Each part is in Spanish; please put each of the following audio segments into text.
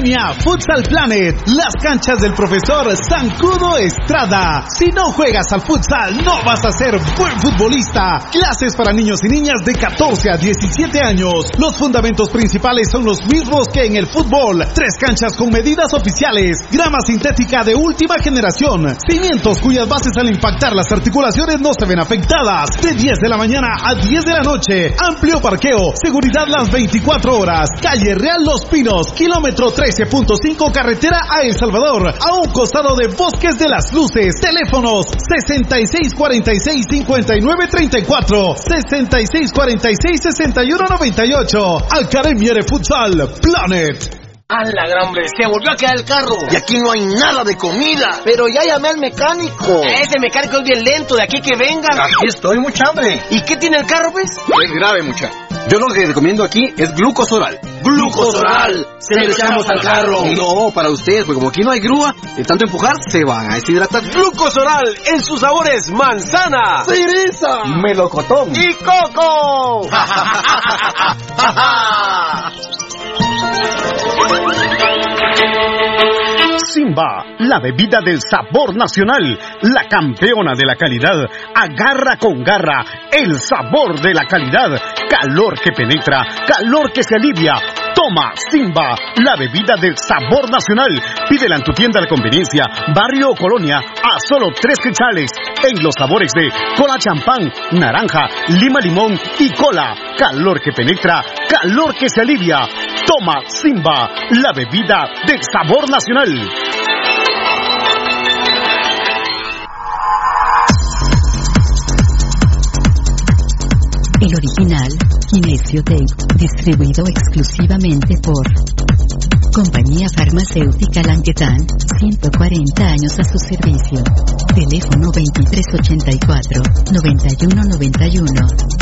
Futsal Planet, las canchas del profesor Sancudo Estrada. Si no juegas al futsal, no vas a ser buen futbolista. Clases para niños y niñas de 14 a 17 años. Los fundamentos principales son los mismos que en el fútbol. Tres canchas con medidas oficiales. Grama sintética de última generación. Cimientos cuyas bases al impactar las articulaciones no se ven afectadas. De 10 de la mañana a 10 de la noche. Amplio parqueo. Seguridad las 24 horas. Calle Real Los Pinos. Kilómetro 13.5 carretera a El Salvador. A un costado de Bosques de las Luces. Teléfonos 6646-5934. 6646-6198. Academia de Futsal Planet. A la gran hombre, se volvió a quedar el carro. Y aquí no hay nada de comida. Pero ya llamé al mecánico. Ese mecánico es bien lento, de aquí que venga. Aquí estoy, mucha hambre. ¿Y qué tiene el carro, pues? Es grave, mucha. Yo lo que recomiendo aquí es glucosoral. Glucosoral. Se lo echamos al carro. No, para ustedes, porque como aquí no hay grúa, de tanto empujar se van a deshidratar. Glucosoral en sus sabores manzana, ¡Cereza! melocotón ¡Y coco! Simba, la bebida del sabor nacional, la campeona de la calidad, agarra con garra el sabor de la calidad, calor que penetra, calor que se alivia. Toma Simba, la bebida del sabor nacional. Pídela en tu tienda de conveniencia, barrio o colonia, a solo tres quetzales. En los sabores de cola champán, naranja, lima limón y cola. Calor que penetra, calor que se alivia. Toma Simba, la bebida del sabor nacional. El original, Kinesio Tape, distribuido exclusivamente por Compañía Farmacéutica Languetan, 140 años a su servicio. Teléfono 2384-9191.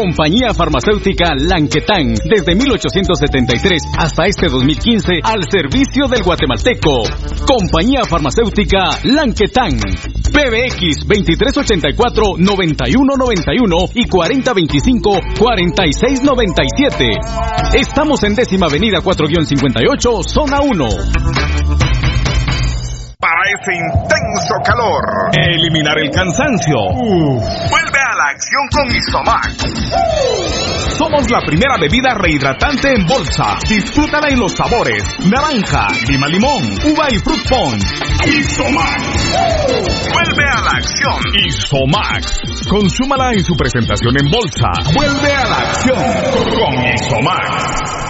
Compañía Farmacéutica Lanquetán, desde 1873 hasta este 2015, al servicio del guatemalteco. Compañía Farmacéutica Lanquetán. PBX 2384-9191 y 4025-4697. Estamos en décima avenida 4-58, zona 1. Para ese intenso calor. Eliminar el cansancio. Vuelve a la acción con Isomax. Somos la primera bebida rehidratante en bolsa. Disfrútala en los sabores: naranja, lima limón, uva y fruit punch. Isomax. Vuelve a la acción. Isomax. Consúmala en su presentación en bolsa. Vuelve a la acción con Isomax.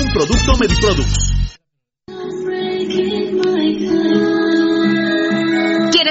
un producto Mediproducts.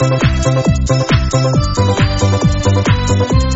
Thank you.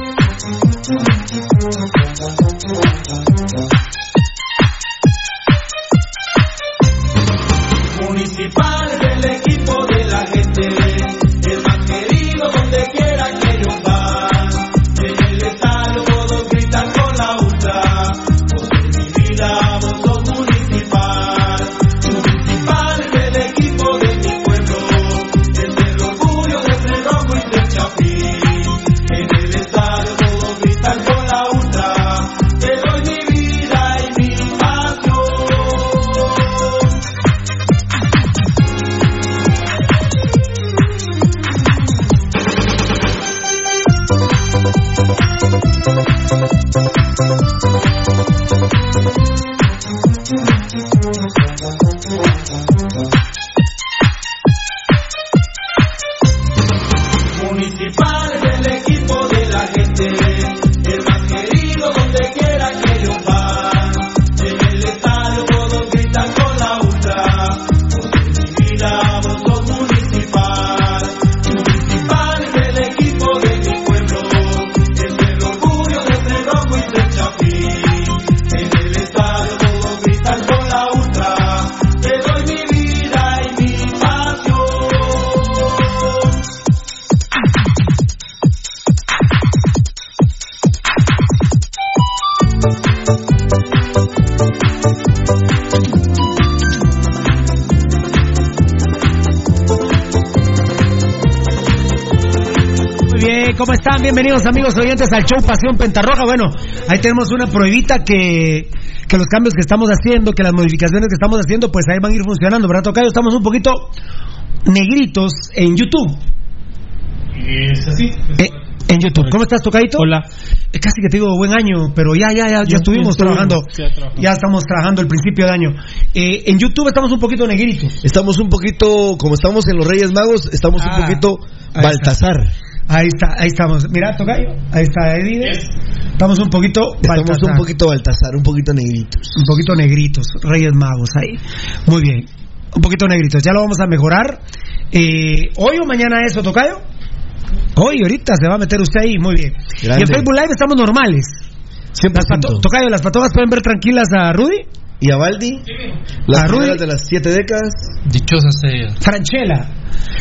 Bienvenidos amigos oyentes al show Pasión Pentarroja. Bueno, ahí tenemos una pruebita que, que los cambios que estamos haciendo, que las modificaciones que estamos haciendo, pues ahí van a ir funcionando, ¿verdad, Tocayo? Estamos un poquito negritos en YouTube. Es así. Eh, en YouTube. ¿Cómo estás, Tocadito? Hola. Eh, casi que te digo buen año, pero ya, ya, ya, ya, estuvimos trabajando. Ya, estamos trabajando el principio de año. Eh, en YouTube estamos un poquito negritos. Estamos un poquito, como estamos en los Reyes Magos, estamos un ah, poquito Baltasar. Ahí está, ahí estamos. Mira, Tocayo, ahí está Eddie. Estamos un poquito Estamos un poquito Baltasar, un poquito negritos. Un poquito negritos, Reyes Magos ahí. Muy bien. Un poquito negritos. Ya lo vamos a mejorar. Eh, ¿Hoy o mañana eso, Tocayo? Hoy, ahorita se va a meter usted ahí. Muy bien. Y en Facebook Live estamos normales. Las Tocayo, ¿las patogas pueden ver tranquilas a Rudy? ¿Y a Baldi? Las ruedas de las siete décadas. Dichosas ellas. Franchela.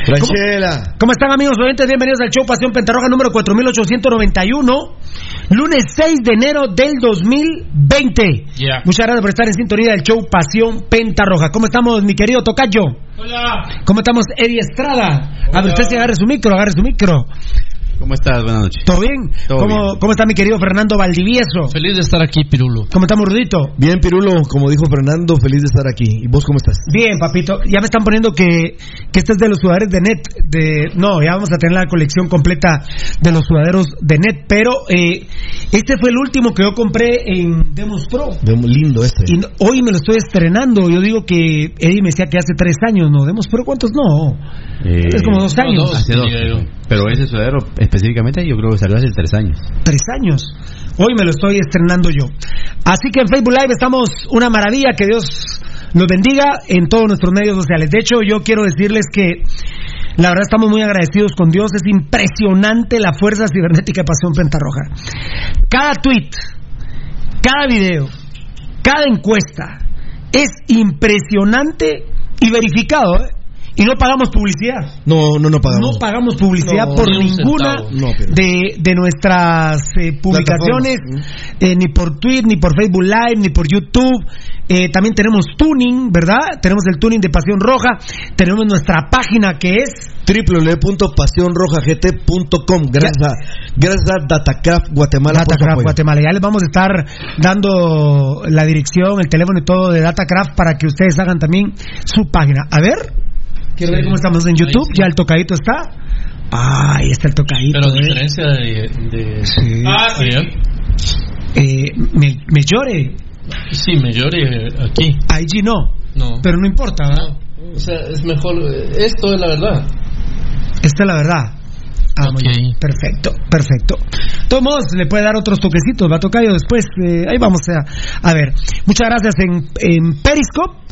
Franchela. ¿Cómo, están amigos oyentes? Bienvenidos al show Pasión Pentarroja número 4891. Lunes 6 de enero del 2020. Muchas gracias por estar en sintonía del show Pasión Pentarroja. ¿Cómo estamos, mi querido Tocayo? Hola. ¿Cómo estamos, Eddie Estrada? A ver, usted si agarre su micro, agarre su micro. ¿Cómo estás? Buenas noches. ¿Todo bien? ¿Cómo, ¿Cómo está mi querido Fernando Valdivieso? Feliz de estar aquí, Pirulo. ¿Cómo estamos, Rudito? Bien, Pirulo, como dijo Fernando, feliz de estar aquí. ¿Y vos cómo estás? Bien, papito. Ya me están poniendo que, que este es de los sudaderos de net. De, no, ya vamos a tener la colección completa de los sudaderos de net. Pero eh, este fue el último que yo compré en Demos Pro. Demo- lindo este. Y hoy me lo estoy estrenando. Yo digo que Eddie me decía que hace tres años, ¿no? Demos Pro, ¿cuántos no? es como dos años. Hace dos. Pero ese sudadero específicamente yo creo que salió hace tres años. Tres años. Hoy me lo estoy estrenando yo. Así que en Facebook Live estamos una maravilla. Que Dios nos bendiga en todos nuestros medios sociales. De hecho, yo quiero decirles que la verdad estamos muy agradecidos con Dios. Es impresionante la fuerza cibernética de Pasión Pentarroja. Cada tweet, cada video, cada encuesta es impresionante y verificado. ¿eh? Y no pagamos publicidad. No, no, no pagamos. No pagamos publicidad No, por ni un ninguna centavo. No, pero- de, de nuestras eh, publicaciones, eh, ni por Twitter, ni por Facebook Live, ni por YouTube. Eh, también tenemos tuning, ¿verdad? Tenemos el tuning de Pasión Roja. Tenemos nuestra página que es www.pasionrojagt.com gracias a, gracias a Datacraft Guatemala Datacraft. Guatemala. Ya les vamos a estar dando la dirección, el teléfono y todo de Datacraft para que ustedes hagan también su página. A ver, quiero ver cómo estamos en YouTube. Ya el tocadito está. Ah, ahí está el tocadito. Pero a ¿eh? diferencia de. de Sí. Eh, me, me llore. sí, me lloré aquí. IG no. No. Pero no importa, ¿verdad? O sea, es mejor. eh, Esto es la verdad. Esta es la verdad. Ah, muy bien. Perfecto, perfecto. Modos, le puede dar otros toquecitos, va a tocar yo después. eh, ahí vamos a, a ver. Muchas gracias en, en Periscope.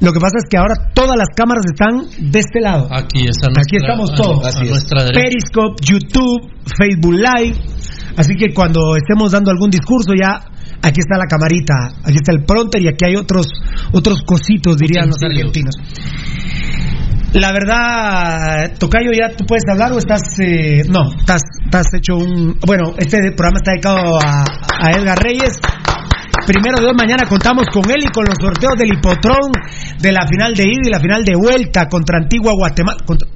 Lo que pasa es que ahora todas las cámaras están de este lado. Aquí está nuestra, Aquí estamos todos. A, a nuestra. Periscope, YouTube, Facebook Live. Así que cuando estemos dando algún discurso ya aquí está la camarita, aquí está el pronter y aquí hay otros otros cositos dirían los argentinos. La verdad, Tocayo, ¿ya tú puedes hablar o estás... eh, no, estás, estás hecho un... Bueno, este programa está dedicado a, a Edgar Reyes. Primero de hoy, mañana contamos con él y con los sorteos del Hipotrón de la final de ida y la final de vuelta contra Antigua Guatemala. Contra-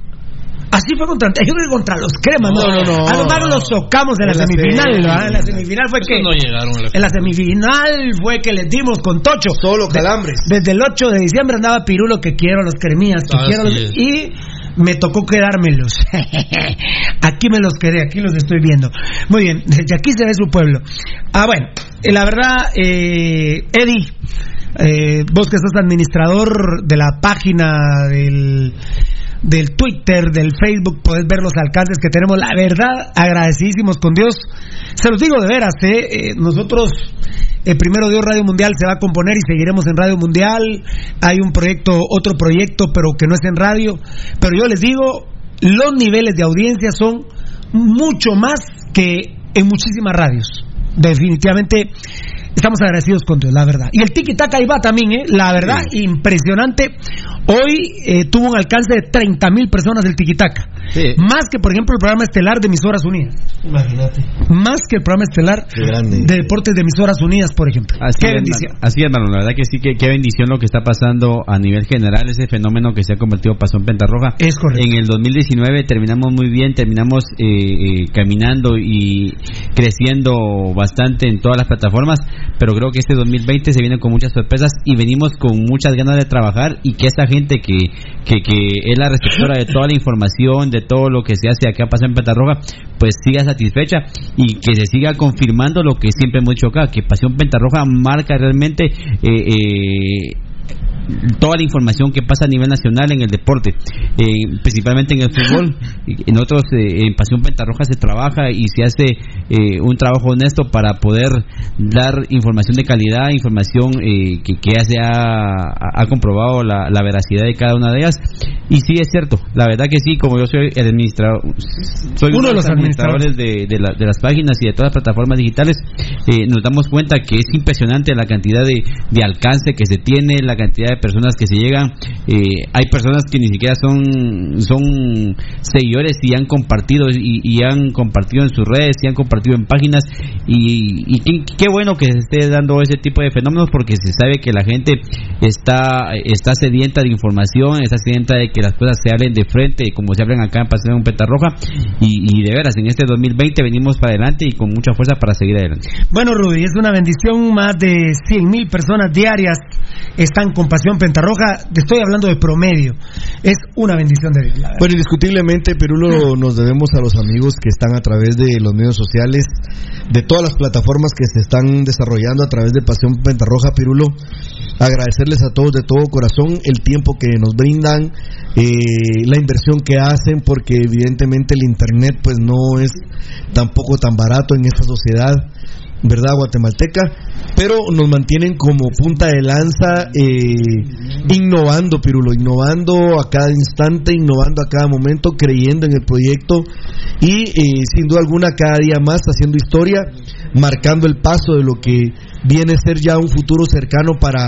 Así fue contra, yo creo que contra los cremas, ¿no? No, no, no. A los magos los socamos en la En la semifinal. ¿verdad? En la semifinal fue que... no llegaron a la En la semifinal fue que les dimos con Tocho. Solo De- calambres. desde el 8 de diciembre andaba Pirulo que quiero los cremías, que Así quiero los- y me tocó quedármelos. aquí me los quedé, aquí los estoy viendo. Muy bien, desde aquí se ve su pueblo. Ah, bueno, la verdad, eh, Eddie, eh, vos que sos administrador de la página del del Twitter, del Facebook, podés ver los alcances que tenemos. La verdad, agradecidísimos con Dios. Se los digo de veras, ¿eh? Eh, nosotros, el primero Dios Radio Mundial se va a componer y seguiremos en Radio Mundial. Hay un proyecto, otro proyecto, pero que no es en radio. Pero yo les digo, los niveles de audiencia son mucho más que en muchísimas radios. Definitivamente estamos agradecidos con Dios, la verdad. Y el tiki taka ahí va también, ¿eh? La verdad, impresionante. Hoy eh, tuvo un alcance de 30 mil personas el tiki taka. Sí. Más que, por ejemplo, el programa estelar de Emisoras Unidas. Imagínate. Más que el programa estelar de Deportes de Emisoras Unidas, por ejemplo. Así Qué es, bendición. hermano. Así es, hermano. La verdad que sí, que qué bendición lo que está pasando a nivel general, ese fenómeno que se ha convertido Pasión Pentarroja. Es correcto. En el 2019 terminamos muy bien, terminamos eh, eh, caminando y creciendo bastante en todas las plataformas, pero creo que este 2020 se viene con muchas sorpresas y venimos con muchas ganas de trabajar y que esta gente que, que, que es la receptora de toda la información, de todo lo que se hace acá Pasión Pentarroja, pues siga satisfecha y que se siga confirmando lo que siempre hemos dicho acá, que Pasión Pentarroja marca realmente eh, eh, toda la información que pasa a nivel nacional en el deporte, eh, principalmente en el fútbol. Nosotros eh, en Pasión Pentarroja se trabaja y se hace eh, un trabajo honesto para poder dar información de calidad, información eh, que, que ya se ha, comprobado la, la veracidad de cada una de ellas. Y sí es cierto, la verdad que sí, como yo soy el administrador, soy uno, de los administradores de, de la- de las páginas y de todas las plataformas digitales, eh, nos damos cuenta que es impresionante la cantidad de, de alcance que se tiene, la cantidad de personas que se llegan. Eh, hay personas que ni siquiera son, son seguidores y han compartido y, han compartido en sus redes y han compartido en páginas y, y qué, bueno que se esté dando ese tipo de fenómenos porque se sabe que la gente está, está sedienta de información, está sedienta de que las cosas se hablen de frente, como se hablan acá en Pasión en Petarroja. Y, y de veras, en este 2020 venimos para adelante y con mucha fuerza para seguir adelante. Bueno, Rudy, es una bendición. Más de 100 mil personas diarias están con Pasión Pentarroja. Estoy hablando de promedio. Es una bendición de Dios. Bueno, indiscutiblemente, Pirulo, nos debemos a los amigos que están a través de los medios sociales, de todas las plataformas que se están desarrollando a través de Pasión Pentarroja, Pirulo. Agradecerles a todos de todo corazón el tiempo que nos brindan, eh, la inversión que hacen, porque evidentemente el Internet pues no es tampoco tan barato en esta sociedad. ¿Verdad? Guatemalteca, pero nos mantienen como punta de lanza, eh, innovando, Pirulo, innovando a cada instante, innovando a cada momento, creyendo en el proyecto y eh, sin duda alguna cada día más haciendo historia, marcando el paso de lo que viene a ser ya un futuro cercano para,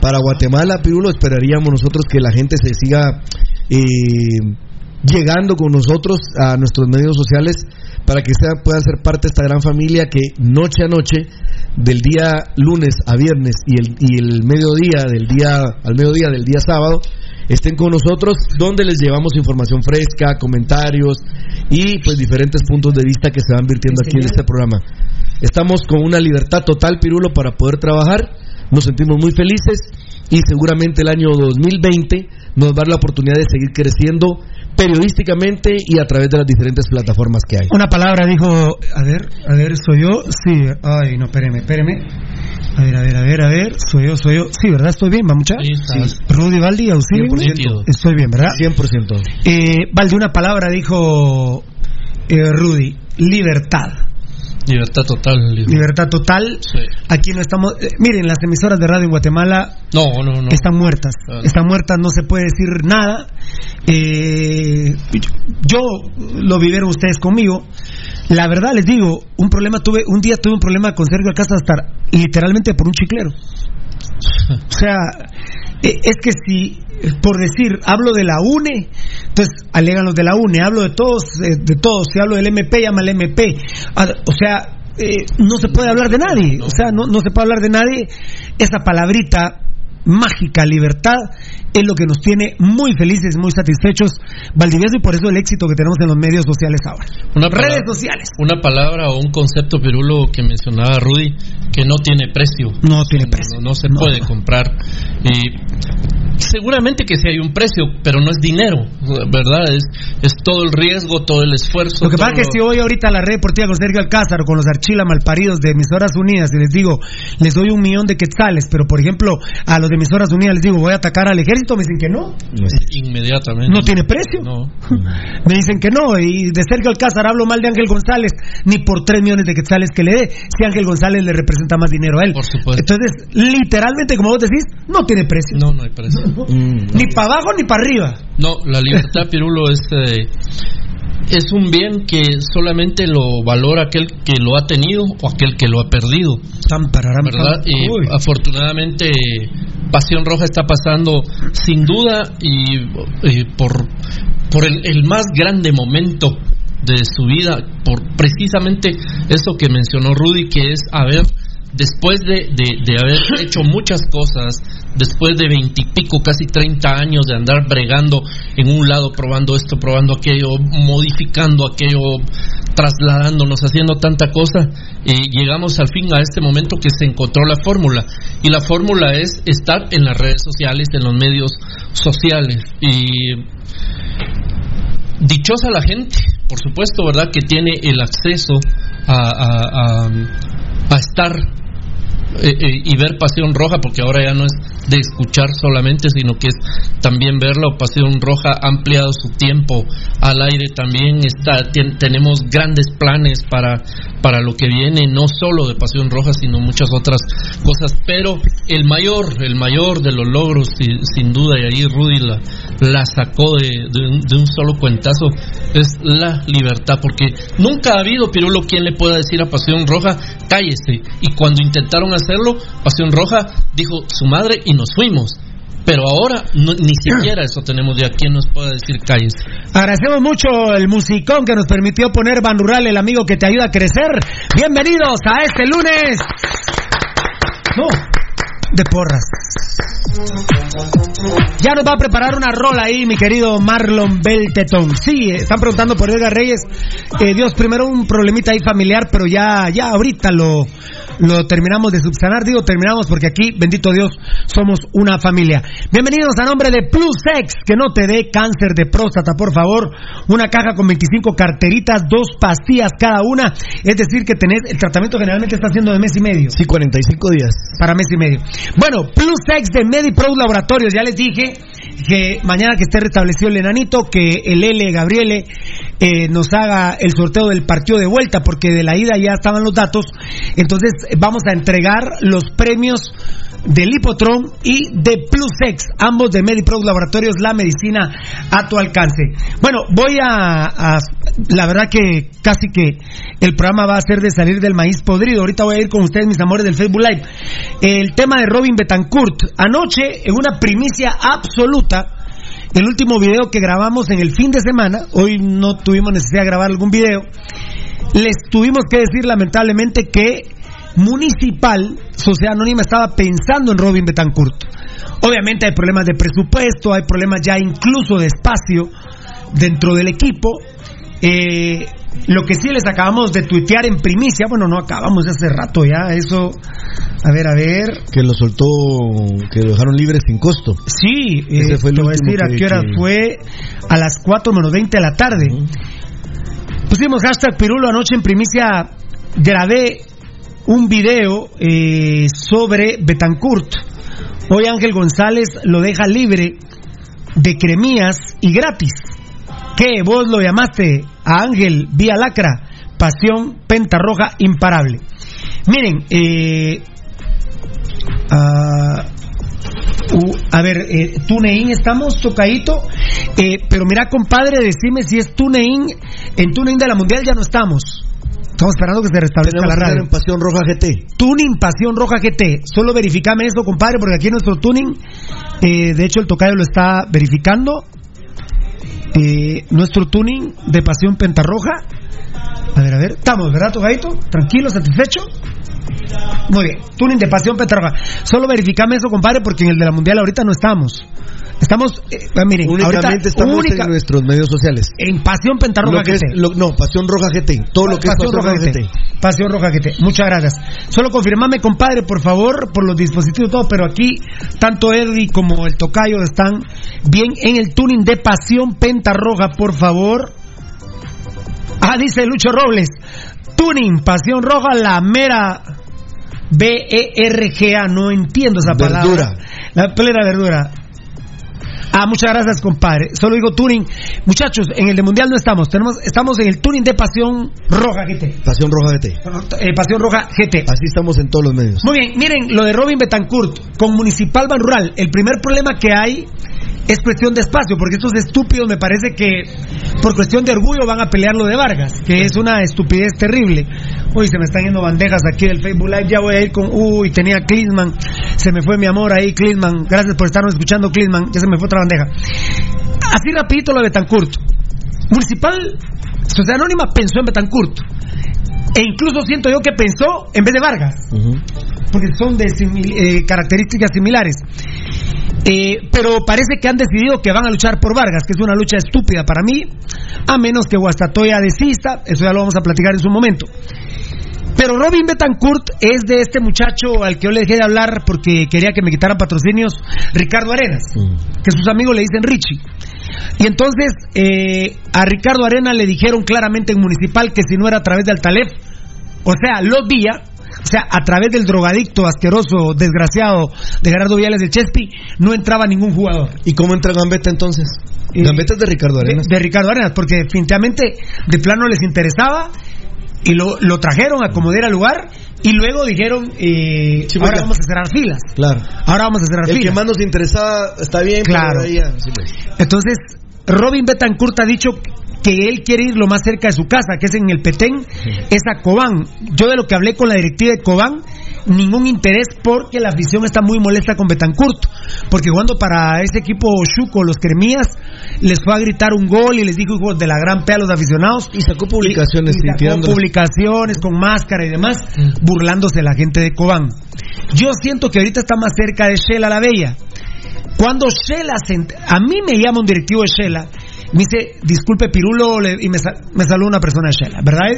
para Guatemala, Pirulo, esperaríamos nosotros que la gente se siga... Eh, llegando con nosotros a nuestros medios sociales para que sea, puedan ser parte de esta gran familia que noche a noche, del día lunes a viernes y el, y el mediodía del día al mediodía del día sábado, estén con nosotros, donde les llevamos información fresca, comentarios y pues diferentes puntos de vista que se van virtiendo aquí en este programa. Estamos con una libertad total, Pirulo, para poder trabajar, nos sentimos muy felices y seguramente el año 2020 nos va a dar la oportunidad de seguir creciendo periodísticamente y a través de las diferentes plataformas que hay. Una palabra dijo, a ver, a ver, soy yo, sí, ay, no, espéreme, espéreme. A ver, a ver, a ver, a ver, soy yo, soy yo. Sí, ¿verdad? Estoy bien, ¿va mucha? Sí, estás. Rudy Valdi, auxilio. 100%. Estoy bien, ¿verdad? 100%. Eh, Valdi, una palabra dijo eh, Rudy, libertad. Libertad total. Libertad total. Sí. Aquí no estamos. eh, miren, las emisoras de radio en Guatemala No, no, no. están muertas. Ah. Están muertas, no se puede decir nada. Eh, yo lo vivieron ustedes conmigo. La verdad les digo, un problema tuve, un día tuve un problema con Sergio Alcázar literalmente por un chiclero. O sea, eh, es que si, por decir, hablo de la UNE, entonces alegan de la UNE, hablo de todos, eh, de todos, si hablo del MP, llama al MP. Ah, O sea, eh, no se puede hablar de nadie, o sea, no, no se puede hablar de nadie. Esa palabrita mágica, libertad, es lo que nos tiene muy felices, muy satisfechos, Valdivieso, y por eso el éxito que tenemos en los medios sociales ahora. Una Redes sociales. Una palabra o un concepto pirulo que mencionaba Rudy que no tiene precio. No tiene precio. No, no se puede comprar. Y seguramente que sí hay un precio, pero no es dinero, ¿verdad? Es, es todo el riesgo, todo el esfuerzo. Lo que pasa es que si voy ahorita a la red deportiva con Sergio Alcázar o con los archila malparidos de Emisoras Unidas y les digo, les doy un millón de quetzales, pero por ejemplo a los de Emisoras Unidas les digo, voy a atacar al ejército, me dicen que no, Inmediatamente. no tiene precio. No. Me dicen que no, y de Sergio Alcázar hablo mal de Ángel González, ni por tres millones de quetzales que le dé, si Ángel González le representa más dinero a él. Por supuesto. Entonces, literalmente, como vos decís, no tiene precio. No, no hay precio. Ni para abajo ni para arriba. No, la libertad, Pirulo, es, eh, es un bien que solamente lo valora aquel que lo ha tenido o aquel que lo ha perdido. Tan pararam, ¿Verdad? Y afortunadamente Pasión Roja está pasando sin duda y, por, por el, el más grande momento de su vida, por precisamente eso que mencionó Rudy, que es haber, después de, de- de haber hecho muchas cosas, después de veintipico, casi treinta años de andar bregando en un lado, probando esto, probando aquello, modificando aquello, trasladándonos, haciendo tanta cosa, eh, llegamos al fin a este momento que se encontró la fórmula. Y la fórmula es estar en las redes sociales, en los medios sociales. Y dichosa la gente, por supuesto, ¿verdad? Que tiene el acceso a, a- a- a estar eh, eh, y ver Pasión Roja, porque ahora ya no es de escuchar solamente, sino que es también verla. Pasión Roja ha ampliado su tiempo al aire también. Está, tien- tenemos grandes planes para, para lo que viene, no solo de Pasión Roja, sino muchas otras cosas. Pero el mayor, el mayor de los logros, si- sin duda, y ahí Rudy la, la sacó de, de un, de un solo cuentazo, es la libertad, porque nunca ha habido, Pirulo, quien le pueda decir a Pasión Roja, cállese. Y cuando intentaron hacerlo, Pasión Roja dijo su madre y nos fuimos. Pero ahora no- ni siquiera eso tenemos ya quien nos pueda decir cállese. Agradecemos mucho el musicón que nos permitió poner Rural, el amigo que te ayuda a crecer. Bienvenidos a este lunes. No, de porras. Ya nos va a preparar una rola ahí, mi querido Marlon Beltetón. Sí, están preguntando por Edgar Reyes. Eh, Dios, primero un problemita ahí familiar, pero ya, ya ahorita lo, lo terminamos de subsanar. Digo, terminamos porque aquí, bendito Dios, somos una familia. Bienvenidos a nombre de Plus X, que no te dé cáncer de próstata, por favor. Una caja con 25 carteritas, dos pastillas cada una. Es decir, que tenés, el tratamiento generalmente está haciendo de mes y medio. Sí, 45 días. Para mes y medio. Bueno, Plus X de MediPro Laboratorios, ya les dije que mañana que esté restablecido el enanito, que el L Gabriele eh, nos haga el sorteo del partido de vuelta, porque de la ida ya estaban los datos. Entonces vamos a entregar los premios del Hipotron y de PlusX, ambos de MediPro Laboratorios, la medicina a tu alcance. Bueno, voy a, a, la verdad que casi que el programa va a ser de salir del maíz podrido. Ahorita voy a ir con ustedes, mis amores del Facebook Live. El tema de Robin Betancourt. Anoche, en una primicia absoluta, el último video que grabamos en el fin de semana, hoy no tuvimos necesidad de grabar algún video, les tuvimos que decir lamentablemente que Municipal, Sociedad Anónima, estaba pensando en Robin Betancourt. Obviamente hay problemas de presupuesto, hay problemas ya incluso de espacio dentro del equipo. Eh, lo que sí les acabamos de tuitear en primicia, bueno, no acabamos hace rato ya, eso, a ver, a ver. Que lo soltó, que lo dejaron libre sin costo. Sí, Ese eh, fue el te voy a decir que, a qué hora que... fue, a las 4 menos 20 de la tarde. Uh -huh. Pusimos hashtag Pirulo anoche en primicia, grabé un video eh, sobre Betancourt. Hoy Ángel González lo deja libre de cremías y gratis. ¿Qué? Vos lo llamaste a Ángel vía lacra, pasión pentarroja imparable. Miren, eh, uh, uh, a ver, eh, TuneIn estamos tocadito, eh, pero mira compadre, decime si es TuneIn, en TuneIn de la Mundial ya no estamos. Estamos esperando que se restablezca Tenemos la radio. en Pasión Roja GT. Tuning Pasión Roja GT. Solo verificame eso, compadre, porque aquí nuestro tuning, eh, de hecho el tocayo lo está verificando. Eh, nuestro tuning de Pasión Pentarroja. A ver, a ver. Estamos, ¿verdad, tocadito? ¿Tranquilo, satisfecho? Muy bien. Tuning de Pasión Pentarroja. Solo verificame eso, compadre, porque en el de la Mundial ahorita no estamos. Estamos, eh, miren, Únicamente ahorita, estamos única, en nuestros medios sociales. En Pasión Pentarroja es, GT. lo- no, Pasión Roja GT. Todo lo que Pasión es Pasión Roja GT. Pasión Roja GT. Muchas gracias. Solo confirmame, compadre, por favor, por los dispositivos y todo, pero aquí tanto Eddie como el Tocayo están bien en el tuning de Pasión Pentarroja, por favor. Ah, dice Lucho Robles. Tuning, Pasión Roja, la mera B-E-R-G-A. No entiendo esa palabra. Verdura. La plena verdura. Ah, muchas gracias, compadre. Solo digo tuning. Muchachos, en el de Mundial no estamos. Tenemos, estamos en el tuning de Pasión Roja GT. Pasión Roja GT. Eh, Pasión Roja GT. Así estamos en todos los medios. Muy bien, miren, lo de Robin Betancourt con Municipal Ban Rural. El primer problema que hay es cuestión de espacio, porque estos estúpidos me parece que por cuestión de orgullo van a pelear lo de Vargas, que es una estupidez terrible. Uy, se me están yendo bandejas aquí del Facebook Live, ya voy a ir con, uy, tenía Klinsman, se me fue mi amor ahí, Klinsman, gracias por estarnos escuchando, Klinsman, ya se me fue otra bandeja. Así rapidito lo de Betancourt. Municipal, Sociedad Anónima pensó en Betancourt. E incluso siento yo que pensó en vez de Vargas. Uh -huh. Porque son de simil eh, características similares. Eh, pero parece que han decidido que van a luchar por Vargas, que es una lucha estúpida para mí, a menos que Guastatoya desista, eso ya lo vamos a platicar en su momento. Pero Robin Betancourt es de este muchacho al que yo le dejé de hablar porque quería que me quitaran patrocinios, Ricardo Arenas, mm. que sus amigos le dicen Richie. Y entonces eh, a Ricardo Arena le dijeron claramente en municipal que si no era a través de Altalef, o sea, los días, o sea, a través del drogadicto asqueroso, desgraciado de Gerardo Viales del Chespi, no entraba ningún jugador. ¿Y cómo entra Gambetta entonces? Eh, Gambetta es de Ricardo Arenas. De, de, Ricardo Arenas, porque definitivamente de plano les interesaba y lo, lo trajeron a como diera lugar y luego dijeron eh, sí, ahora vamos a cerrar filas claro ahora vamos a cerrar el filas que más nos interesaba está bien claro sí, pues. entonces Robin Betancourt ha dicho que él quiere ir lo más cerca de su casa, que es en el Petén, sí. es a Cobán. Yo de lo que hablé con la directiva de Cobán, ningún interés porque la afición está muy molesta con Betancourt, porque jugando para ese equipo Chuco, los Cremías, les fue a gritar un gol y les dijo hijos de la gran P a los aficionados. Y sacó publicaciones. Y, y sacó publicaciones con máscara y demás, mm. burlándose la gente de Cobán. Yo siento que ahorita está más cerca de Shela la Bella. Cuando Shela, a mí me llama un directivo de Shela, me dice, disculpe Pirulo, y me, sa- me saluda una persona de Shela, ¿verdad?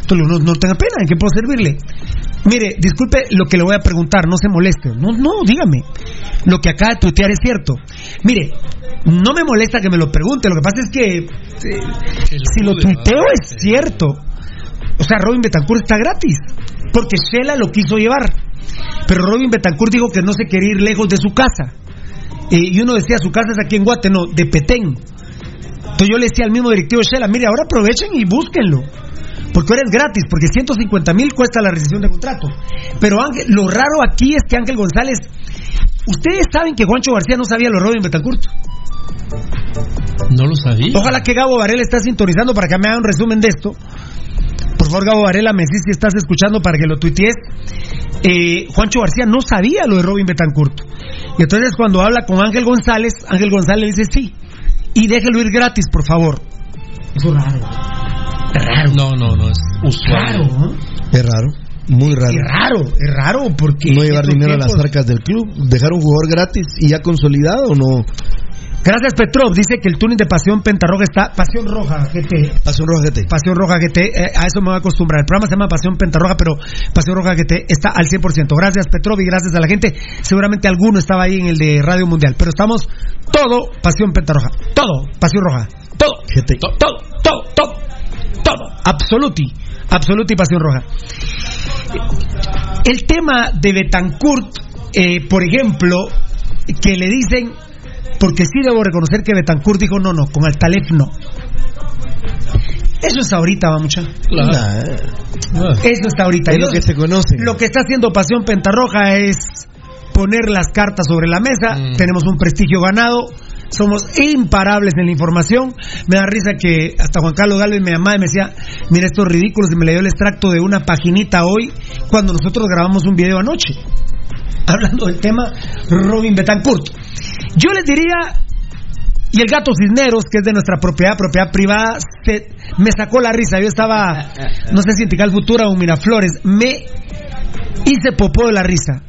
Entonces, no, no tenga pena, ¿en qué puedo servirle? Mire, disculpe lo que le voy a preguntar, no se moleste. No, no, dígame. Lo que acaba de tuitear es cierto. Mire, no me molesta que me lo pregunte, lo que pasa es que eh, si lo tuiteo es cierto. O sea, Robin Betancourt está gratis, porque Shela lo quiso llevar. Pero Robin Betancourt dijo que no se quería ir lejos de su casa. Eh, y uno decía, su casa es aquí en Guate, no, de Petén. Entonces yo le decía al mismo directivo de Shela, mire, ahora aprovechen y búsquenlo. Porque ahora es gratis, porque 150 mil cuesta la rescisión de contrato. Pero Ángel, lo raro aquí es que Ángel González, ustedes saben que Juancho García no sabía lo de Robin Betancourt. No lo sabía. Ojalá que Gabo Varela está sintonizando para que me haga un resumen de esto. Por favor, Gabo Varela, me decís si estás escuchando para que lo tuitees. Eh, Juancho García no sabía lo de Robin Betancourt. Y entonces cuando habla con Ángel González, Ángel González le dice sí. Y déjelo ir gratis, por favor. Eso es raro. Raro. No, no, no, es usual. Raro, ¿no? Es raro, muy raro. Es raro, es raro porque... No llevar dinero a las arcas del club, dejar un jugador gratis y ya consolidado o no. Gracias Petrov, dice que el tuning de Pasión Pentarroja está... Pasión Roja, GT. Pasión Roja GT. Pasión Roja GT, eh, a eso me voy a acostumbrar. El programa se llama Pasión Pentarroja, pero Pasión Roja GT está al 100%. Gracias Petrov y gracias a la gente. Seguramente alguno estaba ahí en el de Radio Mundial, pero estamos todo Pasión Pentarroja. Todo Pasión Roja. Todo. GT. Todo, todo, todo, todo. Todo. Absoluti. Absoluti Pasión Roja. El tema de Betancourt, eh, por ejemplo, que le dicen, porque sí debo reconocer que Betancourt dijo no, no, con Altalef no. Eso es ahorita, va mucha. Claro. Eso está ahorita. es lo que se conoce. lo que está haciendo Pasión Pentarroja es poner las cartas sobre la mesa. Mm. Tenemos un prestigio ganado. Somos imparables en la información. Me da risa que hasta Juan Carlos Galvez me llamaba y me decía, mira estos ridículos y me le dio el extracto de una paginita hoy cuando nosotros grabamos un video anoche. Hablando del tema Robin Betancourt. Yo les diría, y el gato Cisneros, que es de nuestra propiedad, propiedad privada, se- me sacó la risa. Yo estaba, no sé si en Tical Futura o Miraflores, me hice popó de la risa.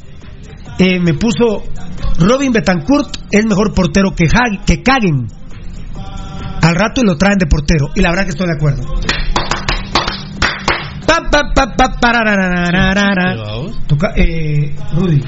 Eh, me puso Robin Betancourt es mejor portero que, Ha- que Kagen. Al rato y lo traen de portero. Y la verdad que estoy de acuerdo. Pa, pa, pa, pa, parararararara. Toca- eh, Rudy,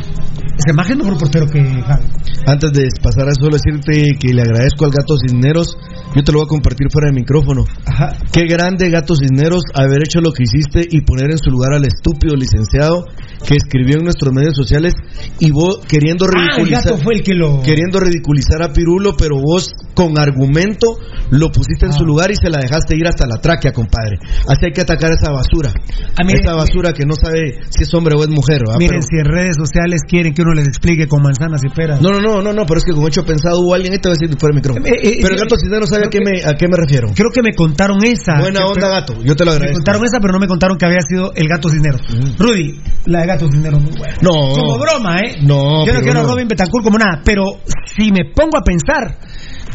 ese más es mejor portero que Hagen. Antes de pasar a eso, solo decirte que le agradezco al Gato Cisneros. Yo te lo voy a compartir fuera del micrófono. Ajá. Qué grande, Gato Cisneros, haber hecho lo que hiciste y poner en su lugar al estúpido licenciado que escribió en nuestros medios sociales y vos queriendo Ah, el ridiculizar. gato fue el que lo. Queriendo ridiculizar a Pirulo, pero vos con argumento lo pusiste en Ah. su lugar y se la dejaste ir hasta la tráquea, compadre. Así hay que atacar esa basura. Ah, mire, esa basura que no sabe si es hombre o es mujer. ¿verdad? Miren, Pero- si en redes sociales quieren que uno les explique con manzanas y peras. No, no, no, no, no, pero es que con hecho pensado hubo alguien, y te voy a decir fuera del micrófono. Eh, eh, pero el eh, gato Cisneros sabe a qué, me, a qué me refiero. Creo que me contaron esa. Buena Que- onda, gato. Yo te lo Me agradezco. contaron esa, pero no me contaron que había sido el gato Cisneros. Rudy, la de gato Cisneros muy buena. No. Como broma, ¿eh? No, Yo no quiero a. Robin Betancourt como nada, pero si me pongo a pensar,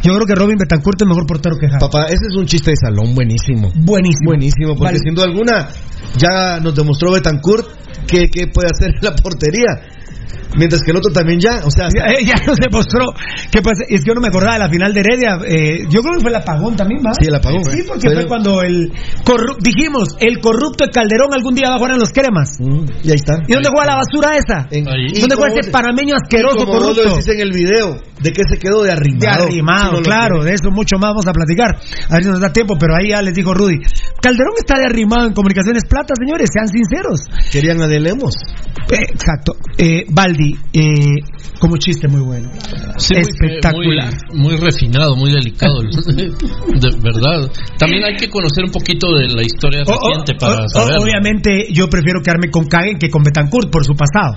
yo creo que Robin Betancourt es mejor portero que Hagen. Papá, ese es un chiste de salón buenísimo. Buenísimo. Buenísimo, porque Vale. sin duda alguna ya nos demostró Betancourt que, que puede hacer en la portería. Mientras que el otro también ya, o sea, Ya, ya nos demostró que pues, es que yo no me acordaba de la final de Heredia. eh, yo creo que fue el apagón también, ¿va? Sí, el apagón. Sí, porque Pero- fue cuando el corru- dijimos, el corrupto de Calderón algún día va a jugar en los cremas. mm, y ahí está. ¿Y dónde juega la basura esa? En- ¿Dónde juega ese panameño y asqueroso como vos lo corrupto? decís en el video, de que se quedó de arrimado. De arrimado, no claro, de eso mucho más vamos a platicar. A ver si nos da tiempo, pero ahí ya les dijo Rudy. Calderón está de arrimado en Comunicaciones Plata, señores, sean sinceros. Querían a. Eh, exacto. Eh, Eh, como chiste muy bueno. Sí, muy- Espectacular. Muy, muy refinado, muy delicado. de verdad. También hay que conocer un poquito de la historia O- o- reciente para saber. obviamente yo prefiero quedarme con Kagen que con Betancourt por su pasado.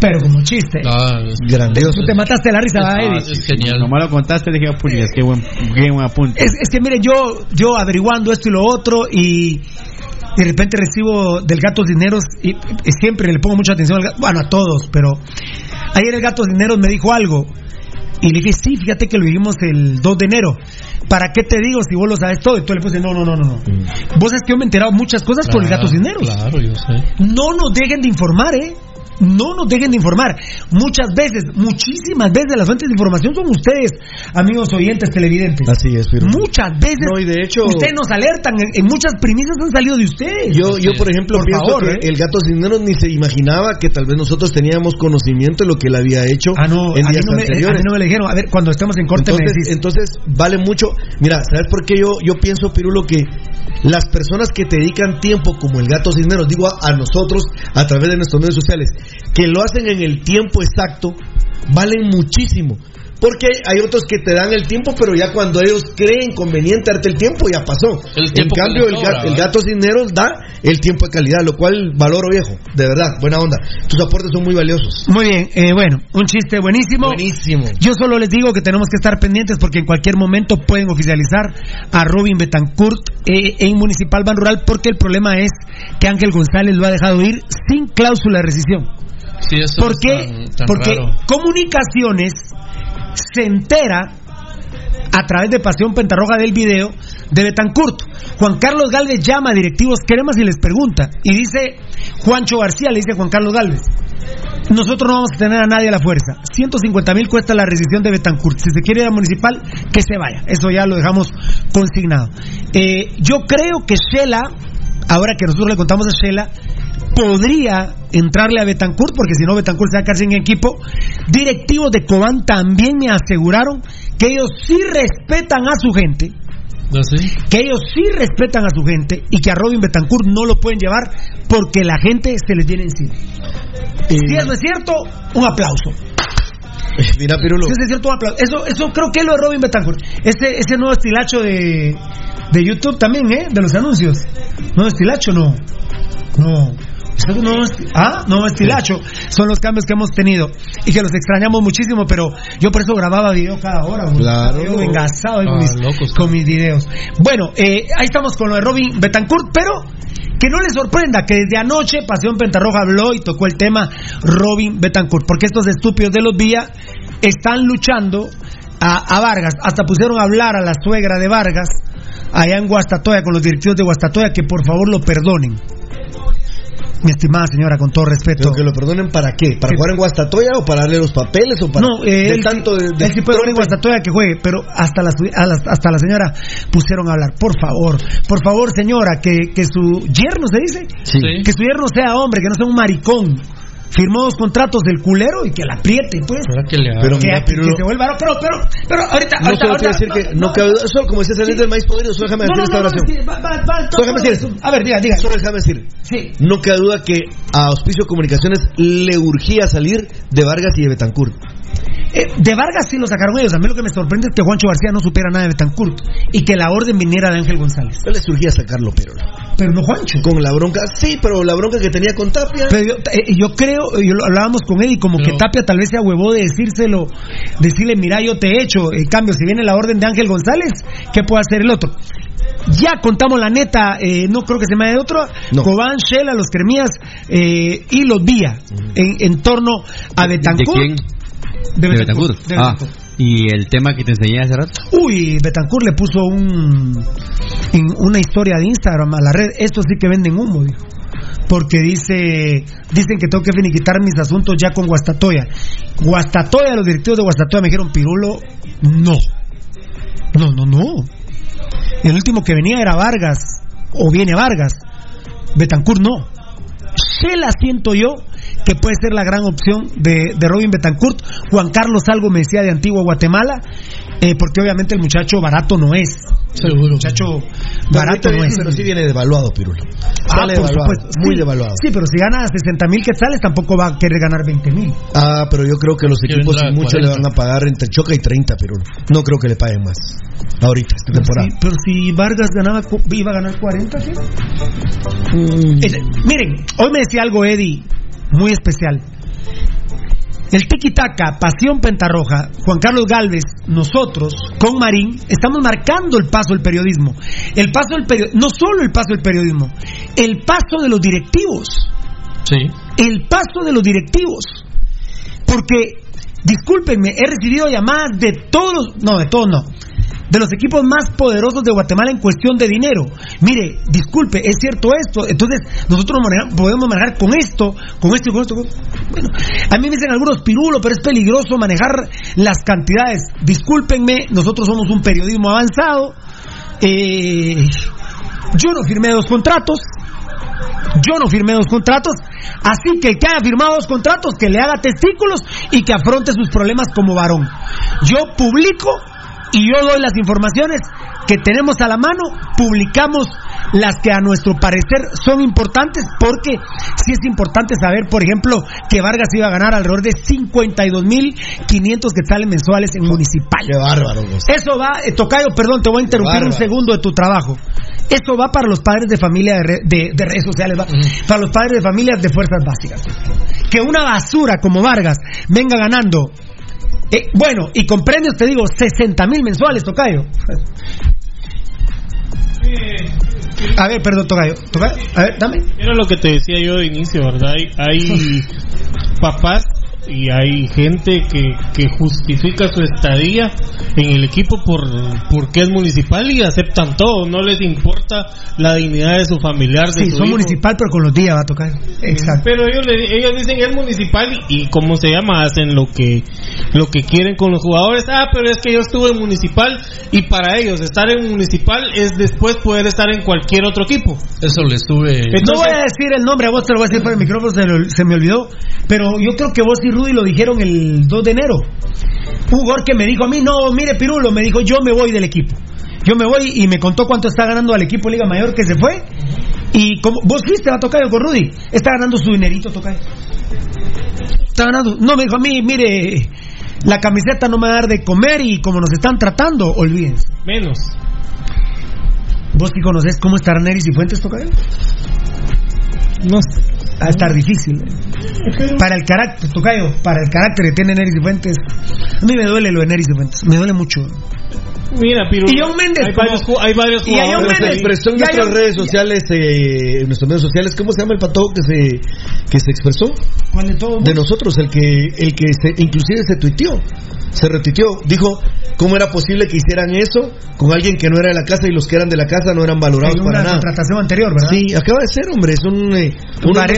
Pero como chiste. Ah, es- Grandioso. Tú te mataste la risa, ah, Eddie. es genial. Como lo contaste, dije, puñas, qué buen, qué buen apunte. Es, es que mire, yo, yo averiguando esto y lo otro y de repente recibo del gato dineros y, y siempre le pongo mucha atención al gato, bueno, a todos, pero ayer el gato dineros me dijo algo y le dije, sí, fíjate que lo dijimos el 2 de enero. ¿Para qué te digo si vos lo sabes todo? Y tú le puse, no, no, no, no. no. Vos sabes que yo me he enterado muchas cosas por el gato dineros. Claro, yo sé. No nos dejen de informar, ¿eh? No nos dejen de informar. Muchas veces, muchísimas veces las fuentes de información son ustedes, amigos oyentes televidentes. Así es, pero Muchas veces. No, y de hecho- Ustedes nos alertan, en, en muchas primicias han salido de ustedes. Yo, yo por ejemplo, Por pienso favor, que ¿eh? el gato cisneros ni se imaginaba que tal vez nosotros teníamos conocimiento de lo que él había hecho Ah, no, en a mí días no, me, a anteriores. mí no me lo dijeron. A ver, cuando estemos en corte me entonces, decís. entonces vale mucho. Mira, ¿sabes por qué yo, yo pienso, Pirulo, que las personas que te dedican tiempo, como el gato cisneros, digo a, a nosotros a través de nuestros medios sociales, que lo hacen en el tiempo exacto, valen muchísimo. Porque hay otros que te dan el tiempo, pero ya cuando ellos creen conveniente darte el tiempo, ya pasó. El en tiempo cambio, el, el gato cisneros da el tiempo de calidad, lo cual valoro viejo, de verdad, buena onda. Tus aportes son muy valiosos. Muy bien, eh, bueno, un chiste buenísimo. Buenísimo. Yo solo les digo que tenemos que estar pendientes porque en cualquier momento pueden oficializar a Robin Betancourt eh, en Municipal Ban Rural porque el problema es que Ángel González lo ha dejado ir sin cláusula de rescisión. Sí, eso ¿Por es qué? tan- tan Porque raro. Comunicaciones se entera a través de Pasión Pentarroja del video de Betancourt. Juan Carlos Galvez llama a directivos cremas y les pregunta. Y dice Juancho García, le dice Juan Carlos Galvez. Nosotros no vamos a tener a nadie a la fuerza. 150 mil cuesta la rescisión de Betancourt. Si se quiere ir a municipal, que se vaya. Eso ya lo dejamos consignado. Eh, yo creo que Shela, ahora que nosotros le contamos a Shela, podría entrarle a Betancourt, porque si no Betancourt se va a quedar sin equipo. Directivos de Cobán también me aseguraron que ellos sí respetan a su gente, ¿No sé? que ellos sí respetan a su gente y que a Robin Betancourt no lo pueden llevar porque la gente se les viene encima. Si eso es cierto, un aplauso. Mira, Pirulo. Si eso es cierto, un aplauso. Eso, eso creo que es lo de Robin Betancourt. Ese, ese nuevo estilacho de, de YouTube también, ¿eh? De los anuncios. Nuevo estilacho, no. No. No ah, no, estilacho. Son los cambios que hemos tenido y que los extrañamos muchísimo, pero yo por eso grababa video cada hora. Claro. Yo engasado Ah, mis, locos, con mis videos. Bueno, eh, ahí estamos con lo de Robin Betancourt, pero que no les sorprenda que desde anoche Pasión Pentarroja habló y tocó el tema Robin Betancourt, porque estos estúpidos de los Vía están luchando a, a Vargas, hasta pusieron a hablar a la suegra de Vargas allá en Guastatoya con los directivos de Guastatoya que por favor lo perdonen. Mi estimada señora, con todo respeto. Pero que lo perdonen para qué? ¿Para Sí. jugar en Guastatoya o para darle los papeles o para No, eh, de él, tanto de, de él sí puede jugar en? Guastatoya que juegue, pero hasta la, su- a la- hasta la señora pusieron a hablar. Por favor, por favor, señora, que, que su yerno se dice, Sí. que su yerno sea hombre, que no sea un maricón. Firmó dos contratos del culero y que la apriete, pues. ¿Será que le haga? Pero Que, mira, que Pirulo, se vuelva. no, Pero, pero, pero, ahorita. no ahorita, solo te voy a decir ahorita- que no cabe duda, solo como decía salir Sí. del maíz podrido, solo déjame decir no, esta oración. sí, va- va- va- Solo déjame decir. A ver, diga, diga. Solo déjame decir. Sí. No cabe duda que a Auspicio Comunicaciones le urgía salir de Vargas y de Betancourt. Eh, de Vargas sí lo sacaron ellos. A mí lo que me sorprende es que Juancho García no supiera nada de Betancourt y que la orden viniera de Ángel González. No le surgía sacarlo, pero Pero no Juancho. con la bronca, sí, pero la bronca que tenía con Tapia. Pero yo, eh, yo creo, yo lo hablábamos con Eddie, como Pero- que Tapia tal vez se huevó de decírselo, decirle, mira, yo te he hecho. En cambio, si viene la orden de Ángel González, ¿qué puede hacer el otro? Ya contamos la neta, eh, no creo que se me dé otro. No. Cobán, Shela, los Cremías eh, y los Vía en, en torno a ¿De Betancourt. quién? De De Betancourt. Ah, y el tema que te enseñé hace rato. Uy, Betancourt le puso un en una historia de Instagram a la red. Esto sí que venden humo, dijo. Porque dice, dicen que tengo que finiquitar mis asuntos ya con Guastatoya. Guastatoya, los directivos de Guastatoya me dijeron, Pirulo, no. No, no, no. El último que venía era Vargas, o viene Vargas. Betancourt no. Se la siento yo que puede ser la gran opción de, de Robin Betancourt. Juan Carlos Algo me decía de Antigua Guatemala, eh, porque obviamente el muchacho barato no es. El Seguro. muchacho Pero barato no es. Pero sí viene devaluado, Pirulo. Ah, Sale por devaluado, supuesto. muy Sí, devaluado. Sí, pero si gana 60 mil quetzales tampoco va a querer ganar 20 mil. Ah, pero yo creo que los equipos sin mucho le 40. van a pagar entre Choca y 30, Pirulo. No creo que le paguen más. Ahorita, esta temporada. Sí, pero si Vargas ganaba, iba a ganar 40, ¿sí? Mm. Eh, miren, hoy me decía algo Eddie muy especial. El tiki-taka, Pasión Pentarroja, Juan Carlos Galvez, nosotros, con Marín, estamos marcando el paso del periodismo. El paso del periodismo, no solo el paso del periodismo, el paso de los directivos. Sí. El paso de los directivos. Porque, discúlpenme, he recibido llamadas de todos, no, de todos no, de los equipos más poderosos de Guatemala en cuestión de dinero. Mire, disculpe, es cierto esto, entonces nosotros podemos manejar con esto, con esto y con esto. Bueno, a mí me dicen algunos pirulo, pero es peligroso manejar las cantidades. Discúlpenme, nosotros somos un periodismo avanzado. Eh, yo no firmé dos contratos. Yo no firmé dos contratos, así que el que haya firmado dos contratos, que le haga testículos y que afronte sus problemas como varón. Yo publico y yo doy las informaciones que tenemos a la mano, publicamos las que a nuestro parecer son importantes, porque sí es importante saber, por ejemplo, que Vargas iba a ganar alrededor de 52.500 quetzales mensuales en municipal. Qué bárbaro. Eso va, eh, Tocayo, perdón, te voy a interrumpir un segundo de tu trabajo. Eso va para los padres de familia de, redes sociales, va, para los padres de familias de fuerzas básicas. Que una basura como Vargas venga ganando eh, bueno, y con premios te digo 60 mil mensuales, Tocayo. A ver, perdón, Tocayo. Tocayo. A ver, dame. Era lo que te decía yo de inicio, ¿verdad? Hay, hay papás y hay gente que, que justifica su estadía en el equipo por porque es municipal y aceptan todo, no les importa la dignidad de su familiar. De sí, son municipal, pero con los días va a tocar. Exacto. Pero ellos, ellos dicen es municipal y, como se llama, hacen lo que lo que quieren con los jugadores. Ah, pero es que yo estuve en municipal y para ellos estar en municipal es después poder estar en cualquier otro equipo. Eso les sube. no voy a decir el nombre, a vos te lo voy a decir por el micrófono, se, se me olvidó, pero yo creo que vos y Rudy lo dijeron el 2 de enero. Un que me dijo a mí, no, mire Pirulo, me dijo, yo me voy del equipo. Yo me voy y me contó cuánto está ganando al equipo Liga Mayor que se fue. Y como vos fuiste a tocar con Rudy, está ganando su dinerito, tocar. Está ganando. No, me dijo a mí, mire, la camiseta no me va a dar de comer y como nos están tratando, olvídense. Menos. ¿Vos sí conocés cómo está Neris y Fuentes, tocar? No Va a estar difícil. Para el carácter, Tocayo, para el carácter que tiene Neris Fuentes. A mí me duele lo de Neris Fuentes. Me duele mucho. Mira, Piru, y John Méndez, hay, varios, hay varios jugadores. Y expresó en nuestras redes sociales, eh, en nuestros medios sociales, ¿cómo se llama el patojo que se, que se expresó? ¿Cuál de todos? De nosotros, el que, el que se, inclusive se tuiteó, se retuiteó, dijo cómo era posible que hicieran eso con alguien que no era de la casa y los que eran de la casa no eran valorados para nada. contratación anterior, ¿verdad? Sí, acaba de ser, hombre, es un, eh,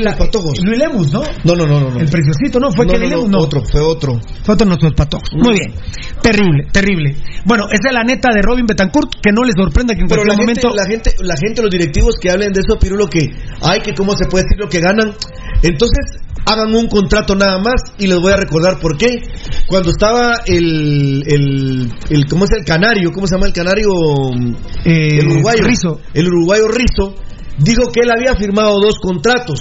de patojos. Luis Lemus, ¿no? No, no, no, no. El preciosito, ¿no? Fue que Lemus, no. Otro, fue otro. Fue otro nuestros patojos. Muy bien. Terrible, terrible. Bueno, esa es la neta de Robin Betancourt, que no les sorprenda que en Pero cualquier la momento... la gente, la gente, los directivos que hablen de eso, Pirulo, que, ay, que cómo se puede decir lo que ganan. Entonces, hagan un contrato nada más y les voy a recordar por qué. Cuando estaba el, el, el ¿cómo es el canario? ¿Cómo se llama el canario? Eh, el uruguayo. Rizo. El uruguayo Rizo dijo que él había firmado dos contratos.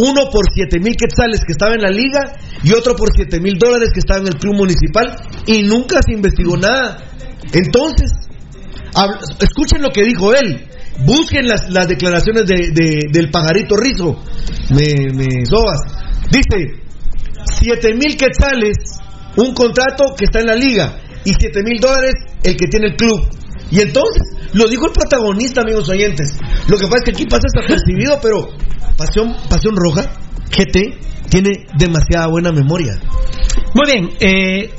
Uno por siete mil quetzales que estaba en la liga y otro por siete mil dólares que estaba en el club municipal y nunca se investigó nada. Entonces, escuchen lo que dijo él. Busquen las, las declaraciones de, del pajarito rizo. Me, me sobas. Dice, siete mil quetzales, un contrato que está en la liga, y siete mil dólares el que tiene el club. Y entonces, lo dijo el protagonista, amigos oyentes. Lo que pasa es que aquí pasa percibido pero Pasión, Pasión Roja, GT, tiene demasiada buena memoria. Muy bien, eh,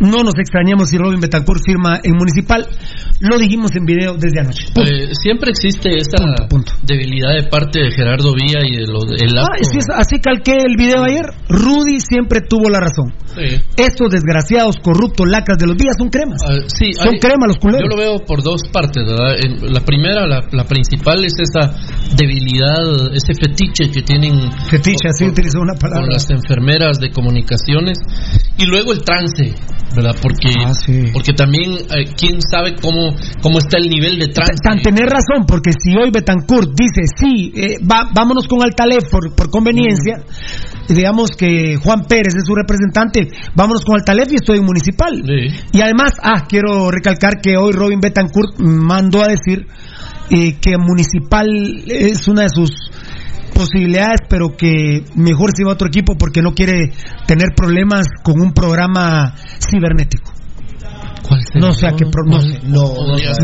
no nos extrañamos si Robin Betancourt firma en Municipal. Lo dijimos en video desde anoche. Eh, siempre existe esta debilidad de parte de Gerardo Vía y de los el ah, así calqué el video ayer. Rudy siempre tuvo la razón. Estos desgraciados, corruptos, lacas de los días son cremas. Ah, sí, son cremas los culeros. Yo lo veo por dos partes, ¿verdad? la primera, la, principal es esa debilidad, ese fetiche que tienen. Fetiche, así utilizó una palabra. Con las enfermeras de comunicaciones y luego el trance, ¿verdad? Porque, ah, porque también, eh, quién sabe cómo, cómo está el nivel de trance. Tan tener razón, porque si hoy Betancourt dice, sí, eh, vámonos con Altalef por, por conveniencia, digamos que Juan Pérez es su representante, vámonos con Altalef y estoy en municipal. Y además, ah, quiero recalcar que hoy Robin Betancourt mandó a decir eh, que municipal es una de sus posibilidades, pero que mejor se va a otro equipo porque no quiere tener problemas con un programa cibernético. No sé a qué no, sé,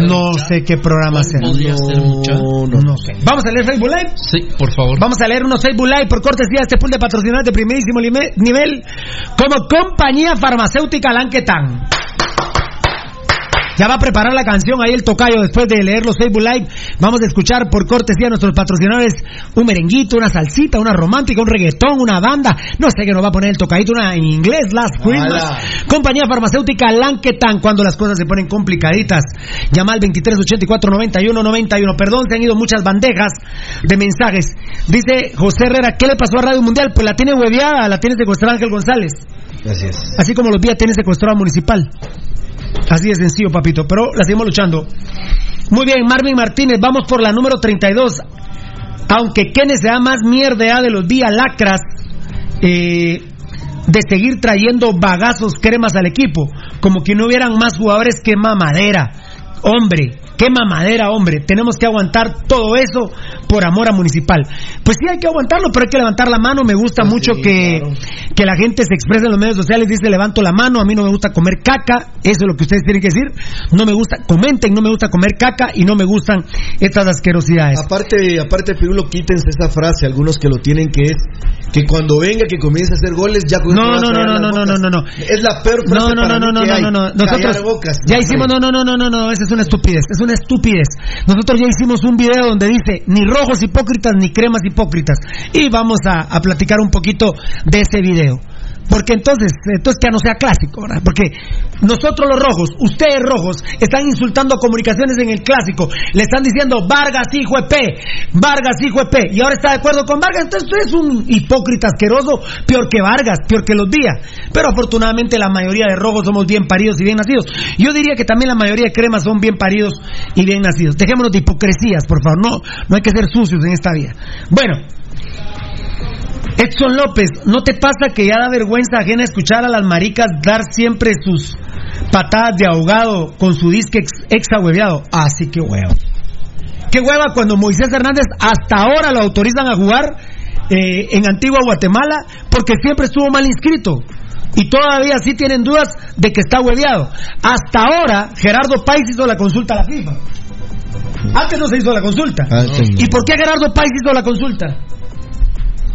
no, sé qué programa será. No, sé. Vamos a leer Facebook Live. Sí, por favor. Vamos a leer unos Facebook Live por cortesía de este pool de patrocinadores de primerísimo nivel como compañía farmacéutica Lanquetán. Ya va a preparar la canción ahí el tocayo después de leer los Facebook Live. Vamos a escuchar por cortesía a nuestros patrocinadores un merenguito, una salsita, una romántica, un reggaetón, una banda. No sé qué nos va a poner el tocadito, una en inglés, Last Christmas. Compañía farmacéutica Lanketan, cuando las cosas se ponen complicaditas. Llama al 2384 91 91. Perdón, se han ido muchas bandejas de mensajes. Dice José Herrera, ¿qué le pasó a Radio Mundial? Pues la tiene hueveada, la tiene secuestrada Ángel González. Así es. Así como los días tiene secuestrada Municipal. Así de sencillo, papito. Pero la seguimos luchando. Muy bien, Marvin Martínez, vamos por la número 32. Aunque Kenneth sea más mierda de los días lacras, eh, de seguir trayendo bagazos cremas al equipo, como que no hubieran más jugadores que mamadera. Hombre, qué mamadera, hombre. Tenemos que aguantar todo eso por amor a Municipal. Pues sí, hay que aguantarlo, pero hay que levantar la mano. Me gusta mucho que, que la gente se exprese en los medios sociales. Dice, levanto la mano. A mí no me gusta comer caca. Eso es lo que ustedes tienen que decir. No me gusta, comenten, no me gusta comer caca y no me gustan estas asquerosidades. Aparte, aparte, Pirulo, quítense esa frase, algunos que lo tienen, que es que cuando venga que comience a hacer goles, ya con No, no, no, no, no, no, bocas. no, no. Es la peor frase No, no, para no, mí no, que no, hay. no, no. Nosotros bocas. ya No, hicimos, no, no, no, no, no, no, esa es una estupidez, es una estupidez. Nosotros ya hicimos un video donde dice ni rojos hipócritas ni cremas hipócritas y vamos a platicar un poquito de ese video. Porque entonces, entonces que no sea clásico, ¿verdad? Porque nosotros los rojos, ustedes rojos, están insultando comunicaciones en el clásico. Le están diciendo Vargas hijo de P, Vargas hijo de P. Y ahora está de acuerdo con Vargas. Entonces usted es un hipócrita asqueroso, peor que Vargas, peor que los días. Pero afortunadamente la mayoría de rojos somos bien paridos y bien nacidos. Yo diría que también la mayoría de cremas son bien paridos y bien nacidos. Dejémonos de hipocresías, por favor. No, no hay que ser sucios en esta vida. Bueno, Edson López, ¿no te pasa que ya da vergüenza ajena escuchar a las maricas dar siempre sus patadas de ahogado con su disque ex, exahueveado? Así que hueva. Qué hueva cuando Moisés Hernández hasta ahora lo autorizan a jugar eh, en Antigua Guatemala porque siempre estuvo mal inscrito. Y todavía sí tienen dudas de que está hueveado. Hasta ahora, Gerardo Páez hizo la consulta a la FIFA. Antes no se hizo la consulta. No. ¿Y por qué Gerardo Páez hizo la consulta?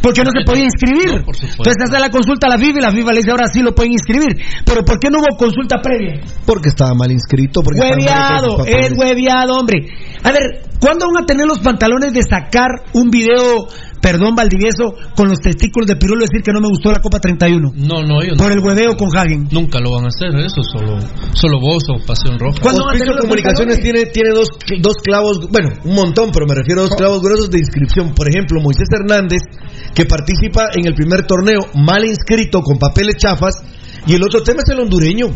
Porque no se podía inscribir. No, por. Entonces hace la consulta a la FIFA y la FIFA le dice ahora sí lo pueden inscribir. Pero ¿por qué no hubo consulta previa? Porque estaba mal inscrito. Porque Hueviado, es hueviado, hombre. A ver, ¿cuándo van a tener los pantalones de sacar un video, perdón, Valdivieso, con los testículos de Pirulo y decir que no me gustó la Copa 31? No, no, ellos Por no. el hueveo con Hagen. Nunca lo van a hacer, eso solo, solo vos o Pasión Roja. ¿Cuándo van a tener los Comunicaciones tiene, tiene dos, dos clavos, bueno, un montón, pero me refiero a dos clavos gruesos de inscripción. Por ejemplo, Moisés Hernández, que participa en el primer torneo mal inscrito con papeles chafas, y el otro tema es el hondureño.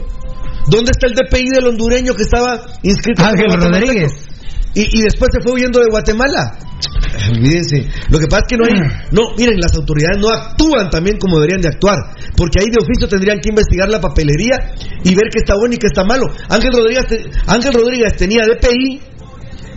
¿Dónde está el DPI del hondureño que estaba inscrito? Ángel? Rodríguez. Y, después se fue huyendo de Guatemala. Olvídense. Lo que pasa es que no hay. No, miren, las autoridades no actúan también como deberían de actuar. Porque ahí de oficio tendrían que investigar la papelería y ver qué está bueno y qué está malo. Ángel Rodríguez, Ángel Rodríguez tenía DPI,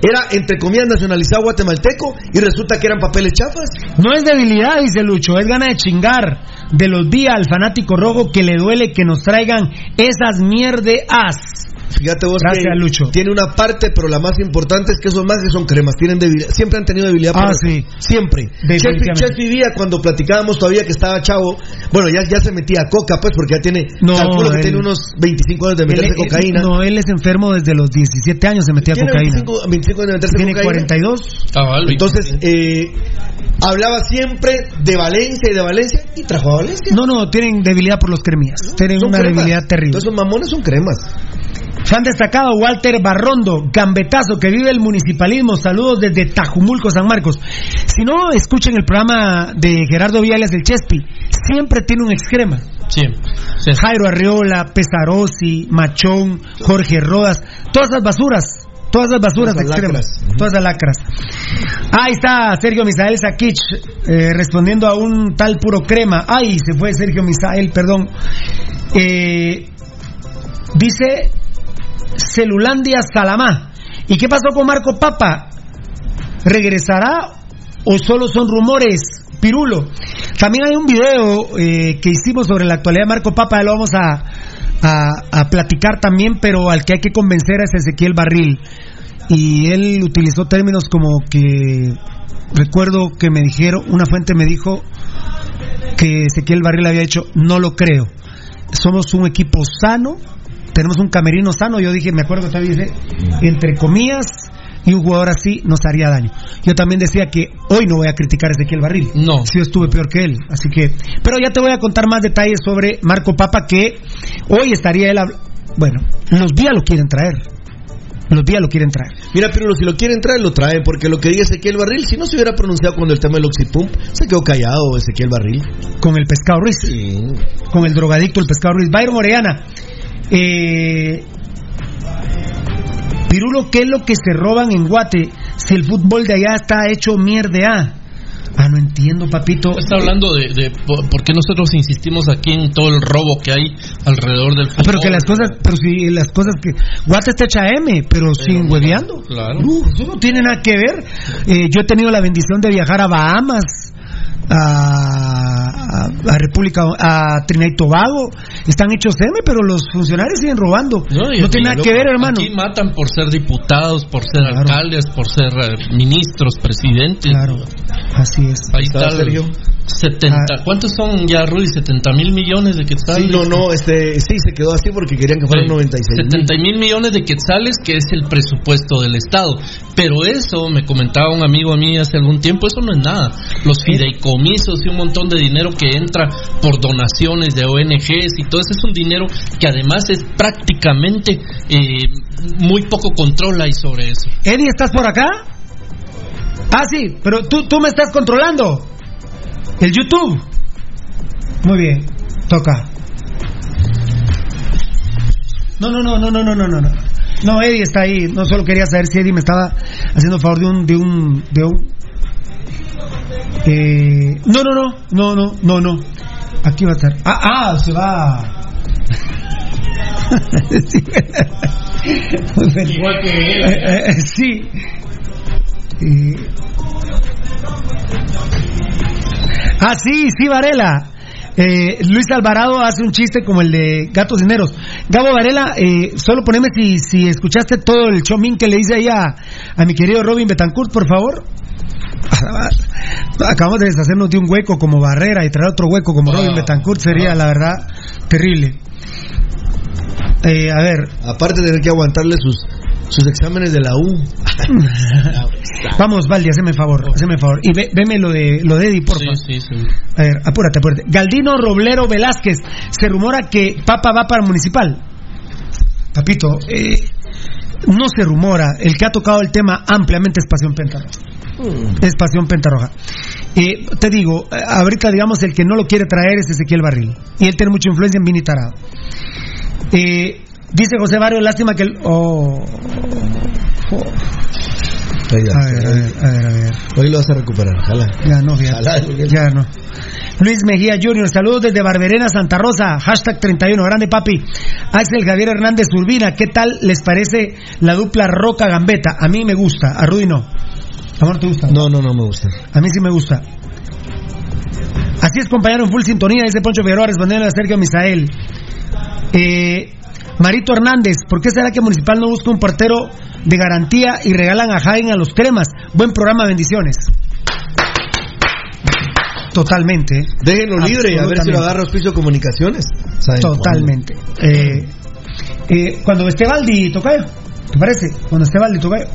era entre comillas nacionalizado guatemalteco y resulta que eran papeles chafas. No es debilidad, dice Lucho, es gana de chingar de los días al fanático rojo que le duele que nos traigan esas mierdeas. Fíjate vos Gracias, que Lucho. tiene una parte, pero la más importante es que esos más que son cremas, tienen debilidad, siempre han tenido debilidad Ah, sí. siempre. Chef vivía cuando platicábamos todavía que estaba chavo, bueno, ya, ya se metía coca, pues, porque ya tiene, No, calculo que él- tiene unos 25 años de meterse Él- él- cocaína. no, él es enfermo desde los 17 años, se metía tiene cocaína. 25, 25 años de meterse Tiene cocaína. 42. Cabal, Entonces, eh, hablaba siempre de Valencia y de Valencia y trajo a Valencia. No, no, tienen debilidad por los cremías. Tienen una cremas. debilidad terrible. Entonces, esos mamones son cremas. Fan destacado Walter Barrondo, gambetazo que vive el municipalismo. Saludos desde Tajumulco, San Marcos. Si no, escuchen el programa de Gerardo Viales del Chespi. Siempre tiene un excrema. Siempre. Jairo Arriola, Pesarosi, Machón, Jorge Rodas. Todas las basuras. Todas las basuras Todas las extremas. lacras. Todas las lacras. Ahí está Sergio Misael Sakich eh, respondiendo a un tal puro crema. Ay, se fue Sergio Misael, perdón. Eh, dice Celulandia Salamá. ¿Y qué pasó con Marco Papa? ¿Regresará o solo son rumores? Pirulo. También hay un video eh, que hicimos sobre la actualidad de Marco Papa, ya lo vamos a, a, a platicar también, pero al que hay que convencer es Ezequiel Barril. Y él utilizó términos como que, recuerdo que me dijeron, una fuente me dijo que Ezequiel Barril había dicho, no lo creo. Somos un equipo sano, tenemos un camerino sano. Yo dije, me acuerdo que todavía dice, entre comillas, y un jugador así nos haría daño. Yo también decía que hoy no voy a criticar a Ezequiel Barril. No. Si yo estuve peor que él. Así que. Pero ya te voy a contar más detalles sobre Marco Papa, que hoy estaría él. Bueno, los días lo quieren traer. Los días lo quieren traer. Mira, pero si lo quieren traer, lo traen, porque lo que dice Ezequiel Barril, si no se hubiera pronunciado cuando el tema del Oxipump, se quedó callado Ezequiel Barril. Con el pescado Ruiz. Con el drogadicto, el pescado Ruiz. Byron Orellana. Eh, Pirulo, ¿qué es lo que se roban en Guate si el fútbol de allá está hecho mierda? Ah, no entiendo, papito. Está hablando de, de por qué nosotros insistimos aquí en todo el robo que hay alrededor del Ah, fútbol. pero que las cosas, pero si las cosas que Guate está hecha M, pero, sin hueveando. Claro. Uh, eso no tiene nada que ver. Eh, yo he tenido la bendición de viajar a Bahamas, a, a- República, a Trinidad y Tobago. Están hechos M, pero los funcionarios siguen robando. No, tiene nada que ver, hermano. Aquí matan por ser diputados, por ser alcaldes, por ser eh, ministros, presidentes. Claro, así es. Ahí está Sergio? 70. ¿Cuántos son ya, Rudy? ¿70 mil millones de quetzales? Sí, no, no, este, sí, se quedó así porque querían que fueran 96 mil. 70 mil millones de quetzales, que es el presupuesto del Estado. Pero eso, me comentaba un amigo a mí hace algún tiempo, eso no es nada. Los fideicomisos y un montón de dinero que entra por donaciones de ONGs y todo eso es un dinero que además es prácticamente eh, muy poco control hay sobre eso. Eddie, ¿estás por acá? Ah, sí, pero tú, tú me estás controlando. El YouTube. Muy bien, toca. No, no, no, no, no, no, no, no. No, Eddie está ahí. No solo quería saber si Eddie me estaba haciendo favor de un, de un, de un. Eh, no, no, no, no, no, no, no. Aquí va a estar. Ah, ah, se va. Sí. Igual que él. Eh, eh, eh, sí. Eh. Ah, sí, sí, Varela. Eh, Luis Alvarado hace un chiste como el de Gatos Dineros. Gabo Varela, eh, solo poneme si, si escuchaste todo el chomín que le hice ahí a, a mi querido Robin Betancourt, por favor. Acabamos de deshacernos de un hueco como Barrera y traer otro hueco como Robin Betancourt sería, la verdad, terrible. Eh, a ver. Aparte de tener que aguantarle sus, sus exámenes de la U. Vamos, Valdi, haceme favor, haceme favor. Y ve, veme lo de, lo de Eddie, por favor. Sí, sí. A ver, apúrate, apúrate. Galdino Roblero Velázquez. Se rumora que Papa va para municipal. Papito, eh, no se rumora. El que ha tocado el tema ampliamente es Pasión Pentarroja. Es Pasión Pentarroja. Eh, te digo, ahorita digamos el que no lo quiere traer es Ezequiel Barril. Y él tiene mucha influencia en Vini Tarado. Eh, dice José Barrio, lástima que el... oh. Oh. A ver, a ver, a ver, a ver. Hoy lo vas a recuperar, ojalá. Ya no, fíjate. Ojalá. Ya no. Luis Mejía Jr., saludos desde Barberena, Santa Rosa, hashtag 31, grande papi. Axel Javier Hernández Urbina, ¿qué tal les parece la dupla Roca Gambeta? A mí me gusta, a Rudy no. ¿Amor te gusta? No, no, no me gusta. A mí sí me gusta. Así es, compañero, en full sintonía, dice Poncho Figueroa, respondiendo a Sergio Misael. Eh, Marito Hernández, ¿por qué será que Municipal no busca un portero de garantía y regalan a Jaén a los cremas? Buen programa, bendiciones. Totalmente. Déjenlo libre y a ver si lo agarra Hospicio Comunicaciones. ¿Saben Totalmente. Eh, eh, cuando esté Valdi, Tocayo. ¿Te parece? Cuando Valdi, Tocayo.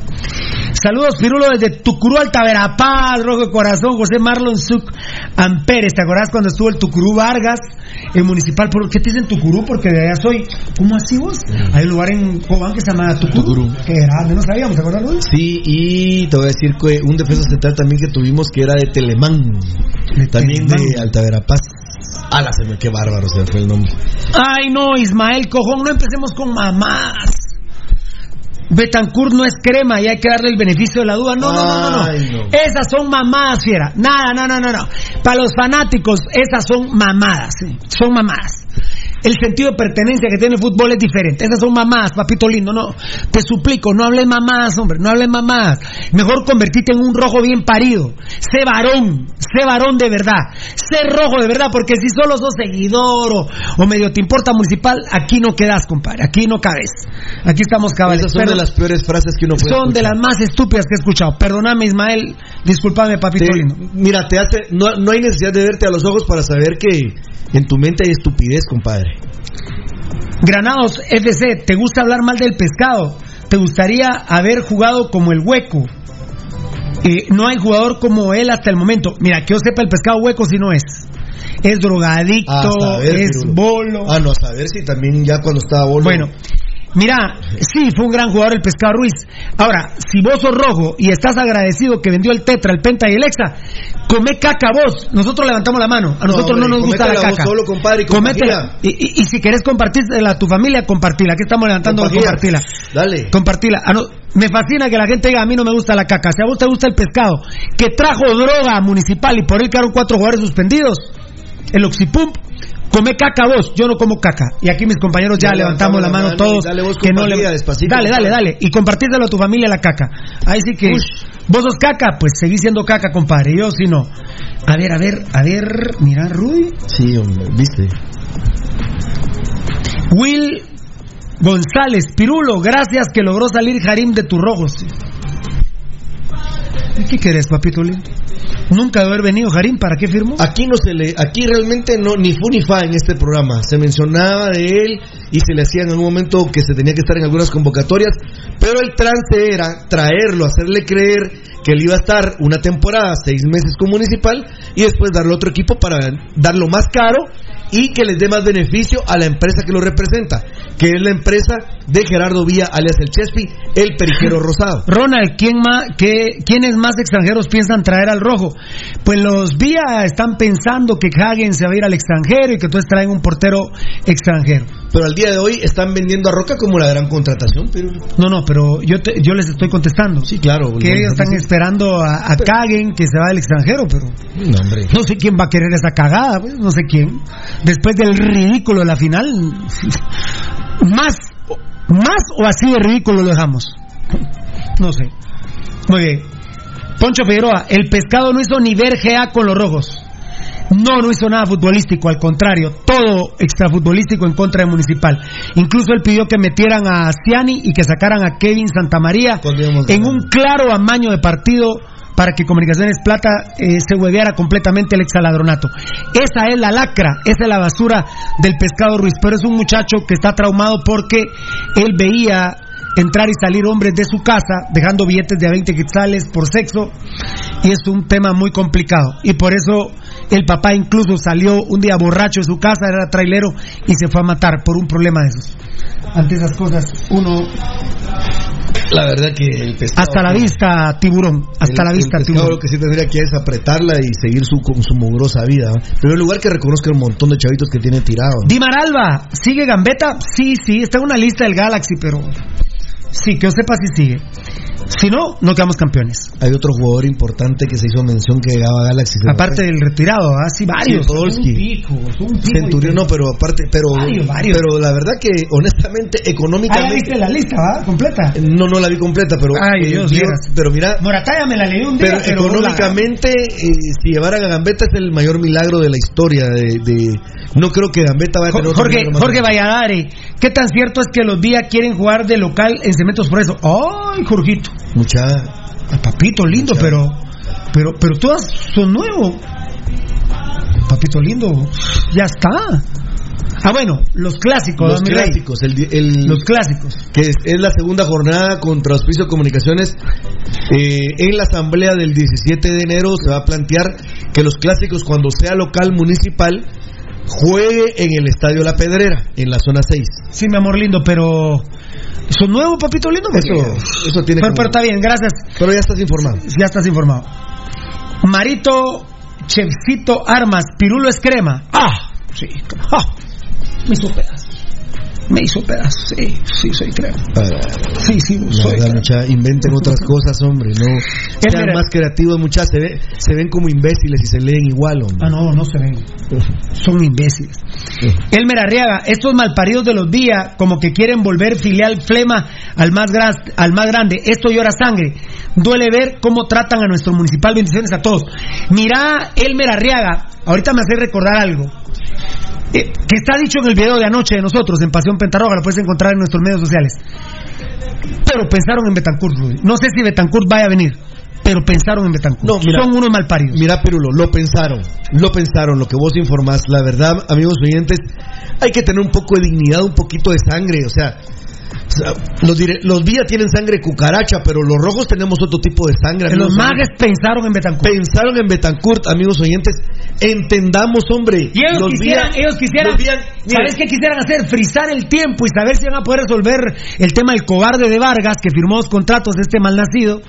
Saludos, Pirulo, desde Tucurú, Altaverapaz, Rojo de Corazón, José Marlon Zuc Amperes. ¿Te acordás cuando estuvo el Tucurú Vargas, el municipal? ¿Por qué te dicen Tucurú? Porque de allá soy. ¿Cómo así vos? Hay un lugar en Cobán que se llama Tucurú. Que grande, no sabíamos, ¿te acordás, Luis? Sí, y te voy a decir que un defensa central también que tuvimos que era de Telemán. también Telemán. de Altaverapaz. Ala, qué bárbaro se fue el nombre. Ay, no, Ismael Cojón, no empecemos con mamás. Betancourt no es crema y hay que darle el beneficio de la duda. No, no, no, no, no. Ay, no. Esas son mamadas, fiera. Nada, no, no, no, no. Para los fanáticos, esas son mamadas. sí. Son mamadas. El sentido de pertenencia que tiene el fútbol es diferente. Esas son mamadas, papito lindo. No, te suplico, no hables mamadas, hombre. No hables mamadas. Mejor convertirte en un rojo bien parido. Sé varón. Sé varón de verdad. Sé rojo de verdad. Porque si solo sos seguidor o, o medio te importa municipal, aquí no quedas, compadre. Aquí no cabes. Aquí estamos cabales. Esas son de las peores frases que uno puede son de escuchar. las más estúpidas que he escuchado. Perdóname, Ismael. Disculpame, papito Te- lindo. mira, te hace, no, no hay necesidad de verte a los ojos para saber que en tu mente hay estupidez, compadre. Granados FC, ¿te gusta hablar mal del pescado? ¿Te gustaría haber jugado como el hueco? Eh, no hay jugador como él hasta el momento. Mira, que yo sepa, el pescado hueco si no es. Es drogadicto, ver, es bolo. Ah, no, a saber si también ya cuando estaba bolo. Bueno, mira, sí, fue un gran jugador el Pescado Ruiz. Ahora, si vos sos rojo y estás agradecido que vendió el Tetra, el Penta y el Exa, come caca vos. Nosotros levantamos la mano. A No, nosotros no, hombre, nos gusta la vos caca. solo, compadre, y Cométela. Y, y- y si querés compartírsela a tu familia, compartila. Aquí estamos levantando Compartila. compartila. Dale. Compartila. Ah, no, me fascina que la gente diga, a mí no me gusta la caca. Si a vos te gusta el pescado, que trajo droga municipal y por él quedaron cuatro jugadores suspendidos, el Oxipump, come caca vos, yo no como caca. Y aquí mis compañeros ya, Ya levantamos la mano, todos. dale vos que no le... despacito, dale, dale, dale. Y compartírselo a tu familia la caca. Ahí sí que... Vos sos caca, pues seguís siendo caca, compadre. Yo sí no. A ver, a ver, a ver, mira, Rudy. Sí, hombre, viste. Will González, Pirulo, gracias que logró salir Harim de tus rojos. ¿Y qué querés, papito lindo? Nunca de haber venido Harim, ¿para qué firmó? Aquí no se le, aquí realmente no ni fu ni fa en este programa. Se mencionaba de él y se le hacía en algún momento que se tenía que estar en algunas convocatorias, pero el trance era traerlo, hacerle creer que él iba a estar una temporada, seis meses con Municipal y después darle otro equipo para darlo más caro y que les dé más beneficio a la empresa que lo representa, que es la empresa de Gerardo Vía, alias el Chespi, el periquero rosado. Ronald, ¿quién más, qué, ¿quiénes más extranjeros piensan traer al rojo? Pues los Vía están pensando que Hagen se va a ir al extranjero y que entonces traen un portero extranjero. Pero al día de hoy están vendiendo a Roca como la gran contratación, pero No, no, pero yo, te- yo les estoy contestando. Sí, claro. Que ellos están esperando a, a Kagen que se va al extranjero, pero No, hombre. no sé quién va a querer esa cagada, pues, no sé quién. Después del ridículo de la final, más, más o así de ridículo lo dejamos. No sé. Muy bien. Poncho Figueroa, el pescado no hizo ni ver GA con los rojos. No, no hizo nada futbolístico, al contrario, todo extrafutbolístico en contra de Municipal. Incluso él pidió que metieran a Ciani y que sacaran a Kevin Santamaría en un claro amaño de partido para que Comunicaciones Plata eh, se hueveara completamente el exaladronato. Esa es la lacra, esa es la basura del pescado Ruiz, pero es un muchacho que está traumado porque él veía entrar y salir hombres de su casa dejando billetes de a 20 quetzales por sexo y es un tema muy complicado y por eso el papá incluso salió un día borracho de su casa, era trailero y se fue a matar por un problema de esos. Ante esas cosas uno La verdad que el pescado. hasta la vista tiburón, hasta el- la vista el tiburón. lo que sí tendría que es apretarla y seguir su, con su mugrosa vida. En primer lugar, que reconozca el montón de chavitos que tiene tirado. Dimar Alba, ¿sigue Gambetta? Sí, sí, está en una lista del Galaxy, pero sí, que yo sepa si sigue. Si no, no quedamos campeones. Hay otro jugador importante que se hizo mención que llegaba a Galaxy. Aparte del retirado, así varios. Sí, Podolski. Un pico, un pico. Centurión no, pero aparte, pero, Varios, varios. pero la verdad que honestamente, Ah, ya económicamente, viste la lista, ¿va? Completa. no, no la vi completa, pero, Ay, eh, Dios, vieras. pero mira, Morataya me la leí un día, pero pero, económicamente, eh, si llevaran a Gambetta es el mayor milagro de la historia. De, de- no creo que Gambetta vaya a tener otro Jorge, más Jorge. Valladares, ¿qué tan cierto es que los días quieren jugar de local en Cementos por eso? ¡Ay, Jorgito! Mucha, Papito lindo, pero, pero, pero todas son nuevos. Papito lindo, ya está. Ah, bueno, los clásicos, los clásicos, el, el- Los clásicos. que es, es la segunda jornada contra Auspicio Comunicaciones. Eh, en la asamblea del 17 de enero se va a plantear que los clásicos, cuando sea local municipal, juegue en el Estadio La Pedrera, en la zona 6. Sí, mi amor lindo, pero. ¿Son nuevos, papito lindo? Eso, eso tiene Pero, como- pero está bien, gracias. Pero ya estás informado. Ya estás informado. Marito Chefcito Armas, Pirulo es crema. Ah, sí. Ah, me pedazo. Me hizo pedazo. Sí, sí, soy crema. Sí, sí, La soy mucha, inventen otras cosas, hombre. No sean mira- más creativos, muchachos. Se, ve- se ven como imbéciles y se leen igual, hombre. Ah, no, no se ven. Son imbéciles. Elmer Arriaga, estos malparidos de los días, como que quieren volver filial flema al más, gras- al más grande. Esto llora sangre. Duele ver cómo tratan a nuestro municipal. Bendiciones a todos. Mira, Elmer Arriaga, ahorita me hace recordar algo. Eh, que está dicho en el video de anoche de nosotros, en Pasión Pentarroga, lo puedes encontrar en nuestros medios sociales. Pero pensaron en Betancourt, Rudy. No sé si Betancourt vaya a venir. pero pensaron en Betancourt. No, mira, Son unos malparidos. Mira, Pirulo, lo pensaron, lo pensaron, lo que vos informás. La verdad, amigos oyentes, hay que tener un poco de dignidad, un poquito de sangre. O sea, o sea, los, los vías tienen sangre cucaracha, pero los rojos tenemos otro tipo de sangre. los mages pensaron en Betancourt. Pensaron en Betancourt, amigos oyentes. Entendamos, hombre. Y ellos los quisieran, Vía- ellos quisieran, ¿sabes qué quisieran hacer? Frizar el tiempo y saber si van a poder resolver el tema del cobarde de Vargas, que firmó dos contratos de este malnacido.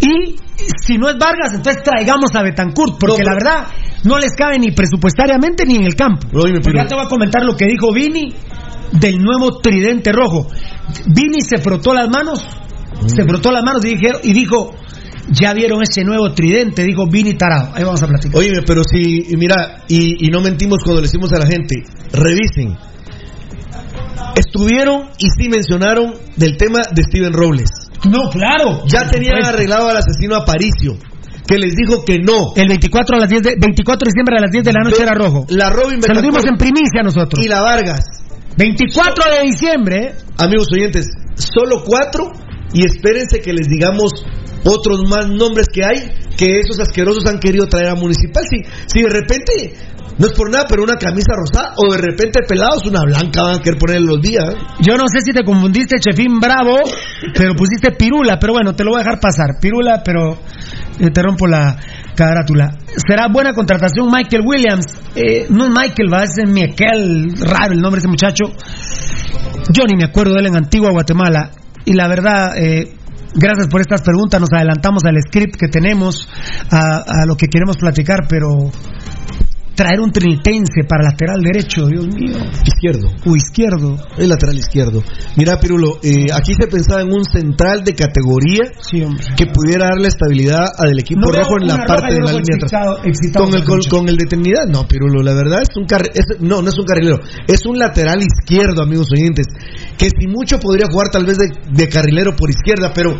Y si no es Vargas, entonces traigamos a Betancourt, porque la verdad no les cabe ni presupuestariamente ni en el campo. Ya te voy a comentar lo que dijo Vini del nuevo tridente rojo. Vini se frotó las manos, se frotó las manos y, dijeron, y dijo, ya vieron ese nuevo tridente, dijo Vini Tarado. Ahí vamos a platicar. Oye, pero si, mira, y, y no mentimos cuando le decimos a la gente, revisen. Estuvieron y sí mencionaron del tema de Steven Robles. No, claro. Ya tenían arreglado al asesino Aparicio, que les dijo que no. El 24, a las 10 de, 24 de diciembre a las 10 de la noche era rojo. La Robin Se lo dimos en primicia nosotros. y la Vargas. 24 de diciembre. Amigos oyentes, solo cuatro y espérense que les digamos otros más nombres que hay que esos asquerosos han querido traer a Municipal. Si, si de repente, no es por nada, pero una camisa rosada o de repente pelados, una blanca van a querer ponerle los días. Yo no sé si te confundiste, Chefín Bravo, pero pusiste Pirula. Pero bueno, te lo voy a dejar pasar. Pirula, pero eh, te rompo la carátula. Será buena contratación Michael Williams. Eh, no es Michael, va, es Michael, raro el nombre de ese muchacho. Yo ni me acuerdo de él en Antigua Guatemala. Y la verdad, eh, gracias por estas preguntas. Nos adelantamos al script que tenemos, a, a lo que queremos platicar, pero traer un trinitense para lateral derecho, Dios mío. Izquierdo. O izquierdo. El lateral izquierdo. Mira, Pirulo, eh, aquí se pensaba en un central de categoría Sí, que pudiera darle estabilidad al equipo No rojo en la parte de la línea atrás. excitado- excitado Con el, con con, el con el de eternidad, no, Pirulo, la verdad es un carri- es- no, no es un carrilero, es un lateral izquierdo, amigos oyentes, que si mucho podría jugar tal vez de, carrilero por izquierda, pero,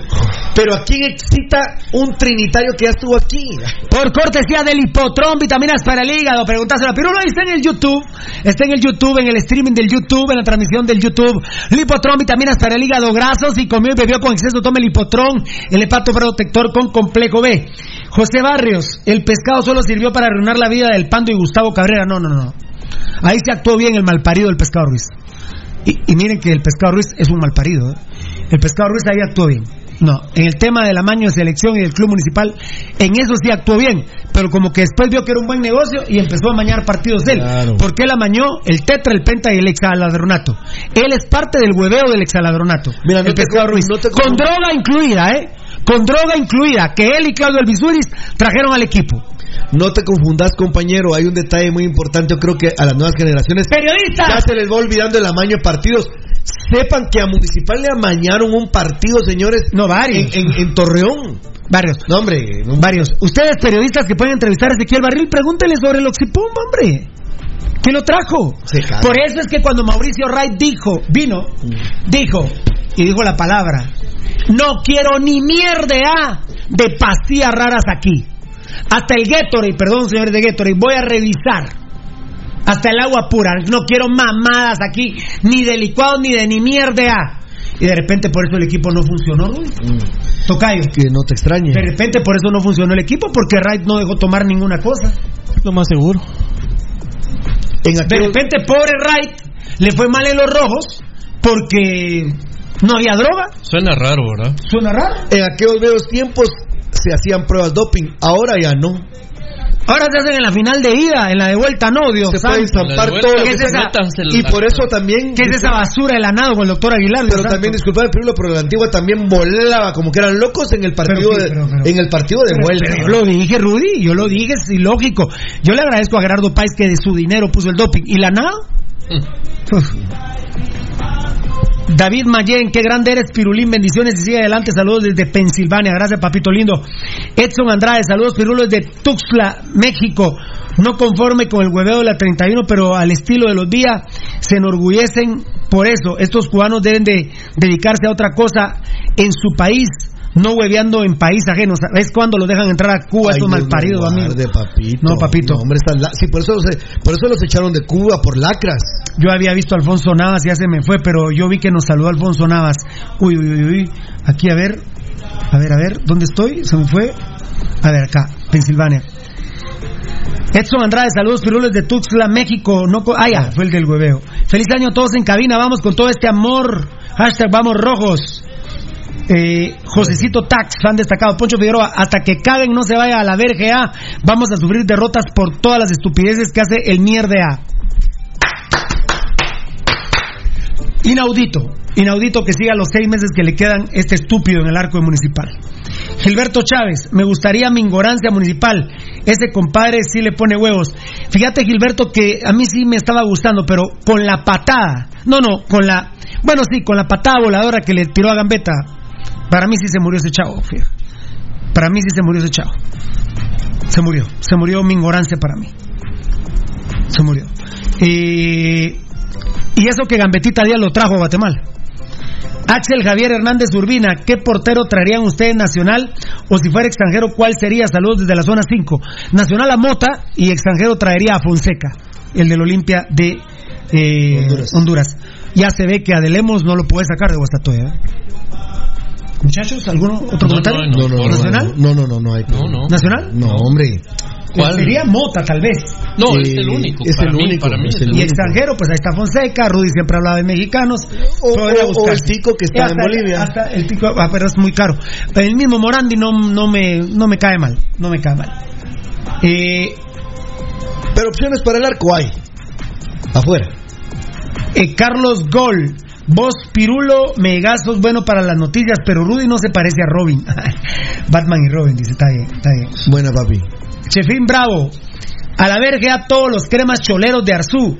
pero ¿a quién excita un trinitario que ya estuvo aquí? Por cortesía del Hipotrón, vitaminas para el hígado. Pregúntaselo a Pirulo. Ahí está en el YouTube. Está en el YouTube, en el streaming del YouTube, en la transmisión del YouTube. Lipotrón, vitaminas para el hígado grasos. Y comió y bebió con exceso, tome el Hipotrón, el hepato protector con complejo B. José Barrios, el pescado solo sirvió para arruinar la vida del Pando y Gustavo Cabrera. No, no, no. Ahí se actuó bien el malparido del pescado Ruiz. Y, y miren que el pescado Ruiz es un malparido. ¿eh? El pescado Ruiz ahí actuó bien. No, en el tema del amaño de selección y del club municipal, en eso sí actuó bien, pero como que después vio que era un buen negocio y empezó a amañar partidos de él. Claro. Porque él amañó el tetra, el penta y el exaladronato. Él es parte del hueveo del exaladronato. Mira, no el pescado Ruiz. no con con- droga incluida, ¿eh? Con droga incluida, que él y Claudio Elvisuris trajeron al equipo. No te confundas, compañero, hay un detalle muy importante, yo creo que a las nuevas generaciones ¡Periodistas! ya se les va olvidando el amaño de partidos. Sepan que a Municipal le amañaron un partido, señores, No, varios. en, en- en Torreón. Varios. No, hombre, Varios. Ustedes, periodistas que pueden entrevistar a Ezequiel Barril, pregúntenle sobre el Oxipumba, hombre. ¿Quién lo trajo? Por eso es que cuando Mauricio Wright dijo, vino, dijo, y dijo la palabra, no quiero ni mierda de pastillas raras aquí. Hasta el Gatorade, perdón señores de Gatorade, voy a revisar. Hasta el agua pura, no quiero mamadas aquí, ni de licuados ni de ni mierda. Y de repente por eso el equipo no funcionó, Rudy. Tocayo. que no te extrañe. De repente por eso no funcionó el equipo, porque Wright no dejó tomar ninguna cosa. Lo más seguro. En De repente, pobre Wright, le fue mal en los rojos, porque no había droga. Suena raro, ¿verdad? Suena raro. en aquellos viejos tiempos se hacían pruebas doping, ahora ya no. Ahora se hacen en la final de ida, en la de vuelta, no, Dios Se pueden santo. zampar La de todo lo ¿Qué que es se esa? métansela. Y por eso también. ¿Qué es esa basura de la nado con el doctor Aguilar? Pero también, disculpame, Pirulo, pero la antigua también volaba como que eran locos en el partido, Pero de, pero- pero- en el partido de Pero- vuelta. pero yo lo dije, Rudy, yo lo dije, es ilógico. Yo le agradezco a Gerardo Páez que de su dinero puso el doping. ¿Y la nada? David Mayen, qué grande eres, Pirulín. Bendiciones y sigue adelante. Saludos desde Pensilvania. Gracias, papito lindo. Edson Andrade, saludos, Pirulo, desde Tuxtla, México. No conforme con el hueveo de la 31, pero al estilo de los días, se enorgullecen por eso. Estos cubanos deben de dedicarse a otra cosa en su país, no hueveando en país ajeno. ¿Ves cuándo los dejan entrar a Cuba Ay, estos malparidos, papito. No, papito. No, hombre, la- sí, por eso, los, por eso los echaron de Cuba, por lacras. Yo había visto a Alfonso Navas, ya se me fue, pero yo vi que nos saludó Alfonso Navas. Uy, uy, uy, uy. Aquí, a ver. A ver, a ver, ¿dónde estoy? Se me fue. A ver, acá, Pensilvania. Edson Andrade, saludos pirulos de Tuxtla, México. No ah, ya, fue el del hueveo. Feliz año a todos en cabina, vamos con todo este amor. Hashtag vamos rojos. Eh, Josecito Tax, fan destacado. Poncho Figueroa, hasta que caguen no se vaya a la verga. Vamos a sufrir derrotas por todas las estupideces que hace el mierda. Inaudito, inaudito que siga los seis meses que le quedan este estúpido en el arco municipal. Gilberto Chávez, me gustaría mi ingorancia municipal. Ese compadre sí le pone huevos. Fíjate, Gilberto, que a mí sí me estaba gustando, pero con la patada. No, no, con la. Bueno, sí, con la patada voladora que le tiró a Gambetta. Para mí sí se murió ese chavo, fíjate. Para mí sí se murió ese chavo. Se murió. Se murió mi ignorancia para mí. Se murió. Y, y eso que Gambetita Díaz lo trajo a Guatemala. Axel Javier Hernández Urbina, ¿qué portero traerían ustedes nacional? O si fuera extranjero, ¿cuál sería? Saludos desde la zona 5. Nacional a Mota y extranjero traería a Fonseca, el del Olimpia de eh, Honduras. Honduras. Ya se ve que Adelemos no lo puede sacar de Guastatoya. ¿eh? Muchachos, ¿algún otro comentario? No, no, no, ¿Nacional? No, no, no, no hay. ¿Nacional? No, hombre. ¿Cuál? Sería Mota, tal vez. No, es el único. Es para el mí, único, Para mí es el Y único. extranjero, pues ahí está Fonseca, Rudy siempre hablaba de mexicanos. O- Podría o- el Tico que está Y en Bolivia. hasta el Tico, ah, pero es muy caro. Pero el mismo Morandi no, no, me, no me cae mal. No me cae mal. Eh, Pero opciones para el arco hay. Afuera. eh, Carlos Gol. Vos, Pirulo, Megazos, bueno para las noticias, pero Rudy no se parece a Robin. Batman y Robin, dice, está bien, está bien. Buena, papi. Chefín Bravo. A la verga a todos los cremas choleros de Arzú.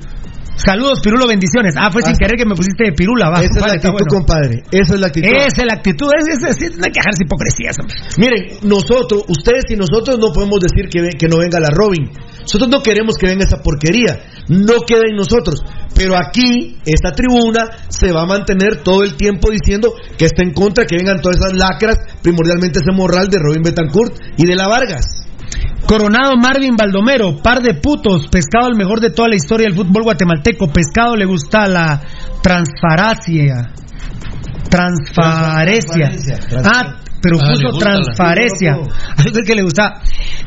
Saludos, Pirulo, bendiciones. Ah, fue sin Ah. querer que me pusiste de pirula, va. Esa es la actitud, bueno. compadre. Esa es la actitud. Esa es la actitud, es, es, es- no hay que dejarse hipocresías, hombre. Miren, nosotros, ustedes y nosotros no podemos decir que, que no venga la Robin. Nosotros no queremos que venga esa porquería. No queda en nosotros. Pero aquí, esta tribuna se va a mantener todo el tiempo diciendo que está en contra que vengan todas esas lacras, primordialmente ese morral de Robin Betancourt y de la Vargas. Coronado Marvin Baldomero, par de putos, pescado el mejor de toda la historia del fútbol guatemalteco. Pescado le gusta la transfaracia. Transfarecia. Ah, pero Ah, puso gusta la- transfarecia. A ver que le gusta.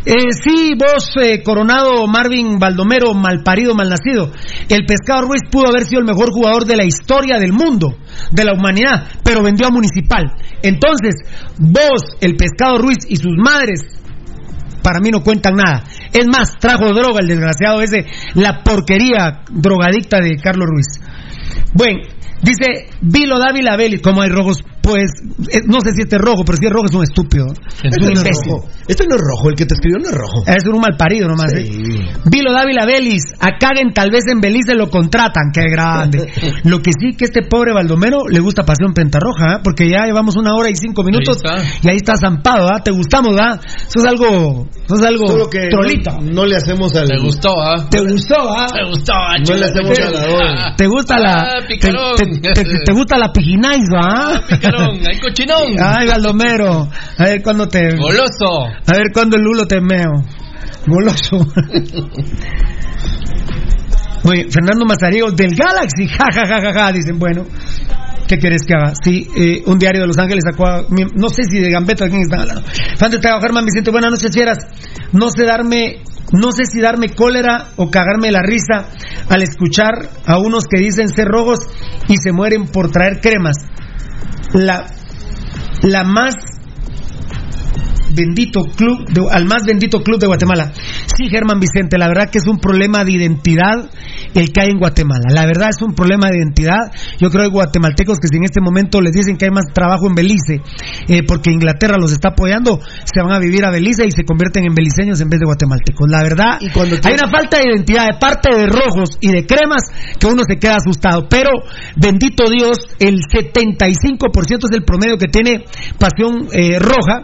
Eh, sí, vos, eh, Coronado Marvin Baldomero, malparido, malnacido. El Pescado Ruiz pudo haber sido el mejor jugador de la historia del mundo, de la humanidad, pero vendió a Municipal. Entonces, vos, el Pescado Ruiz y sus madres, para mí no cuentan nada. Es más, trajo droga el desgraciado ese, la porquería drogadicta de Carlos Ruiz. Bueno, dice Vilo Dávila Vélez, como hay rojos, pues, eh, no sé si este es rojo, pero si es rojo es un estúpido. Es Este un no es imbécil. rojo. Este no es rojo, el que te escribió no es rojo. Es un mal parido nomás. ¿eh? Vilo Dávila Vélez, a Caguen tal vez en Belice lo contratan, qué grande. Lo que sí que este pobre Baldomero le gusta Pasión Pentarroja, ¿eh? porque ya llevamos una hora y cinco minutos Ahí y ahí está zampado, ¿ah? Te gustamos, ¿ah? Eso es algo, eso es algo Solo que trolito. no, no le hacemos al. Te gustó, ¿ah? ¿Te gustó, ah? Te gustó, ¿ah? No le hacemos a la hora. ¿Te gusta la Ah, te, picarón. te- te- te gusta la pijinais, ah? Hay cochinón. Ay, Baldomero, a ver cuándo te Goloso. A ver cuándo el lulo te meo. Goloso. Oye, Fernando Mazario del Galaxy, ja, ja, ja, ja, ja, dicen, bueno, ¿qué quieres que haga? Sí, eh, un diario de Los Ángeles sacó, a- no sé si de Gambetta, ¿de quién están hablando? Fan de Germán Vicente, buenas noches, fieras. No sé darme, no sé si darme cólera o cagarme la risa al escuchar a unos que dicen ser rojos y se mueren por traer cremas. La, la más bendito club, de- al más bendito club de Guatemala. Sí, Germán Vicente, la verdad que es un problema de identidad el que hay en Guatemala. La verdad es un problema de identidad. Yo creo que hay guatemaltecos que si en este momento les dicen que hay más trabajo en Belice, eh, porque Inglaterra los está apoyando, se van a vivir a Belice y se convierten en beliceños en vez de guatemaltecos. La verdad, hay una falta de identidad de parte de rojos y de cremas que uno se queda asustado. Pero, bendito Dios, el 75% es el promedio que tiene pasión eh, roja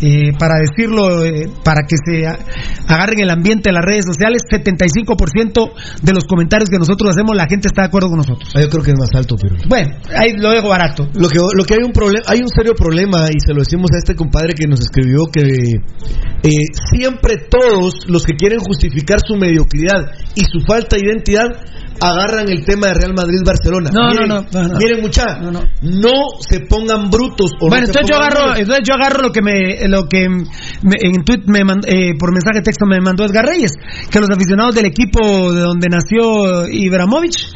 eh, para decirlo, eh, para que se agarren el ambiente de las redes sociales, 75% de los comentarios que nosotros hacemos, la gente está de acuerdo con nosotros. Ah, Yo creo que es más alto, pero. Bueno, ahí lo dejo barato. Lo que, lo que hay un problema, hay un serio problema y se lo decimos a este compadre que nos escribió que eh, siempre todos los que quieren justificar su mediocridad y su falta de identidad agarran el tema de Real Madrid-Barcelona. No, miren, no, no, no. Miren, mucha, no, se pongan brutos. O bueno, no entonces yo agarro, entonces yo agarro lo que me, lo que me- en tweet me mand- eh, por mensaje de texto me mandó Edgar Reyes, que los aficionados del equipo de donde nació Ibramovich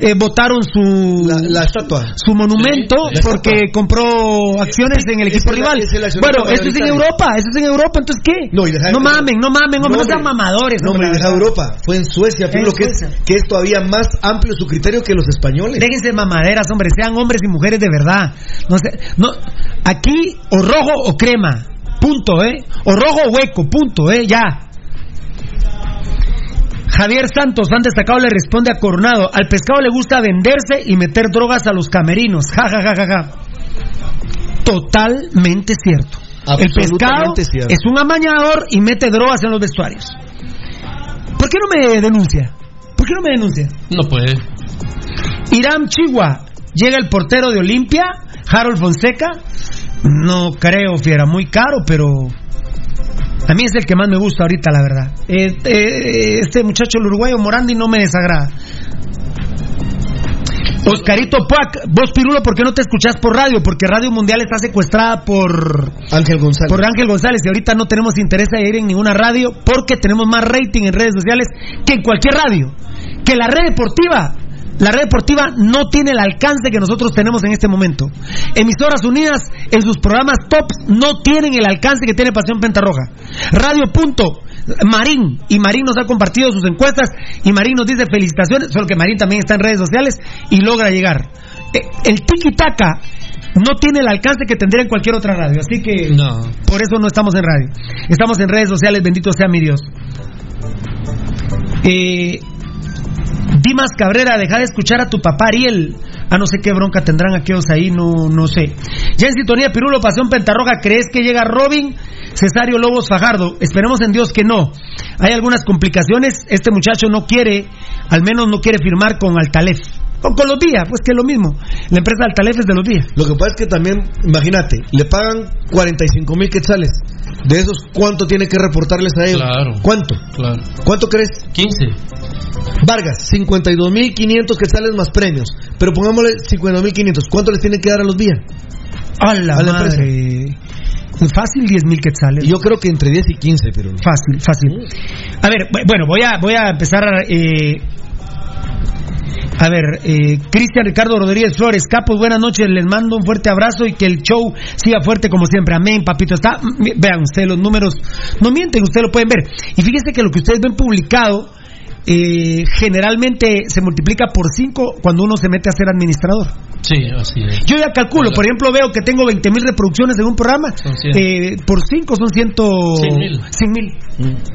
eh, votaron su la, estatua, su monumento Sí, porque compró acciones en el equipo es la- rival. es Bueno, esto es en. Europa, esto es en Europa, entonces qué? No, y No mamen, no mamen, hombre, no, sean mamadores. No, hombre, deja. Europa. Fue en Suecia, En Pirulo, que que es todavía más amplio su criterio que los españoles. Déjense mamaderas, hombre, sean hombres y mujeres de verdad. No sé, no, aquí o rojo o crema, punto, ¿eh? O rojo o hueco, punto, ¿eh? Ya. Javier Santos, fan destacado, le responde a Coronado, al pescado le gusta venderse y meter drogas a los camerinos. Ja, ja, ja, ja, ja. Totalmente cierto. El pescado cierto. es un amañador y mete drogas en los vestuarios. ¿Por qué no me denuncia? ¿Por qué no me denuncia? No puede. Irán Chihuahua. Llega el portero de Olimpia, Harold Fonseca. No creo, fiera, muy caro, pero a mí es el que más me gusta ahorita, la verdad. Eh, este muchacho, el uruguayo Morandi, no me desagrada. Oscarito Puac, vos Pirulo, ¿por qué no te escuchás por radio? Porque Radio Mundial está secuestrada por Ángel González. por Ángel González y ahorita no tenemos interés de ir en ninguna radio porque tenemos más rating en redes sociales que en cualquier radio. Que la red deportiva, la red deportiva no tiene el alcance que nosotros tenemos en este momento. Emisoras Unidas en sus programas tops no tienen el alcance que tiene Pasión Pentarroja. Radio Punto. Marín, y Marín nos ha compartido sus encuestas, y Marín nos dice felicitaciones, solo que Marín también está en redes sociales y logra llegar. Eh, El tiki taka no tiene el alcance que tendría en cualquier otra radio, así que No. por eso no estamos en radio. Estamos en redes sociales, bendito sea mi Dios. Eh, Dimas Cabrera, deja de escuchar a tu papá Ariel. A no sé qué bronca tendrán aquellos ahí, no, no sé. Ya en sintonía, Pirulo, Pasión Pentarroja, ¿crees que llega Robin? Cesario Lobos Fajardo, esperemos en Dios que no. Hay algunas complicaciones, este muchacho no quiere, al menos no quiere firmar con Altalef. O con los días, pues que es lo mismo. La empresa Altalef es de los días. Lo que pasa es que también, imagínate, le pagan 45 mil quetzales. De esos, ¿cuánto tiene que reportarles a ellos? Claro. ¿Cuánto? Claro. ¿Cuánto crees? 15. Vargas, 52.500 quetzales más premios. Pero pongámosle 52.500. ¿Cuánto les tienen que dar a los días? A la, A la madre. Fácil 10 mil quetzales. Yo creo que entre 10 y 15, pero. Fácil, fácil. A ver, bu- bueno, voy a, voy a empezar a... eh, a ver, eh, Cristian Ricardo Rodríguez Flores, Capos, buenas noches, les mando un fuerte abrazo y que el show siga fuerte como siempre. Amén, papito. Está, vean ustedes los números, no mienten, ustedes lo pueden ver. Y fíjense que lo que ustedes ven publicado eh, generalmente se multiplica por 5 cuando uno se mete a ser administrador. Sí, así es. Yo ya calculo, por ejemplo, veo que tengo 20 mil reproducciones en un programa. Eh, por 5 son 100 Cien mil. 100 mil.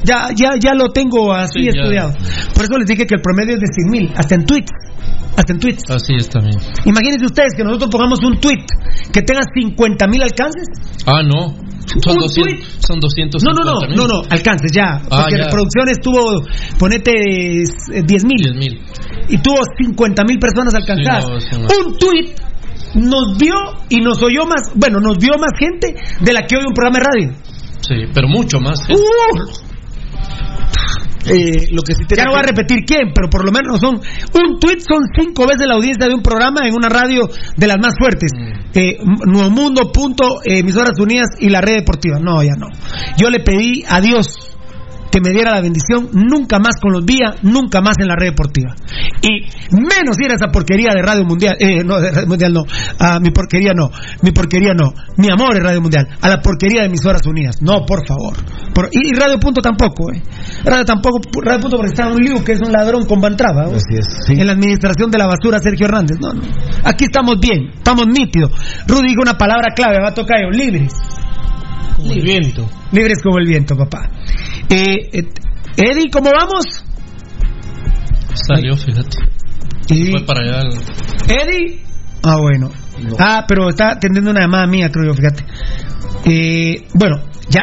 Ya, ya, ya lo tengo así Sí, ya. estudiado. Por eso les dije que el promedio es de 100 mil, hasta en tweets. Hasta en tweets. Así es también. Imagínense ustedes que nosotros pongamos un tweet que tenga 50 mil alcances. Ah, no. Son Un 200. Son 200. No, no, no, no, no, alcances ya. Ah, porque ya. reproducciones tuvo, ponete eh, 10 mil. mil. Y tuvo 50 mil personas alcanzadas. Un tweet nos vio y nos oyó más, bueno, nos vio más gente de la que oye un programa de radio. Sí, pero mucho más. ¿Eh? Lo que sí Ya no voy a repetir quién, pero por lo menos son un tweet son cinco veces la audiencia de un programa en una radio de las más fuertes. Eh, Nuevo Mundo, punto, eh, emisoras unidas y la red deportiva. No, ya no. Yo le pedí a Dios que me diera la bendición nunca más con los días, nunca más en la red deportiva. Y menos ir a esa porquería de Radio Mundial, eh, no, de Radio Mundial no, a mi porquería no, mi porquería no, mi amor es Radio Mundial, a la porquería de emisoras unidas. No, por favor. Por- y, y Radio Punto tampoco, eh. Radio tampoco, Radio Punto porque está un lío que es un ladrón con Bantraba. ¿no? Así es. En la administración de la basura, Sergio Hernández. No, no. Aquí estamos bien, estamos nítidos. Rudy dijo una palabra clave, va a tocar yo, libres. Como el viento. Libres como el viento, papá. Eh, eh, Eddie, ¿cómo vamos? Salió, fíjate. Y- Fue para allá. el- Eddie. Ah, bueno. Ah, pero está atendiendo una llamada mía, creo yo, fíjate. Eh, bueno, ya.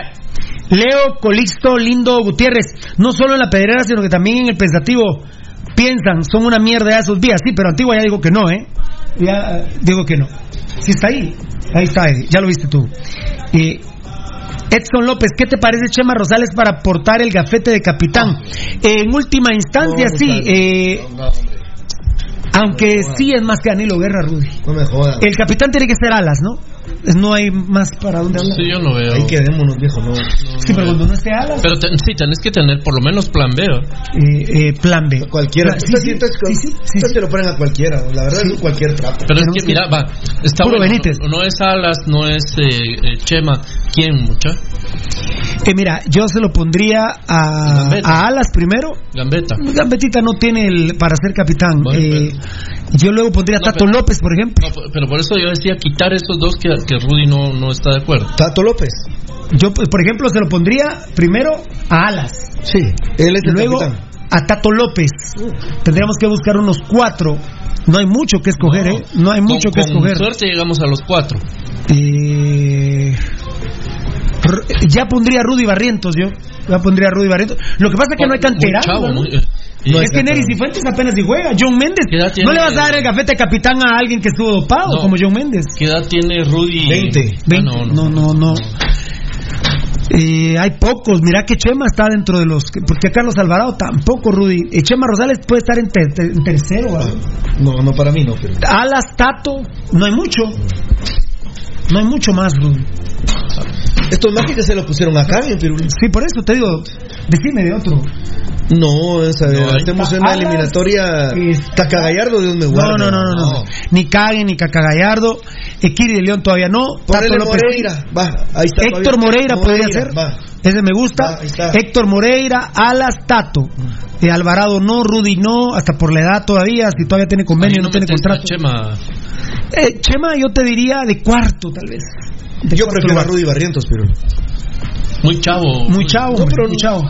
Leo Colixto Lindo Gutiérrez, no solo en la pedrera, sino que también en el pensativo piensan, son una mierda esos días. Sí, pero Antigua ya digo que no, ¿eh? Ya eh, digo que no. Sí está ahí. Ahí está, Eddie. Ya lo viste tú. Eh, Edson López, ¿qué te parece Chema Rosales para portar el gafete de capitán? En última instancia, No, sí. Eh, aunque sí es más que Danilo Guerra, Rudy. No me jodas. El capitán tiene que ser alas, ¿no? No hay más para dónde hablar. Sí, yo no veo. Ahí quedémonos, viejo, no. Sí, pero cuando no esté alas, Pero ten- sí, tenés que tener por lo menos plan B. eh, eh, plan B. Cualquiera. Sí, sí, sí, sí, sí, se lo ponen a cualquiera. La verdad es cualquier trapo. Pero es que, que- mira, va, está Puro bueno, Benítez. No, es Alas, no es eh, eh, Chema. ¿Quién, mucha? Eh, mira, yo se lo pondría a, a alas primero. Gambetta. Gambetita no tiene el para ser capitán. Bueno, Eh, yo luego pondría a No, Tato pero- López, por ejemplo. No, pero por eso yo decía quitar esos dos que, que Rudy no, no está de acuerdo. Tato López. Yo, pues, por ejemplo, se lo pondría primero a alas. Sí, él es el Luego capitán. a Tato López. Tendríamos que buscar unos cuatro. No hay mucho que escoger, ¿eh? No hay mucho con, que con escoger. suerte llegamos a los cuatro. Eh, ya pondría a Rudy Barrientos, yo. Ya pondría a Rudy Barrientos. Lo que pasa es que no hay Muy canterano. chavo, ¿no? muy- y- es que Nery Cifuentes apenas si juega. John Méndez. ¿Qué edad tiene? No le vas a dar el gafete capitán a alguien que estuvo dopado, No. como John Méndez. ¿Qué edad tiene Rudy? 20. Ah, 20. no, no, no, no. Eh, hay pocos. Mira que Chema está dentro de los. que- Porque Carlos Alvarado tampoco, Rudy. Eh, Chema Rosales puede estar en, ter- ter- en tercero. No, no para mí, no. Pero... Alas, Tato. No hay mucho. No hay mucho más, Rudy. Estos mágicos se lo pusieron acá en Perú. Sí, por eso te digo. Decime de otro. No, es a ver, No hay. hacemos una Alas, eliminatoria. es- Cacagallardo, Dios me No, guarde. no, no, no, no. Ni Caguen, ni Cacagallardo. Ekiri de León todavía no. Tato López. Moreira. Va, ahí está. Héctor todavía. Moreira, podría ser. Va. Ese me gusta. Va, ahí está. Héctor Moreira, Alas, Tato. Eh, Alvarado no, Rudy no, hasta por la edad todavía, si todavía tiene convenio, no, tiene contrato. Chema. Eh, Chema, yo te diría de cuarto, tal vez. De Yo prefiero a. Rudy Barrientos, pero. Muy chavo. Muy chavo, No, pero muy no- chavo.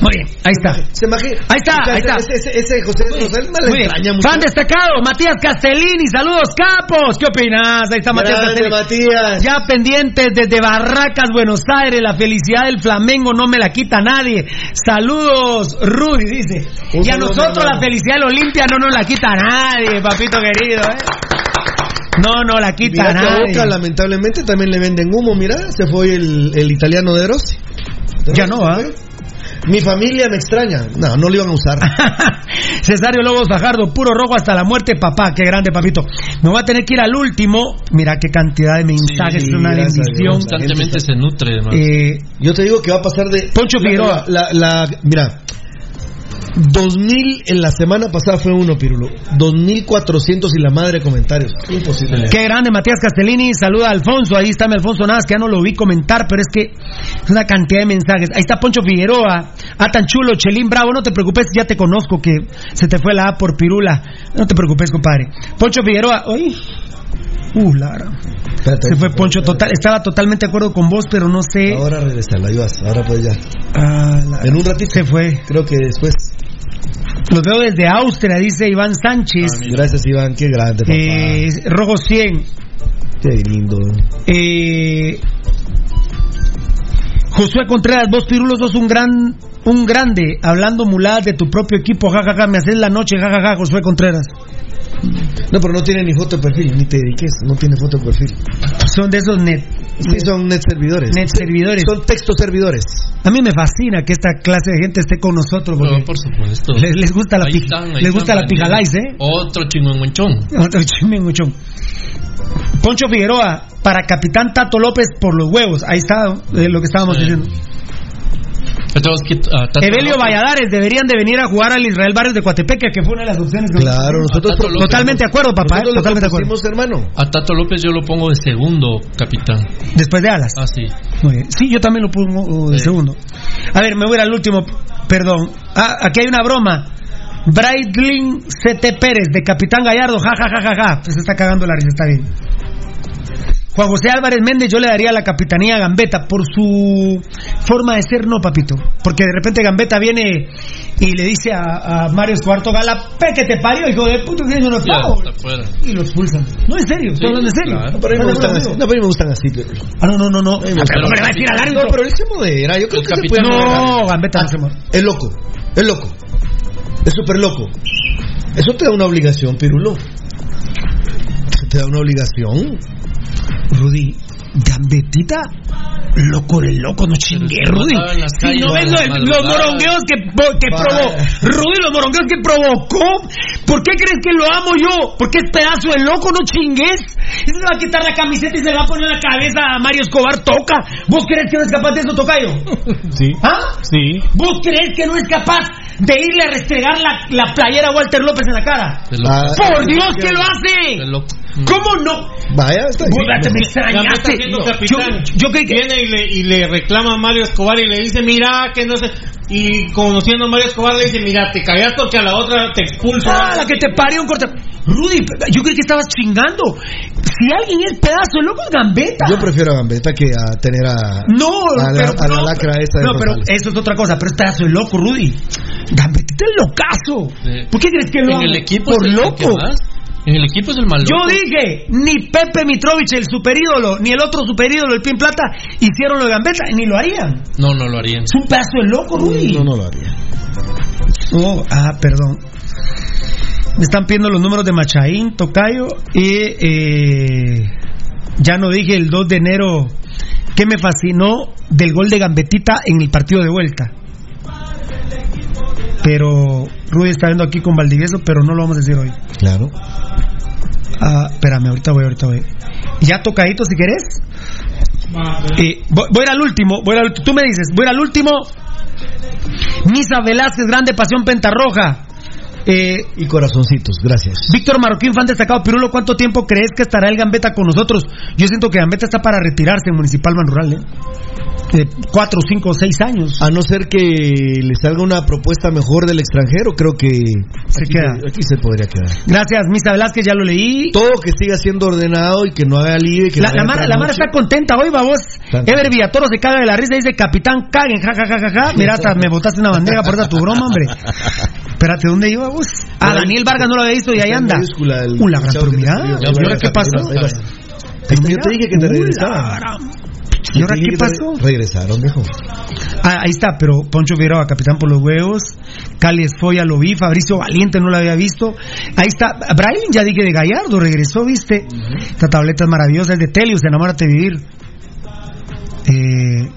Muy bien, ahí está. Se imagina. Ahí está, ahí está. Ese, ese, ese José Rosales me extraña mucho. Fan destacado, Matías Castellini, saludos capos. ¿Qué opinas? Ahí está Matías Castellini. Matías. Ya pendientes desde Barracas, Buenos Aires, la felicidad del Flamengo no me la quita nadie. Saludos, Rudy, dice. Y a nosotros la felicidad del Olimpia no nos la quita nadie, papito querido, ¿eh? No, no la quita Mira nadie. Boca, lamentablemente, también le venden humo. Mira, se fue el, el italiano de Rossi. Ya no, ¿ah? Mi familia me extraña. No, no lo iban a usar. Cesario Lobos Fajardo, puro rojo hasta la muerte, papá, qué grande, papito. Me voy a tener que ir al último. Mira qué cantidad de mensajes, Sí, es una bendición. Constantemente se nutre. Eh, Yo te digo que va a pasar de. Poncho Figueroa. La, la- la- mira. 2000 en la semana pasada fue uno, Pirulo. 2400 y la madre de comentarios. Imposible. Qué grande, Matías Castellini. Saluda a Alfonso. Ahí está mi Alfonso Nada, que ya no lo vi comentar, pero es que es una cantidad de mensajes. Ahí está Poncho Figueroa. Ah, tan chulo, Chelín Bravo. No te preocupes, ya te conozco que se te fue la A por Pirula. No te preocupes, compadre. Poncho Figueroa. Uy. Uh, Lara. Espérate, Se fue Poncho total. Estaba totalmente de acuerdo con vos, pero no sé. Ahora regresa, la ayudas. Ahora pues ya. Ah, En un ratito. Se fue. Creo que después. Los veo desde Austria, dice Iván Sánchez. Gracias, Iván. Qué grande, papá. Eh, Rojo 100. Qué lindo. Eh, Josué Contreras, vos Pirulo sos un gran un grande hablando muladas de tu propio equipo, jajaja, me haces la noche, jajaja, Josué Contreras. No, pero no tiene ni foto de perfil, ni te dediques, no tiene foto de perfil. Son de esos net, Sí, son net servidores. net servidores. Son textos servidores. A mí me fascina que esta clase de gente esté con nosotros porque No, por supuesto. les, les gusta la Ahí pija, están, ahí les gusta la pijalais, ¿eh? Otro chingüengüenchón. Otro chimenguchón. Poncho Figueroa para capitán Tato López por los huevos. Ahí está eh, lo que estábamos Sí. diciendo. Entonces, ¿qué- ah, Evelio López? Valladares deberían de venir a jugar al Israel Barrios de Coatepeque, que fue una de las opciones. que- Claro, nosotros López. Totalmente de acuerdo, papá. eh, Totalmente de acuerdo. hermano. A Tato López yo lo pongo de segundo capitán. Después de Alas. Ah, sí. Muy bien. Sí, yo también lo pongo uh, de Sí. segundo. A ver, me voy al último. Perdón. Ah, aquí hay una broma. Braitlin CT Pérez, de Capitán Gallardo. Ja, ja, ja, ja, ja. Pues se está cagando la risa, está bien. Juan José Álvarez Méndez, yo le daría la capitanía a Gambetta por su forma de ser, no, papito. Porque de repente Gambetta viene y le dice a, a Mario Escuarto Gala, pe que te parió, hijo de puto, tienes unos Ya, pavos. está fuera. Y lo expulsan. No, en serio, estoy Sí, hablando en serio. claro. No, pero a mí me ¿Estás gustan así. No, pero a mí me gustan así, pero. Ah, no, no, no, no. me Ah, pero ¿cómo le va a decir al árbitro? No, pero él se modera. Yo creo El que se capitán- puede moderar. No, Gambetta no se muere. Es loco. Es loco. Es súper loco. Eso te da una obligación, Pirulo. Te da una obligación. Rudy, Gambetita, loco de loco, no chingue, Rudy. Si no ves lo- los morongueos que, que probó, Rudy, los morongueos que provocó, ¿por qué crees que lo amo yo? Porque es pedazo de loco, no chingues. Ese se va a quitar la camiseta y se le va a poner la cabeza a Mario Escobar, toca. ¿Vos crees que no es capaz de eso, Tocayo? Sí. ¿Ah? Sí. ¿Vos crees que no es capaz de irle a restregar la, la playera a Walter López en la cara? ¡Por Dios que lo hace! ¿Cómo no? Vaya, está bien. te me extrañaste. siendo Yo, capitán. yo que Viene y le, y le reclama a Mario Escobar y le dice, mira, que no sé. Y conociendo a Mario Escobar le dice, mira, te callas porque a la otra te expulso. Ah, la que te parió un corte. Rudy, yo creí que estabas chingando. Si alguien es pedazo de loco, es gambeta. Yo prefiero a Gambetta que a tener a, No, a, la, pero, a la no, lacra esa de no, pero Rosales. eso es otra cosa, pero es pedazo de loco, Rudy. Gambetita es locazo. ¿Por qué crees que lo En el equipo Por loco. El equipo es el mal Yo dije, ni Pepe Mitrovich, el superídolo, ni el otro superídolo, el Pin Plata, hicieron lo de Gambetta, ni lo harían. No, no lo harían. Es un pedazo de loco, Rudy. No, no lo haría. Oh, ah, perdón. Me están pidiendo los números de Machaín, Tocayo, y eh, ya no dije el 2 de enero que me fascinó del gol de Gambetita en el partido de vuelta. Pero Rudy está viendo aquí con Valdivieso, pero no lo vamos a decir hoy. Claro. Ah, espérame, ahorita voy, ahorita voy. Ya tocadito si querés. Eh, voy, voy al último, voy al- tú me dices, voy al último. Misa Velázquez, grande pasión pentarroja. Eh, Y corazoncitos, gracias. Víctor Marroquín, fan destacado. Pirulo, ¿cuánto tiempo crees que estará el Gambeta con nosotros? Yo siento que Gambeta está para retirarse en Municipal Man Rural, ¿eh? Eh, cuatro, cinco, seis años. A no ser que le salga una propuesta mejor del extranjero, creo que Se aquí, queda. aquí se podría quedar. Gracias, Misa Velázquez, ya lo leí. Todo que siga siendo ordenado y que no haga lío y que La, la Mara, la Mara está contenta hoy, babos. Tanto. Ever Villatoro se caga de la risa y dice, capitán, caguen, ja, ja, ja, ja, ja. Mira, hasta me botaste una bandera por esa tu broma, hombre. Espérate, ¿dónde iba vos? Ah, Daniel Vargas no lo había visto y ahí anda. el Uh, gran, chavo pero que te mira, escribió. ¿y ahora qué pasó? Yo te dije que te uh, gran- ¿Y ahora qué pasó? Regresaron, dijo. Ah, ahí está, pero Poncho Figueroa, capitán por los huevos. Cali Esfoya lo vi, Fabricio Valiente no lo había visto. Ahí está, Brian ya dije de Gallardo, regresó, viste. Esta tableta es maravillosa, es de Telius, enamórate de vivir. Eh,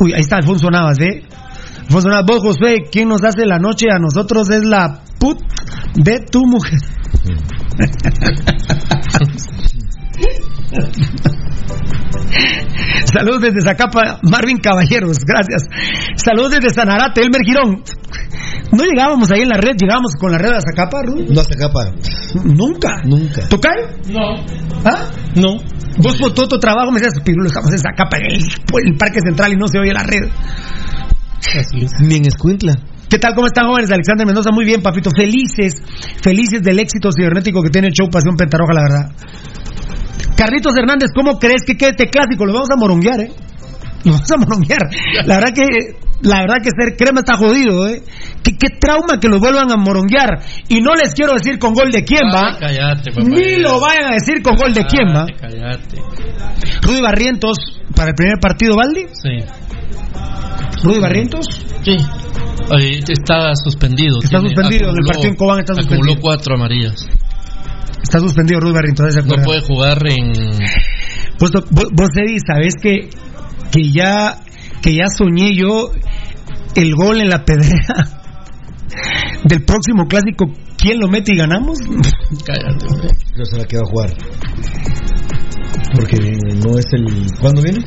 uy, ahí está Alfonso Navas, ¿ve? Navas, vos José, ¿quién nos hace la noche a nosotros? Es la put de tu mujer. Saludos desde Zacapa, Marvin Caballeros, gracias. Saludos desde Sanarate, Elmer Girón. No llegábamos ahí en la red, llegábamos con la red a Zacapa, Rudy. No hasta capa. Nunca. Nunca. ¿Tocayo? No. ¿Ah? No. Vos por todo tu trabajo me decías, Pirulo, estamos en Zacapa, en el, en el Parque Central y no se oye la red. Ni en Escuintla. ¿Qué tal? ¿Cómo están jóvenes? Alexander Mendoza, muy bien, papito. Felices, felices del éxito cibernético que tiene el show Pasión Pentaroja, la verdad. Carlitos Hernández, ¿cómo crees que quede este clásico? Lo vamos a moronguear, ¿eh? Lo vamos a moronguear. La verdad que, la verdad que ser crema está jodido, ¿eh? ¿Qué, qué trauma que lo vuelvan a moronguear. Y no les quiero decir con gol de quién va. Ay, cállate, papá. Ni lo vayan a decir con gol de quién va. Rudy Barrientos, para el primer partido, Valdi. Sí. Rudy Barrientos. Sí. Está suspendido. Está Tiene- suspendido, en el acumuló- partido en Cobán está Acumuló suspendido. cuatro amarillas. Está suspendido Rudy Barrientos, ¿se No puede jugar en. Pues, vos, vos, Eddie, sabés que, que ya que ya soñé yo el gol en la pedrea del próximo clásico. ¿Quién lo mete y ganamos? Cállate. Yo será que va a jugar. Porque no es el. ¿Cuándo viene?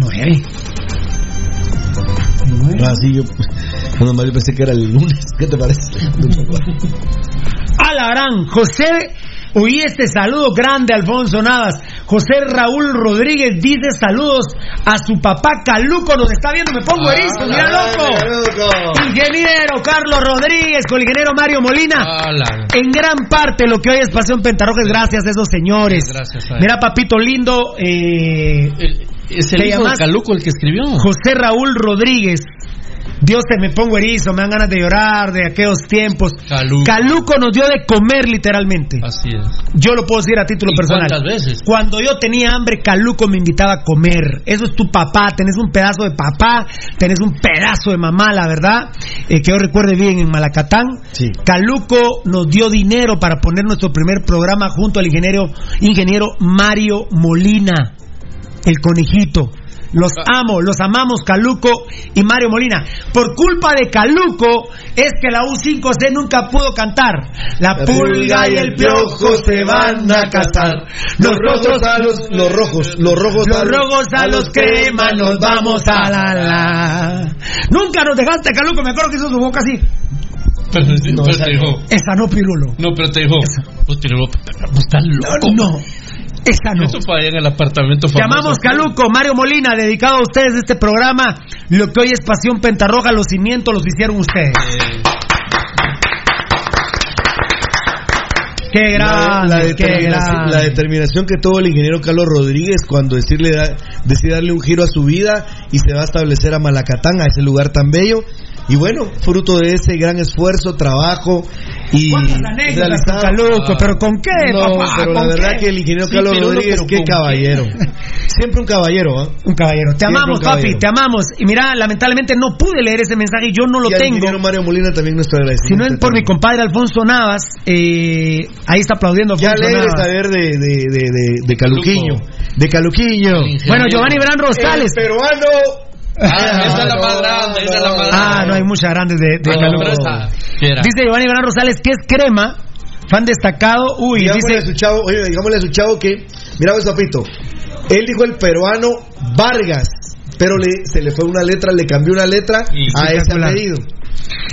Nueve. Ah, sí, yo. Bueno, más yo pensé que era el lunes. ¿Qué te parece? Alarán, José, oí este saludo grande, Alfonso Navas. José Raúl Rodríguez dice saludos a su papá Caluco, nos está viendo, me pongo erizo, mira loco. Ingeniero Carlos Rodríguez, con el ingeniero Mario Molina. Ala. En gran parte lo que hoy es Pasión Pentarroja es gracias a esos señores. Gracias a. Mira, papito lindo, eh, El- Es el ¿Te hijo de? Caluco el que escribió. José Raúl Rodríguez. Dios te me pongo erizo, me dan ganas de llorar de aquellos tiempos. Caluco. Caluco nos dio de comer literalmente. Así es. Yo lo puedo decir a título ¿Y personal. cuántas veces? Cuando yo tenía hambre, Caluco me invitaba a comer. Eso es tu papá. Tenés un pedazo de papá, tenés un pedazo de mamá, la verdad. Eh, que yo recuerde bien en Malacatán. Sí. Caluco nos dio dinero para poner nuestro primer programa junto al ingeniero, ingeniero Mario Molina. el conejito. Los amo, los amamos Caluco y Mario Molina. Por culpa de Caluco es que la U5C nunca pudo cantar. La, pulga y el piojo se van a casar. Nosotros a los, los rojos, los rojos Los rojos a los cremas nos vamos a la la. Nunca nos dejaste Caluco, me acuerdo que hizo su boca así. Pero, pero te dijo, Esa no, Pirulo. no, pero te dijo, pues te dijo, pues estás loco. No, no. Eso allá en el apartamento Te famoso. amamos Caluco, Mario Molina, dedicado a ustedes este programa. Lo que hoy es Pasión Pentarroja, los cimientos los hicieron ustedes. Qué La, grande, la qué determinación, grande. la determinación que tuvo el ingeniero Carlos Rodríguez cuando decirle da- decide darle un giro a su vida y se va a establecer a Malacatán, a ese lugar tan bello. Y bueno, fruto de ese gran esfuerzo, trabajo y ¿Cuántas anécdotas con realizado- Caluco? ¿Pero con qué, No, papá? pero la ¿Con verdad qué? que el ingeniero Sí, Carlos Rodríguez, qué ¿con caballero. Siempre un caballero, ¿ah? Un caballero. Te Siempre amamos, papi, te amamos. Y mira, lamentablemente no pude leer ese mensaje y yo no lo y al tengo. ingeniero Mario Molina también nuestro Si agradecimiento. no es por mi compadre Alfonso Navas, eh, ahí está aplaudiendo Ya Alfonso alegre Navas. saber de, de, de, de, de Caluquiño. De Caluquiño. Bueno, Giovanni Verán Rosales. El peruano. Ah, esa es la más grande, esa es la más Ah, no hay muchas grandes de, de. Dice Giovanni Verán Rosales que es crema, fan destacado. Uy, digámosle a dice. su chavo, oye, digámosle a su chavo que, mira, pues, papito, él dijo el peruano Vargas, pero le, se le fue una letra, le cambió una letra a ese apellido.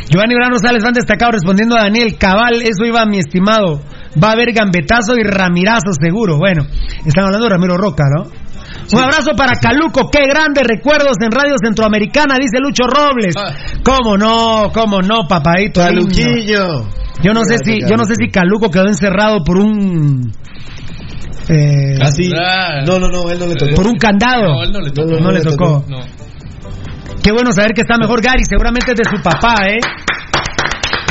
Giovanni Verán Rosales, fan destacado, respondiendo a Daniel Cabal. Eso iba, mi estimado. Va a haber gambetazo y ramirazo seguro. Bueno, están hablando de Ramiro Roca, ¿no? Un abrazo para Caluco, qué grandes recuerdos en Radio Centroamericana, dice Lucho Robles. ¿Cómo no? ¿Cómo no, papadito? Caluquillo. Yo no sé si, yo no sé si Caluco quedó encerrado por un eh, Así. No, no, no, él no le tocó. por un candado. No, él no le tocó. No le tocó. No. Qué bueno saber que está mejor Gary, seguramente es de su papá, ¿eh?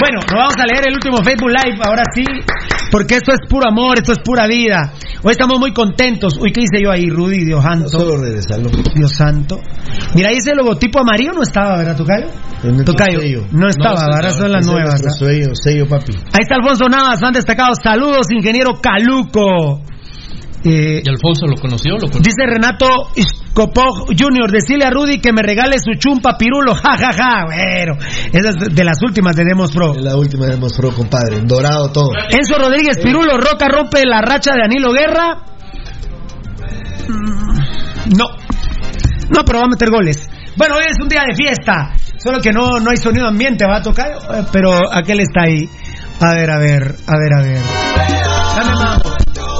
Bueno, nos vamos a leer el último Facebook Live, ahora sí, porque esto es puro amor, esto es pura vida. Hoy estamos muy contentos. Uy, ¿qué hice yo ahí, Rudy? Dios santo. Solo regresarlo. Dios santo. Mira, ahí ese logotipo amarillo no estaba, ¿verdad, Tocayo? Tocayo, sello. no estaba, No, ahora son las nuevas. sello, sello, papi. Ahí está Alfonso Navas, fan destacado. Saludos, ingeniero Caluco. Eh, ¿Y Alfonso lo conoció? ¿Lo conoció? Dice Renato Iscopog Jr., decirle a Rudy que me regale su chumpa pirulo, ja, ja, ja. Bueno, esa es de las últimas de Demos Pro. Es la última de Pro, compadre. En dorado todo. Enzo Rodríguez Pirulo, Roca rompe la racha de Anilo Guerra. Mm, No. No, pero va a meter goles. Bueno, hoy es un día de fiesta. Solo que no, no hay sonido ambiente, va a tocar. Eh, Pero aquel está ahí. A ver, a ver, a ver, a ver.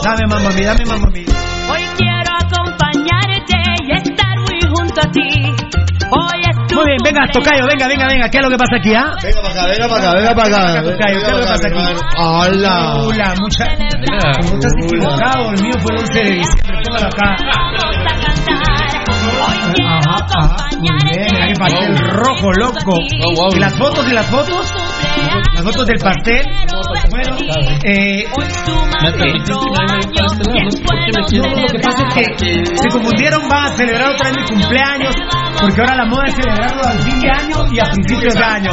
Dame mambo. Dame mambo a mí, dame mambo a mí. Hoy quiero acompañarte y estar muy junto a ti. Hoy es tu Muy bien, venga, Tocayo, venga, venga, venga. ¿Qué es lo que pasa aquí, ah? Venga para acá, venga para acá, venga para acá. Tocayo, ¿qué es lo que pasa aquí? Hola. Hola, mucha. Como estás equivocado, el mío fue el 11 de diciembre. Póngalo acá. Ajá, ajá. Muy bien, mira qué pastel rojo, loco. ¿Y las fotos y las fotos? Las fotos del pastel. Bueno, eh. ¿Me permitiste que pasa es que se confundieron, van a celebrar otra vez mi cumpleaños, porque ahora la moda es celebrarlo al fin de año y a principios de año.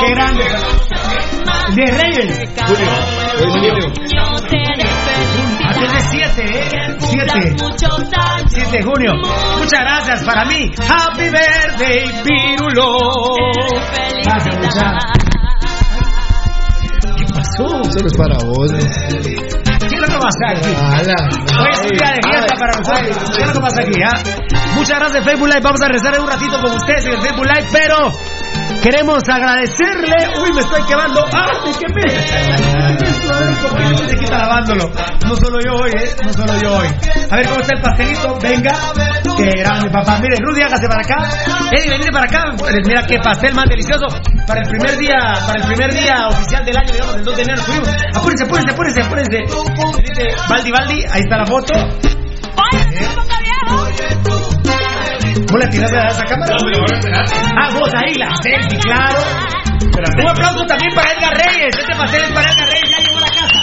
¡Qué grande! De Reyes. De 7, ¿eh? 7. 7 de junio. Muchas gracias para mí. Happy birthday, Pirulo. Gracias, muchachos. ¿Qué pasó? Eso no es para vos. ¿Qué es lo que pasa aquí? Hoy es un día de fiesta para nosotros. ¿Qué es lo que pasa aquí? ah? Muchas gracias, Facebook Live. Vamos a rezar en un ratito con ustedes en el Facebook Live, pero queremos agradecerle. Uy, me estoy quemando. ¡Ah! ¡Me quemé! Se quita lavándolo. No solo yo hoy, ¿eh? No solo yo hoy. A ver cómo está el pastelito. Venga. Qué grande, papá. Mire, Rudy, hágase para acá. Eddie, venite para acá. Mira qué pastel más delicioso. Para el primer día, para el primer día oficial del año, digamos, el 2 de enero. Subimos. Apúrense, apúrense, apúrense, apúrense. Baldi, Baldi. Ahí está la foto. ¿Vos la tiraste a esa cámara? Ah, vos ahí, la selfie, claro. Un aplauso también para Edgar Reyes. Este pastel es para Edgar Reyes. Ya llegó a la casa.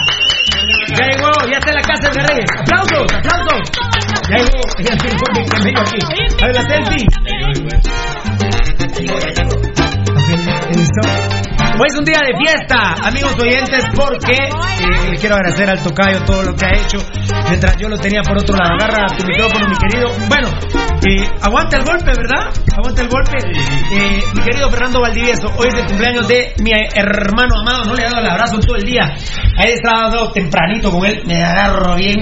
Ya llegó, ya está en la casa Edgar Reyes. Aplausos, aplausos. Ya llegó, ya llegó el medio aquí. A ver la selfie. Hoy es un día de fiesta, amigos oyentes, porque eh, le quiero agradecer al tocayo todo lo que ha hecho. Mientras yo lo tenía por otro lado, agarra tu micrófono, mi querido. Bueno, eh, aguanta el golpe, ¿verdad? Aguanta el golpe. Eh, mi querido Fernando Valdivieso, hoy es el cumpleaños de mi hermano amado. No le he dado el abrazo todo el día. Ahí estaba tempranito con él. Me agarro bien.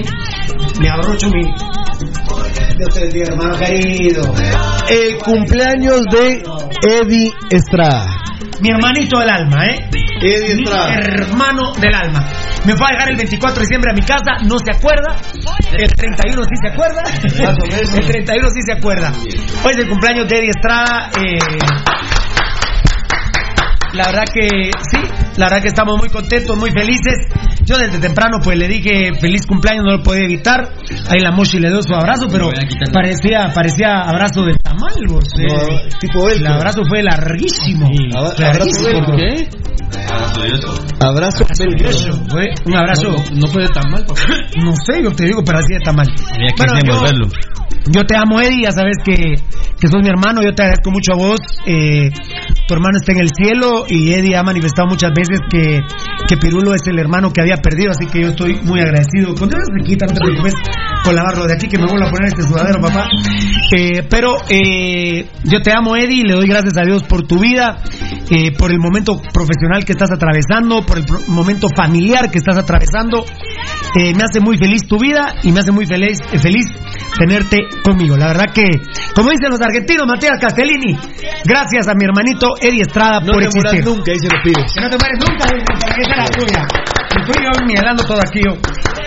Me abrocho mi. Dios te hermano querido. El cumpleaños de Eddie Estrada. Mi hermanito del alma, ¿eh? Eddie Mi Estrada. hermano del alma. Me fue a dejar el 24 de diciembre a mi casa, no se acuerda. El 31 sí se acuerda. El 31 sí se acuerda. Hoy es el cumpleaños de Eddie Estrada. eh, la verdad que sí, la verdad que estamos muy contentos, muy felices. Yo desde temprano pues le dije feliz cumpleaños, no lo podía evitar. Ahí la Moshi le dio su abrazo, pero parecía parecía abrazo de tamal. vos, eh. No, tipo El abrazo fue larguísimo. Abra- larguísimo. abrazo fue un abrazo. No, no fue tan mal. papá. No sé, yo te digo, pero así de tamal. Había que Bueno. Yo te amo, Eddie, ya sabes que, que sos mi hermano, yo te agradezco mucho a vos. eh, tu hermano está en el cielo y Eddie ha manifestado muchas veces que, que Pirulo es el hermano que había perdido, así que yo estoy muy agradecido. Con Dios se quita, no te preocupes con lavarlo de aquí, que me vuelvo a poner este sudadero, papá. Eh, pero eh, yo te amo, Eddie, le doy gracias a Dios por tu vida, eh, por el momento profesional que estás atravesando, por el momento familiar que estás atravesando. Me hace muy feliz tu vida y me hace muy feliz, feliz tenerte conmigo. La verdad que, como dicen los argentinos, Matías Castellini, gracias a mi hermanito Eddie Estrada No por te mueras existir. nunca, dice los pibes. Que no te mueres nunca, porque esa es la tuya. Estoy yo mirando todo aquí. yo.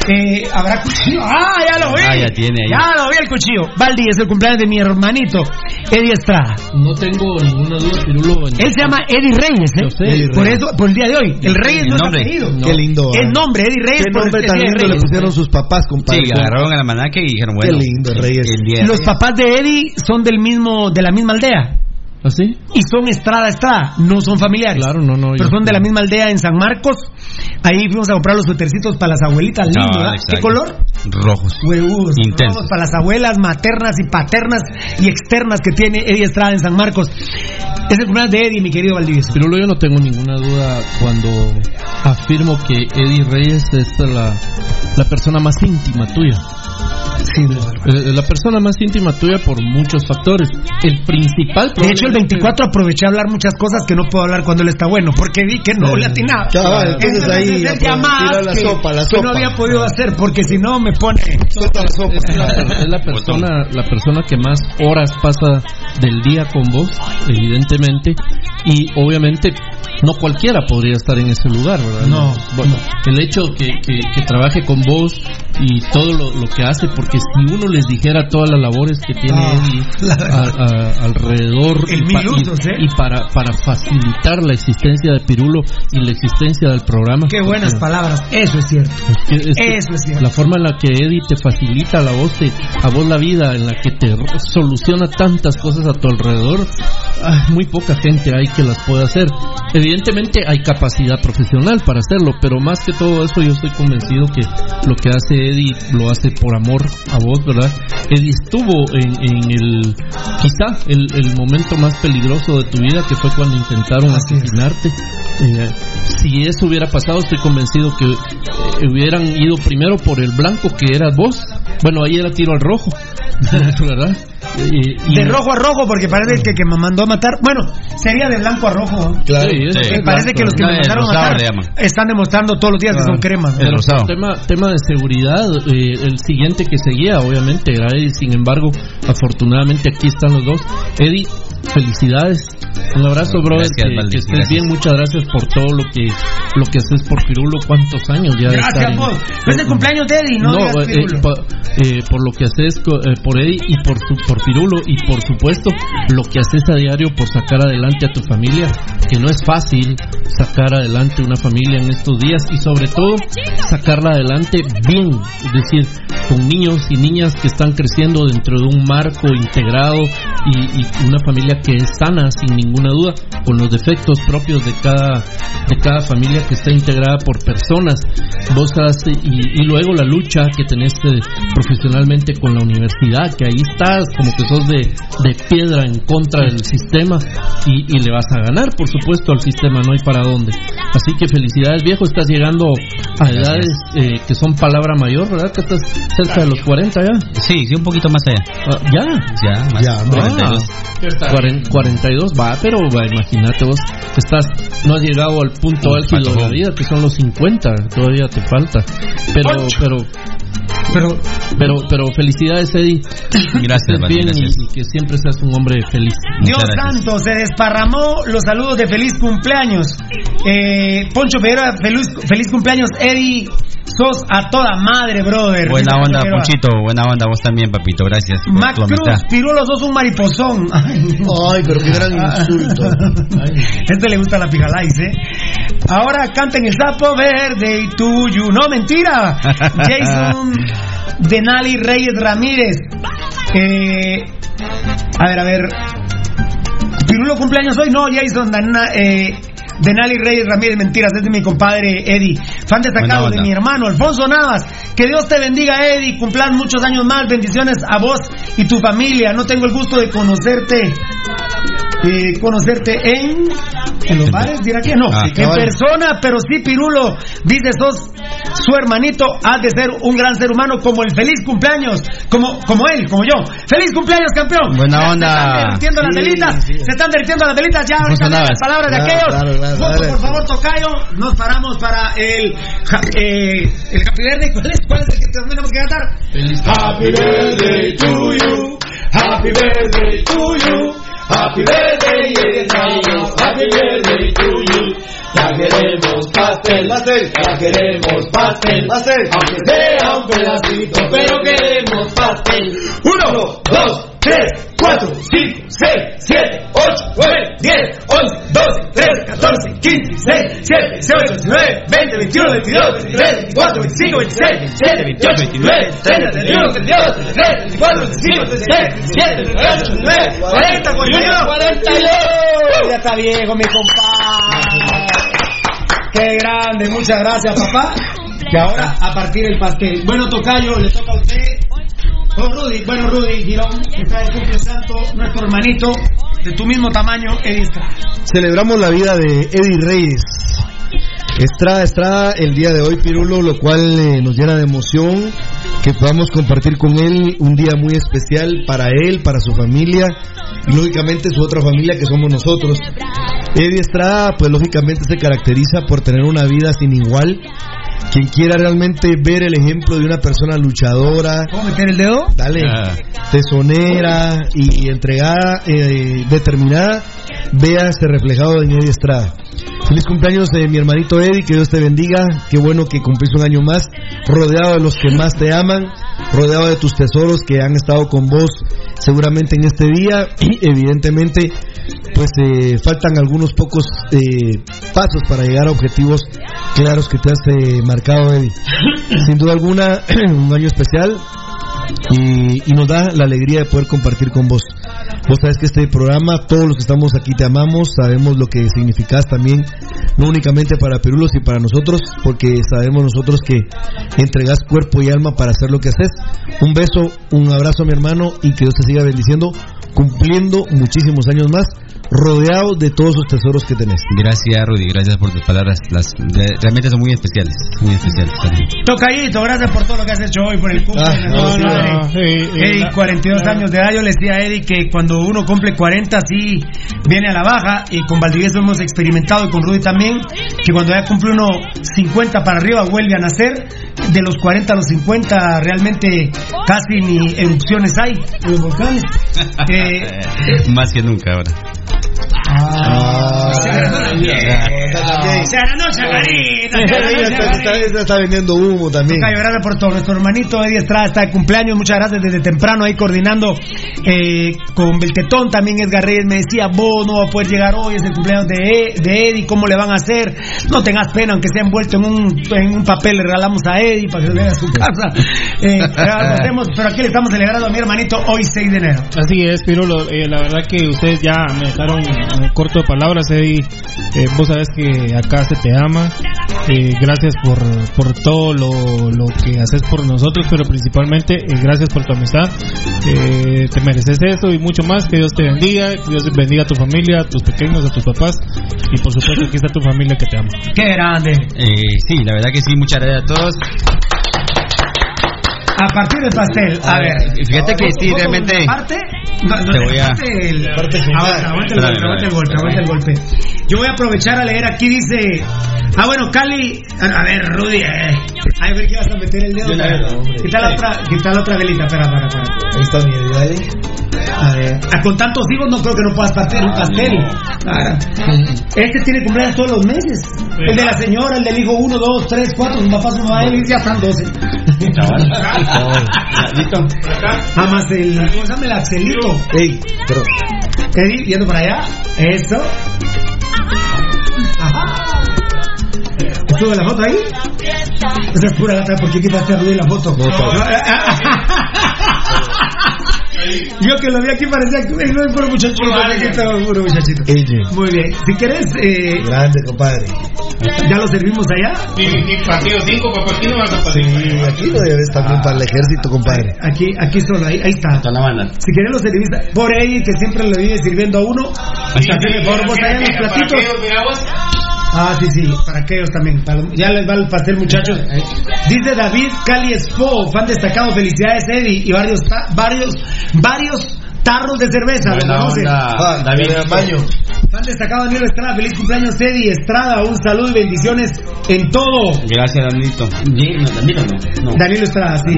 Eh, ¿Habrá cuchillo? ¡Ah, ya lo vi! Ah, ya tiene ahí. Ya lo vi el cuchillo. Valdi es el cumpleaños de mi hermanito, Eddie Estrada. No tengo ninguna duda, Pirulo. Él se llama Eddie Reyes, ¿eh? Yo sé. Eddie Por Reyes. eso, por el día de hoy. El Reyes El no es nombre. apellido. Qué lindo. El ¿eh? nombre, Eddie Reyes. Qué por nombre el tan día de lindo le pusieron sus papás, compadre. Sí, agarraron el almanaque y dijeron, bueno. Qué lindo, Reyes. El día Los Reyes. papás de Eddie son del mismo, de la misma aldea. ¿Así? Y son Estrada Estrada, no son familiares. Claro, no, no. Pero yo- son de la misma aldea en San Marcos. Ahí fuimos a comprar los suetercitos para las abuelitas. Lindo. ¿Qué color? Rojos. Huevos. Intensos. Rojos para las abuelas maternas y paternas y externas que tiene Eddie Estrada en San Marcos. Es el cumpleaños de Eddie, mi querido Valdivieso. Pirulo, yo no tengo ninguna duda cuando afirmo que Eddie Reyes es la, la persona más íntima tuya. Sí, de verdad. La persona más íntima tuya por muchos factores. El principal De hecho, el probablemente- 24 aproveché a hablar muchas cosas que no puedo hablar cuando él está bueno, porque vi que no le atinaba. Cabal, entonces ahí tira la que, sopa, la que no sopa. había podido hacer, porque si no me pone... Suelta la sopa. es la, es la persona la persona que más horas pasa del día con vos evidentemente y obviamente no cualquiera podría estar en ese lugar verdad No, bueno el hecho que, que, que trabaje con vos y todo lo, lo que hace porque si uno les dijera todas las labores que tiene Ah, Eddie la a- verdad. a- alrededor El y, mil pa- y- usos, ¿eh? y para para facilitar la existencia de Pirulo y la existencia del programa Qué buenas palabras, eso es cierto. que es que Eso es cierto. La forma en la que Eddie te facilita la voz, te- a vos la vida, en la que te soluciona tantas cosas a tu alrededor, ah, muy poca gente hay que las pueda hacer. Evidentemente hay capacidad profesional para hacerlo, pero más que todo eso yo estoy convencido que lo que hace Eddie lo hace por amor a vos, ¿verdad? Eddie estuvo en, en el, quizá el, el momento más peligroso de tu vida, que fue cuando intentaron Así asesinarte. Eh, si eso hubiera pasado, estoy convencido que eh, hubieran ido primero por el blanco, que eras vos. Bueno, ahí era tiro al rojo, ¿verdad? Y- y- De rojo a rojo, porque parece que, que me mandó a matar. Bueno, sería de blanco a rojo. parece que los que No, me mandaron a matar están demostrando todos los días que son cremas. ¿no? El rosado. Tema, tema de seguridad, eh, el siguiente que seguía, obviamente, era Eddie. Sin embargo, afortunadamente aquí están los dos. Eddie, felicidades. Un abrazo, brother. Gracias, que, estés gracias. bien. Muchas gracias por todo lo que lo que haces por Pirulo. ¿Cuántos años ya de estar Gracias, en- vos. No es el cumpleaños de Eddie, ¿no? No, eh, pa- eh, por lo que haces eh, por Eddie y por, su, por Pirulo y por supuesto lo que haces a diario por sacar adelante a tu familia, que no es fácil sacar adelante una familia en estos días y sobre todo sacarla adelante bien, es decir, con niños y niñas que están creciendo dentro de un marco integrado y, una familia que es sana sin ninguna duda, con los defectos propios de cada de cada familia que está integrada por personas. Vos has- y, y luego la lucha que tenés profesionalmente con la universidad, que ahí estás como que sos de, de piedra en contra del sistema y, y le vas a ganar, por supuesto, al sistema, no hay para dónde. Así que felicidades viejo, estás llegando a edades eh, que son palabra mayor, ¿verdad? Que estás cerca de los 40 ya. Sí, sí, un poquito más allá. Ah, ¿Ya? Ya, más. Ya, 42. Cuaren- 42 va, pero va, imagínate vos, estás, no has llegado al punto álgido de la vida, que son los 50, todavía te falta. Pero, pero, pero, pero, pero felicidades Eddie. Gracias, bien y- que siempre seas un hombre feliz. Dios santo, se desparramó los saludos de feliz cumpleaños. Eh, Poncho Figueroa, feliz, feliz cumpleaños, Eddie. Sos a toda madre, brother. Buena onda. Ponchito. Buena onda, vos también, papito. Gracias Mac Cruz, amistad. Pirulo, sos un mariposón. Ay, pero qué gran insulto. Este le gusta la pijalais, ¿eh? Ahora canten el sapo verde y tuyo. No, mentira. Jason Denali Reyes Ramírez. Eh, a ver, a ver. Pirulo cumpleaños hoy. No, Jason Dana- eh, Denali Reyes Ramírez, mentiras, es de mi compadre Eddie. Fan destacado de mi hermano Alfonso Navas. Que Dios te bendiga, Eddie. Cumplan muchos años más. Bendiciones a vos y tu familia. No tengo el gusto de conocerte. Eh, conocerte en en los bares, dirá que no, Ah, en persona, pero sí, Pirulo, dice sos su hermanito, has de ser un gran ser humano como el feliz cumpleaños, como, como él, como yo. ¡Feliz cumpleaños, campeón! Buena onda. Se están derritiendo las Sí, velitas, se están derritiendo las velitas, ya ahorita las palabras de aquellos. claro, claro, Voto, dale. por favor, Tocayo, nos paramos para el, eh, el Happy Verde. ¿Cuál es, ¿Cuál es el que tenemos que cantar? Happy birthday to you. Happy birthday to you. Happy birthday, hermano. Happy birthday to you. Ya queremos pastel, pastel, ya queremos pastel, pastel, aunque sea un pedacito, pero queremos pastel. Uno, dos, tres, cuatro, cinco, seis, siete, ocho, nueve, diez, once, doce, trece, catorce, quince, dieciséis, diecisiete, dieciocho, diecinueve, veinte, veintiuno, veintidós, veintitrés, veinticuatro, veinticinco, veintiséis, veintisiete, veintiocho, veintinueve, treinta, treinta y uno, treinta y dos, treinta y tres, treinta y cuatro, treinta y cinco, treinta y seis, treinta y siete, treinta y ocho, nueve, cuarenta, cuarenta y uno, cuarenta y dos. Ya está viejo, mi compadre. Qué grande, muchas gracias, papá. Y ahora a partir del pastel. Bueno, Tocayo, le toca a usted. Oh, Rudy, bueno, Rudy Girón, está de cumple santo, nuestro hermanito, de tu mismo tamaño, Estrada. Celebramos la vida de Eddie Reyes. Estrada, Estrada, el día de hoy, Pirulo, lo cual eh, nos llena de emoción que podamos compartir con él un día muy especial para él, para su familia y lógicamente su otra familia que somos nosotros. Eddie Estrada, pues lógicamente se caracteriza por tener una vida sin igual. Quien quiera realmente ver el ejemplo de una persona luchadora, ¿Puedo meter el dedo? dale, tesonera y entregada, eh, determinada, véase reflejado en Eddie Estrada. Feliz cumpleaños de mi hermanito Eddie, que Dios te bendiga, qué bueno que cumplís un año más, rodeado de los que más te aman, rodeado de tus tesoros que han estado con vos seguramente en este día y evidentemente pues eh, faltan algunos pocos eh, pasos para llegar a objetivos claros que te has eh, marcado Eddie. Sin duda alguna, un año especial, y nos da la alegría de poder compartir con vos. Vos sabés que este programa, todos los que estamos aquí te amamos, sabemos lo que significás también, no únicamente para Perulos y para nosotros, porque sabemos nosotros que entregás cuerpo y alma para hacer lo que haces. Un beso, un abrazo a mi hermano y que Dios te siga bendiciendo, cumpliendo muchísimos años más, rodeado de todos esos tesoros que tenés. Gracias, Rudy. Gracias por tus palabras. Las, re- realmente son muy especiales. Muy especiales. también. Tocayito, gracias por todo lo que has hecho hoy, por el cumpleaños. Ah, no, no, padre. no, eh, eh, Eddie, la- 42 la- años de edad. Yo le decía a Eddie que cuando uno cumple 40, sí viene a la baja. Y con Valdivieso hemos experimentado, y con Rudy también, que cuando ya cumple uno 50 para arriba, vuelve a nacer. De los 40 a los 50, realmente casi ni erupciones hay en los volcanes. Eh, Más que nunca ahora. Ah, se agranó la piel. Se agranó Chacarita. se agranó Ella está, vendiendo humo también. Tocayo, gracias por todo. Nuestro hermanito Eddie Estrada está de cumpleaños. Muchas gracias desde temprano ahí coordinando eh, con Beltetón. También Edgar Reyes me decía, vos no va a poder llegar hoy, es el cumpleaños de, E- de Eddie, ¿cómo le van a hacer? No tengas pena, aunque sea envuelto en un, en un papel, le regalamos a Eddie para que se vea a su casa. Eh, hacemos, pero aquí le estamos celebrando a mi hermanito hoy 6 de enero. Así es, Pirulo. Eh, la verdad que ustedes ya me dejaron corto de palabras, Eddie. Eh, vos sabes que acá se te ama. Eh, gracias por, por todo lo, lo que haces por nosotros, pero principalmente eh, gracias por tu amistad. Eh, te mereces eso y mucho más. Que Dios te bendiga. Que Dios bendiga a tu familia, a tus pequeños, a tus papás. Y por supuesto, aquí está tu familia que te ama. Qué grande. Eh, sí, la verdad que sí, muchas gracias a todos. A partir del pastel, a, ver. Fíjate que sí, realmente. Parte, no, no, Te voy a- parte el, Parte aguanta, el golpe, el golpe, aguanta el golpe. Yo voy a aprovechar a leer aquí, dice. Ah, bueno, Cali. A ver, Rudy. Eh. Ay, a ver qué vas a meter el dedo. Yo no, Espera. hombre. ¿Qué tal la otra, qué tal la otra velita? Espera, espera, espera. Ahí está mi. Ah, con tantos hijos no creo que no puedas partir un pastel. Claro. Este tiene cumpleaños todos los meses. El de la señora, el del hijo 1, 2, 3, 4, su papá, su mamá, él ya están 12. ¿Listo? Nada más el. ¿Cómo se llama el Axelito? Ey, pero. Eddie, viendo para allá. Eso. Ajá. ¿Sube la foto ahí? Esa es pura lata, ¿por qué quitaste a Rudy la foto? No. Yo que lo vi aquí parecía que no es puro muchachito, puro muchachito. Muy bien, si querés, eh, Grande, compadre. ya lo servimos allá. partido 5, papá, aquí no vas a Sí, aquí lo debes también para el ejército, compadre. Aquí, aquí solo, ahí, ahí está. Está la banda. Si querés los servistas, por ahí que siempre le vive sirviendo a uno, hazme por vos allá en los platitos. Ah, sí, sí, para aquellos también. para los- ya les va el pastel, muchachos. Dice David Cali Expo, fan destacado, felicidades Eddie y varios ta- varios varios tarros de cerveza. ¿lo Buena onda, Ah, David. Baño. Fan destacado Daniel Estrada, feliz cumpleaños Eddie Estrada, un saludo y bendiciones en todo. Gracias, Danito. Danilo no. no. Daniel Estrada, sí.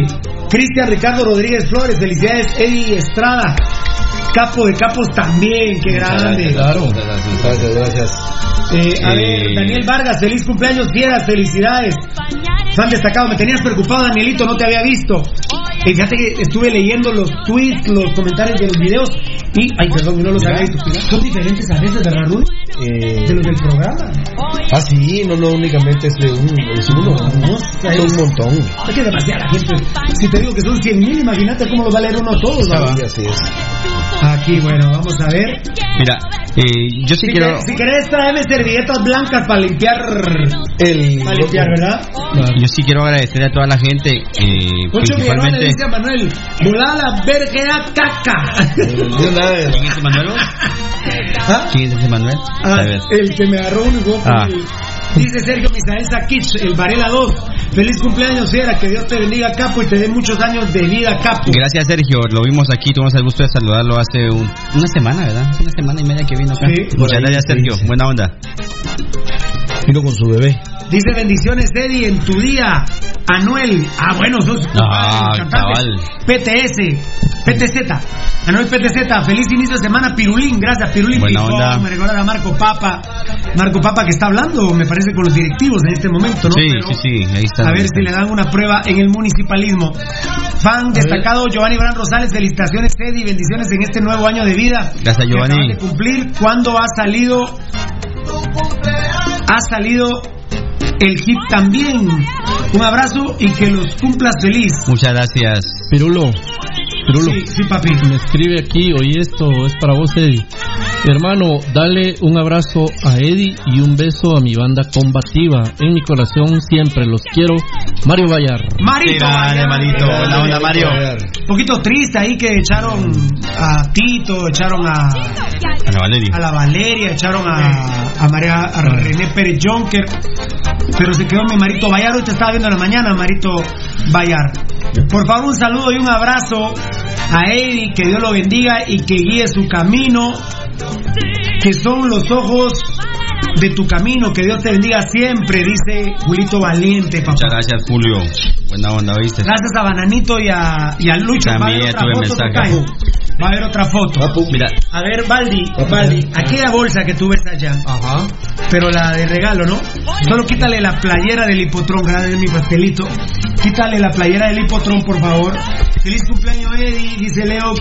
Cristian Ricardo Rodríguez Flores, felicidades Eddie Estrada. Capo de capos también, qué grande. Claro. Gracias, gracias. Eh, a Eh. ver, Daniel Vargas, feliz cumpleaños, fieras, felicidades. Fan destacado, me tenías preocupado, Danielito, no te había visto. Eh, fíjate que estuve leyendo los tweets, los comentarios de los videos y, ay, perdón, no los había visto. Son diferentes a veces, ¿verdad, Rudy? Eh, De los del programa. ah, sí, no, no únicamente es de un, es uno. Son un montón. Es que demasiada gente. Si te digo que son 100 mil, imagínate cómo los va a leer uno a todos. ¿verdad? Sí, así es. Aquí, bueno, vamos a ver. Mira, eh, yo sí Si, quiero. querés, si querés, tráeme servilletas blancas para limpiar. El. Para limpiar, ¿verdad? Yo sí quiero agradecer a toda la gente, eh, Ocho le principalmente. dice a Manuel, volá la verga caca. De una vez. ¿Quién es Manuel? ¿Ah? ¿Quién es ese Manuel? Ah, el que me agarró un gol. Ah. Dice Sergio Misael Sakich, el Varela 2. Feliz cumpleaños, Sierra. Que Dios te bendiga, Capo, y te dé muchos años de vida, Capo. Gracias, Sergio. Lo vimos aquí. Tuvimos el gusto de saludarlo hace un- una semana, ¿verdad? Una semana y media que vino acá. Sí. Muchas ahí, gracias, sí, Sergio. sí. Buena onda. Vino con su bebé. Dice bendiciones, Eddie, en tu día. Anuel. Ah, bueno, sos Ah, cabal. PTS. PTZ. Anuel PTZ. Feliz inicio de semana, Pirulín. Gracias, Pirulín. Buena Pijón. onda. Me recuerda a Marco Papa. Marco Papa que está hablando, me parece, con los directivos en este momento, ¿no? Sí, Pero- sí, sí. Ahí está. A ver si le dan una prueba en el municipalismo. Fan destacado Giovanni Bran Rosales, felicitaciones Eddie, bendiciones en este nuevo año de vida. Gracias, Giovanni. de cumplir. ¿Cuándo ha salido? Ha salido el hit también. Un abrazo y que los cumplas feliz. Muchas gracias. Pirulo, Pirulo. Sí, sí, papi. Me escribe aquí, oye esto es para vos, Eddie. Hermano, dale un abrazo a Eddie y un beso a mi banda combativa. En mi corazón siempre los quiero. Mario Vallar. Marito. Vallar. Marito. Buena onda, Mario. Un poquito triste ahí que echaron a Tito, echaron a, A la Valeria. a la Valeria, echaron a, a María a René Pérez Jonker, pero se quedó mi Marito Bayar. Hoy te estaba viendo en la mañana, Marito Bayar. Por favor, un saludo y un abrazo a Eddie, que Dios lo bendiga y que guíe su camino, que son los ojos de tu camino, que Dios te bendiga siempre, dice Julito Valiente, papá. Muchas gracias, Julio. Buena onda, ¿viste? Gracias a Bananito y a, y a Lucho. También tuve mensaje. Va a haber otra foto. Mira, A ver, Baldi, Baldi, aquella bolsa que tú ves allá, Ajá. pero la de regalo, ¿no? Solo quítale la playera del hipotrón, grande mi pastelito. Quítale la playera del hipotrón, por favor. Feliz cumpleaños, Eddie, dice Leo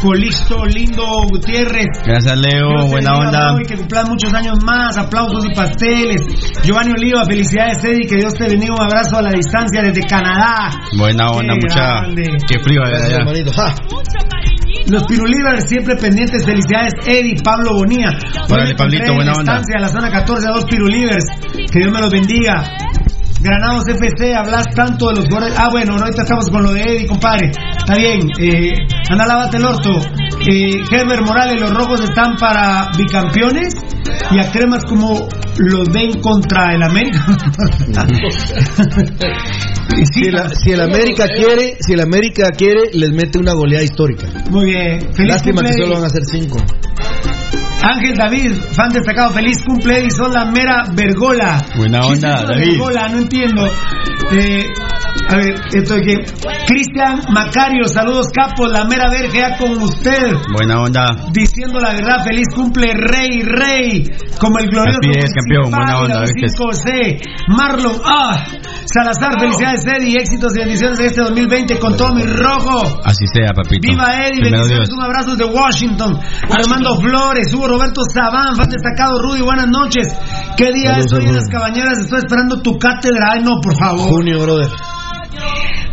Colixto, lindo Gutiérrez. gracias, Leo. Buena onda. Y que cumplan muchos años más, aplausos y pasteles. Giovanni Oliva, felicidades, Eddie, que Dios te bendiga. Un abrazo a la distancia desde Canadá. Buena onda, Qué mucha. grande. Qué frío, Gracias, allá. Los pirulivers siempre pendientes. Felicidades, Eddie, Pablo Bonía. Órale, Pablito, encontré en buena la onda. estancia, a la zona 14 a dos pirulivers. Que Dios me los bendiga. Granados FC, hablas tanto de los goles. Ah, bueno, ahorita estamos con lo de Eddie, compadre. Está bien. Eh, anda, lávate el orto. Eh, Herbert Morales, los rojos están para bicampeones. Y a cremas como los ven contra el América. Si, la- si el América quiere, si el América quiere, les mete una goleada histórica. Muy bien. Feliz Lástima que solo van a ser cinco. Ángel David, fan destacado, feliz cumple y son la mera vergola. Buena ¿Qué es onda, David. Vergola, no entiendo. Eh, a ver, esto de que. Cristian Macario, saludos capos, la mera verga con usted. Buena onda. Diciendo la verdad, feliz cumple, rey, rey, como el glorioso. Así es, campeón, buena onda. 5C, Marlon, ah, Salazar, felicidades, Eddie, éxitos y bendiciones de este 2020 con todo mi rojo. Así sea, papito. Viva Eddie, bendiciones, Dios. un abrazo de Washington. Armando Flores, Hugo Roberto Sabán, fan destacado, Rudy, buenas noches. ¿Qué día Saludos, estoy en saludos. las cabañeras? Estoy esperando tu cátedra. Ay, no, por favor. Junio, brother.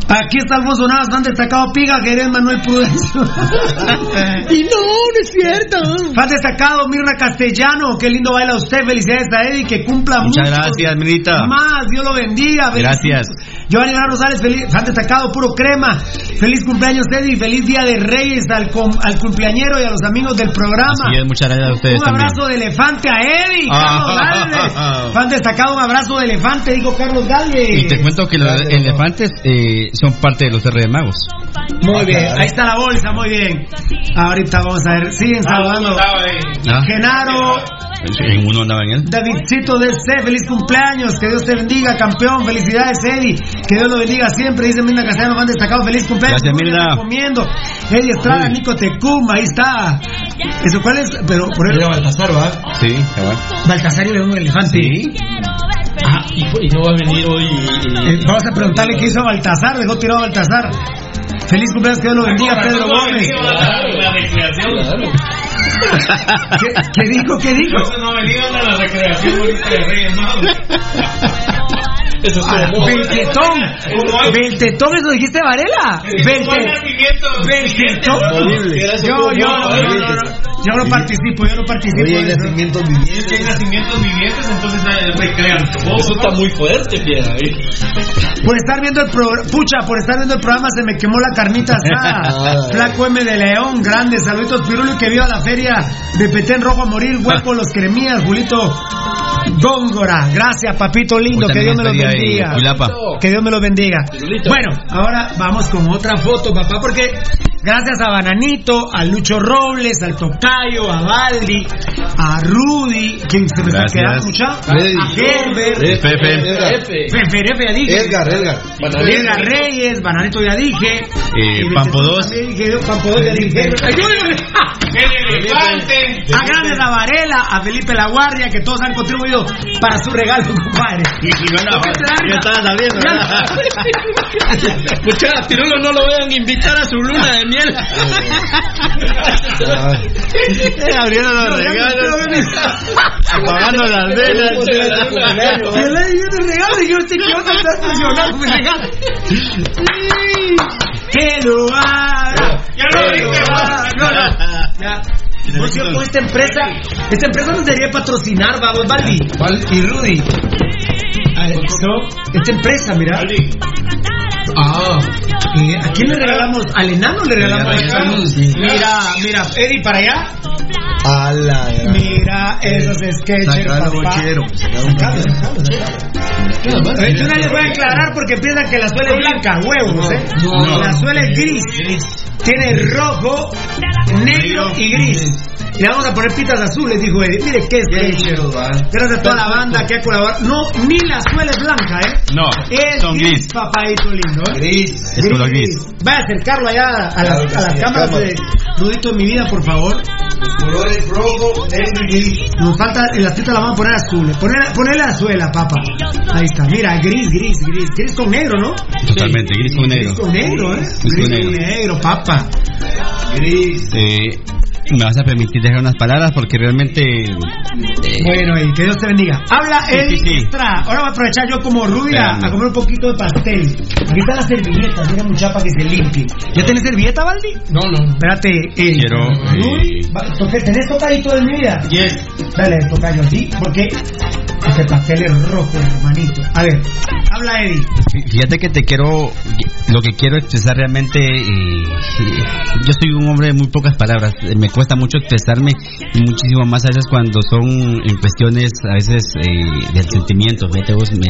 Aquí está Alfonso Navas, fan destacado, Piga, que eres Manuel Prudencio. y no, no es cierto. Fan destacado, Mirna Castellano, qué lindo baila usted. Felicidades a Eddie, que cumpla Muchas gracias, Mirita. Más, Dios lo bendiga. Feliz- Gracias. Giovanni Rosales, feliz, fan destacado, puro crema. Feliz cumpleaños, Eddie. Feliz día de Reyes al, com- al cumpleañero y a los amigos del programa. Así es, muchas gracias a ustedes Un también. abrazo de elefante a Eddie, Ah. Carlos Galvez. Fan destacado, un abrazo de elefante, dijo Carlos Galvez. Y te cuento que los elefantes eh, son parte de los R de Magos. Muy bien, ahí está la bolsa, muy bien. Ahorita vamos a ver, siguen saludando. Ah. En uno andaba en él. Davidcito de C, feliz cumpleaños, que Dios te bendiga, campeón, felicidades Eddie, que Dios lo bendiga siempre, dice Mirna Castellano, van destacado, feliz cumpleaños. Gracias, Mirna. Recomiendo. Eddie Estrada, Nico Tecum, ahí está. ¿Eso cuál es? Pero por Mira, Baltasar, ¿va? Sí, cabal. Baltasar y un elefante. Ah, y, y no va a venir hoy. Eh, vamos a preguntarle qué hizo Baltasar, dejó tirado a Baltasar. Feliz cumpleaños, que Dios lo bendiga, Pedro Gómez. La recreación. ¿Qué, qué dijo? ¿Qué dijo? Eso no venía a la recreación ahorita de Reyes Magos. Eso es Ah, como. Beltetón. Beltetón, ¿eso dijiste Varela? Beltetón. Beltetón. Yo, yo, no, yo, no, no. Yo no participo, yo no participo. Oye, hay nacimientos Es que hay vivientes. nacimientos vivientes, entonces nadie recrean. Eso está muy fuerte, piedra. Por estar viendo el programa, pucha, por estar viendo el programa se me quemó la carnita asada. Flaco M de León, grande, saluditos Pirulo que viva la feria de Petén Rojo a morir, hueco los cremías, Julito Góngora. Gracias, papito lindo, que Dios me los feria y. Cuilapa. Que Dios me los bendiga. Bueno, ahora vamos con otra foto, papá, porque gracias a Bananito, a Lucho Robles, al Tocayo, a Baldi, a Rudy, quien se me está quedando mucho, a Pepe. Edgar, Fefe, Fefe, ya dije. Edgar, Edgar. Edgar Reyes, Bananito ya dije. Eh, Y Pampo Betesón dos. también dije, Pampo 2 ya dije. Ayúdenme. El elefante. A Grandes a Varela, a Felipe La Guardia, que todos han contribuido para su regalo, compadre. Ya estaba sabiendo. Escucha, a Tirulo no lo vean invitar a su luna de miel. Eh, abriendo los regalos. Apagando las velas. Yo le dije de regalo y yo sé que vas a estar funcionando mi regalo. Que lo haga. Ya lo haga. No, no. Ya. Por cierto, esta empresa, esta empresa nos debería patrocinar, vamos, Baldi y Rudy. A ver, esto- esta empresa, mira. Ah, eh, ¿a quién le regalamos? ¿Al enano le regalamos? Mira, mira, Eddie, para allá. A la gran- Mira esos sketches, Sacalo, papá. bochero. Eh, Yo no les voy a aclarar porque piensan que la suela es blanca, huevos, ¿eh? No. La suela es gris. Tiene rojo, negro y gris. Y le vamos a poner pitas azules, dijo Eddie. Mire qué sketch. Gracias a toda la banda que ha colaborado. No, ni la suela es blanca, ¿eh? No, Es son gris. papadito lindo, Gris. Es color gris. Vaya a acercarlo allá a que a las cámaras cámara. de Rudito de mi vida, por favor. Colores rojo, negro y gris. Nos falta, en las pitas la vamos a poner azul. Poner, poner la suela, papa. Ahí está, mira, gris, gris, gris. Gris con negro, ¿no? Totalmente, gris con negro. Gris con negro, ¿eh? Gris con negro, papa. Gris. Eh, me vas a permitir dejar unas palabras porque realmente. Eh, bueno, y que Dios te bendiga. Habla Eddie sí, Ahora voy a aprovechar yo como rubia a comer un poquito de pastel. Aquí está la servilleta, mira mucha para que se limpie. ¿Ya tenés servilleta, Valdi? No, no. Espérate, Eddie. Quiero. Eh... ¿Tenés tocadito de mi vida? Yes. Dale, tocayo, ¿sí? Porque este pastel es rojo, hermanito. A ver, habla Eddie. Fíjate que te quiero, lo que quiero expresar realmente, eh, yo soy un hombre de muy pocas palabras, me cuesta mucho expresarme muchísimo más a veces cuando son en cuestiones a veces eh, del sentimiento. Fíjate vos, me,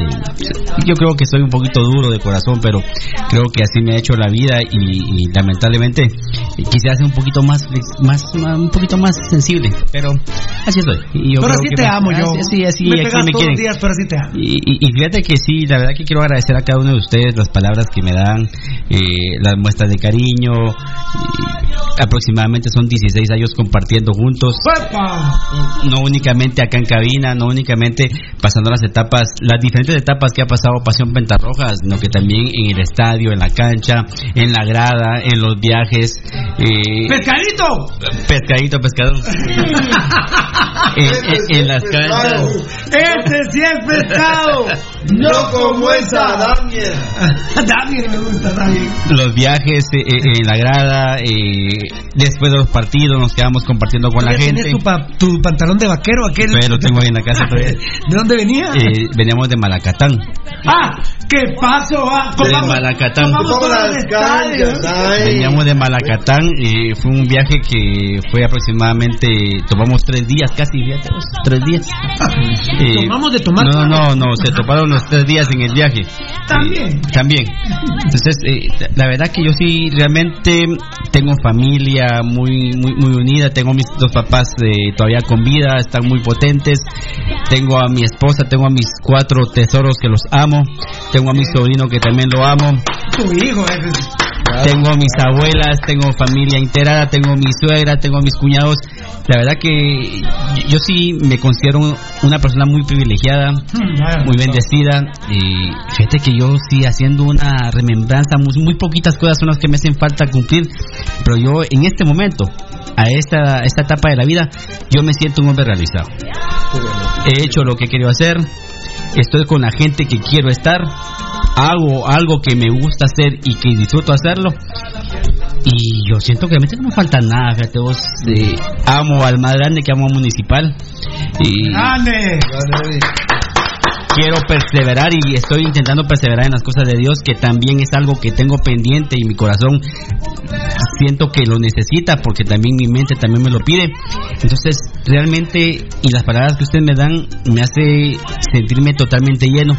yo creo que soy un poquito duro de corazón, pero creo que así me ha hecho la vida y, lamentablemente quisiera ser un poquito más, más, un poquito más sensible, pero así estoy. Y yo pero así te amo yo. Así, así, me y, fíjate que sí, la verdad que quiero agradecer a cada uno de ustedes las palabras que me dan, eh, las muestras de cariño. aproximadamente son 16 años compartiendo juntos. No únicamente acá en cabina, no únicamente pasando las etapas, las diferentes etapas que ha pasado Pasión Pentarroja, sino que también en el estadio, en la cancha, en la grada, en los viajes. Eh, ¡Pescadito! Pescadito, pescado. en, las canchas. Ese sí es pescado. No como esa Damier. Damier me gusta también. Los viajes eh, eh, en la grada, eh, después de los partidos nos quedamos compartiendo con la gente. ¿Tienes tu, tu pantalón de vaquero aquel? Todavía lo tengo ahí en la casa todavía. ¿De dónde venía? veníamos de Malacatán. ¡Ah! ¿Qué pasó? Ah, de Malacatán. Veníamos de Malacatán y fue un viaje que fue aproximadamente, tomamos tres días casi, tres días. ¿Tomamos de tomar? No, no, no, se toparon los tres días en el viaje. También. también. Entonces, eh, la verdad que yo sí realmente tengo familia muy muy muy unida, tengo mis dos papás eh, todavía con vida, están muy potentes, tengo a mi esposa, tengo a mis cuatro tesoros que los amo, tengo a mi sobrino que también lo amo. Tu hijo es tengo mis abuelas, tengo familia integrada, tengo mi suegra, tengo mis cuñados. La verdad que yo sí me considero una persona muy privilegiada, mm, muy bendecida. Y fíjate que yo sí haciendo una remembranza, muy, poquitas cosas son las que me hacen falta cumplir, pero yo en este momento, a esta, esta etapa de la vida, yo me siento un hombre realizado. He hecho lo que quiero hacer, estoy con la gente que quiero estar hago algo que me gusta hacer y que disfruto hacerlo. Y yo siento que realmente no me falta nada, fíjate vos. Eh, amo al más grande que amo a Municipal. Y quiero perseverar y estoy intentando perseverar en las cosas de Dios, que también es algo que tengo pendiente y mi corazón siento que lo necesita porque también mi mente también me lo pide. Entonces, realmente, y las palabras que ustedes me dan me hace sentirme totalmente lleno.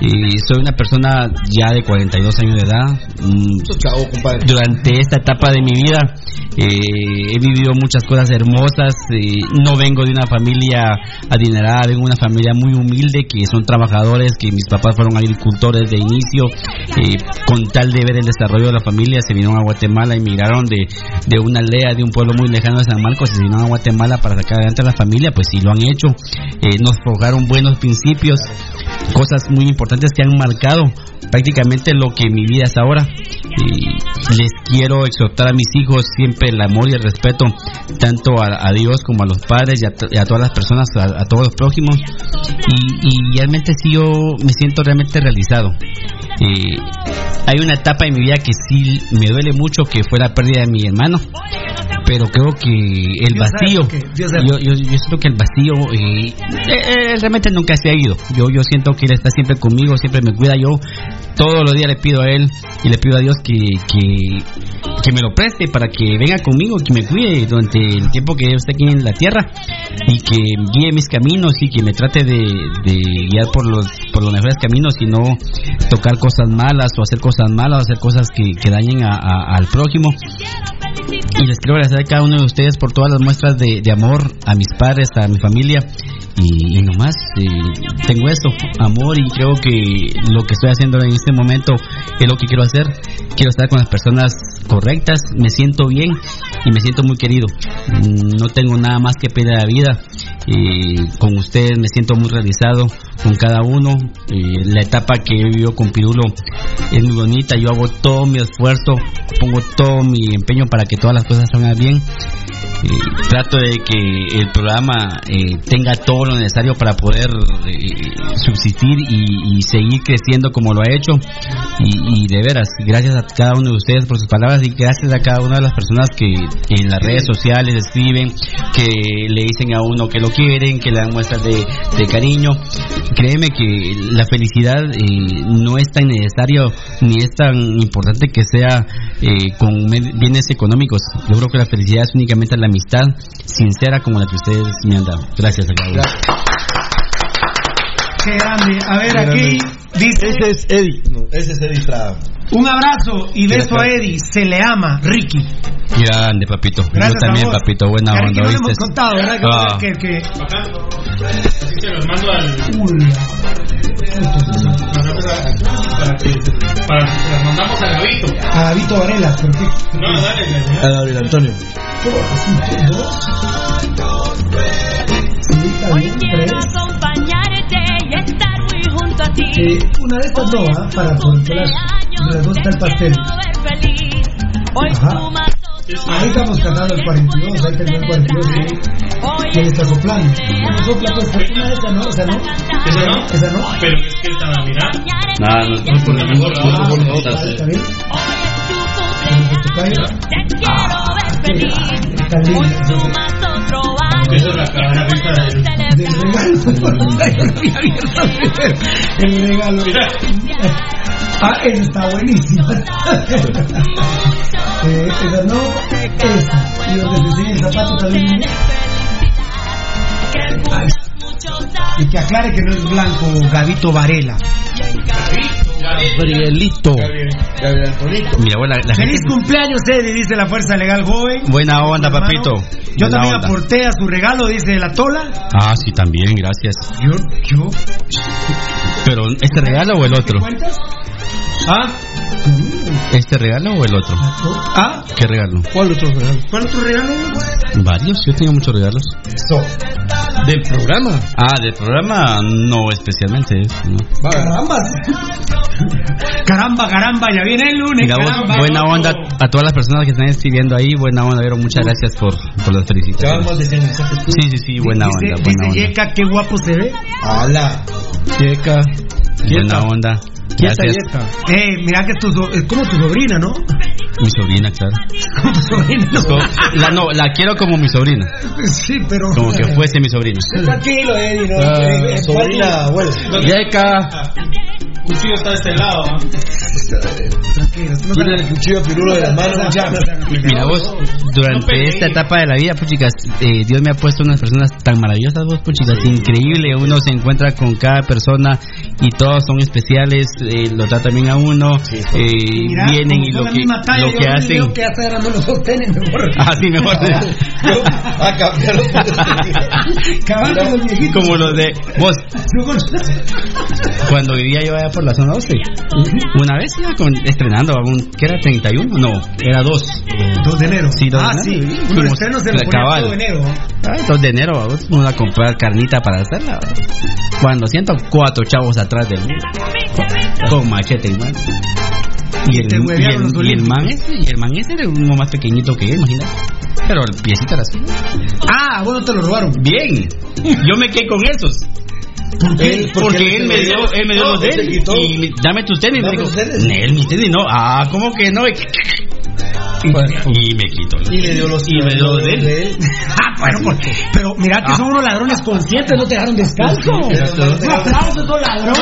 Y soy una persona ya de 42 años de edad. Mm, durante esta etapa de mi vida eh, he vivido muchas cosas hermosas. Eh, no vengo de una familia adinerada, vengo de una familia muy humilde que son trabajadores, que mis papás fueron agricultores de inicio. Eh, con tal de ver el desarrollo de la familia, se vinieron a Guatemala, emigraron de, de una aldea, de un pueblo muy lejano de San Marcos, se vinieron a Guatemala para sacar adelante a la familia. Pues sí, lo han hecho. nos forjaron buenos principios, cosas muy importantes que han marcado prácticamente lo que mi vida es ahora. Les quiero exhortar a mis hijos siempre el amor y el respeto, tanto a, Dios como a los padres y a, todas las personas, a, todos los prójimos. Y, realmente sí yo me siento realmente realizado. Hay una etapa en mi vida que sí me duele mucho, que fue la pérdida de mi hermano pero creo que el vacío, yo, yo, siento que el vacío eh, eh, realmente nunca se ha ido. Yo, yo siento que él está siempre conmigo, siempre me cuida. Yo todos los días le pido a él y le pido a Dios que, que, me lo preste para que venga conmigo, que me cuide durante el tiempo que yo esté aquí en la tierra y que guíe mis caminos y que me trate de, guiar por los, por los mejores caminos y no tocar cosas malas o hacer cosas malas o hacer cosas que, que dañen al prójimo. Y les quiero agradecer a cada uno de ustedes por todas las muestras de, amor a mis padres, a mi familia. Y, nomás eh, tengo esto, amor, y creo que lo que estoy haciendo en este momento es lo que quiero hacer. Quiero estar con las personas correctas, me siento bien y me siento muy querido. Mm, no tengo nada más que pedir a la vida. y con ustedes me siento muy realizado, con cada uno. la etapa que he vivido con Pirulo es muy bonita. Yo hago todo mi esfuerzo, pongo todo mi empeño para que todas las cosas salgan bien. Trato de que el programa eh, tenga todo lo necesario para poder eh, subsistir y, seguir creciendo como lo ha hecho. Y, de veras, gracias a cada uno de ustedes por sus palabras y gracias a cada una de las personas que en las redes sociales escriben, que le dicen a uno que lo quieren, que le dan muestras de, de cariño. Créeme que la felicidad eh, no es tan necesario ni es tan importante que sea con bienes económicos. Yo creo que la felicidad es únicamente la amistad sincera como la que ustedes me han dado. Gracias uno. Qué grande. A ver, aquí dice. Ese es Eddie. No, ese es Eddie Estrada. Un abrazo y beso a Eddie. Se le ama, Ricky. Grande, papito. Gracias Yo también, a vos. papito. Buena Que onda, no ¿viste? hemos contado, ¿verdad? Que- Ah. que, que- se los mando al. Para que. Para que se los mandamos a Gavito. a Gavito Varela, perfecto. No, dale, dale. A Gabriel Antonio. Hoy quiero Eh, una de estas no, ¿ah? para. Me gusta el pastel. Ajá. Ahí estamos cantando el 42, ahí terminó el 42. ¿sí? ¿Quién está soplando? No sopla, pues, pero una de estas no, esa no. ¿Esa no? Esa no. Pero es que estaba mirando. Nada, no, no, por la mejor. Ah, no, está bien. La cara El regalo. Ah, está buenísima. eh, esa no, esa. Y donde se sigue el zapato también. Está. Y que aclare que no es blanco Gavito Varela. Gabrielito. Gabriel Antonito. Mira, bueno, la, la gente. Feliz cumpleaños, Eddie, dice la Fuerza Legal Joven. Buena onda, papito. Yo Buena también onda. aporté a su regalo, dice la Tola. Ah, sí, también, gracias. Yo, yo. Pero, ¿este regalo o el otro? ¿Cuentas? Ah, ¿Este regalo o el otro? ¿Ah? ¿Qué regalo? ¿Cuál otro regalo? ¿Cuál otro regalo? Varios, yo tengo muchos regalos. ¿Del programa? Ah, del programa no especialmente. no. Caramba. Caramba, caramba, ya viene el lunes. Mira, vos, caramba. buena onda a todas las personas que están escribiendo ahí. Buena onda, Vero. Muchas gracias por, por las felicitaciones. más de 100 mensajes. Sí, sí, sí, buena dice, onda, buena dice onda. Yeka, qué guapo se ve. ¡Hala! Yeca. Buena onda. Gracias. Eh, mira que es, tu, es como tu sobrina, ¿no? Mi sobrina, claro. Como tu sobrina. Como- la, no, la quiero como mi sobrina. Sí, pero. Como que fuese mi sobrina. Tranquilo, Eddie, ¿no? Eh, Sobrina, abuela. Yeca. cuchillo está de este lado. Tranquilo, no Tiene el cuchillo pirulo de la mano. ya. Mira vos, durante esta etapa de la vida, puchicas, eh, Dios me ha puesto unas personas tan maravillosas, vos, puchicas, increíble. Uno se encuentra con cada persona y todos son especiales, eh, lo tratan bien a uno, eh, Mira, vienen y lo que, talla, lo que hacen. veo que ahora no lo sostienen mejor. Ah, sí, mejor. A cambiar los Cabal como los de vos, cuando vivía yo allá por la zona 12, una vez iba con, estrenando, un, ¿qué era? ¿31? No, era 2. 2 de enero. Sí, 2 ah, de sí. enero. Uno Fuimos- se lo cabal. todo enero. Ah, 2 de enero, vamos vamos a comprar carnita para hacerla. Cuando siento cuatro chavos atrás de mí, con machete en mano. Y el, y el, y el man ese, y el man ese era uno más pequeñito que él, imagínate. Pero el piecito era así. Ah, bueno, te lo robaron. Bien, yo me quedé con esos. ¿Por qué? Él- Porque, porque él me dio, él me dio no, los de él te él. quitó. Y me- dame tus tenis. Me Dame dijo, tus tenis. Mis tenis no. Ah, ¿cómo que no? Y me quitó. Y le dio los Y me dio los de él. de él. Ah, bueno, porque- pero mira que son unos ladrones conscientes, no te dejaron descalzo. Un aplauso a esos ladrones.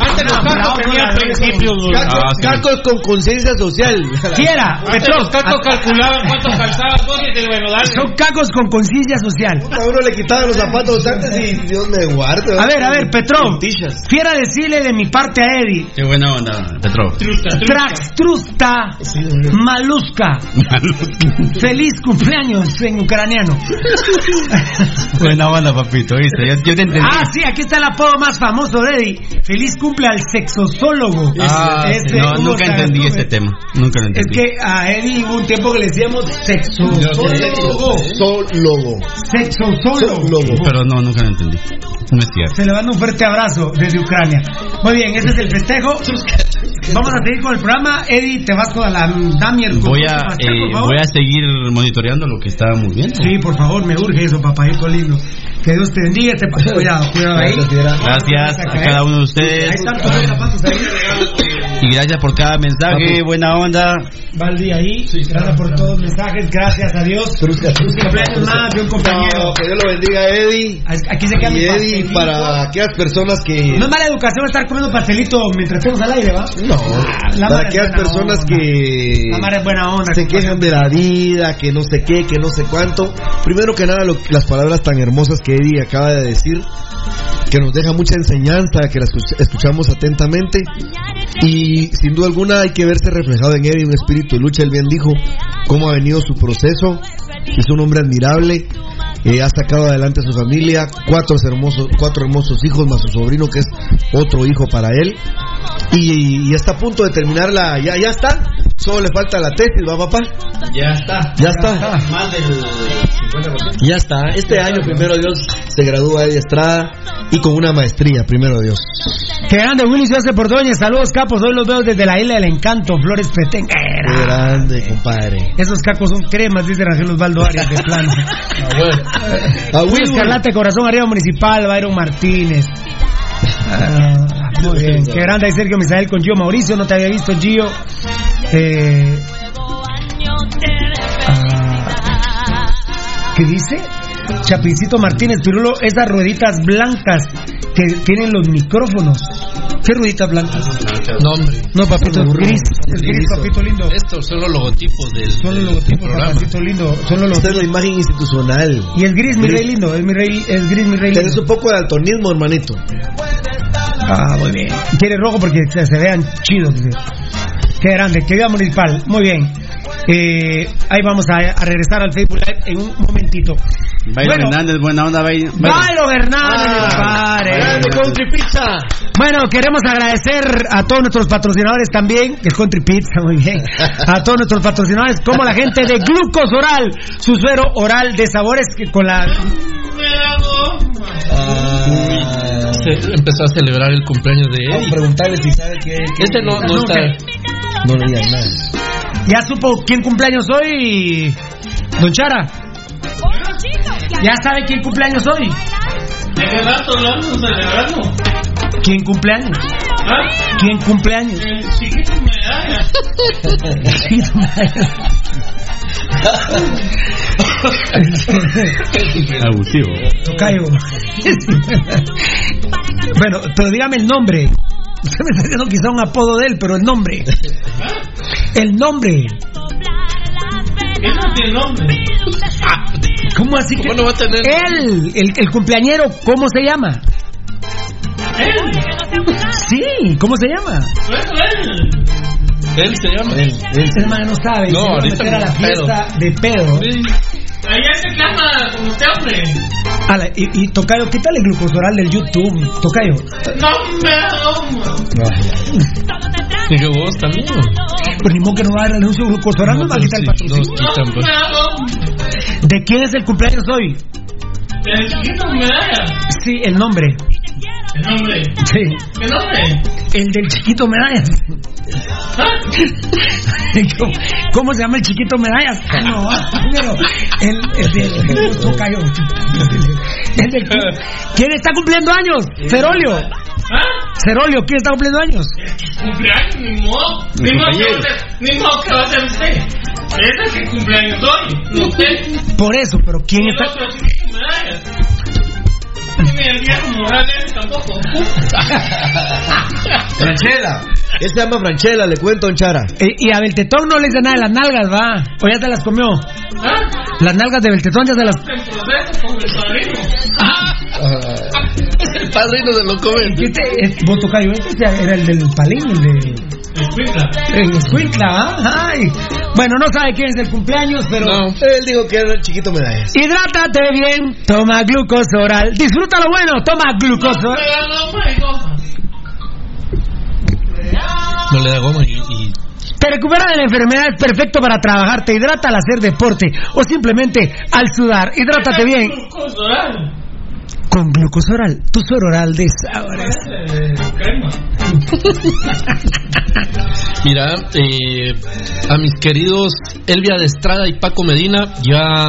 Antes los cacos tenían principios. Cacos, Ah, cacos con conciencia social. Quiera, los cacos calculaban cuánto calzabas vos y te bueno, dale. son cacos con conciencia social. A uno le quitaban los zapatos antes y Dios me guarde. A ver, a ver, Petro, Puntillas. quiera decirle de mi parte a Eddie, Qué buena onda, Petro. Trusta, trusta. Traxtrusta Maluska, feliz cumpleaños en ucraniano. buena onda, papito, ¿viste? Yo, yo te entendí. Ah, sí, aquí está el apodo más famoso de Eddie. Feliz cumple al sexosólogo. Ah, Este, no, nunca entendí este tema. Nunca lo Es entendí. que a Eddie hubo un tiempo que le decíamos sexosólogo. Sexosólogo. lobo. Pero no, nunca lo entendí. No es cierto. Se le manda un fuerte abrazo desde Ucrania. Muy bien, ese es el festejo. Vamos a seguir con el programa. Eddie, te vas con la Damier. Voy a, eh, voy a seguir monitoreando lo que estábamos viendo. Sí, por favor, me urge eso, papayito lindo. Que Dios te bendiga. Te... Cuidado, cuidado ahí. Gracias a cada uno de Ahí ustedes están tus zapatos ahí. Y gracias por cada mensaje, buena onda. Valdi ahí. Gracias por todos los mensajes. Gracias a Dios. Cumpleaños más de un compañero. No, que Dios lo bendiga, Eddie. Aquí se queda Y mi Eddie, pastelito. para aquellas personas que. No es mala educación estar comiendo pastelito mientras estamos al aire, ¿va? No, la para aquellas personas onda. que La es buena onda. se quejan de la vida, que no sé qué, que no sé cuánto. Primero que nada, lo- las palabras tan hermosas que Eddie acaba de decir, que nos deja mucha enseñanza, que escuch- escuchamos atentamente. Y sin duda alguna hay que verse reflejado en Eddie, un espíritu de lucha. Él bien dijo cómo ha venido su proceso. Es un hombre admirable. eh, ha sacado adelante a su familia, cuatro hermosos, cuatro hermosos hijos, más su sobrino que es otro hijo para él. Y, y está a punto de terminar la, ya, ya está. Solo le falta la tesis, ¿va papá? Ya está. Ya está. Más del 50%. Ya está. Este año, primero Dios, se gradúa Eddie Estrada y con una maestría, primero Dios. Qué grande, Willy Ciudad por Doña. Saludos, capos. Hoy los veo desde la isla del encanto, Flores Petén. Qué grande, compadre. Esos cacos son cremas, dice Ángel Osvaldo Arias de plano. Luis Willy. Escarlate, Corazón Arriba Municipal, Byron Martínez. Muy bien. Qué grande hay Sergio Misael con Gio Mauricio. No te había visto, Gio. Eh, ah, ¿Qué dice? Chapincito Martínez, Pirulo, esas rueditas blancas que tienen los micrófonos. ¿Qué rueditas blancas? No, hombre. No, papito, es gris. Es gris, papito lindo. Estos son los logotipos del, Son los logotipos, programa. papacito lindo. Son los Esta es la imagen institucional. Y es gris, mi rey lindo. Es, mi rey, es gris, mi rey Tenés lindo. un poco de daltonismo, hermanito. Ah, muy bien. Quiere rojo porque se, se vean chidos. dice. Qué grande, querida municipal. Muy bien. Eh, ahí vamos a, a regresar al Facebook Live en un momentito. Bueno. Hernández, buena onda, Byron. Byron Hernández, mi compadre. Grande Country Pizza. Bueno, queremos agradecer a todos nuestros patrocinadores también, que es Country Pizza, muy bien. A todos nuestros patrocinadores, como la gente de Glucos Oral, su suero oral de sabores que con la. Se empezó a celebrar el cumpleaños de Vamos a Eddie. preguntarle si sabe qué- Este no, no No, está. No le digan nada. ¿Ya supo quién cumpleaños hoy? Don Chara. ¿Ya sabe quién cumpleaños hoy? ¿De qué rato hablamos celebrando? ¿Quién cumpleaños? ¿Ah? ¿Quién cumpleaños? El chiquito medalla. Abusivo. Tocayo. bueno, pero dígame el nombre. Usted me está diciendo quizá un apodo de él, pero el nombre. El nombre. Él no tiene nombre. ¿Cómo así que? ¿Cómo no va a tener? Él, el, el cumpleañero, ¿cómo se llama? Él. Sí, ¿cómo se llama? Él. Él se llama. Ese hermano no sabe. No, ahorita meter a la fiesta de pedo. Allá se cama como usted, hombre. Ala, y, y Tocayo, quítale el glucosoral del YouTube. Tocayo. No me Y que vos también. Pues ni modo que no va a dar el anuncio glucosoral, no, va a pero quitar el patrocinio. ¿De quién es el cumpleaños hoy? El chiquito medalla. Sí, el nombre. El nombre. Sí. ¿Qué nombre? El del chiquito medallas. ¿Cómo, cómo se llama el chiquito medallas? Ah, no, primero, el, el del. El del, ¿Quién está cumpliendo años? Cerolio. ¿Ah? Cerolio, ¿quién está cumpliendo años? Cumpleaños, ni modo. Ni modo que va compañero. a ser, ni modo que va a ser usted. Es el cumpleaños hoy, no usted. Por eso, pero ¿quién está? El Morales tampoco. Franchela. Él se llama Franchela, le cuento, Don Chara. Eh, y a Beltetón no le dice nada de las nalgas, va. O ya te las comió. ¿Ah? Las nalgas de Beltetón ya se las. En proceso con el padrino. El padrino de lo comen. ¿Qué te- eh, vos tocayo, este era el del palín, el de. El cuitla. El escuintla, ¿ah? Ay. Bueno, no sabe quién es el cumpleaños, pero. No. Él dijo que era el chiquito medallas. Hidrátate bien, toma glucosoral. Disfruta lo bueno, toma glucosoral. Pero no le da goma y, y Te recupera de la enfermedad, es perfecto para trabajar, te hidrata al hacer deporte o simplemente al sudar. Hidrátate bien. Con glucosa oral, tu suero oral de sabores. Mira, eh, a mis queridos Elvia de Estrada y Paco Medina, ya.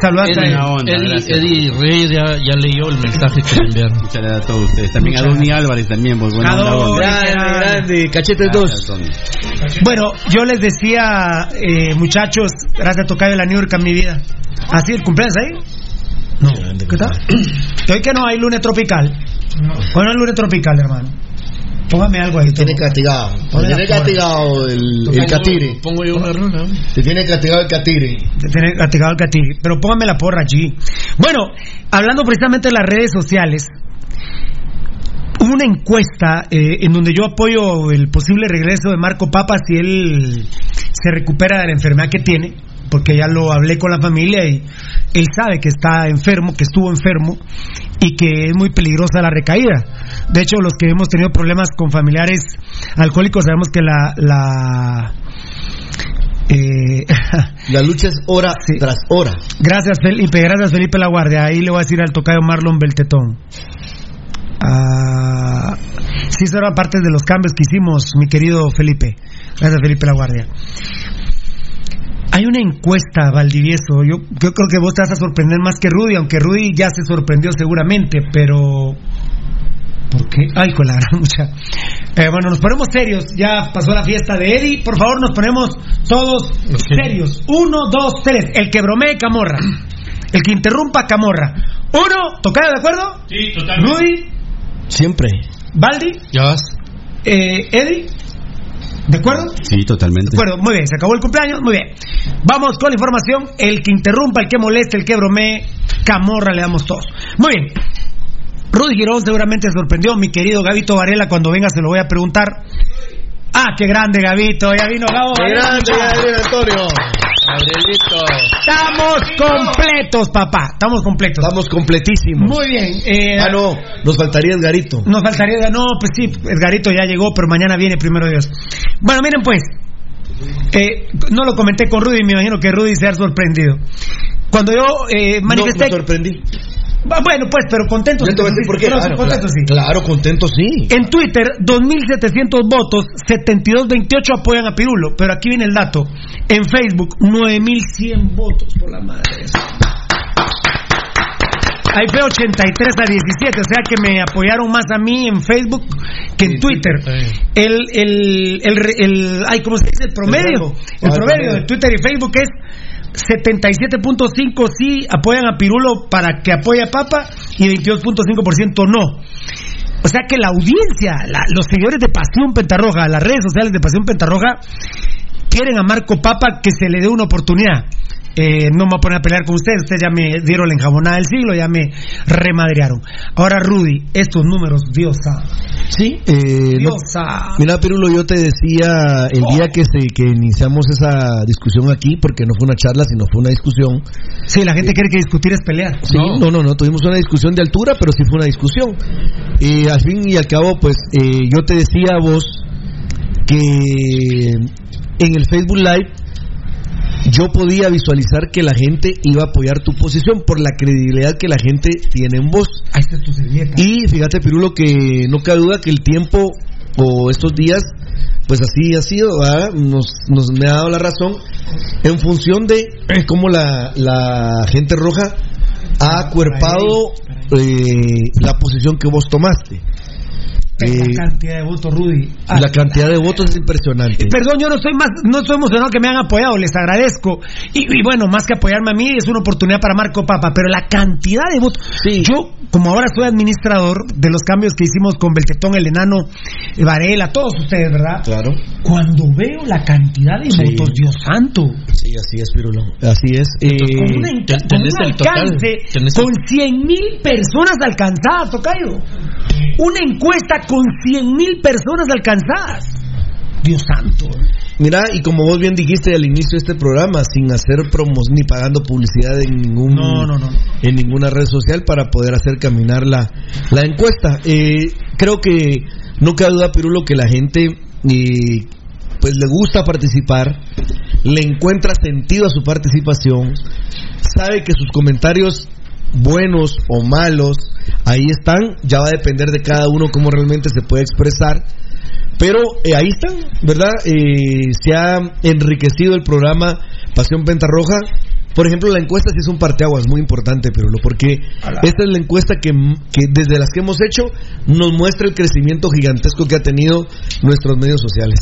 Saludaste Eddie, a onda, Eddie- gracias. Eddie Reyes ya, ya leyó el mensaje que le enviaron. Muchas gracias a todos ustedes. También a Donny Álvarez también, pues buena. Grande, grande, cachete Gracias, Donny. Bueno, yo les decía, eh, muchachos, gracias a Tocayo de la New York en mi vida. ¿Así el cumpleaños ahí? No. ¿Qué tal? Que hoy que no hay lunes tropical. Hoy no hay lunes tropical, hermano. Póngame algo ahí. Tiene castigado. Tiene castigado el, el catire. Pongo yo una. Te tiene castigado el catire. Te Tiene castigado el catiri. Pero póngame la porra allí. Bueno, hablando precisamente de las redes sociales, hubo una encuesta eh, en donde yo apoyo el posible regreso de Marco Papa si él se recupera de la enfermedad que tiene, porque ya lo hablé con la familia y él sabe que está enfermo, que estuvo enfermo y que es muy peligrosa la recaída. De hecho, los que hemos tenido problemas con familiares alcohólicos sabemos que la... la eh, La lucha es hora tras hora. Gracias Felipe, gracias Felipe La Guardia. Ahí le voy a decir al tocayo Marlon Beltetón. Ah, sí, eso era parte de los cambios que hicimos, mi querido Felipe. Gracias Felipe La Guardia. Hay una encuesta, Valdivieso. Yo, yo creo que vos te vas a sorprender más que Rudy, aunque Rudy ya se sorprendió seguramente, pero. ¿Por qué? Ay, con la gran mucha. Eh, bueno, nos ponemos serios. Ya pasó la fiesta de Eddie. Por favor, nos ponemos todos serios. Uno, dos, tres. El que bromee, Camorra. El que interrumpa, Camorra. Uno, ¿tocado de acuerdo? Sí, totalmente. Rudy, Siempre. Baldi, Ya vas. eh, Eddie. ¿De acuerdo? Sí, totalmente. De acuerdo, muy bien, se acabó el cumpleaños, muy bien. Vamos con la información, el que interrumpa, el que moleste, el que bromee, camorra le damos todos. Muy bien. Rudy Girón seguramente se sorprendió, mi querido Gavito Varela, cuando venga se lo voy a preguntar. Ah, qué grande Gavito, ya vino Gabo. ¡Qué grande, Antonio! Estamos completos, papá, estamos completos. Estamos completísimos. Muy bien. eh, Ah, no, nos faltaría Edgarito. Nos faltaría, no, pues sí, Edgarito ya llegó, pero mañana viene primero Dios. Bueno, miren pues, eh, no lo comenté con Rudy, me imagino que Rudy se ha sorprendido. Cuando yo eh, manifesté... No, me sorprendí. Ah, bueno, pues, pero contento. Yo te voy a decir por qué. Claro, contento, claro. sí. Claro, contento sí. En Twitter, 2.700 votos, 72.28 apoyan a Pirulo, pero aquí viene el dato. En Facebook, 9.100 votos, por la madre. Ahí fue 83 a 17, o sea que me apoyaron más a mí en Facebook que en Twitter. El, el, el, el- ay, ¿cómo se dice? El promedio. El Ah, promedio. de Twitter y Facebook es 77.5 sí apoyan a Pirulo para que apoye a Papa y 22.5% no. O sea que la audiencia, los seguidores de Pasión Pentarroja, las redes sociales de Pasión Pentarroja, quieren a Marco Papa que se le dé una oportunidad. Eh, no me voy a poner a pelear con ustedes, ustedes ya me dieron la enjabonada del siglo, ya me remadrearon. Ahora, Rudy, estos números, Dios sabe. Sí, eh, no- Dios sabe. Mira, Pirulo, yo te decía el día que se que iniciamos esa discusión aquí, porque no fue una charla, sino fue una discusión. Sí, la gente cree que discutir es pelear. Sí, no, no, no, tuvimos una discusión de altura, pero sí fue una discusión. Y al fin y al cabo, pues eh, yo te decía a vos que en el Facebook Live yo podía visualizar que la gente iba a apoyar tu posición por la credibilidad que la gente tiene en vos. Ahí está tu servilleta. Y fíjate, Pirulo, que no cabe duda que el tiempo o estos días, pues así ha sido, ¿verdad? Nos, nos me ha dado la razón en función de eh, cómo la, la gente roja ha acuerpado eh, la posición que vos tomaste. Eh, la cantidad de votos, Rudy. la cantidad de votos es impresionante. Perdón, yo no estoy más, no estoy emocionado que me han apoyado, les agradezco. Y, y bueno, más que apoyarme a mí, es una oportunidad para Marco Papa, pero la cantidad de votos. Yo, como ahora soy administrador de los cambios que hicimos con Beltetón, el enano, eh, Varela, todos ustedes, ¿verdad? Claro. Cuando veo la cantidad de Sí. votos, Dios santo. Sí, así es, Pirulo. Así es. Eh, Con, una enca- con tenés un total, alcance, con 100 mil personas alcanzadas, Tocayo. Una encuesta con 100 mil personas alcanzadas. Dios santo. Mira, y como vos bien dijiste al inicio de este programa, sin hacer promos ni pagando publicidad en ningún No, no, no. en ninguna red social para poder hacer caminar la, la encuesta. Eh, creo que no cabe duda, Pirulo, que la gente eh, pues le gusta participar, le encuentra sentido a su participación, sabe que sus comentarios buenos o malos, ahí están, ya va a depender de cada uno cómo realmente se puede expresar. Pero eh, ahí están, ¿verdad? Eh, se ha enriquecido el programa Pasión Pentarroja. Por ejemplo, la encuesta sí es un parteaguas muy importante, pero lo porque esta es la encuesta que, que desde las que hemos hecho nos muestra el crecimiento gigantesco que ha tenido nuestros medios sociales.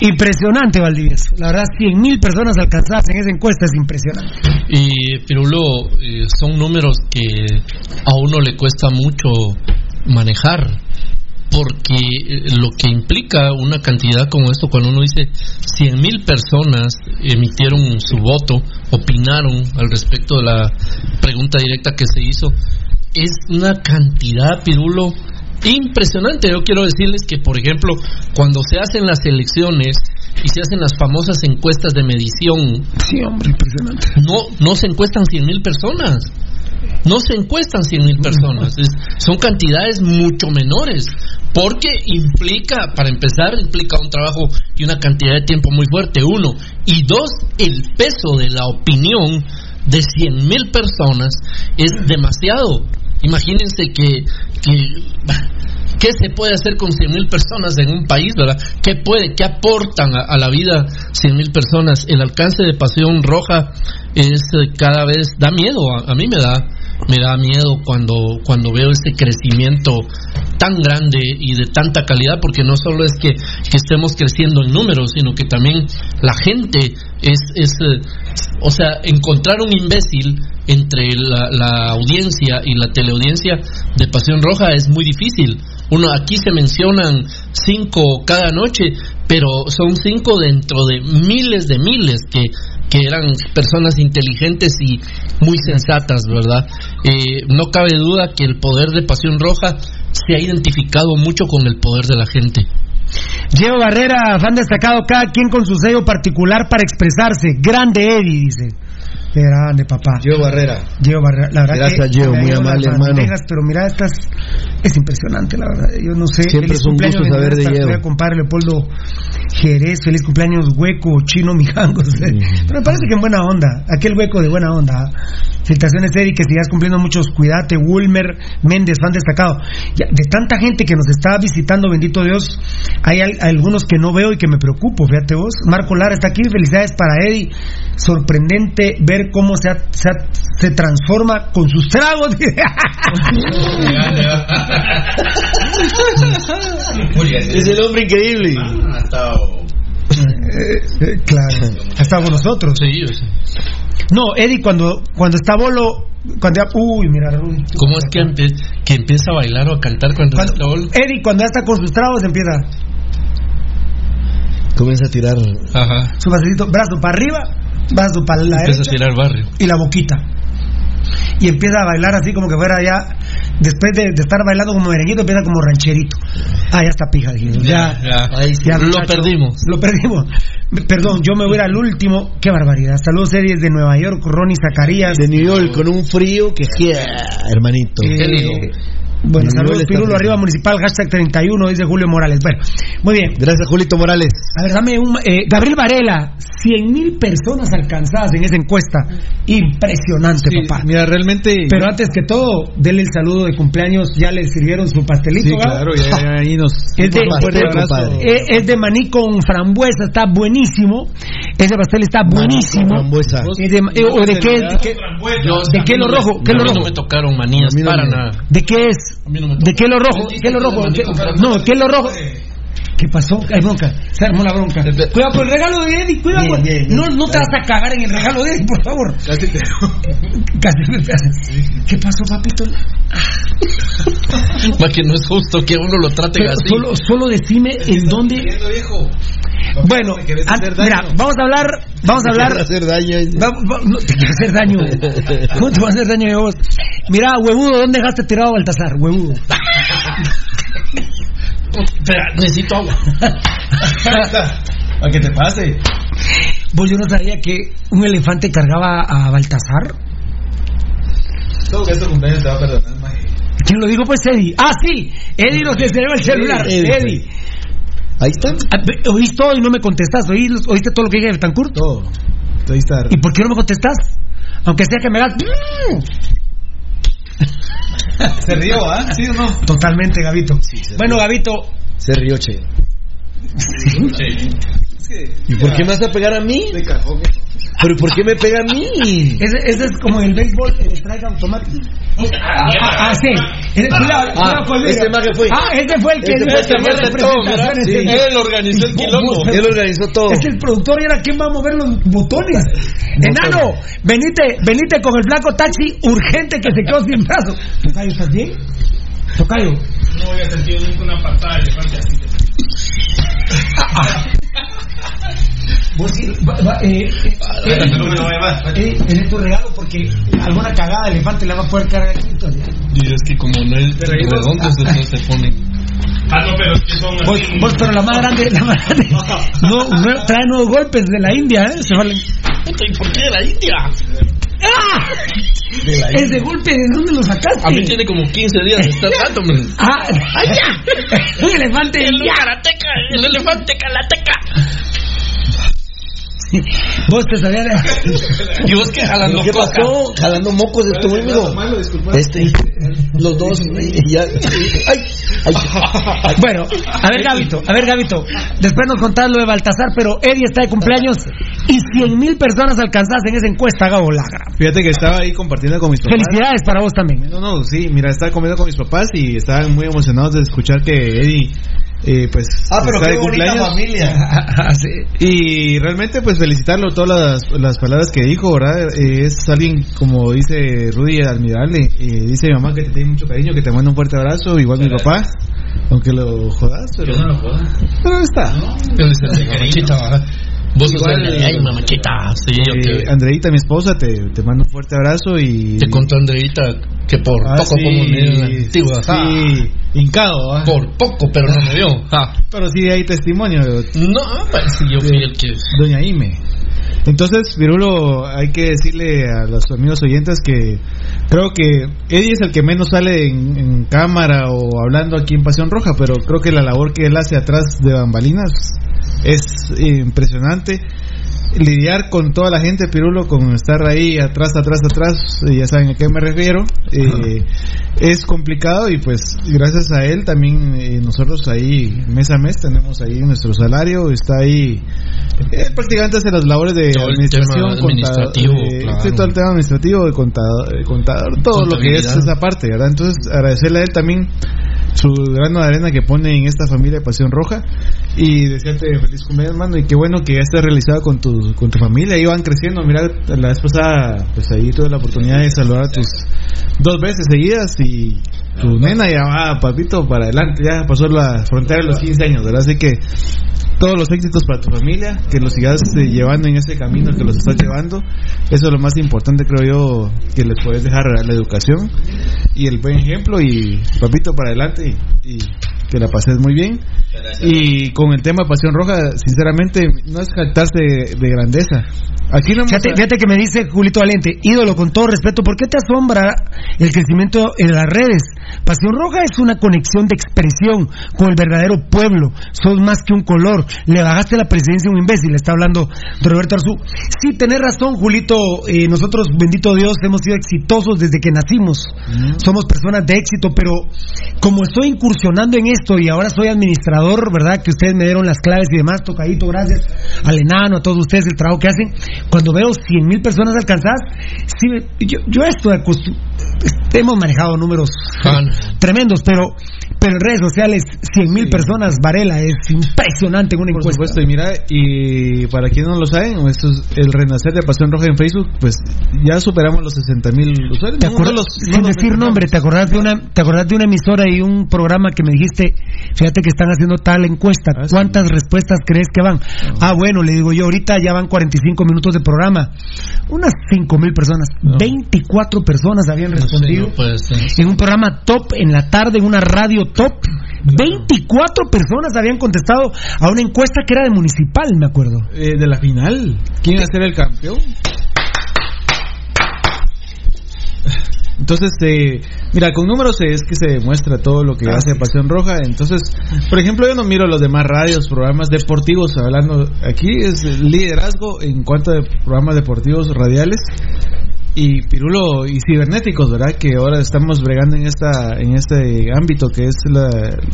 Impresionante, Valdivieso. La verdad, 100 mil personas alcanzadas en esa encuesta es impresionante. Y Pirulo, eh, son números que a uno le cuesta mucho manejar, porque eh, lo que implica una cantidad como esto, cuando uno dice 100 mil personas emitieron su voto, opinaron al respecto de la pregunta directa que se hizo, es una cantidad, Pirulo, impresionante. Yo quiero decirles que, por ejemplo, cuando se hacen las elecciones y se hacen las famosas encuestas de medición, sí, hombre, impresionante. No, no se encuestan 100 mil personas. No se encuestan 100 mil personas. Es, son cantidades mucho menores. Porque implica, para empezar, implica un trabajo y una cantidad de tiempo muy fuerte, uno. Y dos, el peso de la opinión de 100 mil personas es demasiado. Imagínense que, que ¿qué se puede hacer con 100 mil personas en un país, verdad? ¿Qué puede, qué aportan a, la vida 100 mil personas? El alcance de Pasión Roja es eh, cada vez, da miedo, a, a mí me da, me da miedo cuando, cuando veo ese crecimiento tan grande y de tanta calidad, porque no solo es que, que estemos creciendo en números, sino que también la gente es, es eh, o sea, encontrar un imbécil entre la, la, audiencia y la teleaudiencia de Pasión Roja es muy difícil. Uno aquí se mencionan cinco cada noche, pero son cinco dentro de miles de miles que que eran personas inteligentes y muy sensatas, ¿verdad? Eh, no cabe duda que el poder de Pasión Roja se ha identificado mucho con el poder de la gente. Diego Barrera, fan destacado, cada quien con su sello particular para expresarse. Grande Eddie, dice. Grande, papá. Gio Barrera. Gio Barrera. La verdad Gracias, que me muy amable, hermano. bandejas, pero mira, estas es impresionante, la verdad. Yo no sé. Siempre feliz es un cumpleaños gusto saber de mi compadre Leopoldo Jerez. Feliz cumpleaños, hueco, chino, mijangos. Pero me parece que en buena onda. Aquel hueco de buena onda. ¿ah? Felicitaciones, Eddie, que sigas cumpliendo muchos. Cuídate, Wilmer Méndez, fan destacado. Ya, de tanta gente que nos está visitando, bendito Dios, hay al- algunos que no veo y que me preocupo, fíjate vos. Marco Lara está aquí, felicidades para Eddie. Sorprendente ver cómo se, ha- se, ha- se transforma con sus tragos. Es el hombre increíble. Eh, eh, claro, ha estado con nosotros. Sí, yo sé. No, Eddie, cuando, cuando está bolo, cuando ya, uy, mira, ¿Cómo es que, empe- que empieza a bailar o a cantar cuando, Cuando- está bolo? Eddie, cuando ya está con sus tragos, empieza Comienza a tirar. Ajá. su vasito, brazo para arriba, brazo para la Empieza a derecha tirar barrio. y la boquita. Y empieza a bailar así como que fuera ya, después de, de estar bailando como merenguito, empieza como rancherito. Ah, ya está pija, dijimos. Ya, Ya, Ahí sí, ya, Lo perdimos. Lo perdimos. Perdón, yo me voy al último. Qué barbaridad. Saludos, Eddie, desde Nueva York, Ronnie Zacarías. De New York con un frío que gira, hermanito. Eh, bueno, saludos, Pirulo, arriba municipal, hashtag 31, dice Julio Morales. Bueno, muy bien. Gracias, Julito Morales. A ver, dame un. eh, Gabriel Varela, 100 mil personas alcanzadas en esa encuesta. Impresionante, Sí, papá. Mira, realmente. Pero antes que todo, denle el saludo de cumpleaños. Ya le sirvieron su pastelito. Sí, claro, ya, ya ahí nos. Es de, eh, es de maní con frambuesa, está buenísimo. Ese pastel está buenísimo. Frambuesa. Es de, eh, ¿O de qué? ¿De qué, Yo- ¿De qué a mí lo rojo? ¿Qué a lo rojo? no me tocaron manías para nada. ¿De qué es? No ¿De qué lo rojo? ¿Qué lo rojo? ¿Qué- No, ¿qué lo rojo? ¿Qué pasó? Hay bronca. Se armó la bronca. Cuidado con el regalo de Eddie. Cuidado. Bien, con- bien, bien. No, no te vas a cagar en el regalo de Eddie, por favor. Casi pasa. ¿Qué pasó, papito? Más que no es justo que uno lo trate Pero así. solo, solo decime en dónde. Bueno, an- mira, vamos a hablar. Vamos a hablar. hacer daño. Va- va- no te quiero hacer daño. ¿Cómo te va a hacer daño a vos? Mira, huevudo, ¿dónde dejaste tirado a Baltasar? Huevudo. Espera, necesito agua. Para que te pase. Vos yo no sabía que un elefante cargaba a Baltasar. Todo que este cumpleaños te va a perdonar. ¿Quién lo dijo? Pues Eddie. Ah, sí. Eddie nos enseñó el celular. Eddie. Eddie. Ahí está. Ah, Oíste todo y no me contestas. ¿Oí- ¿Oíste todo lo que dije de Betancourt? Todo. Ahí está. ¿Y por qué no me contestas? Aunque sea que me hagas. Se rió, ¿ah? ¿Sí o no? Totalmente, Gavito. bueno, Gavito. Se rió, che. ¿Y por qué me vas a pegar a mí? ¿Pero por qué me pega a mí? Ese, ese es como el béisbol, el strike automático. Ah, ah, sí. Ese- cuidado con el ese que fue. Ah, ese fue el que Ese fue el que todo. Sí. Él organizó el quilombo. Él organizó todo. Es el productor y era quien va a mover los botones. Enano, venite, venite con el flaco taxi urgente que se quedó sin brazo. Tocayo, ¿estás bien? Tocayo. No voy a sentir nunca una patada de elefante así. Vos sí, va- va, eh, eh, eh, eh, tenés tu regalo porque alguna cagada de elefante la va a poder cargar aquí. entonces. Y es que como no es redondo, entonces no se pone. Ah, no, pero es que son Vos, así. vos, pero la más grande, la más grande no, no, trae nuevos golpes de la India, ¿eh? Se valen. Puta, ¿y por qué de la India? ¡Ah! Ese golpe, ¿de dónde lo sacaste? A mí tiene como 15 días de estar dando, hombre. ¡Ah! ¡Ay, ya! ¡Un elefante! El ya. karateca, el elefante karateca. Vos te sabías. ¿Y vos qué jalando ¿Qué pasó? Jalando mocos de tu amigo. Este, los dos. y ya. Ay, ay, ay. Bueno, a ver, Gabito, a ver, Gabito. Después nos contás lo de Baltasar, pero Eddie está de cumpleaños y 100 mil personas alcanzadas en esa encuesta, Gabo Lagra. Fíjate que estaba ahí compartiendo con mis papás. Felicidades para vos también. No, no, sí, mira, estaba comiendo con mis papás y estaban muy emocionados de escuchar que Eddie, eh, pues, Ah, pero está qué bonita familia. Y realmente, pues, felicitarlo, todas las, las palabras que dijo, ¿verdad? Eh, es alguien, como dice Rudy, admirable. Eh, dice mi mamá que te tiene mucho cariño, que te manda un fuerte abrazo, igual mi papá, aunque lo jodas, pero... Yo no lo jodo. Pero está. Él dice, mamachita, Vos sos Igual, el de, ay, mamachita. Sí, Eh, te, Andreita, mi esposa, te, te mando un fuerte abrazo y... te contó Andreita que por Ah, poco sí, como dio la antigua. ah. Sí, hincado, ¿ah? Por poco, pero no me dio. Ah. Pero sí hay testimonio. No, pues sí, yo fui el que. Doña Ime. Entonces, Virulo, hay que decirle a los amigos oyentes que creo que Eddie es el que menos sale en, en cámara o hablando aquí en Pasión Roja, pero creo que la labor que él hace atrás de bambalinas es impresionante. Lidiar con toda la gente, Pirulo, con estar ahí atrás, atrás, atrás, eh, ya saben a qué me refiero, eh, es complicado y pues gracias a él también eh, nosotros ahí mes a mes tenemos ahí nuestro salario, está ahí eh, prácticamente hace las labores de Todo administración, administrativo, contador, claro. sí, todo el tema administrativo, de contador, contador, todo lo que es esa parte, ¿verdad? Entonces agradecerle a él también su grano de arena que pone en esta familia de Pasión Roja. Y desearte feliz cumpleaños, mano, y qué bueno que ya estés realizado con tu, con tu familia, ahí van creciendo, mira, la vez pasada, pues ahí tuve la oportunidad de saludar a tus dos veces seguidas y tu nena ya va, papito, para adelante, ya pasó la frontera de los 15 años, ¿verdad? Así que todos los éxitos para tu familia, que los sigas eh, llevando en ese camino que los estás llevando. Eso es lo más importante, creo yo, que les puedes dejar la educación y el buen ejemplo. Y papito, para adelante y, y que la pases muy bien. Y con el tema Pasión Roja, sinceramente, no es jactarse de, de grandeza. Aquí no Fíjate, fíjate que me dice Julito Valente, ídolo, con todo respeto, ¿por qué te asombra el crecimiento en las redes? Pasión Roja es una conexión de expresión con el verdadero pueblo. Sos más que un color. Le bajaste la presidencia a un imbécil, está hablando de Roberto Arzú. Sí, tenés razón, Julito. eh, nosotros, bendito Dios, hemos sido exitosos desde que nacimos. Somos personas de éxito, pero como estoy incursionando en esto y ahora soy administrador, ¿verdad? Que ustedes me dieron las claves y demás, tocadito, gracias al enano, a todos ustedes, el trabajo que hacen. Cuando veo 100 mil personas alcanzadas, sí, yo, yo estoy acostumbrado. Hemos manejado números tremendos, pero pero en redes sociales 100 mil personas, Varela, es impresionante en una Por encuesta. supuesto, y mira, y para quienes no lo saben, esto es el renacer de Pasión Roja en Facebook, pues ya superamos los 60 mil usuarios. ¿Te acuerdas, no los- no sin decir nombre, ¿te acordás, de una, ¿te acordás de una emisora y un programa que me dijiste, fíjate que están haciendo tal encuesta, ¿cuántas respuestas crees que van? Ah, bueno, le digo yo, ahorita ya van 45 minutos de programa, unas 5 mil personas, 24 personas habían respondido en un programa top en la tarde, en una radio top. 24 personas habían contestado a una encuesta que era de municipal, me acuerdo. Eh, de la final. ¿Quién va a ser el campeón? Entonces, eh, mira, con números es que se demuestra todo lo que hace Pasión Roja. Entonces, por ejemplo, yo no miro los demás radios, programas deportivos, hablando aquí es liderazgo en cuanto a programas deportivos radiales. Y Pirulo y cibernéticos, ¿verdad? Que ahora estamos bregando en esta en este ámbito que es la,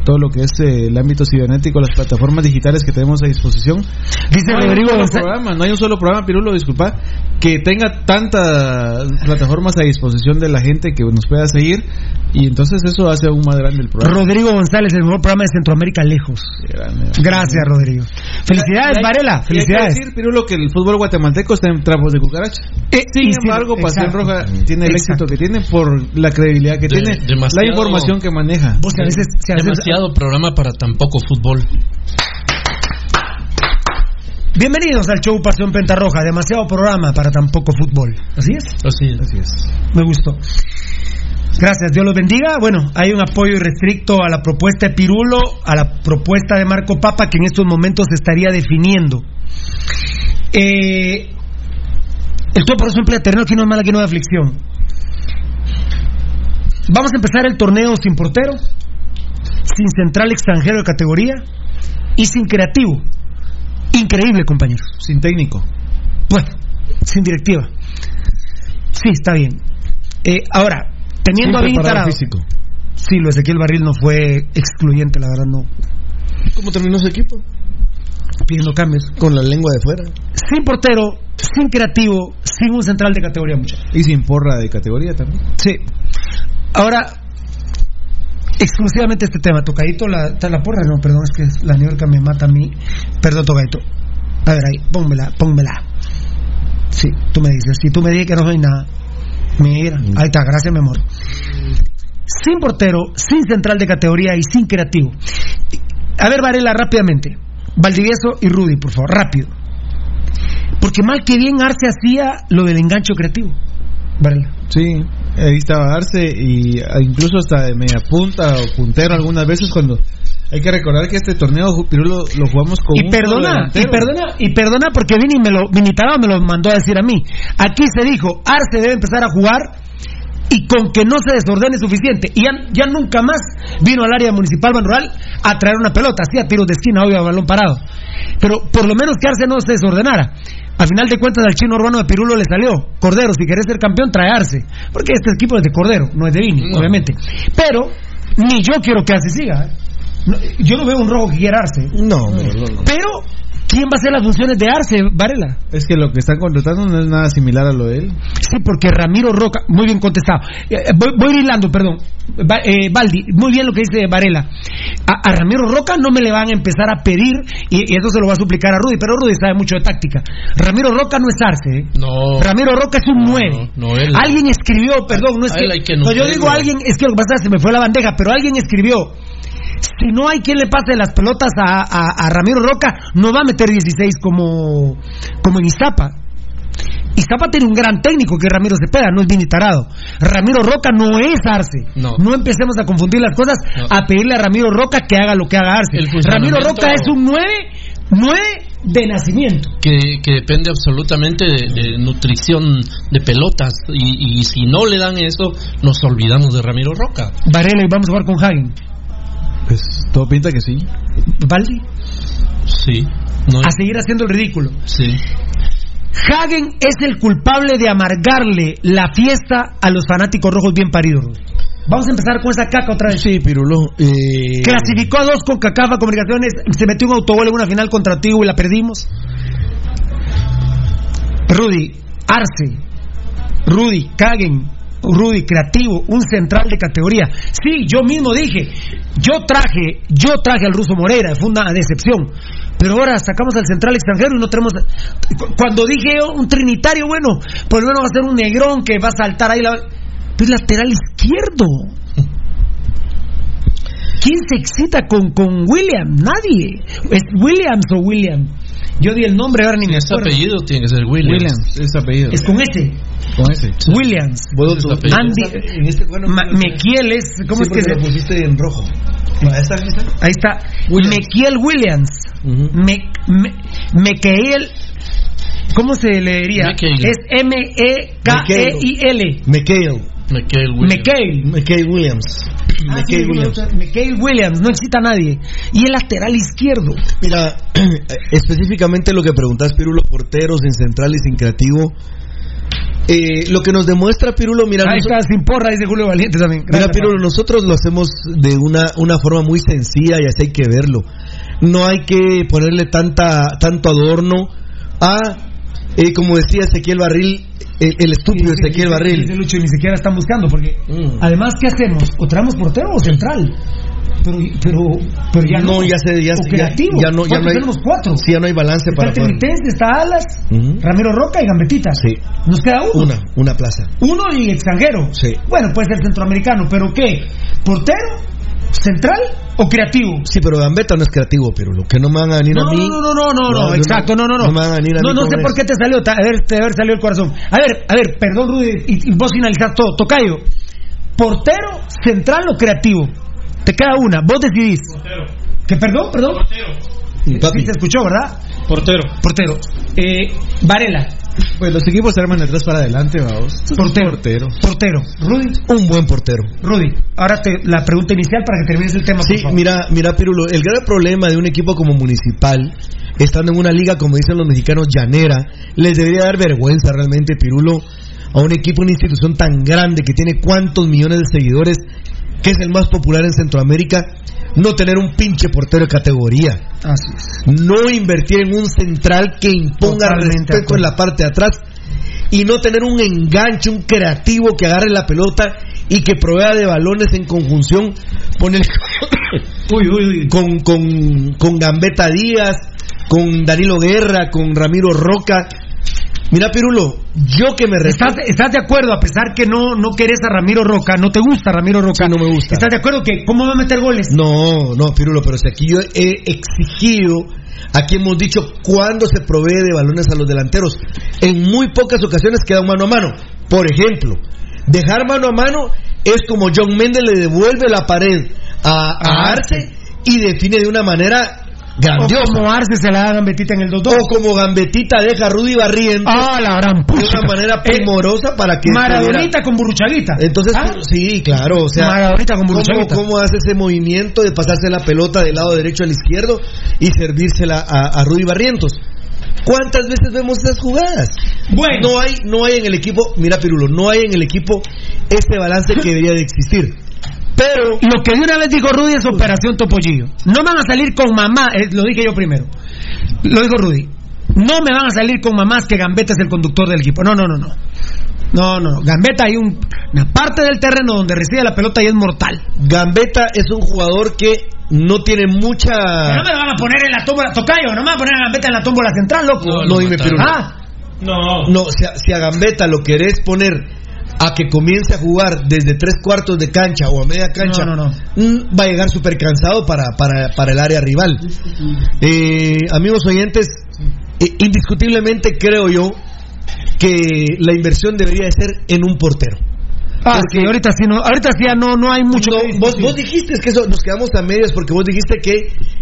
todo lo que es eh, el ámbito cibernético, las plataformas digitales que tenemos a disposición. Dice no hay Rodrigo un solo González- programa, no hay un solo programa, Pirulo, disculpa, que tenga tantas plataformas a disposición de la gente que nos pueda seguir y entonces eso hace aún más grande el programa. Rodrigo González, el mejor programa de Centroamérica lejos. Gracias, Rodrigo. Felicidades, hay- Varela. y hay que Felicidades. decir, Pirulo, que el fútbol guatemalteco está en trapos de cucaracha. Eh, Sin y sí, embargo, Pasión. Roja tiene el Exacto. éxito que tiene por la credibilidad que De- tiene, la información que maneja. Vos, a veces- si a veces- Demasiado programa para tan poco fútbol. Bienvenidos al show Pasión Pentarroja. Demasiado programa para tan poco fútbol. ¿Así es? Así es. Así es. Me gustó. Gracias, Dios los bendiga. Bueno, hay un apoyo irrestricto a la propuesta de Pirulo, a la propuesta de Marco Papa, que en estos momentos se estaría definiendo. Eh, el todo por eso emplea terreno, aquí no es mala, aquí no hay aflicción. Vamos a empezar el torneo sin portero, sin central extranjero de categoría y sin creativo. Increíble, compañeros. Sin técnico. Bueno, sin directiva. Sí, está bien. Eh, ahora, teniendo Sin a Vini preparador Tarado. físico. Sí, lo de Ezequiel Barril no fue excluyente, la verdad, no. ¿Cómo terminó su equipo? Pidiendo cambios. Con la lengua de fuera. Sin portero, sin creativo, sin un central de categoría, muchachos. Y sin porra de categoría también. Sí. Ahora, exclusivamente este tema. Tocadito, la, ¿está la porra? No, perdón, es que la New York me mata a mí. Perdón, Tocadito. A ver, ahí, pónmela, pónmela. Sí, tú me dices. Si tú me dices que no soy nada. Mira, ahí está, gracias, mi amor. Sin portero, sin central de categoría y sin creativo. A ver, Varela, rápidamente. Valdivieso y Rudy, por favor, rápido. Porque mal que bien Arce hacía lo del engancho creativo. Varela. Sí, ahí estaba Arce y ah, incluso hasta de media punta o puntero algunas veces cuando hay que recordar que este torneo Pirulo lo jugamos con y un perdona, y perdona, y perdona porque Vini me lo, Vini me lo mandó a decir a mí. Aquí se dijo, Arce debe empezar a jugar y con que no se desordene suficiente. Y ya, ya nunca más vino al área municipal Rural a traer una pelota, hacía tiros de esquina, obvio, a balón parado. Pero por lo menos que Arce no se desordenara. Al final de cuentas al chino urbano de Pirulo le salió, Cordero, si querés ser campeón, trae Arce. Porque este equipo es de Cordero, no es de Vini, No. obviamente. Pero ni yo quiero que Arce siga. ¿eh? No, yo no veo un rojo que quiera Arce. No, no, no. Pero, ¿quién va a hacer las funciones de Arce, Varela? Es que lo que están contratando no es nada similar a lo de él. Sí, porque Ramiro Roca, muy bien contestado. Eh, eh, voy, voy hilando, perdón. Va- eh, Baldi, muy bien lo que dice Varela. A, a Ramiro Roca no me le van a empezar a pedir, y, y eso se lo va a suplicar a Rudy, pero Rudy sabe mucho de táctica. Ramiro Roca no es Arce, ¿eh? No. Ramiro Roca es un 9. no, no, él- alguien escribió, perdón, no es que. que no, yo digo alguien, es que lo que pasa es que se me fue la bandeja, pero alguien escribió. Si no hay quien le pase las pelotas a, a- a Ramiro Roca, no va a meter 16 como, como en Iztapa. Iztapa tiene un gran técnico que es Ramiro Cepeda, no es Vini Tarado. Ramiro Roca no es Arce. No. empecemos a confundir las cosas, No. a pedirle a Ramiro Roca que haga lo que haga Arce. Ramiro Roca es un 9, 9 de nacimiento. que, que depende absolutamente de, de nutrición de pelotas y, y si no le dan eso nos olvidamos de Ramiro Roca Varela y vamos a jugar con Hagen. Pues todo pinta que sí. ¿Valdi? sí no A seguir haciendo el ridículo. sí Hagen es el culpable de amargarle la fiesta a los fanáticos rojos bien paridos. Rudy. Vamos a empezar con esa caca otra vez. Sí, Pirulo. Eh, Clasificó a dos con Cacafa Comunicaciones, se metió un autogol en una final contra Tigo y la perdimos. Rudy, Arce, Rudy, Kagen, Rudy, creativo, un central de categoría. Sí, yo mismo dije, yo traje, yo traje al ruso Moreira, fue una decepción. Pero ahora sacamos al central extranjero y no tenemos. Cuando dije yo, un trinitario, bueno, por lo menos va a ser un negrón que va a saltar ahí. La... Pues lateral izquierdo. ¿Quién se excita con, con William? Nadie. ¿Es Williams o William? Yo di el nombre, ahora ni me ese acuerdo. apellido tiene que ser Williams, Williams, es apellido. Es con ese. Con ese. Williams. ¿puedo Ese tú- apellido. Andy. En este, bueno, Ma- Mequiel es. ¿Cómo sí, es que se.? lo pusiste en rojo. Ahí está, ahí está. Williams. Mequiel Williams. Ujú. Me, me, Mequiel. ¿Cómo se leería? Mequiel. Es E M-E-K-E-I-L. McHale. Michael Williams. Mequiel. Williams. Ah, sí, Williams. Mequiel Williams. No excita a nadie. Y el lateral izquierdo. Mira, específicamente lo que preguntas, Pirulo, porteros, sin central y sin creativo. Eh, lo que nos demuestra Pirulo, mira, Ahí está, sin porra, dice Julio Valiente también. Mira, Pirulo, nosotros lo hacemos de una, una forma muy sencilla y así hay que verlo. No hay que ponerle tanta tanto adorno a, eh, como decía Ezequiel Barril, el, el estúpido Dice- Ezequiel Barril. Lucho, ni siquiera están buscando, porque Mm. además, ¿qué hacemos? ¿O traemos portero o central? Pero, pero, pero ya no. no, ya se, ya, o ya- creativo. ya no, ya no hay, tenemos cuatro. Sí, ya no hay balance Está para poder- Trinitense, está Alas, Ujú. Ramiro Roca y Gambetita. Sí. Nos queda uno. Una, una plaza. Uno y extranjero. Sí. Bueno, puede ser centroamericano, pero ¿qué? ¿Portero? ¿Central o creativo? Sí, pero Gambetta no es creativo, Pirulo. Que no me van a venir No, a mí. no, no, no, no, no, yo exacto, no, no, no. No me van a venir a no, mí no sé por qué te salió, a ver, te haber salido el corazón. A ver, a ver, perdón, Rudy, y, y vos finalizás todo. Tocayo, ¿portero, central o creativo? Te queda una, vos decidís. Portero. ¿Que perdón, perdón? Papi, Sí, se escuchó, ¿verdad? Portero. Portero. Eh, Varela, Pues los equipos se arman de atrás para adelante, vamos. portero. Portero. Portero. Rudy, un buen portero. Rudy, ahora te, la pregunta inicial para que termines el tema. por Sí, favor. mira, mira, Pirulo, el gran problema de un equipo como Municipal, estando en una liga, como dicen los mexicanos, llanera, les debería dar vergüenza realmente, Pirulo, a un equipo, una institución tan grande que tiene cuántos millones de seguidores, que es el más popular en Centroamérica, no tener un pinche portero de categoría. Así es. No invertir en un central que imponga Totalmente respeto en la parte de atrás y no tener un enganche, un creativo que agarre la pelota y que provea de balones en conjunción con el Uy, uy, uy. con, con, con Gambetta Díaz, con Danilo Guerra, con Ramiro Roca. Mira, Pirulo, yo que me ¿Estás, estás de acuerdo, a pesar que no, no querés a Ramiro Roca, no te gusta Ramiro Roca? no me gusta. ¿Estás de acuerdo que cómo va a meter goles? No, no, Pirulo, pero si aquí yo he exigido, aquí hemos dicho cuándo se provee de balones a los delanteros. En muy pocas ocasiones queda un mano a mano. Por ejemplo, dejar mano a mano es como John Méndez le devuelve la pared a, a A Arce y define de una manera grandiosa. O como Arce se la da Gambetita en el 2-2. O como Gambetita deja a Rudy Barrientos Ah, la gran de una manera Eh, primorosa para que Maradonita con Burruchaguita. entonces, ¿Ah? sí, claro, o sea, Maradonita con ¿cómo, Burruchaguita. cómo hace ese movimiento de pasarse la pelota del lado derecho al izquierdo y servírsela a, a Rudy Barrientos? ¿Cuántas veces vemos esas jugadas? Bueno. No hay, no hay en el equipo, mira Pirulo, no hay en el equipo este balance que debería de existir. Pero Lo que de una vez dijo Rudy es Operación Topollillo. No van a salir con mamá, eh, lo dije yo primero. Lo dijo Rudy. No me van a salir con mamás que Gambetta es el conductor del equipo. No, no, no, no. No, no, no. Gambetta hay un- una parte del terreno donde recibe la pelota y es mortal. Gambetta es un jugador que no tiene mucha Pero no me lo van a poner en la tómbola, tocayo, no me van a poner a Gambetta en la tómbola central, loco. No, no, dime, Pirulo. Ah, No. No, si a, si a Gambetta lo querés poner a que comience a jugar desde tres cuartos de cancha o a media cancha, No, no, no. va a llegar súper cansado para, para, para el área rival. Eh, amigos oyentes, eh, indiscutiblemente creo yo que la inversión debería de ser en un portero. ah sí, ahorita sí, no, ahorita sí ya no, no hay mucho. No, que vos, vos dijiste que eso nos quedamos a medias porque vos dijiste que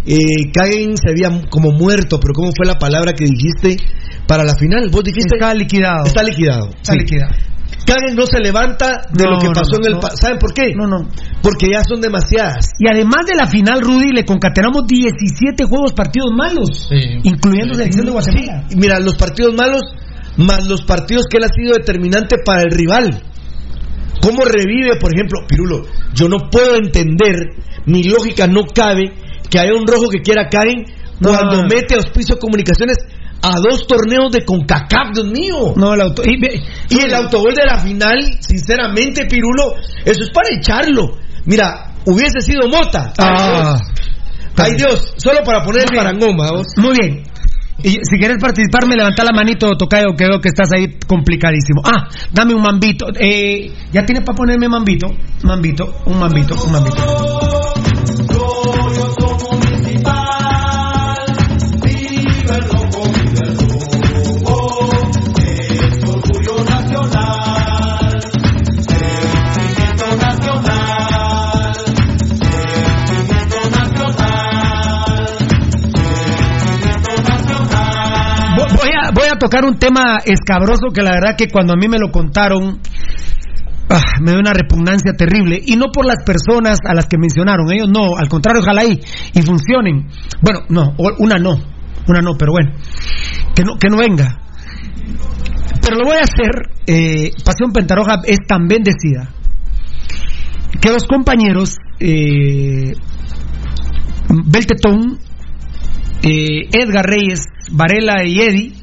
eh, Kagen se había como muerto, pero ¿cómo fue la palabra que dijiste para la final? Vos dijiste Está liquidado. está liquidado. Está sí. liquidado. Kagen no se levanta de No, lo que pasó no, en el no. pa- ¿Saben por qué? No, no. Porque ya son demasiadas. Y además de la final, Rudy, le concatenamos 17 juegos partidos malos, Sí. incluyendo selección de Guatemala. Y Mira, los partidos malos más los partidos que él ha sido determinante para el rival. ¿Cómo revive, por ejemplo, Pirulo? Yo no puedo entender, mi lógica no cabe que haya un rojo que quiera Kagen cuando mete a Auspicio Comunicaciones a dos torneos de CONCACAF, Dios mío. No, el auto. Y, el autogol de la final, sinceramente, Pirulo, eso es para echarlo. Mira, hubiese sido Mota. Ah. Ay Dios, solo para poner el parangón, vamos. Muy bien. Y si quieres participar, me levanta la manito, Tocayo, que veo que estás ahí complicadísimo. Ah, dame un mambito. Eh, ¿Ya tienes para ponerme mambito? Mambito, un mambito, un mambito. Tocar un tema escabroso que la verdad que cuando a mí me lo contaron ah, me dio una repugnancia terrible y no por las personas a las que mencionaron, ellos no, al contrario, ojalá y, y funcionen. Bueno, no, una no, una no, pero bueno, que no, que no venga. Pero lo voy a hacer. Eh, Pasión Pentaroja es tan bendecida que los compañeros eh, Beltetón, eh, Edgar Reyes, Varela y Eddie,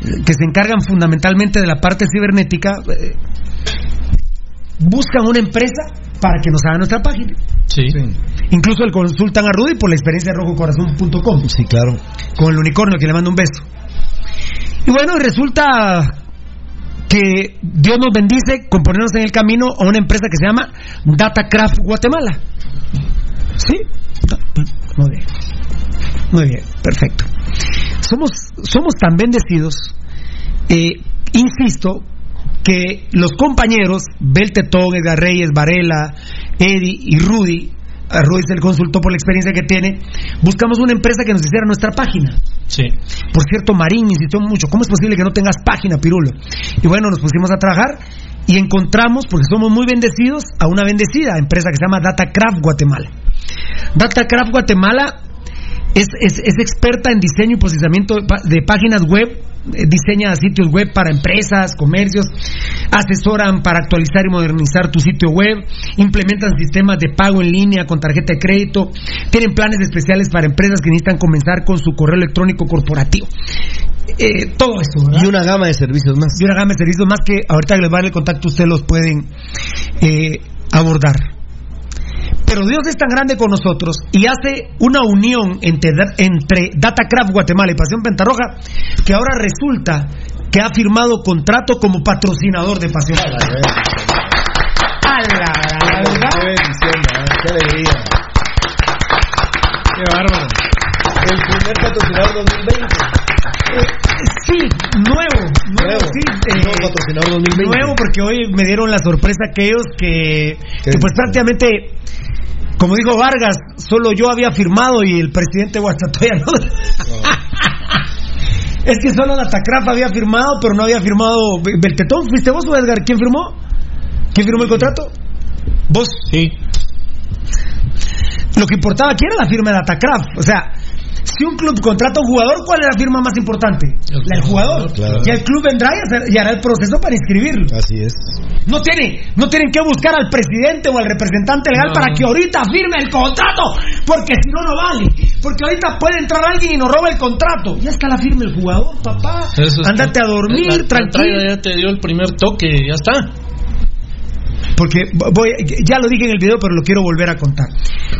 que se encargan fundamentalmente de la parte cibernética, eh, buscan una empresa para que nos haga nuestra página. Sí. Incluso le consultan a Rudy por la experiencia de rojocorazón.com. Sí, claro. Con el unicornio que le mando un beso. Y bueno, resulta que Dios nos bendice con ponernos en el camino a una empresa que se llama Datacraft Guatemala. ¿Sí? Muy bien. Muy bien, perfecto. Somos, somos tan bendecidos, eh, insisto, que los compañeros, Beltetón, Edgar Reyes, Varela, Eddie y Rudy, a Rudy se le consultó por la experiencia que tiene, buscamos una empresa que nos hiciera nuestra página. Sí. Por cierto, Marín insistió mucho, ¿cómo es posible que no tengas página, Pirulo? Y bueno, nos pusimos a trabajar y encontramos, porque somos muy bendecidos, a una bendecida empresa que se llama Datacraft Guatemala. Datacraft Guatemala es, es, es experta en diseño y posicionamiento de, páginas web, eh, diseña sitios web para empresas, comercios, asesoran para actualizar y modernizar tu sitio web, implementan sistemas de pago en línea con tarjeta de crédito, tienen planes especiales para empresas que necesitan comenzar con su correo electrónico corporativo. Eh, todo eso, ¿verdad? Y una gama de servicios más. y una gama de servicios más que ahorita que les va a dar el contacto ustedes los pueden eh, abordar. Pero Dios es tan grande con nosotros y hace una unión entre, da- entre Datacraft Guatemala y Pasión Pentarroja que ahora resulta que ha firmado contrato como patrocinador de Pasión Pentarroja. ¡A la gran verdad! Qué bendición, qué alegría. Qué bárbaro. El primer patrocinador 2020. Sí, nuevo, nuevo, sí, eh, Nuevo patrocinador 2020. nuevo porque hoy me dieron la sorpresa aquellos que, ¿Qué que pues prácticamente, como dijo Vargas, solo yo había firmado y el presidente Guastatoya no. es que solo Datacraft había firmado, pero no había firmado Be- Beltetón. ¿Fuiste vos o Edgar? ¿Quién firmó? ¿Quién firmó el contrato? ¿Vos? Sí. Lo que importaba aquí era la firma de Datacraft. O sea, si un club contrata a un jugador, ¿cuál es la firma más importante? La del jugador. Claro. Y el club vendrá y hacer- y hará el proceso para inscribirlo. Así es. No tienen, no tienen que buscar al presidente o al representante legal No. para que ahorita firme el contrato, porque si no, no vale. Porque ahorita puede entrar alguien y nos roba el contrato. Ya está la firma el jugador, papá. Eso es- Ándate a dormir, la- tranquilo. ya te dio el primer toque, ya está. Porque voy, ya lo dije en el video, pero lo quiero volver a contar.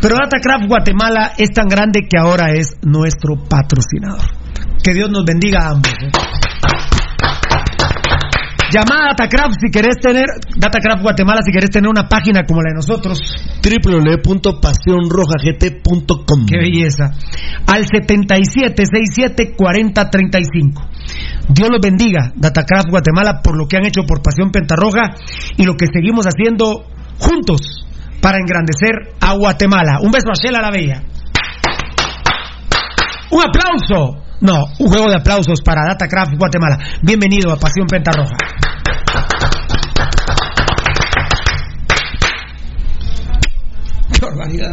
Pero Datacraft Guatemala es tan grande que ahora es nuestro patrocinador. Que Dios nos bendiga a ambos. ¿eh? Llamada a Datacraft si querés tener, Datacraft Guatemala si querés tener una página como la de nosotros. www.pasionrojagt.com Qué belleza. Al 77674035. Dios los bendiga, Datacraft Guatemala, por lo que han hecho por Pasión Pentarroja y lo que seguimos haciendo juntos para engrandecer a Guatemala. Un beso a Shela la Bella. Un aplauso. No, un juego de aplausos para Datacraft Guatemala. Bienvenido a Pasión Pentarroja.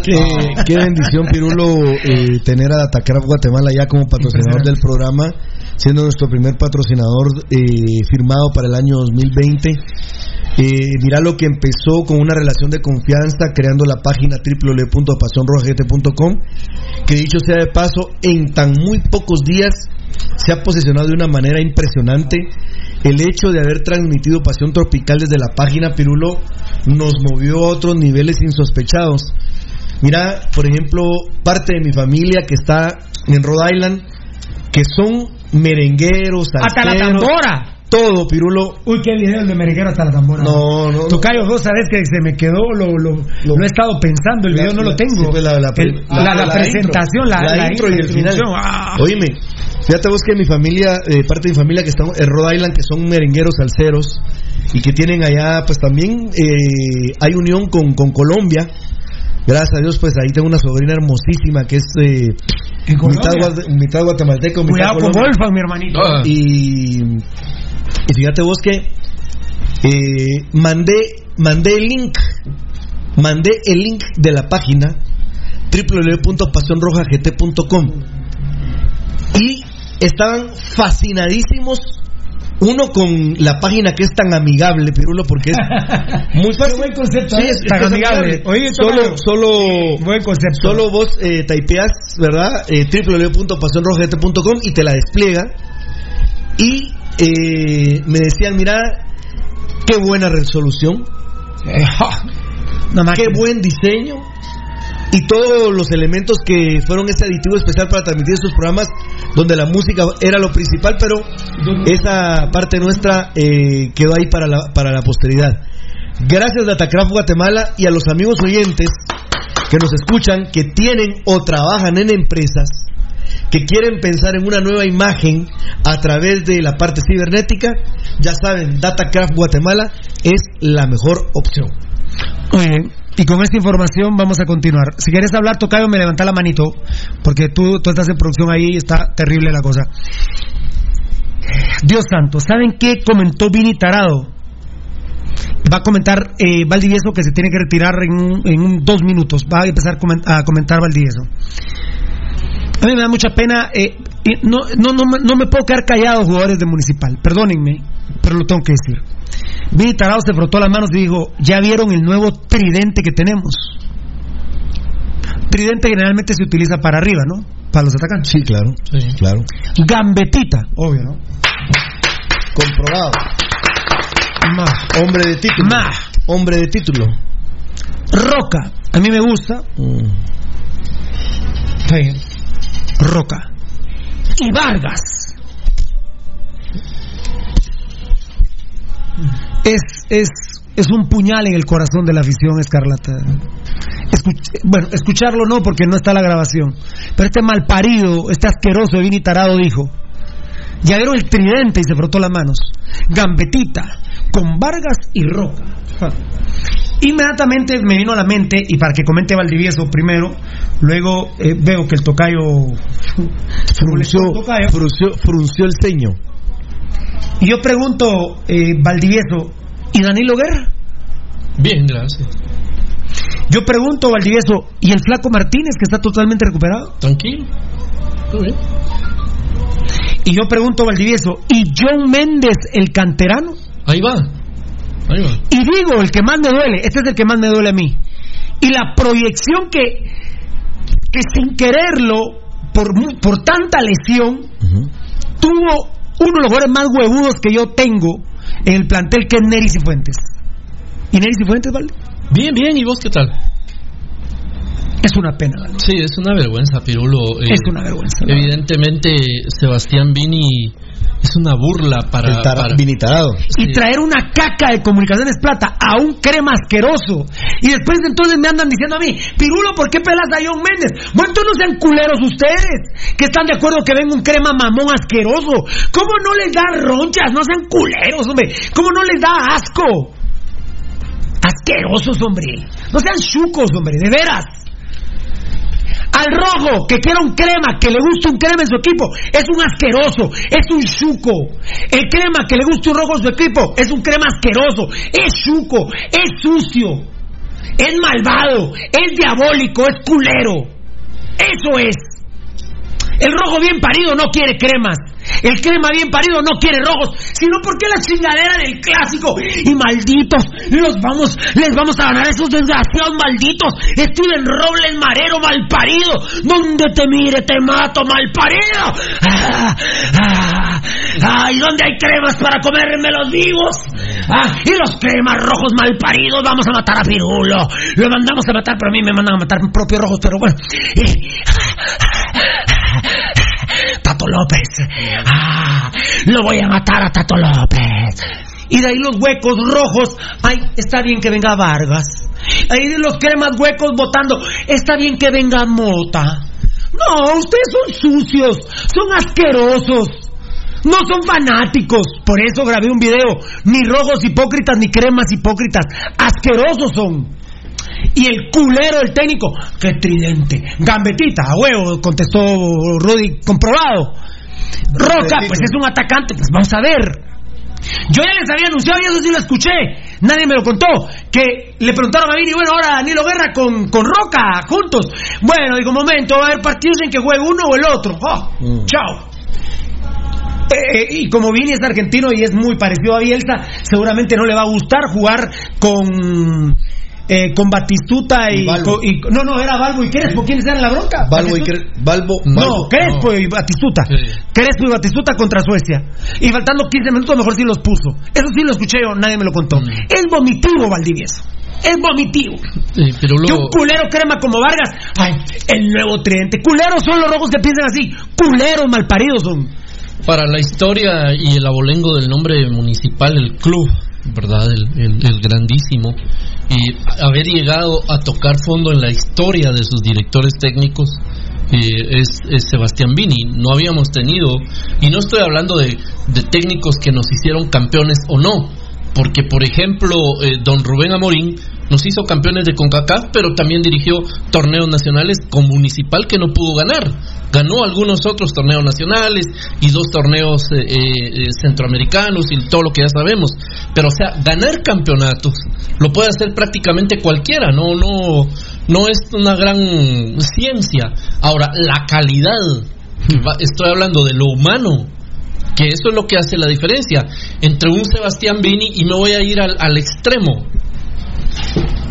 Qué qué bendición, Pirulo, eh, tener a Datacraft Guatemala ya como patrocinador del programa, siendo nuestro primer patrocinador eh, firmado para el año 2020. Eh, mira lo que empezó con una relación de confianza, creando la página www.pasionrojagt.com, que dicho sea de paso, en tan muy pocos días se ha posicionado de una manera impresionante. El hecho de haber transmitido Pasión Tropical desde la página Pirulo nos movió a otros niveles insospechados. Mira, por ejemplo, parte de mi familia que está en Rhode Island, que son merengueros, Hasta la tambora. todo, Pirulo. Uy, qué video el de merenguero hasta la tambora. No, no. Tocayo, vos sabés que se me quedó, lo, lo, lo he estado pensando, el La- video no lo tengo. sí, la- la- El- la- presentación, la, La intro y el final. Ah. Oíme, fíjate vos que mi familia, eh, parte de mi familia que está en Rhode Island, que son merengueros salseros y que tienen allá, pues también eh, hay unión con, con Colombia. Gracias a Dios, pues ahí tengo una sobrina hermosísima que es eh. Mitad, mitad guatemalteco, mitad Cuidado con colombiano. Wolfgang, mi hermanito. Ah. Y, y fíjate vos que eh, mandé, mandé el link, mandé el link de la página www.pasionrojagt.com y estaban fascinadísimos Uno con la página que es tan amigable, Pirulo, porque es muy fácil. buen concepto, Sí, ¿eh? es, Tan es amigable. Oye, solo, solo, Buen concepto. solo vos eh, ¿verdad? Eh, www.pasionrojete.com y te la despliega. Y eh, me decían, mira, qué buena resolución, qué buen diseño y todos los elementos que fueron ese aditivo especial para transmitir estos programas donde la música era lo principal, pero esa parte nuestra eh, quedó ahí para la, para la posteridad. Gracias Datacraft Guatemala y a los amigos oyentes que nos escuchan, que tienen o trabajan en empresas que quieren pensar en una nueva imagen a través de la parte cibernética, ya saben, Datacraft Guatemala es la mejor opción. Muy bien. Y con esta información vamos a continuar. Si quieres hablar, Tocayo, me levanta la manito, porque tú, tú estás en producción ahí y está terrible la cosa. Dios santo, ¿saben qué comentó Vini Tarado? Va a comentar eh, Valdivieso que se tiene que retirar en, en dos minutos. Va a empezar a comen- a comentar Valdivieso. A mí me da mucha pena. eh, no, no, no, no me puedo quedar callado, jugadores de Municipal. Perdónenme, pero lo tengo que decir. Vini Tarado se frotó las manos y dijo: ¿Ya vieron el nuevo tridente que tenemos? Tridente generalmente se utiliza para arriba, ¿no? Para los atacantes. Sí, claro. Claro. Gambetita, obvio, ¿no? Comprobado. Hombre de título. Hombre de título. Roca, a mí me gusta. Está bien. Roca. Y Vargas. Es, es, es un puñal en el corazón de la afición escarlata. Bueno, escucharlo no porque no está la grabación. Pero este malparido, este asqueroso Vini Tarado dijo: Ya vieron el tridente y se frotó las manos. Gambetita, con Vargas y Roca. Inmediatamente me vino a la mente, y para que comente Valdivieso primero, luego eh, veo que el tocayo Frunció, frunció, frunció el ceño. Y yo pregunto, eh, Valdivieso, ¿y Danilo Guerra? Bien, gracias. Yo pregunto, Valdivieso, ¿y el Flaco Martínez que está totalmente recuperado? Tranquilo. Todo bien. Y yo pregunto, Valdivieso, ¿y John Méndez, el canterano? Ahí va. Ahí va. Y digo, el que más me duele, este es el que más me duele a mí. Y la proyección que, que sin quererlo, por, por tanta lesión, tuvo uno de los jugadores más huevudos que yo tengo en el plantel, que es Nery Cifuentes. ¿Y Nery Cifuentes, vale? Bien, bien. ¿Y vos qué tal? Es una pena, ¿vale? Sí, es una vergüenza, Pirulo. Eh, Es una vergüenza. ¿no? Evidentemente, Sebastián Vini es una burla para. El tar- para- vinitarado. y traer una caca de comunicaciones plata a un crema asqueroso. Y después de entonces me andan diciendo a mí, Pirulo, ¿por qué pelas a John Méndez? Bueno, entonces no sean culeros ustedes, que están de acuerdo que venga un crema mamón asqueroso. ¿Cómo no les da ronchas? No sean culeros, hombre. ¿Cómo no les da asco? Asquerosos, hombre. No sean chucos, hombre, de veras. Al rojo, que quiera un crema, que le guste un crema en su equipo, es un asqueroso, es un chuco. El crema que le guste un rojo en su equipo, es un crema asqueroso, es chuco, es sucio, es malvado, es diabólico, es culero. Eso es. El rojo bien parido no quiere cremas. El crema bien parido no quiere rojos. Sino porque la chingadera del clásico. Y malditos, los vamos, les vamos a ganar esos desgraciados malditos. Steven Robles Marero malparido. Donde te mire te mato malparido. Ah, ah, ah, ¿y dónde hay cremas para comérmelos vivos? Ah, y los cremas rojos malparidos vamos a matar a Pirulo. Lo mandamos a matar, pero a mí me mandan a matar propios rojos, pero bueno. Y- Tato López. Ah, lo voy a matar a Tato López. Y de ahí los huecos rojos. Ay, está bien que venga Vargas. Ahí de los cremas huecos votando. Está bien que venga Mota. No, ustedes son sucios. Son asquerosos. No son fanáticos. Por eso grabé un video. Ni rojos hipócritas ni cremas hipócritas. Asquerosos son. Y el culero del técnico, qué tridente. Gambetita, a huevo, contestó Rudy, comprobado. Roca, pues es un atacante, pues vamos a ver. Yo ya les había anunciado y eso sí lo escuché. Nadie me lo contó. Que le preguntaron a Vini, bueno, ahora Danilo Guerra con, con Roca, juntos. Bueno, digo, momento, va a haber partidos en que juegue uno o el otro. Oh, Chao. Eh, y como Vini es argentino y es muy parecido a Bielsa, seguramente no le va a gustar jugar con eh, con Batistuta y, Y Balbo. con- y- no no era Balbo y Crespo. Quiénes eran la bronca Balbo y Batistuta- Cre- Balbo, no. Crespo y Batistuta. Crespo y Batistuta contra Suecia. Y faltando 15 minutos mejor sí los puso. Eso sí lo escuché yo nadie me lo contó. Mm. es vomitivo Valdivieso. Es vomitivo. Eh, pero lo- un culero crema como Vargas. Ay el nuevo tridente. Culeros son los rojos que piensan así. Culeros malparidos son para la historia y el abolengo del nombre municipal, el club, ¿verdad? El, el- grandísimo. Y haber llegado a tocar fondo en la historia de sus directores técnicos eh, es, es Sebastián Vini. No habíamos tenido, y no estoy hablando de, de técnicos que nos hicieron campeones o no, porque por ejemplo, eh, don Rubén Amorín nos hizo campeones de CONCACAF, pero también dirigió torneos nacionales con Municipal que no pudo ganar. Ganó algunos otros torneos nacionales y dos torneos eh, eh, centroamericanos y todo lo que ya sabemos. Pero o sea, ganar campeonatos lo puede hacer prácticamente cualquiera, no, no, no es una gran ciencia. Ahora, la calidad, estoy hablando de lo humano, que eso es lo que hace la diferencia entre un Sebastián Vini y me voy a ir al, al extremo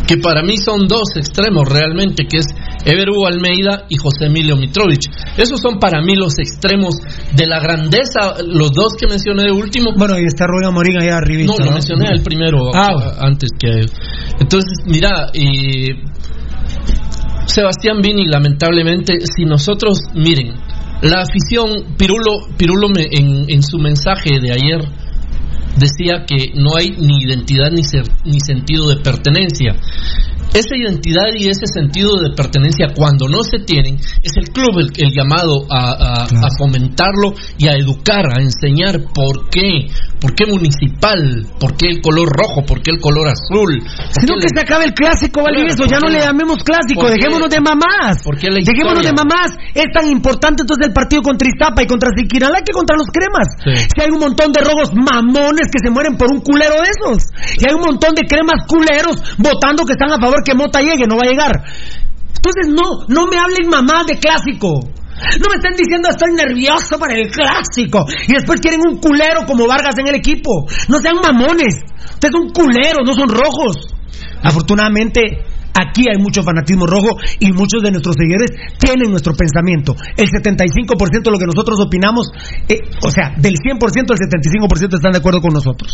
que para mí son dos extremos realmente, que es Ever Hugo Almeida y José Emilio Mitrovich. Esos son para mí los extremos de la grandeza, los dos que mencioné de último. Bueno, y está Rubén Amorín allá arriba. No, lo mencioné al primero Ah, antes que él. Entonces, mira, eh, Sebastián Vini, lamentablemente, si nosotros, miren, la afición, Pirulo, me- en, en su mensaje de ayer decía que no hay ni identidad ni, ser- ni sentido de pertenencia. Esa identidad y ese sentido de pertenencia, cuando no se tienen, es el club el, el llamado a, a- a fomentarlo y a educar, a enseñar por qué, por qué municipal, por qué el color rojo, por qué el color azul. Sino que se acabe el clásico, Valdivieso, ya no le llamemos clásico, dejémonos de mamás. ¿Por qué la Dejémonos de mamás. Es tan importante entonces el partido contra Iztapa y contra Siquirala que contra los cremas. Sí. Si hay un montón de rojos mamones que se mueren por un culero de esos. Y hay un montón de cremas culeros votando que están a favor que Mota llegue, no va a llegar. Entonces no, no me hablen mamás de clásico. No me estén diciendo estoy nervioso para el clásico. Y después quieren un culero como Vargas en el equipo. No sean mamones. Ustedes son culeros, no son rojos. Afortunadamente, aquí hay mucho fanatismo rojo y muchos de nuestros seguidores tienen nuestro pensamiento. El 75% de lo que nosotros opinamos, eh, o sea, del 100%, el 75% están de acuerdo con nosotros.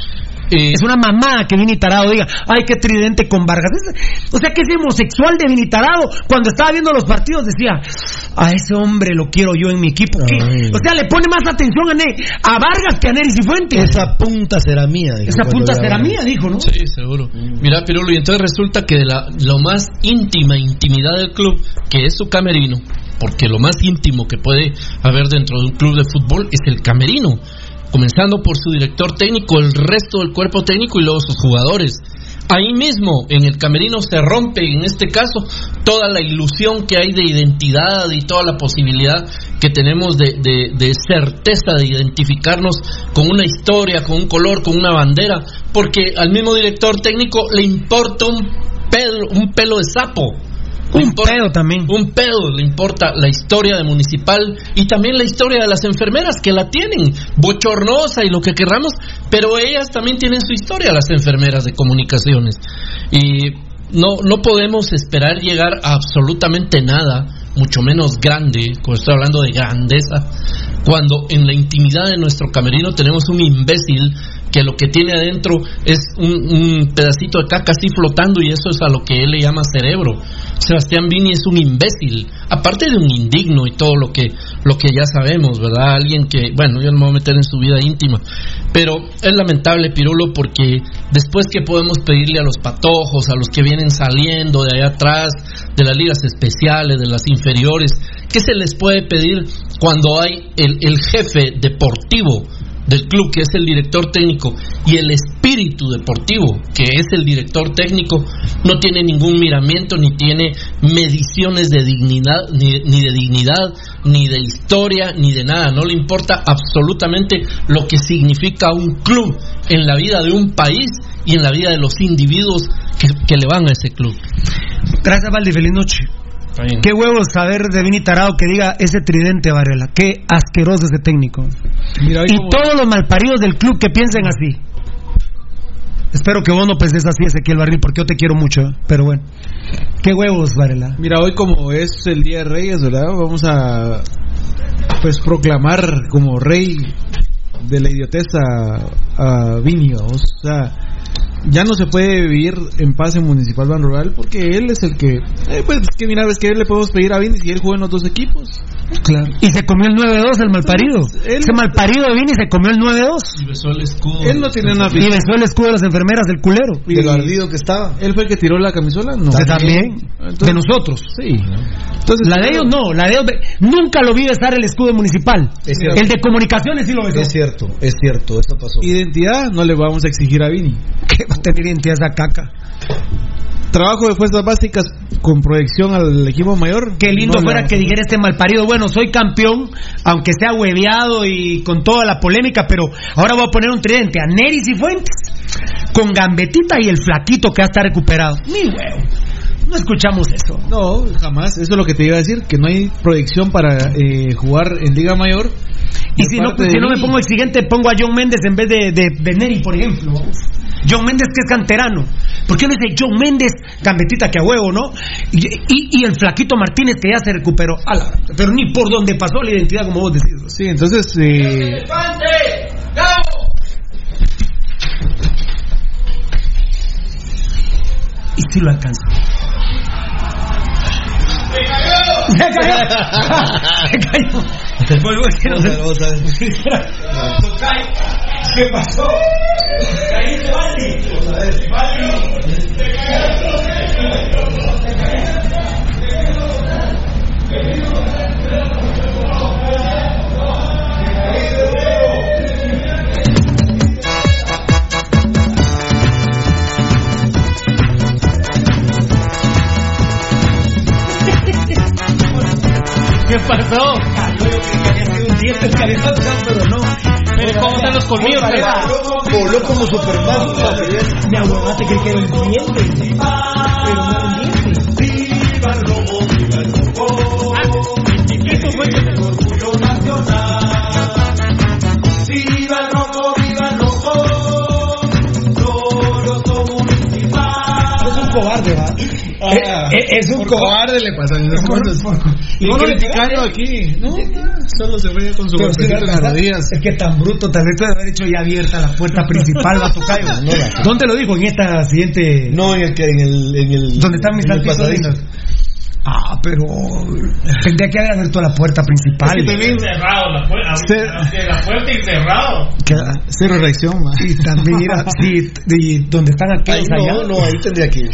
Eh, Es una mamá que Vini Tarado diga, ay, qué tridente con Vargas. Es- o sea, que ese homosexual de Vini Tarado, cuando estaba viendo los partidos, decía, a ese hombre lo quiero yo en mi equipo. O sea, le pone más atención a, Ne- a Vargas que a Neris y Fuentes. Esa punta será mía. dijo Esa punta será mía, dijo, ¿no? Sí, seguro. Mira, Pirulo, y entonces resulta que la, lo más íntima intimidad del club, que es su camerino, porque lo más íntimo que puede haber dentro de un club de fútbol es el camerino, comenzando por su director técnico, el resto del cuerpo técnico y luego sus jugadores. Ahí mismo, en el camerino, se rompe, en este caso, toda la ilusión que hay de identidad y toda la posibilidad que tenemos de, de- de certeza de identificarnos con una historia, con un color, con una bandera, porque al mismo director técnico le importa un pelo, un pelo de sapo. Un importa- pedo también. un pedo le importa la historia de Municipal y también la historia de las enfermeras que la tienen, bochornosa y lo que querramos, pero ellas también tienen su historia, las enfermeras de comunicaciones. Y no, no podemos esperar llegar a absolutamente nada, mucho menos grande, como estoy hablando de grandeza, cuando en la intimidad de nuestro camerino tenemos un imbécil que lo que tiene adentro es un, pedacito de caca así flotando y eso es a lo que él le llama cerebro. Sebastián Vini es un imbécil, aparte de un indigno y todo lo que lo que ya sabemos, ¿verdad? Alguien que, bueno, yo no me voy a meter en su vida íntima, pero es lamentable Pirulo porque después que podemos pedirle a los patojos, a los que vienen saliendo de allá atrás, de las ligas especiales, de las inferiores, ¿qué se les puede pedir cuando hay el jefe deportivo del club, que es el director técnico, y el espíritu deportivo, que es el director técnico, no tiene ningún miramiento, ni tiene mediciones de dignidad, ni, ni de dignidad, ni de historia, ni de nada. No le importa absolutamente lo que significa un club en la vida de un país y en la vida de los individuos que, que le van a ese club. Gracias, Valdi. Feliz noche. Qué huevos saber de Vini Tarado que diga ese tridente, Varela. Qué asqueroso ese técnico. y todos los malparidos del club que piensen así. Espero que vos no penses así, Ezequiel Barril, porque yo te quiero mucho. ¿eh? Pero bueno, qué huevos, Varela. Mira, hoy como es el Día de Reyes, ¿verdad? Vamos a pues proclamar como rey de la idiotez a, a Vini, o sea, ya no se puede vivir en paz en Municipal Ban Rural porque él es el que, eh, pues que mira, ves que él le podemos pedir a Vini si él juega en los dos equipos. Claro. Y se comió el 9-2 el malparido. Ese malparido de Vini se comió el 9-2. Y besó el escudo. Él no tiene una Y besó el escudo de las enfermeras del culero. De lo ardido que estaba. ¿Él fue el que tiró la camisola? No. También. de nosotros. Sí. Entonces, la de ellos no, la de ellos nunca lo vi besar el escudo municipal. El de comunicaciones sí lo besó. Es cierto, es cierto, eso pasó. Identidad no le vamos a exigir a Vini. ¿Qué va a tener identidad esa caca? Trabajo de fuerzas básicas con proyección al equipo mayor. Qué lindo No fuera que dijera este malparido, bueno, soy campeón, aunque sea hueveado y con toda la polémica, pero ahora voy a poner un tridente a Neris y Fuentes, con Gambetita y el flaquito que hasta recuperado. Mi huevo. No escuchamos eso. No, jamás. Eso es lo que te iba a decir, que no hay proyección para eh, jugar en Liga Mayor. Y si no, parte si no me pongo exigente, pongo a John Méndez en vez de, de, de Neri, por ejemplo. John Méndez que es canterano. ¿Por qué no dice John Méndez, gambetita que a huevo, no? Y, y- y el flaquito Martínez que ya se recuperó. A la- pero ni por donde pasó la identidad, como vos decís. Sí, entonces. Eh, Y si lo alcanza. Se cayó. Se cayó. Decir, no sé. ¿Qué pasó? Caíste, ¿Qué pasó? un diente el cabezón, pero no. Pero ¿cómo están los colmillos? Voló como Superman. Mi abuela te creí que era un diente. Pero no era un diente. Viva el robo, viva el robo. Chiquito fue orgullo nacional. Viva el un cobarde, va. Ah, Eh, eh, es un por cobarde. cobarde le cosas. Y no lo criticando aquí. No, solo se fue con su golpecito en las ¿verdad? rodillas. Es que tan bruto, tal vez te haber hecho ya abierta la puerta principal, va a tocar. No, no. ¿Dónde lo dijo? En esta siguiente. No, en el que en el en el ¿Dónde están mis en Ah, pero tendría que haber abierto la puerta principal. Es que también- cerrado la puerta. Se- La puerta y cerrado. Que- Cero reacción, ma. Y también mira, sí, y donde están Ahí aquellos allá. no, no, ahí tendría que ir.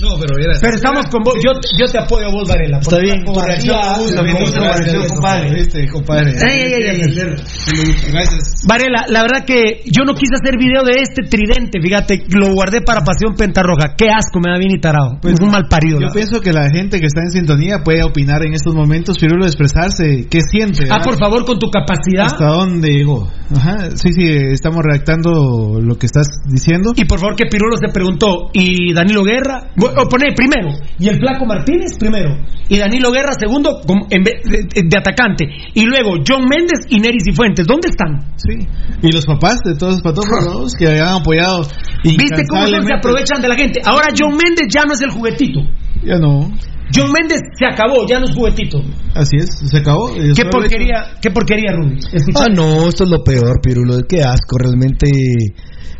No, pero mira. Pero estamos con vos. Yo, yo te apoyo a vos, Varela. Está bien. Reacción reacción, compadre. Viste, compadre. Ay, ay, ay, ay. Gracias. Varela, la verdad que yo no quise hacer video de este tridente, fíjate, lo guardé para Pasión Pentarroja. Qué asco me da bien y tarado. Pues, es un mal parido. Yo pienso que la gente que está en sintonía puede opinar en estos momentos, Pirulo, expresarse, qué siente. Ah, ¿verdad? por favor, con tu capacidad. ¿Hasta dónde llegó? Ajá, sí, sí, estamos redactando lo que estás diciendo. Y por favor, que Pirulo se preguntó, ¿y Danilo Guerra? O primero, y el Flaco Martínez primero, y Danilo Guerra segundo como- en vez de, atacante, y luego John Méndez y Neris y Fuentes. ¿Dónde están? Sí. Y los papás de todos los patojos que habían apoyado. ¿Viste cómo se aprovechan de la gente? Ahora John Méndez ya no es el juguetito. Ya no. John Méndez se acabó, ya no es juguetito. Así es, se acabó. ¿Qué porquería, qué porquería, Rudy? Ah, no, esto es lo peor, Pirulo. Qué asco realmente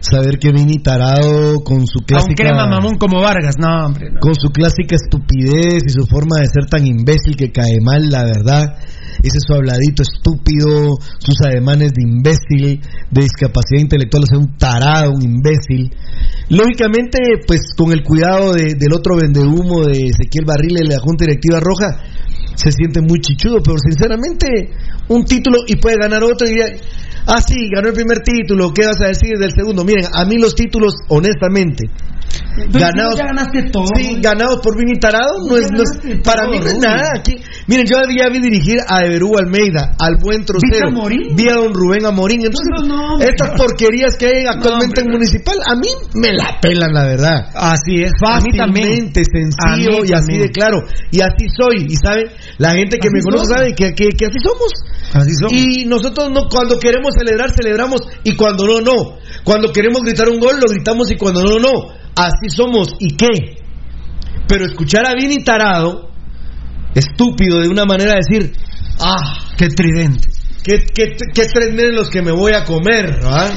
saber que Vini Tarado con su clásica crema mamón como Vargas. No, hombre. no. con su clásica estupidez y su forma de ser tan imbécil que cae mal, la verdad. Ese su habladito estúpido, sus ademanes de imbécil, de discapacidad intelectual, o sea, un tarado, un imbécil. Lógicamente, pues con el cuidado de- del otro vendehumo de Ezequiel Barril de la Junta Directiva Roja, se siente muy chichudo, pero sinceramente, un título y puede ganar otro y diría, ah, sí, ganó el primer título, ¿qué vas a decir del segundo? Miren, a mí los títulos, honestamente, ganados ya ganaste todo. Sí, ganados por Vini Tarado. No es, no es- para mí no es nada. Aquí, miren, yo ya vi dirigir a Everú Almeida, al buen trocero. Vi a don Rubén Amorín. Entonces, estas porquerías que hay actualmente en Municipal, a mí me la pelan, la verdad. Así es. Fácilmente, sencillo y así de claro. Y así soy. Y saben, la gente que Así me conoce sabe que, que, que así somos. Así somos. Y nosotros no, cuando queremos celebrar, celebramos. Y cuando no, no. Cuando queremos gritar un gol, lo gritamos. Y cuando no, no. Así somos. ¿Y qué? Pero escuchar a Vini Tarado, estúpido de una manera de decir, ah, Qué tridente. ¿Qué, qué, qué tres meses los que me voy a comer? ¿verdad?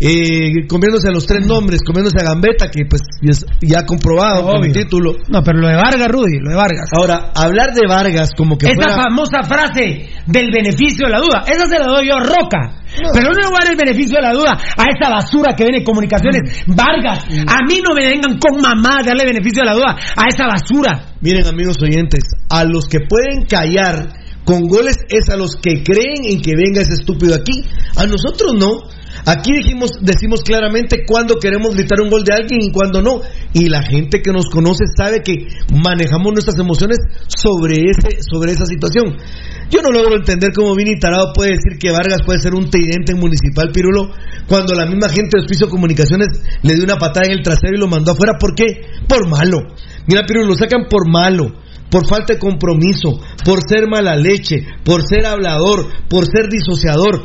Eh, comiéndose a los tres nombres, comiéndose a Gambetta, que pues ya ya comprobado con el título. No, pero lo de Vargas, Rudy, lo de Vargas. Ahora, hablar de Vargas como que Esa fuera... famosa frase del beneficio de la duda, esa se la doy yo a Roca. Pero no le voy a dar el beneficio de la duda a esa basura que viene en comunicaciones. Mm. Vargas, a mí no me vengan con mamá darle beneficio de la duda a esa basura. Miren, amigos oyentes, a los que pueden callar con goles es a los que creen en que venga ese estúpido aquí. A nosotros no. Aquí dijimos, decimos claramente cuándo queremos gritar un gol de alguien y cuándo no. Y la gente que nos conoce sabe que manejamos nuestras emociones sobre, ese, sobre esa situación. Yo no logro entender cómo Vini Tarado puede decir que Vargas puede ser un tridente en Municipal Pirulo cuando la misma gente de Hospicio Comunicaciones le dio una patada en el trasero y lo mandó afuera. ¿Por qué? Por malo. Mira, Pirulo, lo sacan por malo por falta de compromiso, por ser mala leche, por ser hablador, por ser disociador.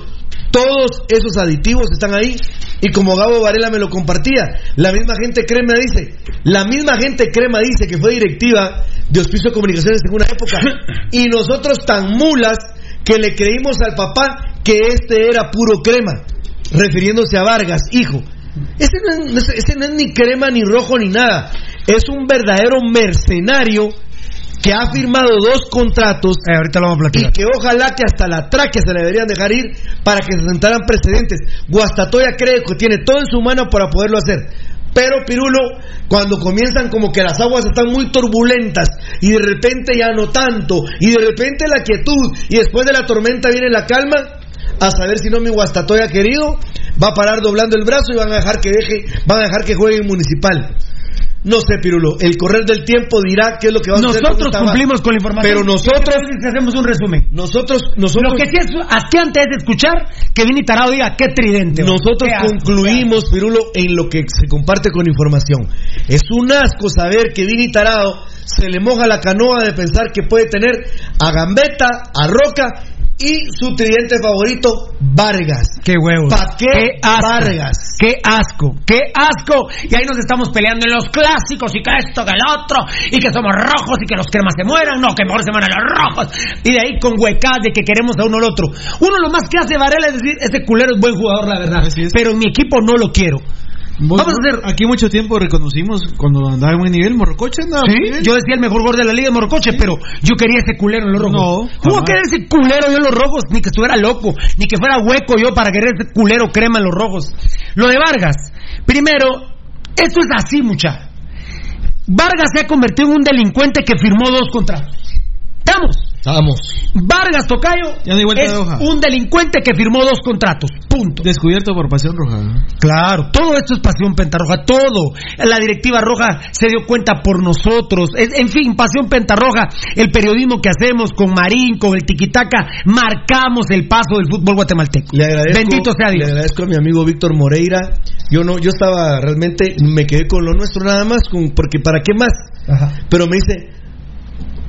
Todos esos aditivos están ahí. Y como Gabo Varela me lo compartía, la misma gente crema dice, la misma gente crema dice que fue directiva de Hospicio de Comunicaciones en una época. Y nosotros tan mulas que le creímos al papá que este era puro crema, refiriéndose a Vargas, hijo. Ese no, es, ese no es ni crema ni rojo ni nada, es un verdadero mercenario que ha firmado dos contratos Eh, ahorita lo vamos a platicar. y que ojalá que hasta la tráquea se le deberían dejar ir para que se sentaran precedentes. Guastatoya cree que tiene todo en su mano para poderlo hacer. Pero Pirulo, cuando comienzan como que las aguas están muy turbulentas y de repente ya no tanto y de repente la quietud y después de la tormenta viene la calma, a saber si no mi Guastatoya querido va a parar doblando el brazo y van a dejar que deje, van a dejar que juegue en municipal. No sé, Pirulo, el correr del tiempo dirá qué es lo que va a hacer. Nosotros cumplimos con la información. Pero nosotros, hacemos un resumen. nosotros, nosotros, Lo que sí es asqueante es escuchar que Vini Tarado diga qué tridente. Nosotros Qué asco, concluimos, Pirulo, en lo que se comparte con información. Es un asco saber que Vini Tarado se le moja la canoa de pensar que puede tener a Gambetta, a Roca y su tridente favorito, Vargas. Qué huevos. ¿Pa' qué asco, Vargas? Qué asco, qué asco. Y ahí nos estamos peleando en los clásicos y que esto, que el otro, y que somos rojos y que los cremas se mueran, no, que mejor se mueran los rojos. Y de ahí con huecas de que queremos a uno al otro. Uno lo más que hace Varela es decir, este culero es buen jugador, la verdad. Pero en mi equipo no lo quiero. Vamos a hacer- Aquí mucho tiempo reconocimos cuando andaba en buen nivel, Morrocoche andaba Sí, nivel. yo decía el mejor gol de la liga de Morcoche, pero yo quería ese culero en los rojos. No, ¿Cómo querer ese culero yo en los rojos? Ni que estuviera loco, ni que fuera hueco yo para querer ese culero crema en los rojos. Lo de Vargas, primero, esto es así, mucha. Vargas se ha convertido en un delincuente que firmó dos contratos. ¿Estamos? Vamos. Vargas Tocayo Ya vuelta es de hoja. un delincuente que firmó dos contratos. Punto. Descubierto por Pasión Roja. Claro, todo esto es pasión pentarroja, todo. La directiva roja se dio cuenta por nosotros. Es- En fin, pasión pentarroja, el periodismo que hacemos con Marín, con el tiquitaca, marcamos el paso del fútbol guatemalteco. Le agradezco, Bendito sea Dios. Le agradezco a mi amigo Víctor Moreira. Yo no, yo estaba realmente, me quedé con lo nuestro nada más, con, porque para qué más. Pero me dice,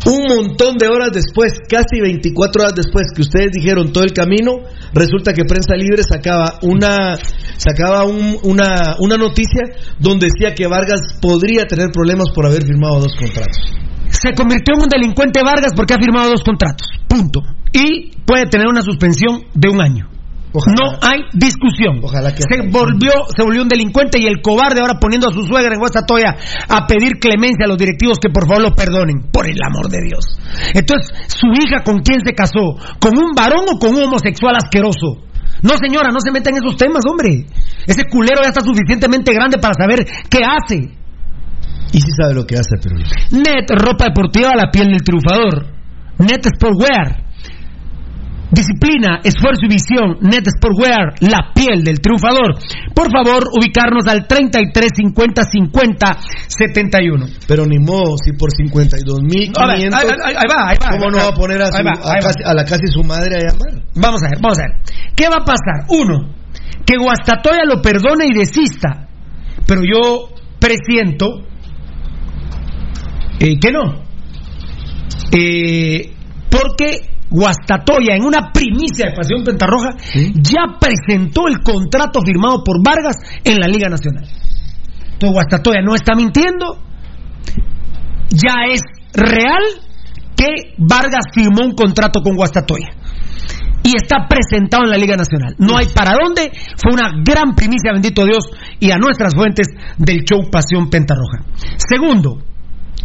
un montón de horas después, casi 24 horas después que ustedes dijeron todo el camino, resulta que Prensa Libre sacaba una, sacaba un- una, una noticia donde decía que Vargas podría tener problemas por haber firmado dos contratos. Se convirtió en un delincuente Vargas porque ha firmado dos contratos. Punto. Y puede tener una suspensión de un año. No hay discusión. Ojalá que se volvió, se volvió un delincuente y el cobarde ahora poniendo a su suegra en Guastatoya a pedir clemencia a los directivos que por favor lo perdonen, por el amor de Dios. Entonces, su hija con quién se casó, con un varón o con un homosexual asqueroso. No, señora, no se meta en esos temas, hombre. Ese culero ya está suficientemente grande para saber qué hace. Y sí sabe lo que hace, pero... Net, ropa deportiva a la piel del triunfador. Net Sportwear. Disciplina, esfuerzo y visión, Net Sportwear, la piel del triunfador. Por favor, ubicarnos al 33 50 50 71. Pero ni modo, si por 52 mil ver, ahí, ahí- ahí va, ahí va. ¿cómo no va a poner a, su- va, casi- a la casi su madre a llamar? Vamos a ver, vamos a ver. ¿Qué va a pasar? Uno, que Guastatoya lo perdone y desista. Pero yo presiento eh, que no. Eh, porque Guastatoya, en una primicia de Pasión Pentarroja, ya presentó el contrato firmado por Vargas en la Liga Nacional. Entonces Guastatoya no está mintiendo. Ya es real que Vargas firmó un contrato con Guastatoya y está presentado en la Liga Nacional. No hay para dónde. Fue una gran primicia, bendito Dios, y a nuestras fuentes del show Pasión Pentarroja. Segundo,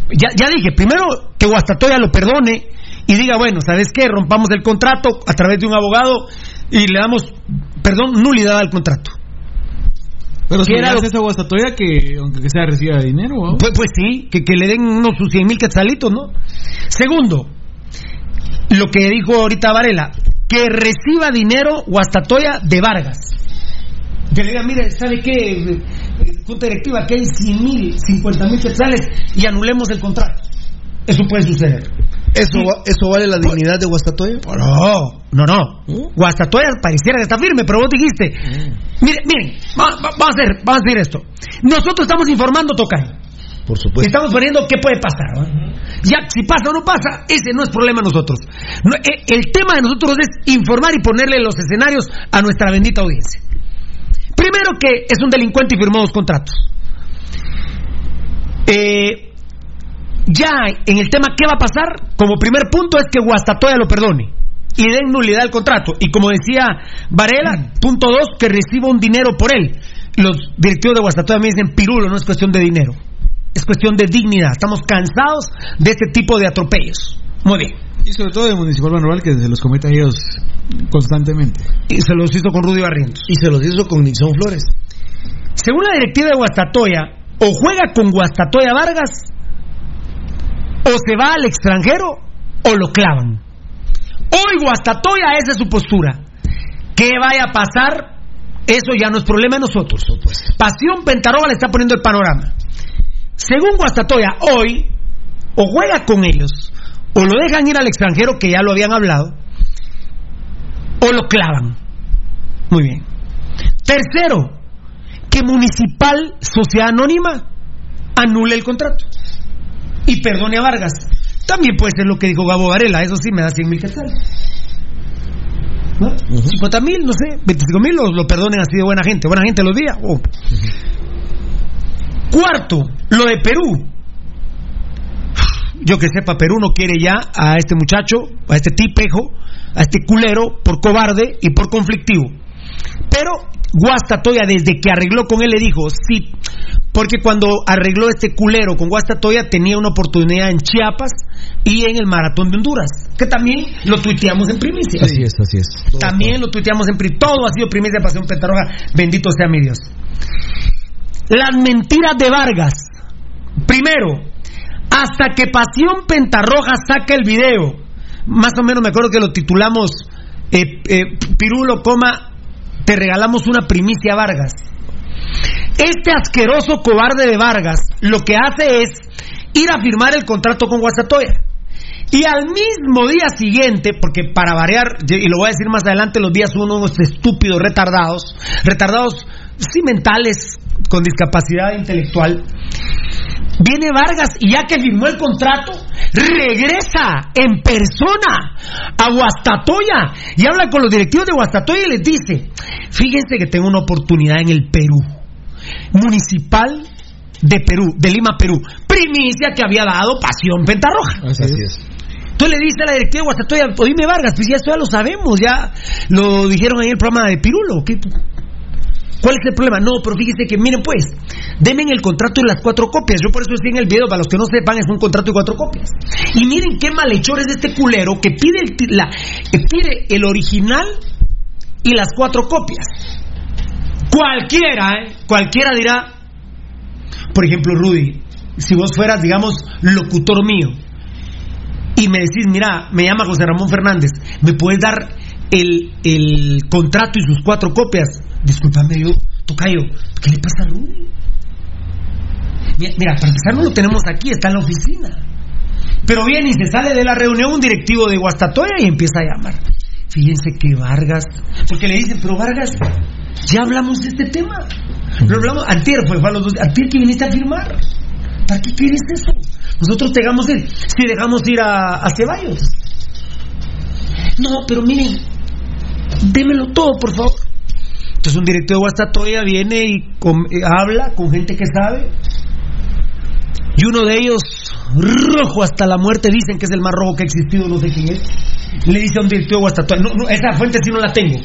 ya, ya dije, primero que Guastatoya lo perdone y diga, bueno, ¿sabes qué? Rompamos el contrato a través de un abogado y le damos, perdón, nulidad al contrato. Pero si ¿Qué le era lo- haces a Guastatoya que, aunque sea reciba dinero, ¿o? Pues, pues sí, que, que le den unos sus 100 mil quetzalitos, ¿no? Segundo, lo que dijo ahorita Varela, que reciba dinero Guastatoya de Vargas. Que le diga, mire, ¿sabe qué? Junta directiva, que hay 100 mil, 50 mil quetzales y anulemos el contrato. Eso puede suceder. ¿Eso, va- ¿Eso vale la dignidad de Guastatoya? No, no, no. Guastatoya pareciera que está firme, pero vos dijiste. Miren, miren, va- va- vamos a hacer, vamos a hacer esto. Nosotros estamos informando, Tocayo. Por supuesto. Estamos poniendo qué puede pasar. ¿no? Ya, si pasa o no pasa, ese no es problema de nosotros. No, eh, el tema de nosotros es informar y ponerle los escenarios a nuestra bendita audiencia. Primero que es un delincuente y firmó dos contratos. Eh, ya en el tema qué va a pasar, como primer punto es que Guastatoya lo perdone y den nulidad al contrato. Y como decía Varela, punto dos, que reciba un dinero por él. Los directivos de Guastatoya me dicen, pirulo, no es cuestión de dinero, es cuestión de dignidad. Estamos cansados de este tipo de atropellos. Muy bien. Y sobre todo de Municipal Manuel que se los comete a ellos constantemente. Y se los hizo con Rudy Barrientos. Y se los hizo con Nixon Flores. Según la directiva de Guastatoya, o juega con Guastatoya Vargas, o se va al extranjero, o lo clavan. Hoy Guastatoya, esa es su postura. ¿Qué vaya a pasar? Eso ya no es problema de nosotros. Pasión Pentaroba le está poniendo el panorama. Según Guastatoya, hoy, o juega con ellos, o lo dejan ir al extranjero, que ya lo habían hablado, o lo clavan. Muy bien. Tercero, que Municipal Sociedad Anónima anule el contrato y perdone a Vargas. También puede ser lo que dijo Gabo Varela, eso sí me da 100 mil quetzales. ¿No? 50 mil, no sé, 25 mil lo, lo perdonen así de buena gente, buena gente los días. Oh. Cuarto, lo de Perú. Yo que sepa, Perú no quiere ya a este muchacho, a este tipejo, a este culero por cobarde y por conflictivo. Pero Guastatoya, desde que arregló con él, le dijo, sí, porque cuando arregló este culero con Guastatoya tenía una oportunidad en Chiapas y en el Maratón de Honduras, que también lo tuiteamos en primicia. Así es, así es. También lo tuiteamos en primicia. Todo ha sido primicia de Pasión Pentarroja. Bendito sea mi Dios. Las mentiras de Vargas. Primero, hasta que Pasión Pentarroja saca el video. Más o menos me acuerdo que lo titulamos eh, eh, Pirulo, coma, te regalamos una primicia Vargas. Este asqueroso cobarde de Vargas lo que hace es ir a firmar el contrato con Guastatoya. Y al mismo día siguiente, porque para variar, y lo voy a decir más adelante, los días son unos estúpidos retardados, retardados sí mentales, con discapacidad intelectual, viene Vargas y ya que firmó el contrato, regresa en persona a Guastatoya y habla con los directivos de Guastatoya y les dice, fíjense que tengo una oportunidad en el Perú, municipal de Perú, de Lima, Perú, primicia que había dado Pasión Pentarroja. Así es. Entonces le dice a la directiva de Guastatoya, oíme Vargas, pues ya esto ya lo sabemos, ya lo dijeron ahí en el programa de Pirulo. ¿qué? ¿Cuál es el problema? No, pero fíjese que, miren pues, denme el contrato y las cuatro copias. Yo por eso decía en el video, para los que no sepan, es un contrato y cuatro copias. Y miren qué malhechor es este culero que pide el, ti- la, que pide el original y las cuatro copias. Cualquiera, ¿eh? Cualquiera dirá, por ejemplo, Rudy, si vos fueras, digamos, locutor mío, y me decís, mira, me llama José Ramón Fernández, ¿me puedes dar el, el contrato y sus cuatro copias. Disculpame, yo, Tocayo, ¿qué le pasa a Rudy? Mira, para empezar no lo tenemos aquí, está en la oficina. Pero viene y se sale de la reunión un directivo de Guastatoya y empieza a llamar. Fíjense que Vargas, porque le dicen, pero Vargas, ya hablamos de este tema. Lo hablamos, antier fue, fue a los dos, antier que viniste a firmar. ¿Para qué quieres eso? Nosotros dejamos ir, si dejamos ir a, a Ceballos. No, pero miren, démelo todo, por favor. Entonces un directivo de Guastatoya viene y eh, habla con gente que sabe. Y uno de ellos, rojo hasta la muerte, dicen que es el más rojo que ha existido, no sé quién es. Le dice a un directivo de Guastatoya, no, no, esa fuente sí no la tengo.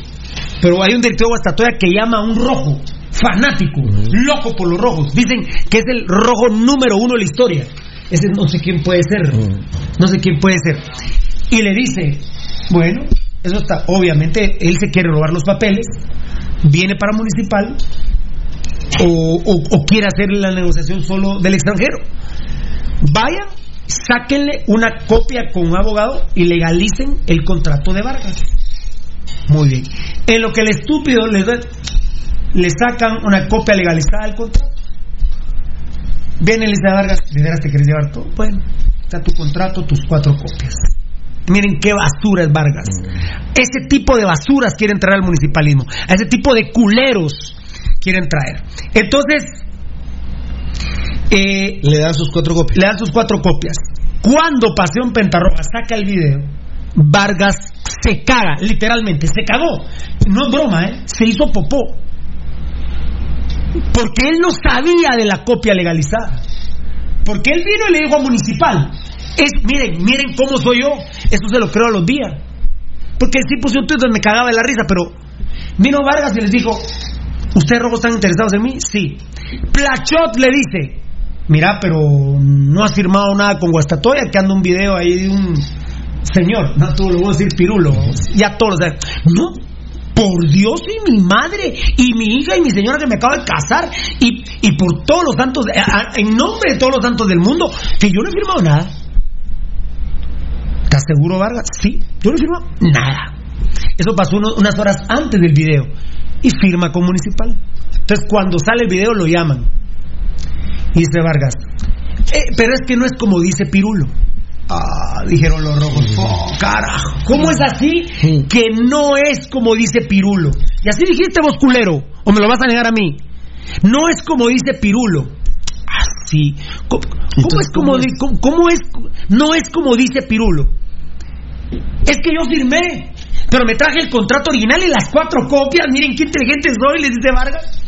Pero hay un directivo de Guastatoya que llama a un rojo, fanático, loco por los rojos. Dicen que es el rojo número uno de la historia. Ese no sé quién puede ser. No sé quién puede ser. Y le dice, bueno, eso está, obviamente él se quiere robar los papeles, viene para municipal o, o- quiere hacer la negociación solo del extranjero. Vayan, sáquenle una copia con un abogado y legalicen el contrato de Vargas. Muy bien. En lo que el estúpido le, da- le sacan una copia legalizada del contrato. Viene Elisa Vargas, ¿de te quieres llevar todo? Bueno, está tu contrato, tus cuatro copias. Miren qué basura es Vargas. Ese tipo de basuras quieren traer al municipalismo. A ese tipo de culeros quieren traer. Entonces, eh, Le dan sus cuatro copias. le dan sus cuatro copias. Cuando Pasión Pentarroja saca el video, Vargas se caga, literalmente, se cagó. No es broma, ¿eh? Se hizo popó. Porque él no sabía de la copia legalizada. Porque él vino y le dijo a Municipal, es, miren, miren cómo soy yo. Eso se lo creo a los días. Porque sí puse un tweet donde me cagaba de la risa, pero vino Vargas y les dijo, ¿ustedes rojos están interesados en mí? Sí. Plachot le dice, mira, pero no has firmado nada con Guastatoya, que anda un video ahí de un señor, no tú lo voy a decir pirulo, ya todos. No, por Dios y mi madre, y mi hija y mi señora que me acaba de casar, y, y por todos los santos, en nombre de todos los santos del mundo, que yo no he firmado nada. ¿Estás seguro, Vargas? Sí, yo no he firmado nada. Eso pasó uno- unas horas antes del video. Y firma con Municipal. Entonces, cuando sale el video, lo llaman. Y dice Vargas, "Eh, pero es que no es como dice Pirulo. Ah, dijeron los rojos. Oh, carajo. ¿Cómo es así que no es como dice Pirulo? Y así dijiste vos, culero. ¿O me lo vas a negar a mí? No es como dice Pirulo. Así. ¿Cómo, cómo es como cómo- cómo es? No es como dice Pirulo. Es que yo firmé, pero me traje el contrato original y las cuatro copias. Miren qué inteligente soy, les dice Vargas.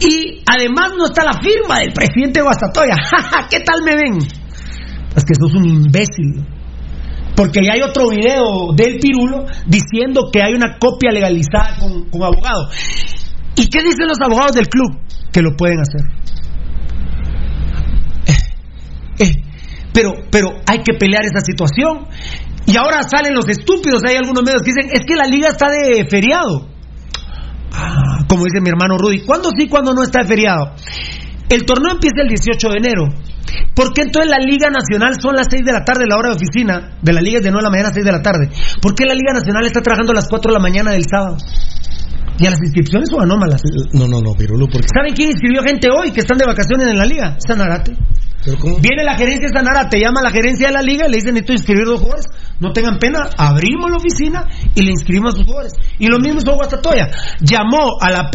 Y además no está la firma del presidente de Guastatoya. ¿Qué tal me ven? Es que sos un imbécil. Porque ya hay otro video del Pirulo diciendo que hay una copia legalizada con, con abogado. ¿Y qué dicen los abogados del club? Que lo pueden hacer. Eh, eh, pero, pero hay que pelear esa situación. Y ahora salen los estúpidos. Hay algunos medios que dicen: es que la liga está de feriado. Ah, como dice mi hermano Rudy, ¿cuándo sí, cuándo no está de feriado? El torneo empieza el 18 de enero. ¿Por qué entonces la Liga Nacional son las 6 de la tarde, la hora de oficina? De la Liga es de 9 de la mañana a 6 de la tarde. ¿Por qué la Liga Nacional está trabajando a las 4 de la mañana del sábado? ¿Y a las inscripciones son anómalas? No, no, no, Pirulo, porque. ¿Saben quién inscribió gente hoy que están de vacaciones en la Liga? Sanarate. Viene la gerencia de Sanarate, llama a la gerencia de la Liga y le dicen: Necesito inscribir dos jugadores. No tengan pena, abrimos la oficina y le inscribimos a sus jugadores. Y lo mismo hizo Guastatoya. Llamó a la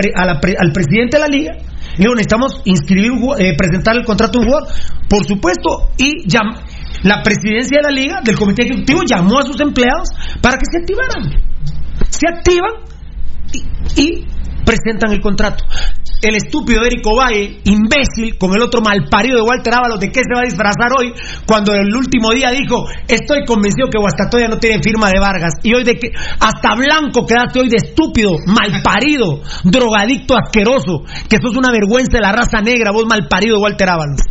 al presidente de la Liga le dijo, necesitamos inscribir, eh, presentar el contrato de un jugador. Por supuesto, y llam- la presidencia de la liga, del comité ejecutivo, llamó a sus empleados para que se activaran. Se activan y, y presentan el contrato. El estúpido Érico Valle, imbécil, con el otro malparido de Walter Ábalos, ¿de qué se va a disfrazar hoy? Cuando el último día dijo, estoy convencido que Guastatoya no tiene firma de Vargas. Y hoy de que, hasta blanco quedaste hoy de estúpido, malparido, drogadicto asqueroso, que sos una vergüenza de la raza negra, vos malparido de Walter Ábalos.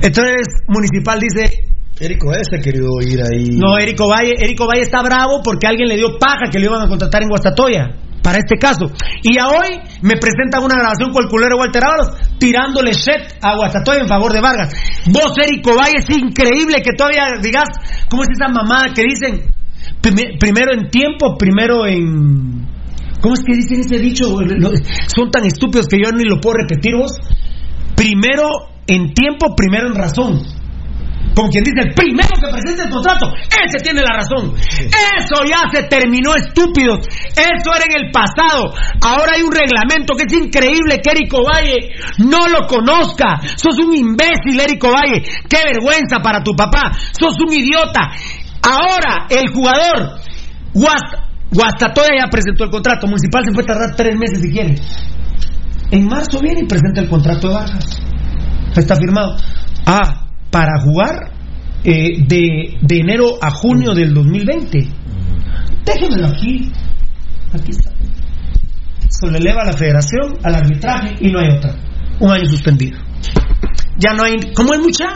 Entonces, Municipal dice, Érico ese querido ir ahí. no, Érico Valle, Érico Valle está bravo porque alguien le dio paja que le iban a contratar en Guastatoya. Para este caso. Y a hoy me presentan una grabación con el culero Walter Ábalos tirándole shit a Guastatoya en favor de Vargas. Vos, Érico Valle, es increíble que todavía digas, ¿cómo es esa mamada que dicen? primero en tiempo, primero en. ¿Cómo es que dicen ese dicho? Son tan estúpidos que yo ni lo puedo repetir vos. Primero en tiempo, primero en razón. Como quien dice, el primero que presente el contrato, ese tiene la razón. Eso ya se terminó, estúpidos. Eso era en el pasado. Ahora hay un reglamento que es increíble que Erico Valle no lo conozca. Sos un imbécil, Erico Valle. Qué vergüenza para tu papá. Sos un idiota. Ahora el jugador Guastatoya ya presentó el contrato. Municipal se puede tardar tres meses si quiere. En marzo viene y presenta el contrato de Vargas. Está firmado. Ah, para jugar eh, de, de, enero a junio del 2020. Déjenmelo aquí. Aquí está. Se le eleva a la federación, al arbitraje y no hay otra. Un año suspendido. Ya no hay. ¿Cómo es mucha?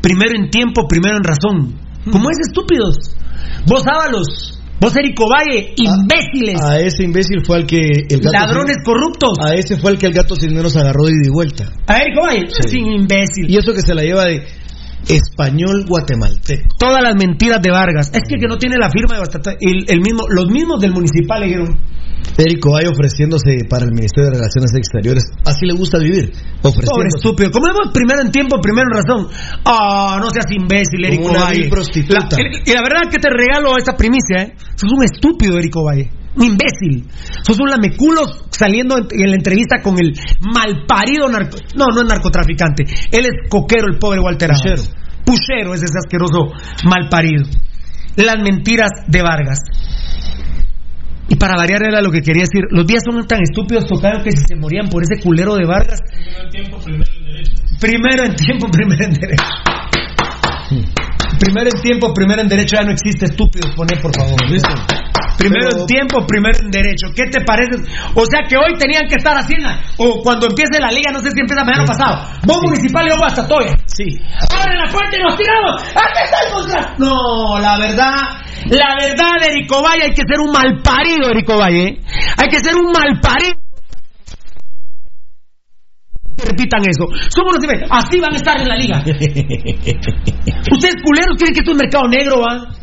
Primero en tiempo, primero en razón. ¿Cómo es estúpidos? Vos Ábalos, Vos, Erico Valle, imbéciles. A, ese imbécil fue al que el gato Ladrones corruptos. A ese fue el que el gato Cisneros agarró de ida y vuelta. A Erico Valle, sin imbécil. Y eso que se la lleva de español guatemalteco. Todas las mentiras de Vargas. Es que, que no tiene la firma de Bastata. El, el mismo, los mismos del municipal le dijeron. Erico Valle ofreciéndose para el Ministerio de Relaciones Exteriores. Así le gusta vivir. Pobre estúpido. Como vemos primero en tiempo, primero en razón. Ah, no seas imbécil, una Valle. prostituta. y la verdad que te regalo esta primicia, ¿eh? Sos un estúpido, Erico Valle. Un imbécil. Sos un lameculo saliendo en la entrevista con el malparido narco... No, no es narcotraficante. Él es coquero, el pobre Walter Puchero. Puchero es ese asqueroso malparido. Las mentiras de Vargas. Y para variar era lo que quería decir. Los días son tan estúpidos tocaron que si se morían por ese culero de Vargas. Primero en tiempo, primero en derecho. Primero en tiempo, primero en derecho. Primero en tiempo, primero en derecho ya no existe, estúpidos, poner por favor. Primero en tiempo, primero en derecho. ¿Qué te parece? O sea que hoy tenían que estar haciendo, o cuando empiece la liga, no sé si empieza mañana pasado. Vos municipal y vos hasta Toya. Sí. Abren la puerta y nos tiramos. ¡Aquí está el contrato! No, la verdad, la verdad, Erico Valle, hay que ser un mal parido, Erico Valle. Hay que ser un mal parido. Repitan eso. Somos los Así van a estar en la liga. Ustedes culeros creen que esto es mercado negro, ¿va?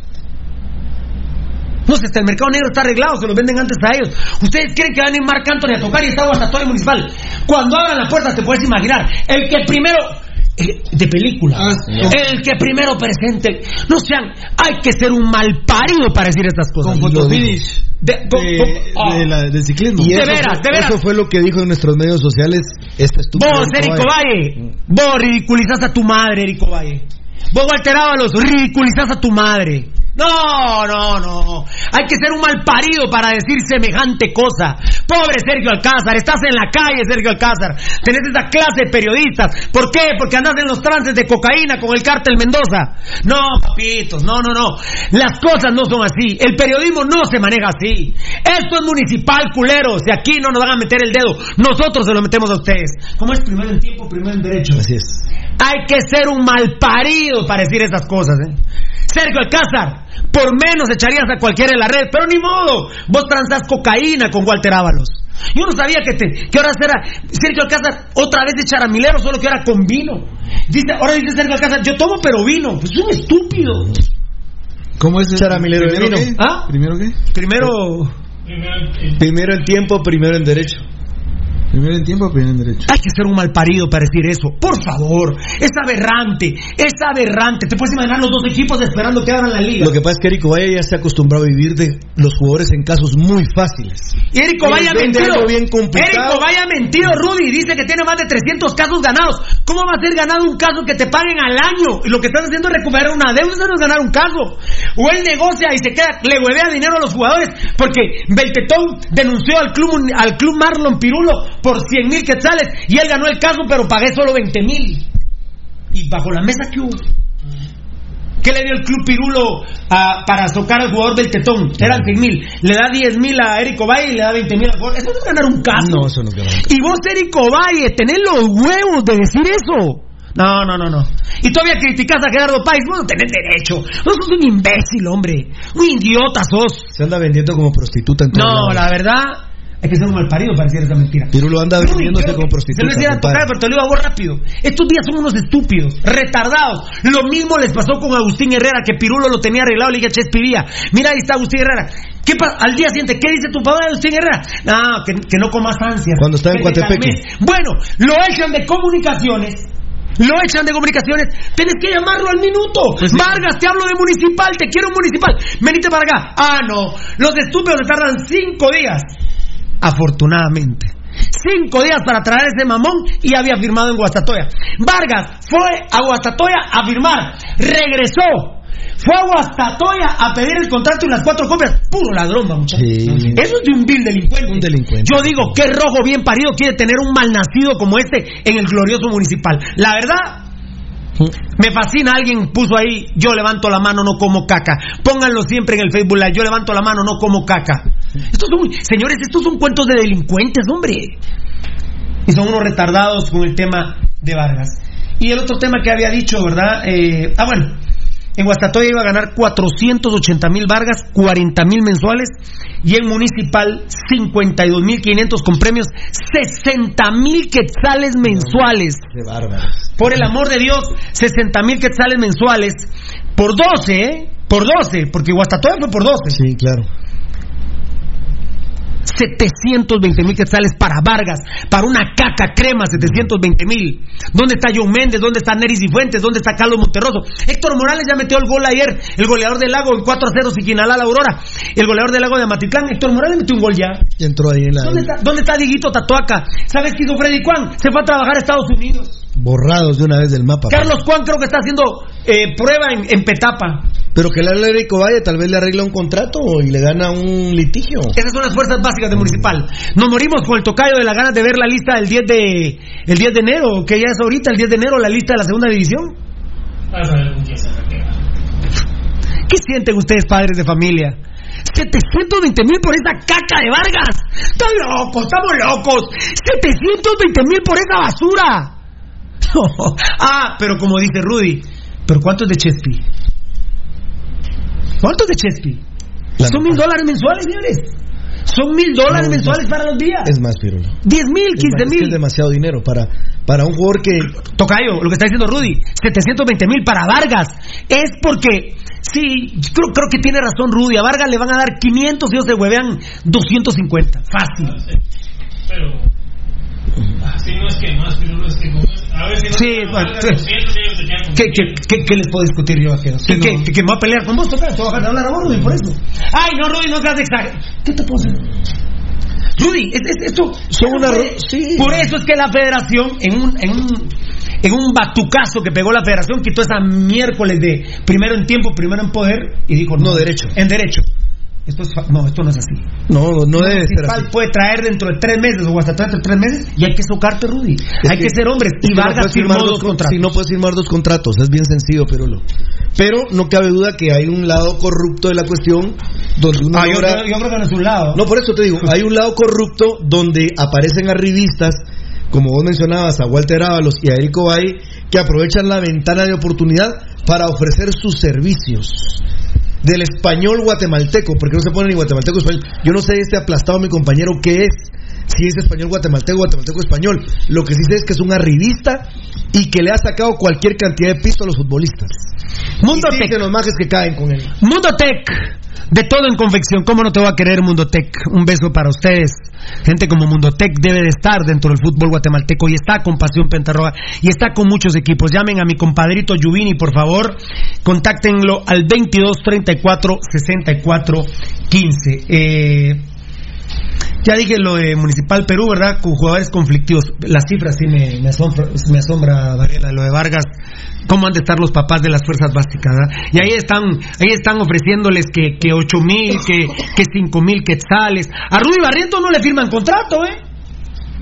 No sé, hasta el mercado negro está arreglado, se los venden antes a ellos. Ustedes creen que van a ir Marc Anthony a tocar y está Guastatoya Municipal. Cuando abran la puerta te puedes imaginar. El que primero de película. El que primero presente. No sean, hay que ser un mal parido para decir estas cosas. Con fotofinish. De, de, la, de, ciclismo. Y de veras, de veras. Eso fue lo que dijo en nuestros medios sociales este estúpido. Vos, Erico Valle. Vos ridiculizás a tu madre, Erico Valle. Vos, Walter Ábalos, ridiculizás a tu madre. No, no, no. Hay que ser un mal parido para decir semejante cosa. Pobre Sergio Alcázar, estás en la calle, Sergio Alcázar. Tenés esa clase de periodistas. ¿Por qué? Porque andas en los trances de cocaína con el cártel Mendoza. No, papitos, no, no, no. Las cosas no son así. El periodismo no se maneja así. Esto es municipal, culeros. Y aquí no nos van a meter el dedo. Nosotros se lo metemos a ustedes. ¿Cómo es primero en tiempo, primero en derecho? Así es. Hay que ser un mal parido para decir esas cosas, ¿eh? Sergio Alcázar, por menos echarías a cualquiera en la red, pero ni modo, vos transas cocaína con Walter Ábalos. Yo no sabía que, te, que ahora será Sergio Alcázar otra vez de charamilero, solo que ahora con vino. Dice, ahora dice Sergio Alcázar, yo tomo pero vino. Pues es un estúpido. ¿Cómo es charamilero de vino? Qué? ¿Ah? ¿Primero qué? Primero... Primero en tiempo, primero en derecho. Primero en tiempo, primero en derecho. Hay que ser un mal parido para decir eso. Por favor, es aberrante, es aberrante. Te puedes imaginar los dos equipos esperando que abran la liga. Lo que pasa es que Erico Valle ya se ha acostumbrado a vivir de los jugadores en casos muy fáciles. Y Erico Valle ha mentido. Erico Valle ha mentido, Rudy. Dice que tiene más de 300 casos ganados. ¿Cómo va a ser ganado un caso que te paguen al año? Y lo que estás haciendo es recuperar una deuda, eso no es ganar un caso. O él negocia y se queda, le huevea dinero a los jugadores porque Beltetón denunció al club, al club Marlon Pirulo por 100 mil quetzales y él ganó el caso, pero pagué solo 20 mil. ¿Y bajo la mesa qué hubo? ¿Qué le dio el Club Pirulo a, para socar al jugador del Tetón? Eran 100 mil. Le da 10 mil a Erico Valle y le da 20 mil a. Eso no es ganar un caso. No, eso no es ganar. Y vos, Erico Valle, tenés los huevos de decir eso. No, no, no, no. Y todavía criticas a Gerardo Páez. Vos no tenés derecho. Vos sos un imbécil, hombre. Un idiota sos. Se anda vendiendo como prostituta en todo No, la verdad, Hay que ser un mal parido para decir esa mentira. Pirulo anda vendiéndose como que Se lo prostituta. decía a tocar, pero te lo iba a vos rápido. Estos días son unos estúpidos, retardados. Lo mismo les pasó con Agustín Herrera, que Pirulo lo tenía arreglado, le dije a Chespivía. Mira, ahí está Agustín Herrera. ¿Qué Al día siguiente, ¿qué dice tu papá de Agustín Herrera? No, que, que no comas ansias. Cuando estaba en que te Coatepeque. Bueno, lo echan de comunicaciones. Lo echan de comunicaciones, tienes que llamarlo al minuto. Pues Vargas, te hablo de municipal, te quiero municipal. Venite para acá. Ah, no. Los estúpidos le tardan cinco días. Afortunadamente. Cinco días para traer ese mamón y había firmado en Guastatoya. Vargas fue a Guastatoya a firmar. Regresó. Fue a Guastatoya a pedir el contrato y las cuatro copias. Puro ladrón, muchachos. Eso es de un vil delincuente. Un delincuente. Yo digo, qué rojo bien parido quiere tener un malnacido como este en el glorioso municipal. La verdad, me fascina, alguien puso ahí, yo levanto la mano, no como caca. Pónganlo siempre en el Facebook Live, yo levanto la mano, no como caca. Estos son, señores, estos son cuentos de delincuentes, hombre. Y son unos retardados con el tema de Vargas. Y el otro tema que había dicho, ¿verdad? Eh, ah, bueno, en Guastatoya iba a ganar 480 mil Vargas, 40 mil mensuales, y en Municipal 52 mil 500 con premios, 60 mil quetzales mensuales. Qué bárbaro. Por el amor de Dios, 60 mil quetzales mensuales por 12, ¿eh? Por 12, porque Guastatoya fue por 12. Sí, claro. 720 mil quetzales para Vargas, para una caca crema, 720 mil. ¿Dónde está John Méndez? ¿Dónde está Neris y Fuentes? ¿Dónde está Carlos Monterroso? Héctor Morales ya metió el gol ayer, el goleador del lago en 4 a 0 Siquinalá la Aurora. El goleador del lago de Amatitlán, Héctor Morales metió un gol ya. Y entró ahí en la. ¿Dónde está, dónde está Diguito Tatuaca? ¿Sabes qué hizo Freddy Juan? Se fue a trabajar a Estados Unidos. Borrados de una vez del mapa. Carlos Juan creo que está haciendo eh, prueba en, en Petapa. Pero que le hable a Erico Valle, tal vez le arregla un contrato y le gana un litigio. Esas son las fuerzas básicas de Municipal. Nos morimos con el tocayo de la ganas de ver la lista del 10 de el 10 de enero, que ya es ahorita el 10 de enero la lista de la segunda división. Vas a ver. ¿Qué sienten ustedes padres de familia? 720 mil por esa caca de Vargas. Están locos, estamos locos. 720 mil por esa basura. No. Ah, pero como dice Rudy, ¿pero cuánto es de Chespi? ¿Cuánto es de Chespi? La Son mil dólares mensuales, señores. Son mil dólares mensuales más. para los días. Es más, Pirulo. 10 mil, Es 15 más, es que mil. es demasiado dinero para, para un jugador que. Tocayo, lo que está diciendo Rudy, 720 mil para Vargas. Es porque, sí, creo, creo que tiene razón Rudy. A Vargas le van a dar 500 y ellos se huevean 250. Fácil. Pero. Así no es que más, pero no es que como es- A ver si no. Sí, no, bueno, no, sí. 200 y ellos se quedan con ¿Qué, qué, qué, qué les puedo discutir yo aquí? ¿Qué, qué, qué- que me voy a pelear con vos? ¿Te voy a dejar de hablar a vos, Rudy, por eso? Ay, no, Rudy, no seas exagerado. ¿Qué te puedo hacer? Rudy, es, es- esto... Son una por, ro- sí. por eso es que la federación, en un, en un, en un batucazo que pegó la federación, quitó esa miércoles de primero en tiempo, primero en poder, y dijo... No, derecho. En derecho. Esto es, no, esto no es así. No, no debe ser así. puede traer dentro de tres meses o hasta dentro de tres meses y hay que socarte, Rudy. Es hay que, ser hombres. es Y no Vargas firmó firmar dos con- contratos. sí, no puedes firmar dos contratos, es bien sencillo, Pirulo. Pero no cabe duda que hay un lado corrupto de la cuestión donde uno Ah, yo, logra- yo- yo creo que no es un lado. No, por eso te digo, hay un lado corrupto donde aparecen arribistas, como vos mencionabas, a Walter Ábalos y a Erico Valle, que aprovechan la ventana de oportunidad para ofrecer sus servicios. Del español guatemalteco, porque no se pone ni guatemalteco español. Yo no sé este aplastado mi compañero qué es, si es español guatemalteco, guatemalteco español. Lo que sí sé es que es un arribista y que le ha sacado cualquier cantidad de pisto a los futbolistas. Mundo y Tech. los majes que caen con él. Mundo Tech, de todo en confección. ¿Cómo no te va a querer Mundo Tech? Un beso para ustedes. Gente como Mundo Tech debe de estar dentro del fútbol guatemalteco y está con Pasión Pentarroja y está con muchos equipos. Llamen a mi compadrito Yuvini, por favor. Contáctenlo al 22 34 64 15. Eh, ya dije lo de Municipal Perú, ¿verdad? Con jugadores conflictivos. Las cifras sí me, me asombra, me lo de Vargas. ¿Cómo han de estar los papás de las fuerzas básicas? ¿verdad? Y ahí están, ahí están ofreciéndoles que, que 8 mil, que, que 5 mil quetzales. A Rudy Barrientos no le firman contrato, ¿eh?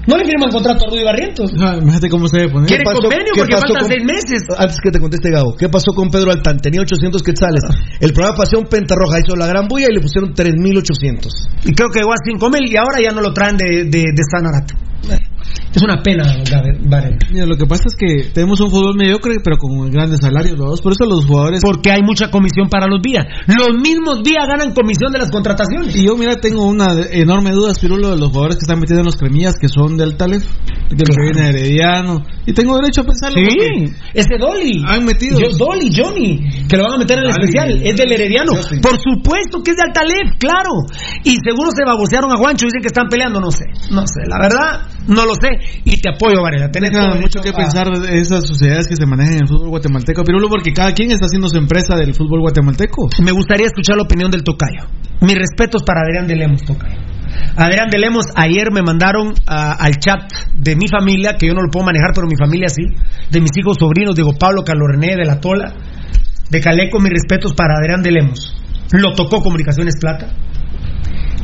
No le firman contrato a Rudy Barrientos. Ah, Imagínate cómo se debe poner. Quiere ¿Qué pasó- convenio porque pasó faltan con- seis meses. Antes que te conteste Gabo, ¿qué pasó con Pedro Altán? Tenía 800 quetzales. El programa Pasión Pentarroja hizo la gran bulla y le pusieron 3800. Y creo que llegó a 5 mil y ahora ya no lo traen de, de, de Sanarate. Es una pena. Mira, lo que pasa es que tenemos un fútbol mediocre, pero con grandes salarios, dos. Por eso los jugadores. Porque hay mucha comisión para los días. Los mismos días ganan comisión de las contrataciones. Y yo, mira, tengo una enorme duda, Pirulo, de los jugadores que están metidos en los cremillas, que son del Talef, que claro. viene Herediano. Y tengo derecho a pensarlo. Sí, ese Dolly. Han metido. Yo, Dolly, Johnny, que lo van a meter en el especial. Es del Herediano. Por supuesto que es de Altalef, claro. Y seguro se babosearon a Juancho, dicen que están peleando, no sé. No sé, la verdad, no lo sé. Y te apoyo, Varela. Tenés mucho que pensar de esas sociedades que se manejan en el fútbol guatemalteco, Pirulo, porque cada quien está haciendo su empresa del fútbol guatemalteco. Me gustaría escuchar la opinión del Tocayo. Mis respetos para Adrián de Lemos, Tocayo. Adrián de Lemos, ayer me mandaron a, al chat de mi familia, que yo no lo puedo manejar, pero mi familia sí, de mis hijos sobrinos, Diego Pablo, Carlos René, de la Tola, de Caleco, mis respetos para Adrián de Lemos. Lo tocó Comunicaciones Plata.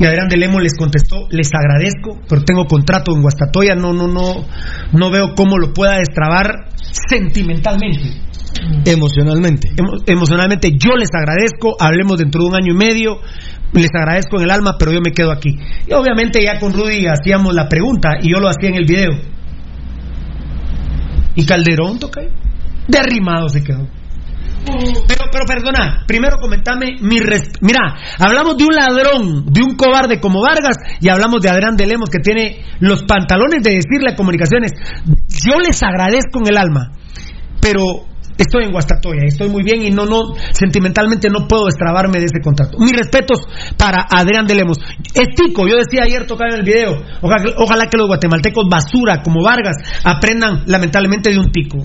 Y Adrián de Lemos les contestó, les agradezco, pero tengo contrato en Guastatoya, no, no, no, no veo cómo lo pueda destrabar sentimentalmente. Emocionalmente. Emo emocionalmente, yo les agradezco, hablemos dentro de un año y medio, les agradezco en el alma, pero yo me quedo aquí. Y obviamente ya con Rudy hacíamos la pregunta y yo lo hacía en el video. ¿Y Calderón toca? Derrimado se quedó. Pero, pero perdona, primero comentame mi Mira, hablamos de un ladrón, de un cobarde como Vargas y hablamos de Adrián de Lemos que tiene los pantalones de decirle a comunicaciones. Yo les agradezco en el alma, pero estoy en Guastatoya, estoy muy bien y no, no, sentimentalmente no puedo destrabarme de ese contrato. Mis respetos para Adrián de Lemos. Es tico, yo decía ayer tocar en el video, ojalá, ojalá que los guatemaltecos basura como Vargas aprendan lamentablemente de un tico.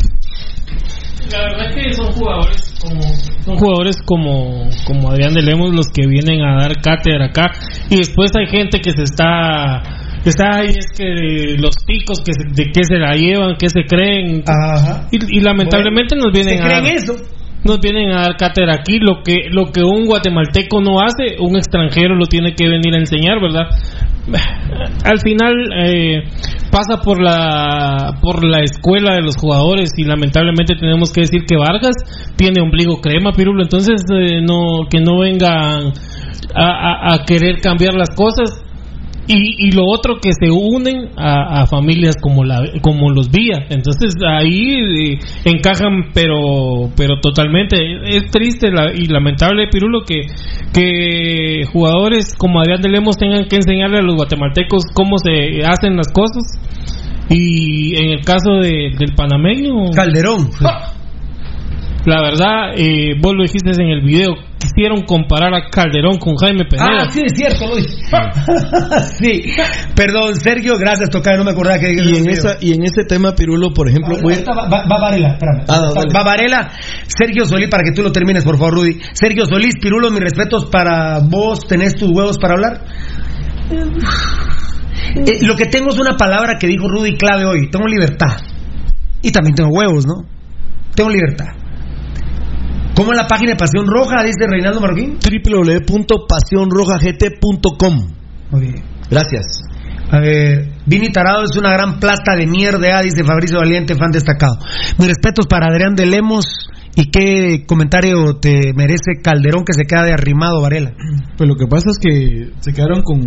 La verdad es que son jugadores como son jugadores como como Adrián de Lemos los que vienen a dar cátedra acá y después hay gente que se está que está ahí es que los picos que se, de qué se la llevan, qué se creen Ajá. Y, y, lamentablemente bueno, nos vienen ¿se a creen dar, eso? Nos vienen a dar cátedra aquí. Lo que lo que un guatemalteco no hace un extranjero lo tiene que venir a enseñar verdad al final eh, pasa por la por la escuela de los jugadores y lamentablemente tenemos que decir que Vargas tiene ombligo crema pirulo. Entonces eh, no que no vengan a, a, a querer cambiar las cosas y, y, lo otro que se unen a, a, familias como la como los Vía. Entonces ahí eh, encajan pero pero totalmente. Es triste la, y lamentable Pirulo que que jugadores como Adrián de Lemos tengan que enseñarle a los guatemaltecos cómo se hacen las cosas. Y en el caso de, del panameño Calderón la verdad, eh, vos lo dijiste en el video, quisieron comparar a Calderón con Jaime Peneda. Ah, sí, es cierto, Luis. sí. Perdón, Sergio, gracias, tocar, no me acordaba que... Y en, esa, y en ese tema, Pirulo, por ejemplo... Ah, voy... va, va, va, Varela, espérame. Ah, va, Varela, Sergio Solís, para que tú lo termines, por favor, Rudy. Sergio Solís, Pirulo, mis respetos para vos, ¿tenés tus huevos para hablar? Eh, lo que tengo es una palabra que dijo Rudy clave hoy, tengo libertad. Y también tengo huevos, ¿no? Tengo libertad. ¿Cómo es la página de Pasión Roja? Dice Reinaldo Marroquín. www.pasionrojagt.com. Muy bien. Gracias. A ver, Vini Tarado es una gran plasta de mierda, dice Fabricio Valiente, fan destacado. Mis respetos para Adrián de Lemos. ¿Y qué comentario te merece Calderón que se queda de arrimado, Varela? Pues lo que pasa es que se quedaron con,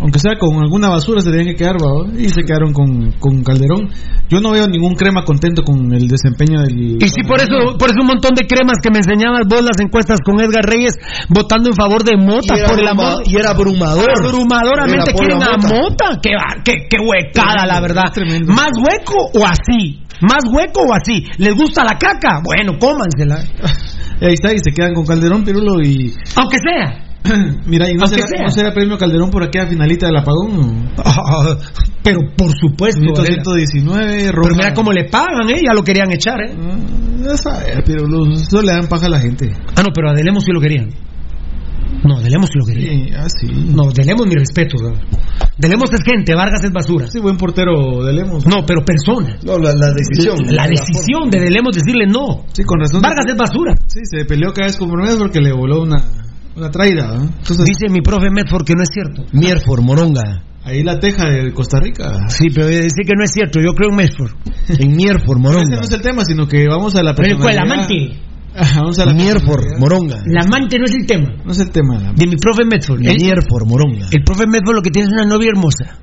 aunque sea con alguna basura, se tenían que quedar, ¿va? y se quedaron con, con Calderón. Yo no veo ningún crema contento con el desempeño del. Y sí, por eso, por eso un montón de cremas que me enseñabas vos las encuestas con Edgar Reyes votando en favor de Mota, y por el amor. Y era abrumador. Abrumadoramente quieren a Mota. Qué, qué, qué huecada, la verdad. ¿Más hueco o así? ¿Más hueco o así? ¿Les gusta la caca? Bueno, cómansela. Ahí está, y se quedan con Calderón, Pirulo, y... Aunque sea. Mira, ¿y no será, sea. no será, premio Calderón por aquella finalita del apagón? Oh, pero por supuesto. 119, Pero mira cómo le pagan, ¿eh? Ya lo querían echar, ¿eh? Ya sabes, Pirulo, eso le dan paja a la gente. Ah, no, pero a Delemos sí lo querían. No, Delemos sí lo querían. Sí, ah, sí. No, Delemos mi respeto. ¿no? Delemos es gente, Vargas es basura. Sí, buen portero Delemos. No, pero persona. No, la, la decisión. La, la decisión de Delemos decirle no. Sí, con razón. Vargas es basura. Sí, se peleó cada vez con Morales porque le voló una, una traída. Dice mi profe Medford que no es cierto. Mierfor, Moronga. ahí la teja de Costa Rica. Sí, pero dice que no es cierto. Yo creo en Medford. En Mierfor, Ese Moronga. no es el tema, sino que vamos a la Pero ¿cuál? Ajá, vamos a la Mierfor. Moronga. La amante no es el tema. No es el tema. la- De mi profe Medford. Él- Mierfor, Moronga. el profe Medford lo que tiene es una novia hermosa.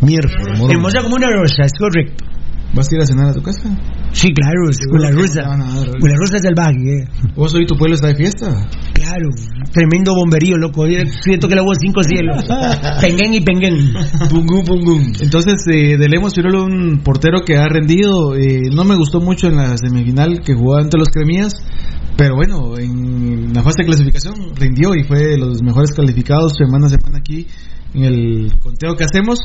Miércoles, morón. Hermosa como una rosa, es correcto. ¿Vas a ir a cenar a tu casa? Sí, claro, es con la rusa. Con la rusa del valle, eh. ¿Vos hoy tu pueblo está de fiesta? Claro, tremendo bomberío, loco. Yo Siento que la voz cinco cielos. Penguén y penguén. Pungum, pungum. Entonces, eh, de Lemos Pirulo, un portero que ha rendido. eh, no me gustó mucho en la semifinal que jugó ante los Cremías. Pero bueno, en la fase de clasificación rindió y fue de los mejores calificados semana a semana aquí en el conteo que hacemos.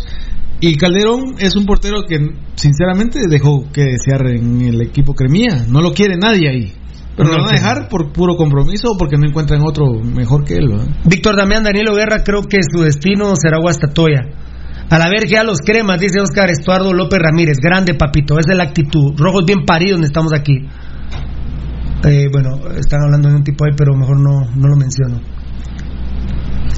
Y Calderón es un portero que sinceramente dejó que desear en el equipo Cremía. No lo quiere nadie ahí. Pero No lo van a dejar por puro compromiso o porque no encuentran otro mejor que él. Víctor Damián Danilo Guerra, creo que su destino será Guastatoya. A la verga a los cremas, dice Oscar Estuardo López Ramírez. Grande, papito. Esa es la actitud. Rojos bien paridos, estamos aquí. Eh, bueno, están hablando de un tipo ahí, pero mejor no, no lo menciono.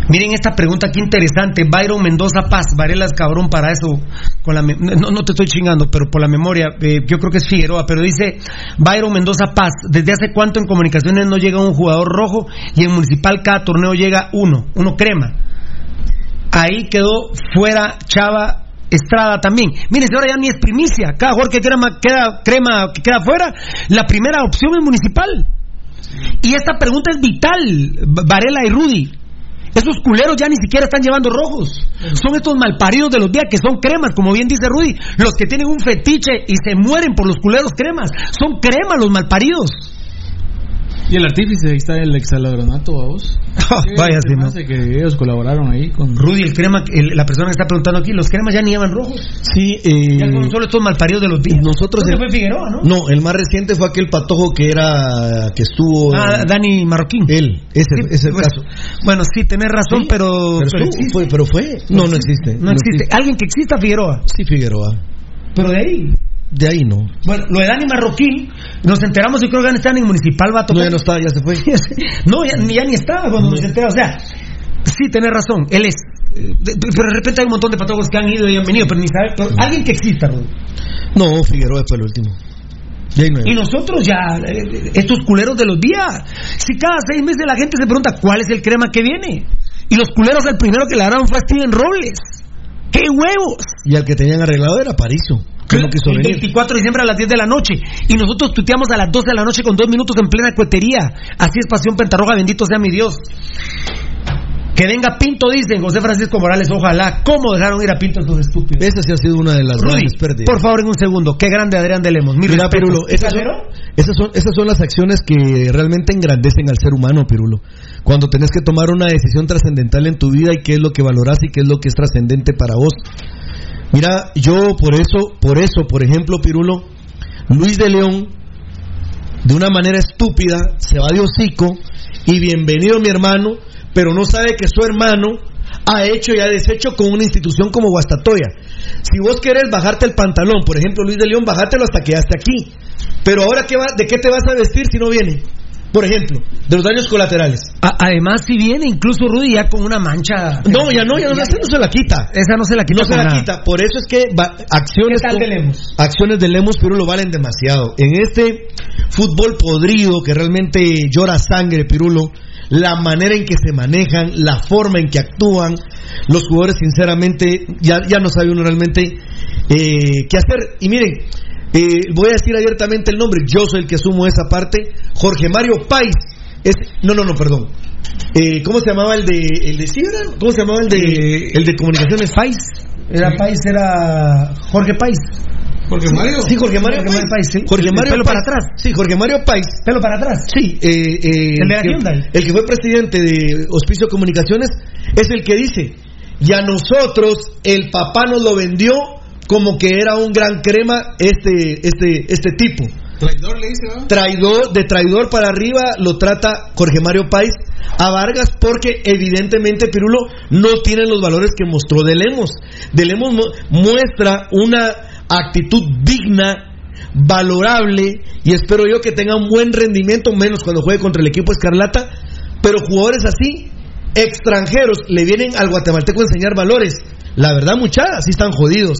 Miren esta pregunta, qué interesante. Byron Mendoza Paz, Varelas cabrón para eso. Con la no, no te estoy chingando, pero por la memoria, eh, yo creo que es Figueroa, pero dice Byron Mendoza Paz, ¿desde hace cuánto en comunicaciones no llega un jugador rojo y en municipal cada torneo llega uno, uno crema? Ahí quedó fuera Chava Estrada también. Miren, ahora ya ni es primicia. Cada jugador que crema, queda, crema que queda fuera, la primera opción es municipal. Y esta pregunta es vital, Varela y Rudy. Esos culeros ya ni siquiera están llevando rojos. Son estos malparidos de los días que son cremas, como bien dice Rudy. Los que tienen un fetiche y se mueren por los culeros cremas. Son cremas los malparidos. Y el artífice, ahí está el exalagronato, vos. vaya, sí, ¿no? que ellos colaboraron ahí con. Rudy, el crema, el- la persona que está preguntando aquí, los cremas ya ni llevan rojos. Sí, eh, Ya son solo estos malparidos de los días. nosotros. ¿Dónde el- fue Figueroa, no? No, el más reciente fue aquel patojo que era. que estuvo. Ah, Dani Marroquín. Él, ese Sí, es el pues, caso. Bueno, sí, tenés razón, pero. Pero, existe. fue, pero fue. No, no existe. No existe. Alguien que exista Figueroa. Sí, Figueroa. Pero de ahí. De ahí no. Bueno, lo de Dani Marroquín, nos enteramos y creo que están en Municipal va a No, tocar. ya no está, ya se fue. no, ya, ni- ya ni estaba cuando nos enteramos. O sea, sí, tenés razón, él es. eh, pero de repente hay un montón de patojos que han ido y han venido, pero ni sabe. pero alguien que exista, Rudy. No, Figueroa fue el último. No. Y nosotros ya, eh, estos culeros de los días, si cada seis meses la gente se pregunta cuál es el crema que viene. Y los culeros, el primero que le agarraron fue a Steven Robles. ¡Qué huevos! Y al que tenían arreglado era Parizo. Que no quiso El venir. 24 de diciembre a las 10 de la noche. Y nosotros tuteamos a las 12 de la noche con dos minutos en plena cuetería. Así es Pasión Pentarroja, bendito sea mi Dios. Que venga Pinto, dicen José Francisco Morales, ojalá. ¿Cómo dejaron ir a Pinto estos estúpidos? Esa sí ha sido una de las Rudy, grandes pérdidas. por favor, en un segundo. Qué grande Adrián de Lemos. Mi Mira. Pirulo, esas son, esas, son, esas son las acciones que realmente engrandecen al ser humano, Pirulo. Cuando tenés que tomar una decisión trascendental en tu vida y qué es lo que valorás y qué es lo que es trascendente para vos. Mira, yo por eso, por eso, por ejemplo, Pirulo, Luis de León, de una manera estúpida, se va de hocico y bienvenido mi hermano, pero no sabe que su hermano ha hecho y ha deshecho con una institución como Guastatoya. Si vos querés bajarte el pantalón, por ejemplo, Luis de León, bajátelo hasta que aquí. Pero ahora, ¿qué va, ¿de qué te vas a vestir si no viene? Por ejemplo, de los daños colaterales. A- además, si viene incluso Rudy ya con una mancha. No, ya no, ya no, esa no se la quita. Esa no se la quita. No se la nada. quita. Por eso es que va- acciones, ¿Qué tal con- de Lemos? acciones de Lemos, Pirulo, valen demasiado. En este fútbol podrido que realmente llora sangre, Pirulo, la manera en que se manejan, la forma en que actúan, los jugadores, sinceramente, ya, ya no sabe uno realmente eh, qué hacer. Y miren, eh, voy a decir abiertamente el nombre, yo soy el que asumo esa parte, Jorge Mario Pais. Es, no, no, no, perdón. Eh, ¿Cómo se llamaba el de el de Cibra? ¿Cómo se llamaba el de el de comunicaciones? Pais. Era Pais, era Jorge Pais. Jorge Mario. Sí, Jorge Mario Jorge Mario Pais. Pais, sí. Jorge Mario pelo Pais. para atrás. Sí, Jorge Mario Pais. Pelo para atrás. Sí, eh, eh, El de la el que fue presidente de Hospicio Comunicaciones es el que dice, y a nosotros el papá nos lo vendió como que era un gran crema este, este, este tipo. Traidor le dice, ¿no? Traidor, de traidor para arriba lo trata Jorge Mario Pais a Vargas porque evidentemente Pirulo no tiene los valores que mostró de Lemos. De Lemos mu- muestra una actitud digna, valorable y espero yo que tenga un buen rendimiento, menos cuando juegue contra el equipo Escarlata, pero jugadores así, extranjeros, le vienen al guatemalteco a enseñar valores. La verdad, muchachos, así están jodidos.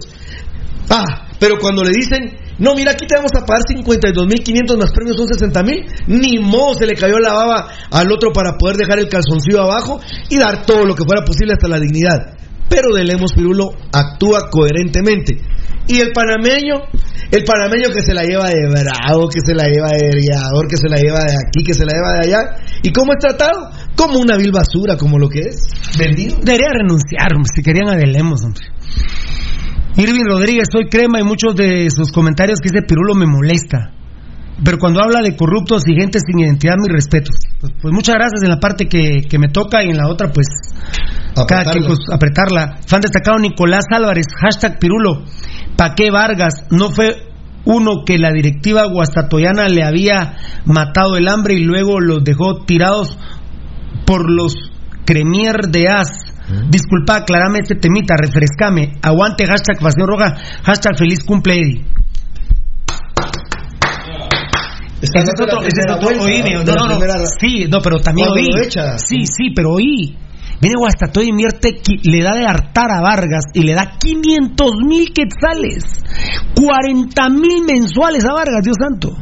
Ah, pero cuando le dicen, no, mira, aquí te vamos a pagar 52.500 más premios son 60.000, ni modo se le cayó la baba al otro para poder dejar el calzoncillo abajo y dar todo lo que fuera posible hasta la dignidad. pero de Lemos Pirulo actúa coherentemente. Y el panameño, el panameño que se la lleva de bravo, que se la lleva de guiador, que se la lleva de aquí, que se la lleva de allá. ¿Y cómo es tratado? Como una vil basura, como lo que es. Vendido. Debería renunciar, hombre, si querían a Delemos, hombre. Irving Rodríguez, soy crema y muchos de sus comentarios que dice Pirulo me molesta. Pero cuando habla de corruptos y gente sin identidad, mis respetos. Pues, pues muchas gracias en la parte que, que me toca y en la otra, pues, cada Apretarla. quien pues, apretarla. Fan destacado Nicolás Álvarez, hashtag Pirulo. ¿Pa' qué Vargas? No fue uno que la directiva guastatoyana le había matado el hambre y luego los dejó tirados por los Cremier de As. Disculpa, aclarame este temita, refrescame. Aguante, hashtag Pasión Roja, hashtag Feliz Cumple Eddie. Ese es otro, ese es otro, oí, no, no, no, primera- sí, no, pero también oí. Sí, sí, pero oí. Viene Guastatoya invierte, le da de hartar a Vargas y le da 500 mil quetzales, 40 mil mensuales a Vargas, Dios santo.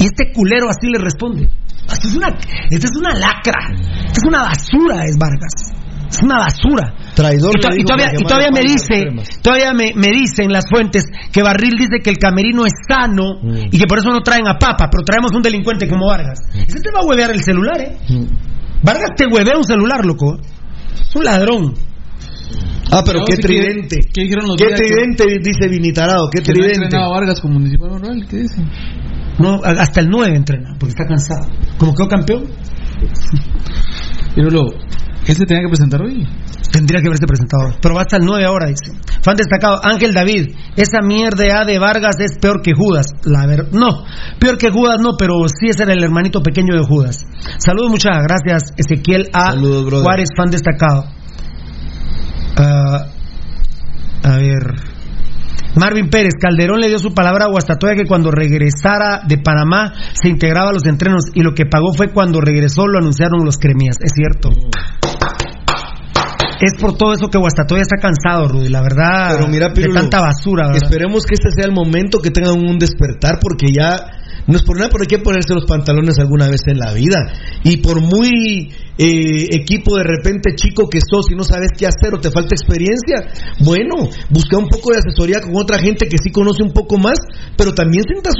Y este culero así le responde. Esto es una, esto es una lacra, esto es una basura, es Vargas. Es una basura. Traidor Y, to- y todavía, y todavía me dice, con todavía me, me dicen las fuentes que Barril dice que el camerino es sano Mm. y que por eso no traen a Papa, pero traemos un delincuente como Vargas. Ese te va a huevear el celular, ¿eh? Mm. Vargas te huevea un celular, loco. Es un ladrón. Ah, pero No, qué sí, ¿qué- tridente. qué dijeron los Qué que- tridente, dice Vinitarado, qué Que no tridente. a Vargas como municipal Manuel, ¿qué dicen? No, hasta el 9 entrena, porque está cansado. Como quedó campeón, Pero lo, él se tenía que presentar hoy. tendría que haberse presentado. Pero va hasta el 9 ahora, dice. Fan destacado, Ángel David. Esa mierda de Vargas es peor que Judas. La ver... No, peor que Judas no, pero sí ese era el hermanito pequeño de Judas. Saludos, muchas gracias, Ezequiel A. Saludos, brother. Juárez, fan destacado. Ah, a ver. Marvin Pérez, Calderón le dio su palabra a Guastatoya que cuando regresara de Panamá se integraba a los entrenos y lo que pagó fue cuando regresó lo anunciaron los cremías. Es cierto. Es por todo eso que Guastatoya está cansado, Rudy, la verdad. Pero mira, de tanta basura, ¿verdad? Esperemos que este sea el momento que tengan un despertar porque ya no es por que ponerse los pantalones alguna vez en la vida. Y por muy eh, equipo de repente chico que sos y no sabes qué hacer o te falta experiencia, bueno, busca un poco de asesoría con otra gente que sí conoce un poco más, pero también senta,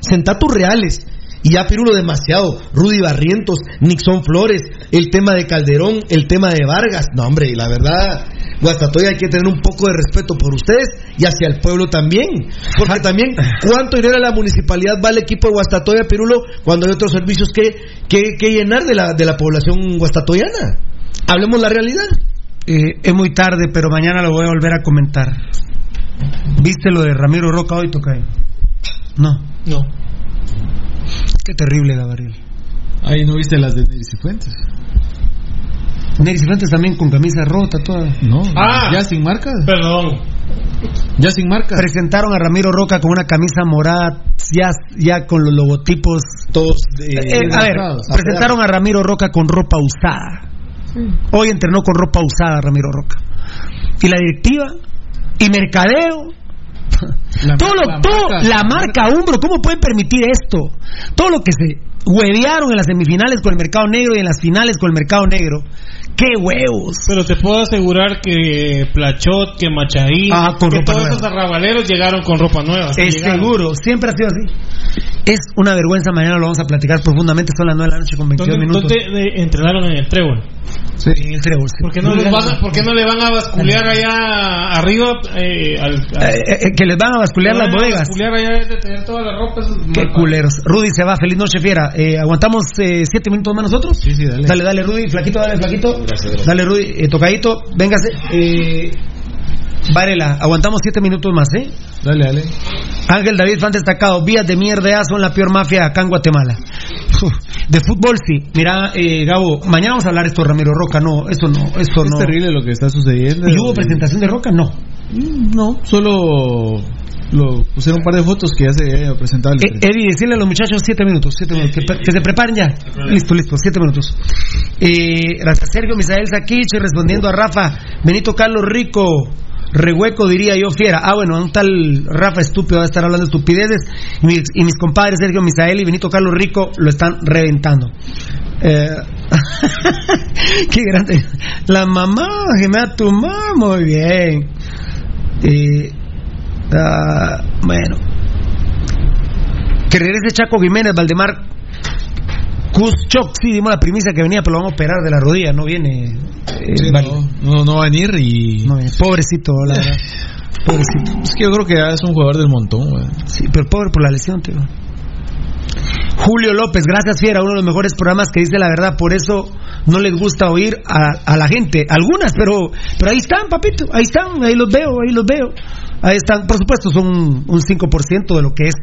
senta tus reales. Y ya Pirulo demasiado, Rudy Barrientos, Nixon Flores, el tema de Calderón, el tema de Vargas. No, hombre, la verdad, Guastatoya hay que tener un poco de respeto por ustedes y hacia el pueblo también. Porque también, ¿cuánto dinero a la municipalidad va el equipo de Guastatoya, Pirulo, cuando hay otros servicios que, que, que llenar de la, de la población guastatoyana? Hablemos la realidad. Eh, es muy tarde, pero mañana lo voy a volver a comentar. ¿Viste lo de Ramiro Roca hoy, Tocayo? No. No. Qué terrible, Gabriel. Ahí no viste las de Neris y Fuentes. Nery Cifuentes también con camisa rota, toda. No, Ah. ya sin marcas. Perdón. Ya sin marcas. Presentaron a Ramiro Roca con una camisa morada, ya, ya con los logotipos. Todos. eh, Eh, a ver, presentaron a Ramiro Roca con ropa usada. Hoy entrenó con ropa usada Ramiro Roca. Y la directiva, y mercadeo. La todo lo, la todo, marca- la marca Umbro, ¿cómo pueden permitir esto? Todo lo que se huevearon en las semifinales con el mercado negro y en las finales con el mercado negro. ¡Qué huevos! Pero te puedo asegurar que Plachot, que Machaín, Ah, que todos nueva. esos arrabaleros llegaron con ropa nueva. Es seguro, siempre ha sido así. Es una vergüenza, mañana lo vamos a platicar profundamente, son las 9 de la noche con 22 ¿Dónde, minutos. dónde, eh, entrenaron en el trébol? Sí, en el trébol, sí. ¿Por qué no, los van a- por qué no le van a basculear allá arriba? Eh, al, al- Eh, eh, que les van a basculear le las van a bodegas. basculear allá de tener toda la ropa. Qué mal- culeros. Rudy se va, feliz noche, fiera. Eh, ¿Aguantamos eh, siete minutos más nosotros? Sí, sí, dale. Dale, dale, Rudy, flaquito, dale, flaquito. Dale, Rudy, eh, tocadito, véngase. Varela, aguantamos siete minutos más, ¿eh? Dale, dale. Ángel David, fan destacado. Vías de mierda son la peor mafia acá en Guatemala. Uf, De fútbol, sí. Mira, eh, Gabo, mañana vamos a hablar esto de Ramiro Roca. No, eso no, eso Es no. terrible lo que está sucediendo. ¿Y hubo presentación de Roca? No. No, solo lo pusieron un par de fotos que ya se había presentado el Eh, Eddie, decirle a los muchachos siete minutos, siete minutos, que se preparen ya. Listo, listo, siete minutos. Eh, gracias, Sergio Misael Saquich, respondiendo a Rafa, Benito Carlos Rico, rehueco diría yo fiera. Ah, bueno, un tal Rafa estúpido va a estar hablando de estupideces y mis, compadres Sergio Misael y Benito Carlos Rico lo están reventando. Eh, qué grande. La mamá, que me tu mamá, muy bien. Eh, bueno. Que regrese Chaco Jiménez, Valdemar Kuzchok, sí, dimos la primicia que venía, pero lo vamos a operar de la rodilla, no viene. eh, Sí, no, no, no va a venir y. no viene. Pobrecito, la verdad. Pobrecito. Es que yo creo que es un jugador del montón, güey. Sí, pero pobre por la lesión, tío. Julio López, gracias Fiera, uno de los mejores programas que dice la verdad, por eso no les gusta oír a, a la gente, algunas, pero pero ahí están, papito, ahí están, ahí los veo, ahí los veo. Ahí están, por supuesto, son un, un 5% de lo que es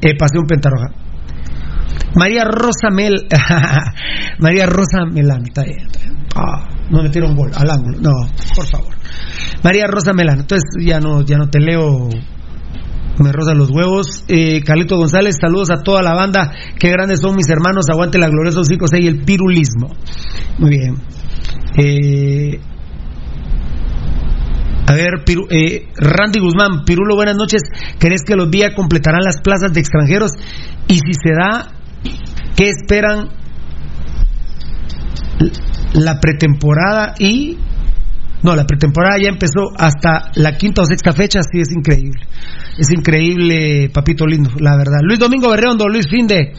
eh, Pasión Pentarroja. María Rosa Mel María Rosa Melano, está bien, está bien. Ah, no un gol al ángulo, no, por favor. María Rosa Melano, entonces ya no, ya no te leo me rozan los huevos. Eh, González, saludos a toda la banda. Qué grandes son mis hermanos. Aguante la gloriosa 5 y el pirulismo. Muy bien. Eh, a ver, Piru- eh, Randy Guzmán, Pirulo, buenas noches. ¿Crees que los días completarán las plazas de extranjeros? Y si se da, ¿qué esperan la pretemporada y no, la pretemporada ya empezó hasta la quinta o sexta fecha, sí, es increíble. Es increíble, papito lindo, la verdad. Luis Domingo Berreondo, Luis Finde.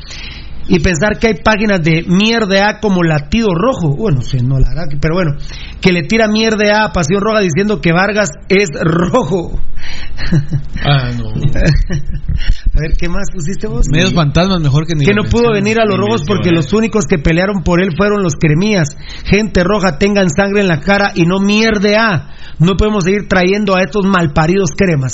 Y pensar que hay páginas de mierda A como Latido Rojo. Bueno, sí, no, la verdad, que- pero bueno, que le tira mierda A Pasión Roja diciendo que Vargas es rojo. Ah, no. A ver, ¿qué más pusiste vos? Medios fantasmas mejor que ni que no pudo venir a los rojos porque los únicos que pelearon por él fueron los cremías. Gente roja, tengan sangre en la cara y no mierde a. No podemos seguir trayendo a estos malparidos cremas.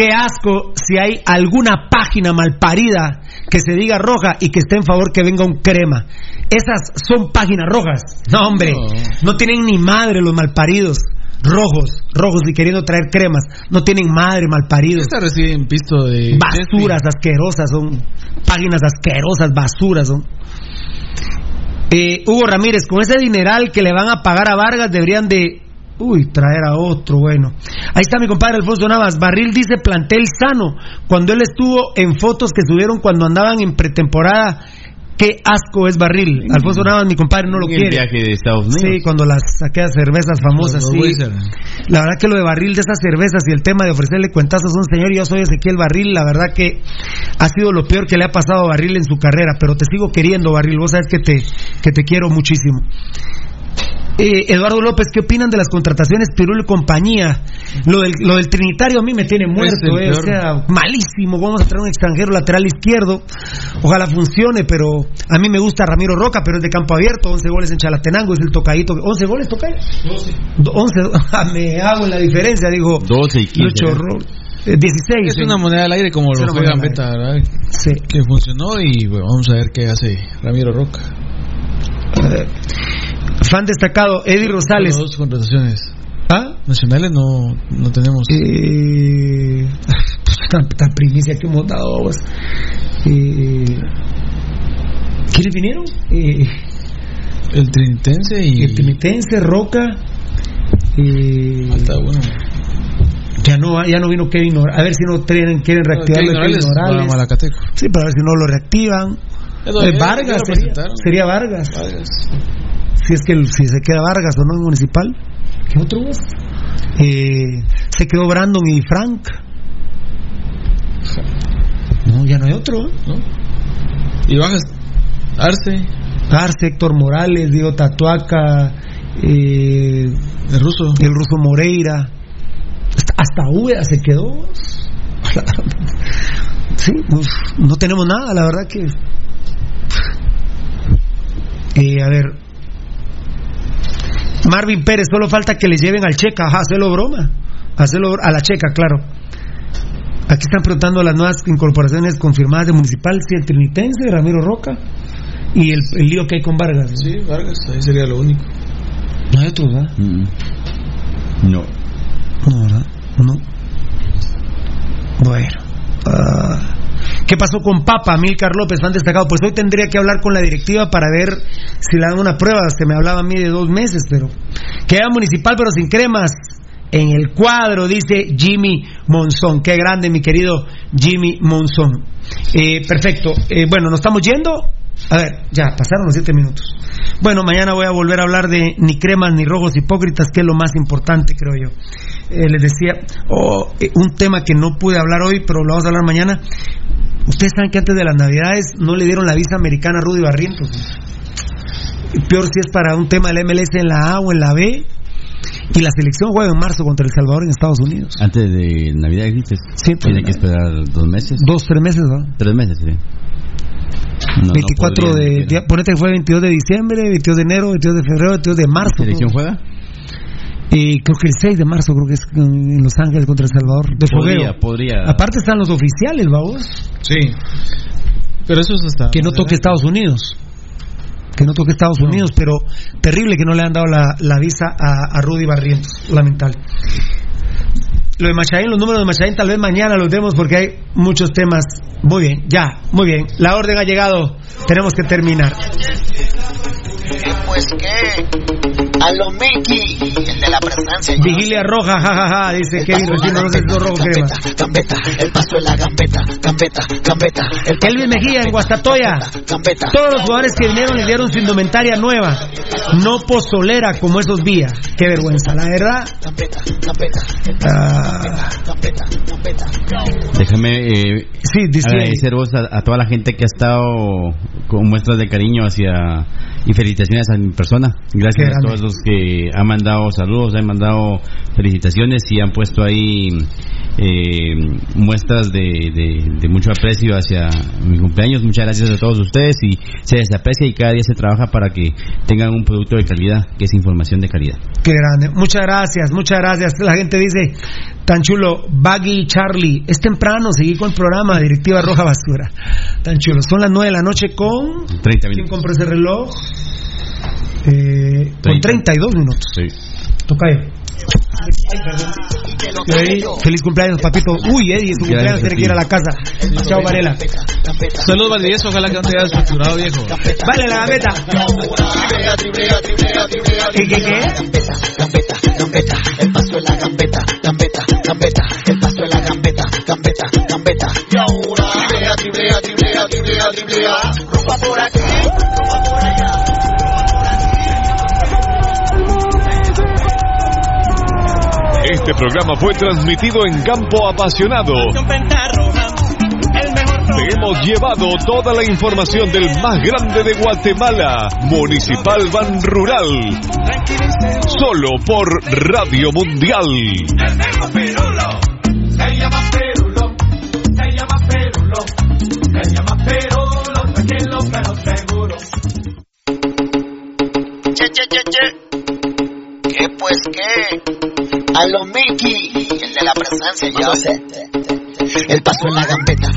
Qué asco si hay alguna página malparida que se diga roja y que esté en favor que venga un crema. Esas son páginas rojas. No, hombre, no tienen ni madre los malparidos. Rojos, rojos y queriendo traer cremas. No tienen madre malparidos. Esta reciben pisto de. Basuras asquerosas son. Páginas asquerosas, basuras son. Eh, Hugo Ramírez, con ese dineral que le van a pagar a Vargas deberían de... Uy, traer a otro, bueno. Ahí está mi compadre Alfonso Navas. Barril dice plantel sano. Cuando él estuvo en fotos que subieron cuando andaban en pretemporada. Qué asco es Barril. Alfonso Navas, mi compadre, no lo En el quiere. viaje de Estados Unidos. Sí, cuando las aquellas cervezas famosas, sí. La verdad que lo de barril de esas cervezas y el tema de ofrecerle cuentazos a un señor, yo soy Ezequiel Barril, la verdad que ha sido lo peor que le ha pasado a Barril en su carrera, pero te sigo queriendo, Barril, vos sabes que te, que te quiero muchísimo. Eh, Eduardo López, ¿qué opinan de las contrataciones Pirulo y compañía? Lo del, lo del Trinitario a mí me tiene muerto, eh, o sea, malísimo. Vamos a traer un extranjero lateral izquierdo. Ojalá funcione, pero a mí me gusta Ramiro Roca, pero es de campo abierto. 11 goles en Chalatenango, es el tocadito. ¿11 goles toca? 11. me hago en la diferencia, digo. 12 y 15. Lucho Ro- eh, 16. Es eh. una moneda al aire como Es lo fue Gambetta, ¿verdad? Sí. Que funcionó y bueno, vamos a ver qué hace Ramiro Roca. Eh, fan destacado, Eddie Rosales. Dos contrataciones. ¿Ah? Nacionales no, no tenemos. Eh, tan, tan primicia que hemos dado vos. Eh, ¿Quiénes vinieron? Eh, El Trinitense y. el Trinitense, Roca. Eh, Falta uno. ya no ya no vino Kevin Nor- A ver si no quieren, quieren reactivarlo Kevin Kevin Morales. Malacateco. Sí, para ver si no lo reactivan. Es lo- Eh, Vargas sería, sería Vargas. Vargas. Si es que el- si se queda Vargas o no en municipal. ¿Qué otro vos? Eh, se quedó Brandon y Frank. No, ya no hay otro. ¿no? Y bajas Arce, Arce, Héctor Morales, Diego Tatuaca, eh, el ruso. el ruso Moreira. Hasta, hasta Úbeda se quedó. Sí, uf, no tenemos nada, la verdad que. Eh, a ver. Marvin Pérez, solo falta que le lleven al Checa. Ajá, hacerlo broma. Hacerlo a la Checa, claro. Aquí están preguntando las nuevas incorporaciones confirmadas de Municipal, sí, el Trinitense, Ramiro Roca y el, el lío que hay con Vargas. ¿no? Sí, Vargas, ahí sería lo único. No hay otro, ¿verdad? Mm. No. No, ¿verdad? No. Bueno. ah, ¿Qué pasó con Papa, Milcar López, fan destacado? Pues hoy tendría que hablar con la directiva para ver si le dan una prueba. Se me hablaba a mí de dos meses, pero. Queda municipal, pero sin cremas. en el cuadro, dice Jimmy Monzón. Qué grande, mi querido Jimmy Monzón. Eh, perfecto. Eh, bueno, nos estamos yendo. A ver, ya, pasaron los siete minutos. Bueno, mañana voy a volver a hablar de ni cremas ni rojos hipócritas, que es lo más importante, creo yo. Eh, les decía, oh, un tema que no pude hablar hoy, pero lo vamos a hablar mañana. Ustedes saben que antes de las Navidades no le dieron la visa americana a Rudy Barrientos. Peor si es para un tema del MLS en la A o en la B. Y la selección juega en marzo contra El Salvador en Estados Unidos. Antes de Navidad, dices. Sí, Tiene que esperar dos meses. Dos, tres meses, ¿no? Tres meses, sí. No, 24 no podría, de, de- Ponete que fue 22 de diciembre, 22 de enero, 22 de febrero, 22 de marzo. ¿La selección juega? Y creo que el 6 de marzo, creo que es en Los Ángeles contra El Salvador. De Podría, fogueo. podría. Aparte están los oficiales, vamos. Sí. Pero eso es hasta. Que no toque Estados Unidos. Que no toque Estados Unidos, pero terrible que no le han dado la, la visa a, a Rudy Barrientos. Lamentable. Lo de Machaín, los números de Machaín, tal vez mañana los demos porque hay muchos temas. Muy bien, ya, muy bien. La orden ha llegado. Tenemos que terminar. Pues que a lo Mickey, el de la presencia. Vigilia roja, jajaja, dice Kevin Rocino, no sé si rojo crema. Gambeta, el paso de la gambeta, gambeta, gambeta. El Mejía en Guastatoya. Gambeta. Todos los jugadores que vinieron le dieron su indumentaria nueva, no pozolera como esos días. Qué vergüenza, la verdad. Gambeta, gambeta, Ah, gambeta, gambeta. Déjame eh, sí, dice- agradecer vos a, a toda la gente que ha estado con muestras de cariño hacia y felicitaciones a mi persona. Gracias a todos los que han mandado saludos, han mandado felicitaciones y han puesto ahí eh, muestras de, de- de mucho aprecio hacia mi cumpleaños. Muchas gracias a todos ustedes y se les aprecia y cada día se trabaja para que tengan un producto de calidad, que es información de calidad. Qué grande. Muchas gracias, muchas gracias. La gente dice, tan chulo, Baggy Charlie, es temprano, seguí con el programa, Directiva Roja Basura. Tan chulo. Son las 9 de la noche con... 30 ¿Quién minutos. compró ese reloj? Eh, con 32 minutos. Sí. Tocayo. Y ahí, Feliz cumpleaños, papito. Uy, Eddie, su cumpleaños tiene que ir a la casa. Chao, Varela. Saludos, Valdivieso. Ojalá que no te hayas estructurado, viejo. Vale, la gaveta. ¿Qué, qué, qué? Gambeta, gambeta, el paso de la gambeta, gambeta, gambeta, el paso de la gambeta, gambeta, gambeta. Y ahora, driblea, driblea, driblea, driblea, driblea. Ropa por aquí, ropa por allá. Este programa fue transmitido en Campo Apasionado. Te hemos llevado toda la información del más grande de Guatemala, Municipal Ban Rural. Solo por Radio Mundial. Se llama Perulo, se llama Perulo, se llama Perulo, tranquilo pero seguro. Che, che, che, che. ¿Qué pues qué? A lo Mickey, el de la presencia, yo sé. El paso en la gambeta,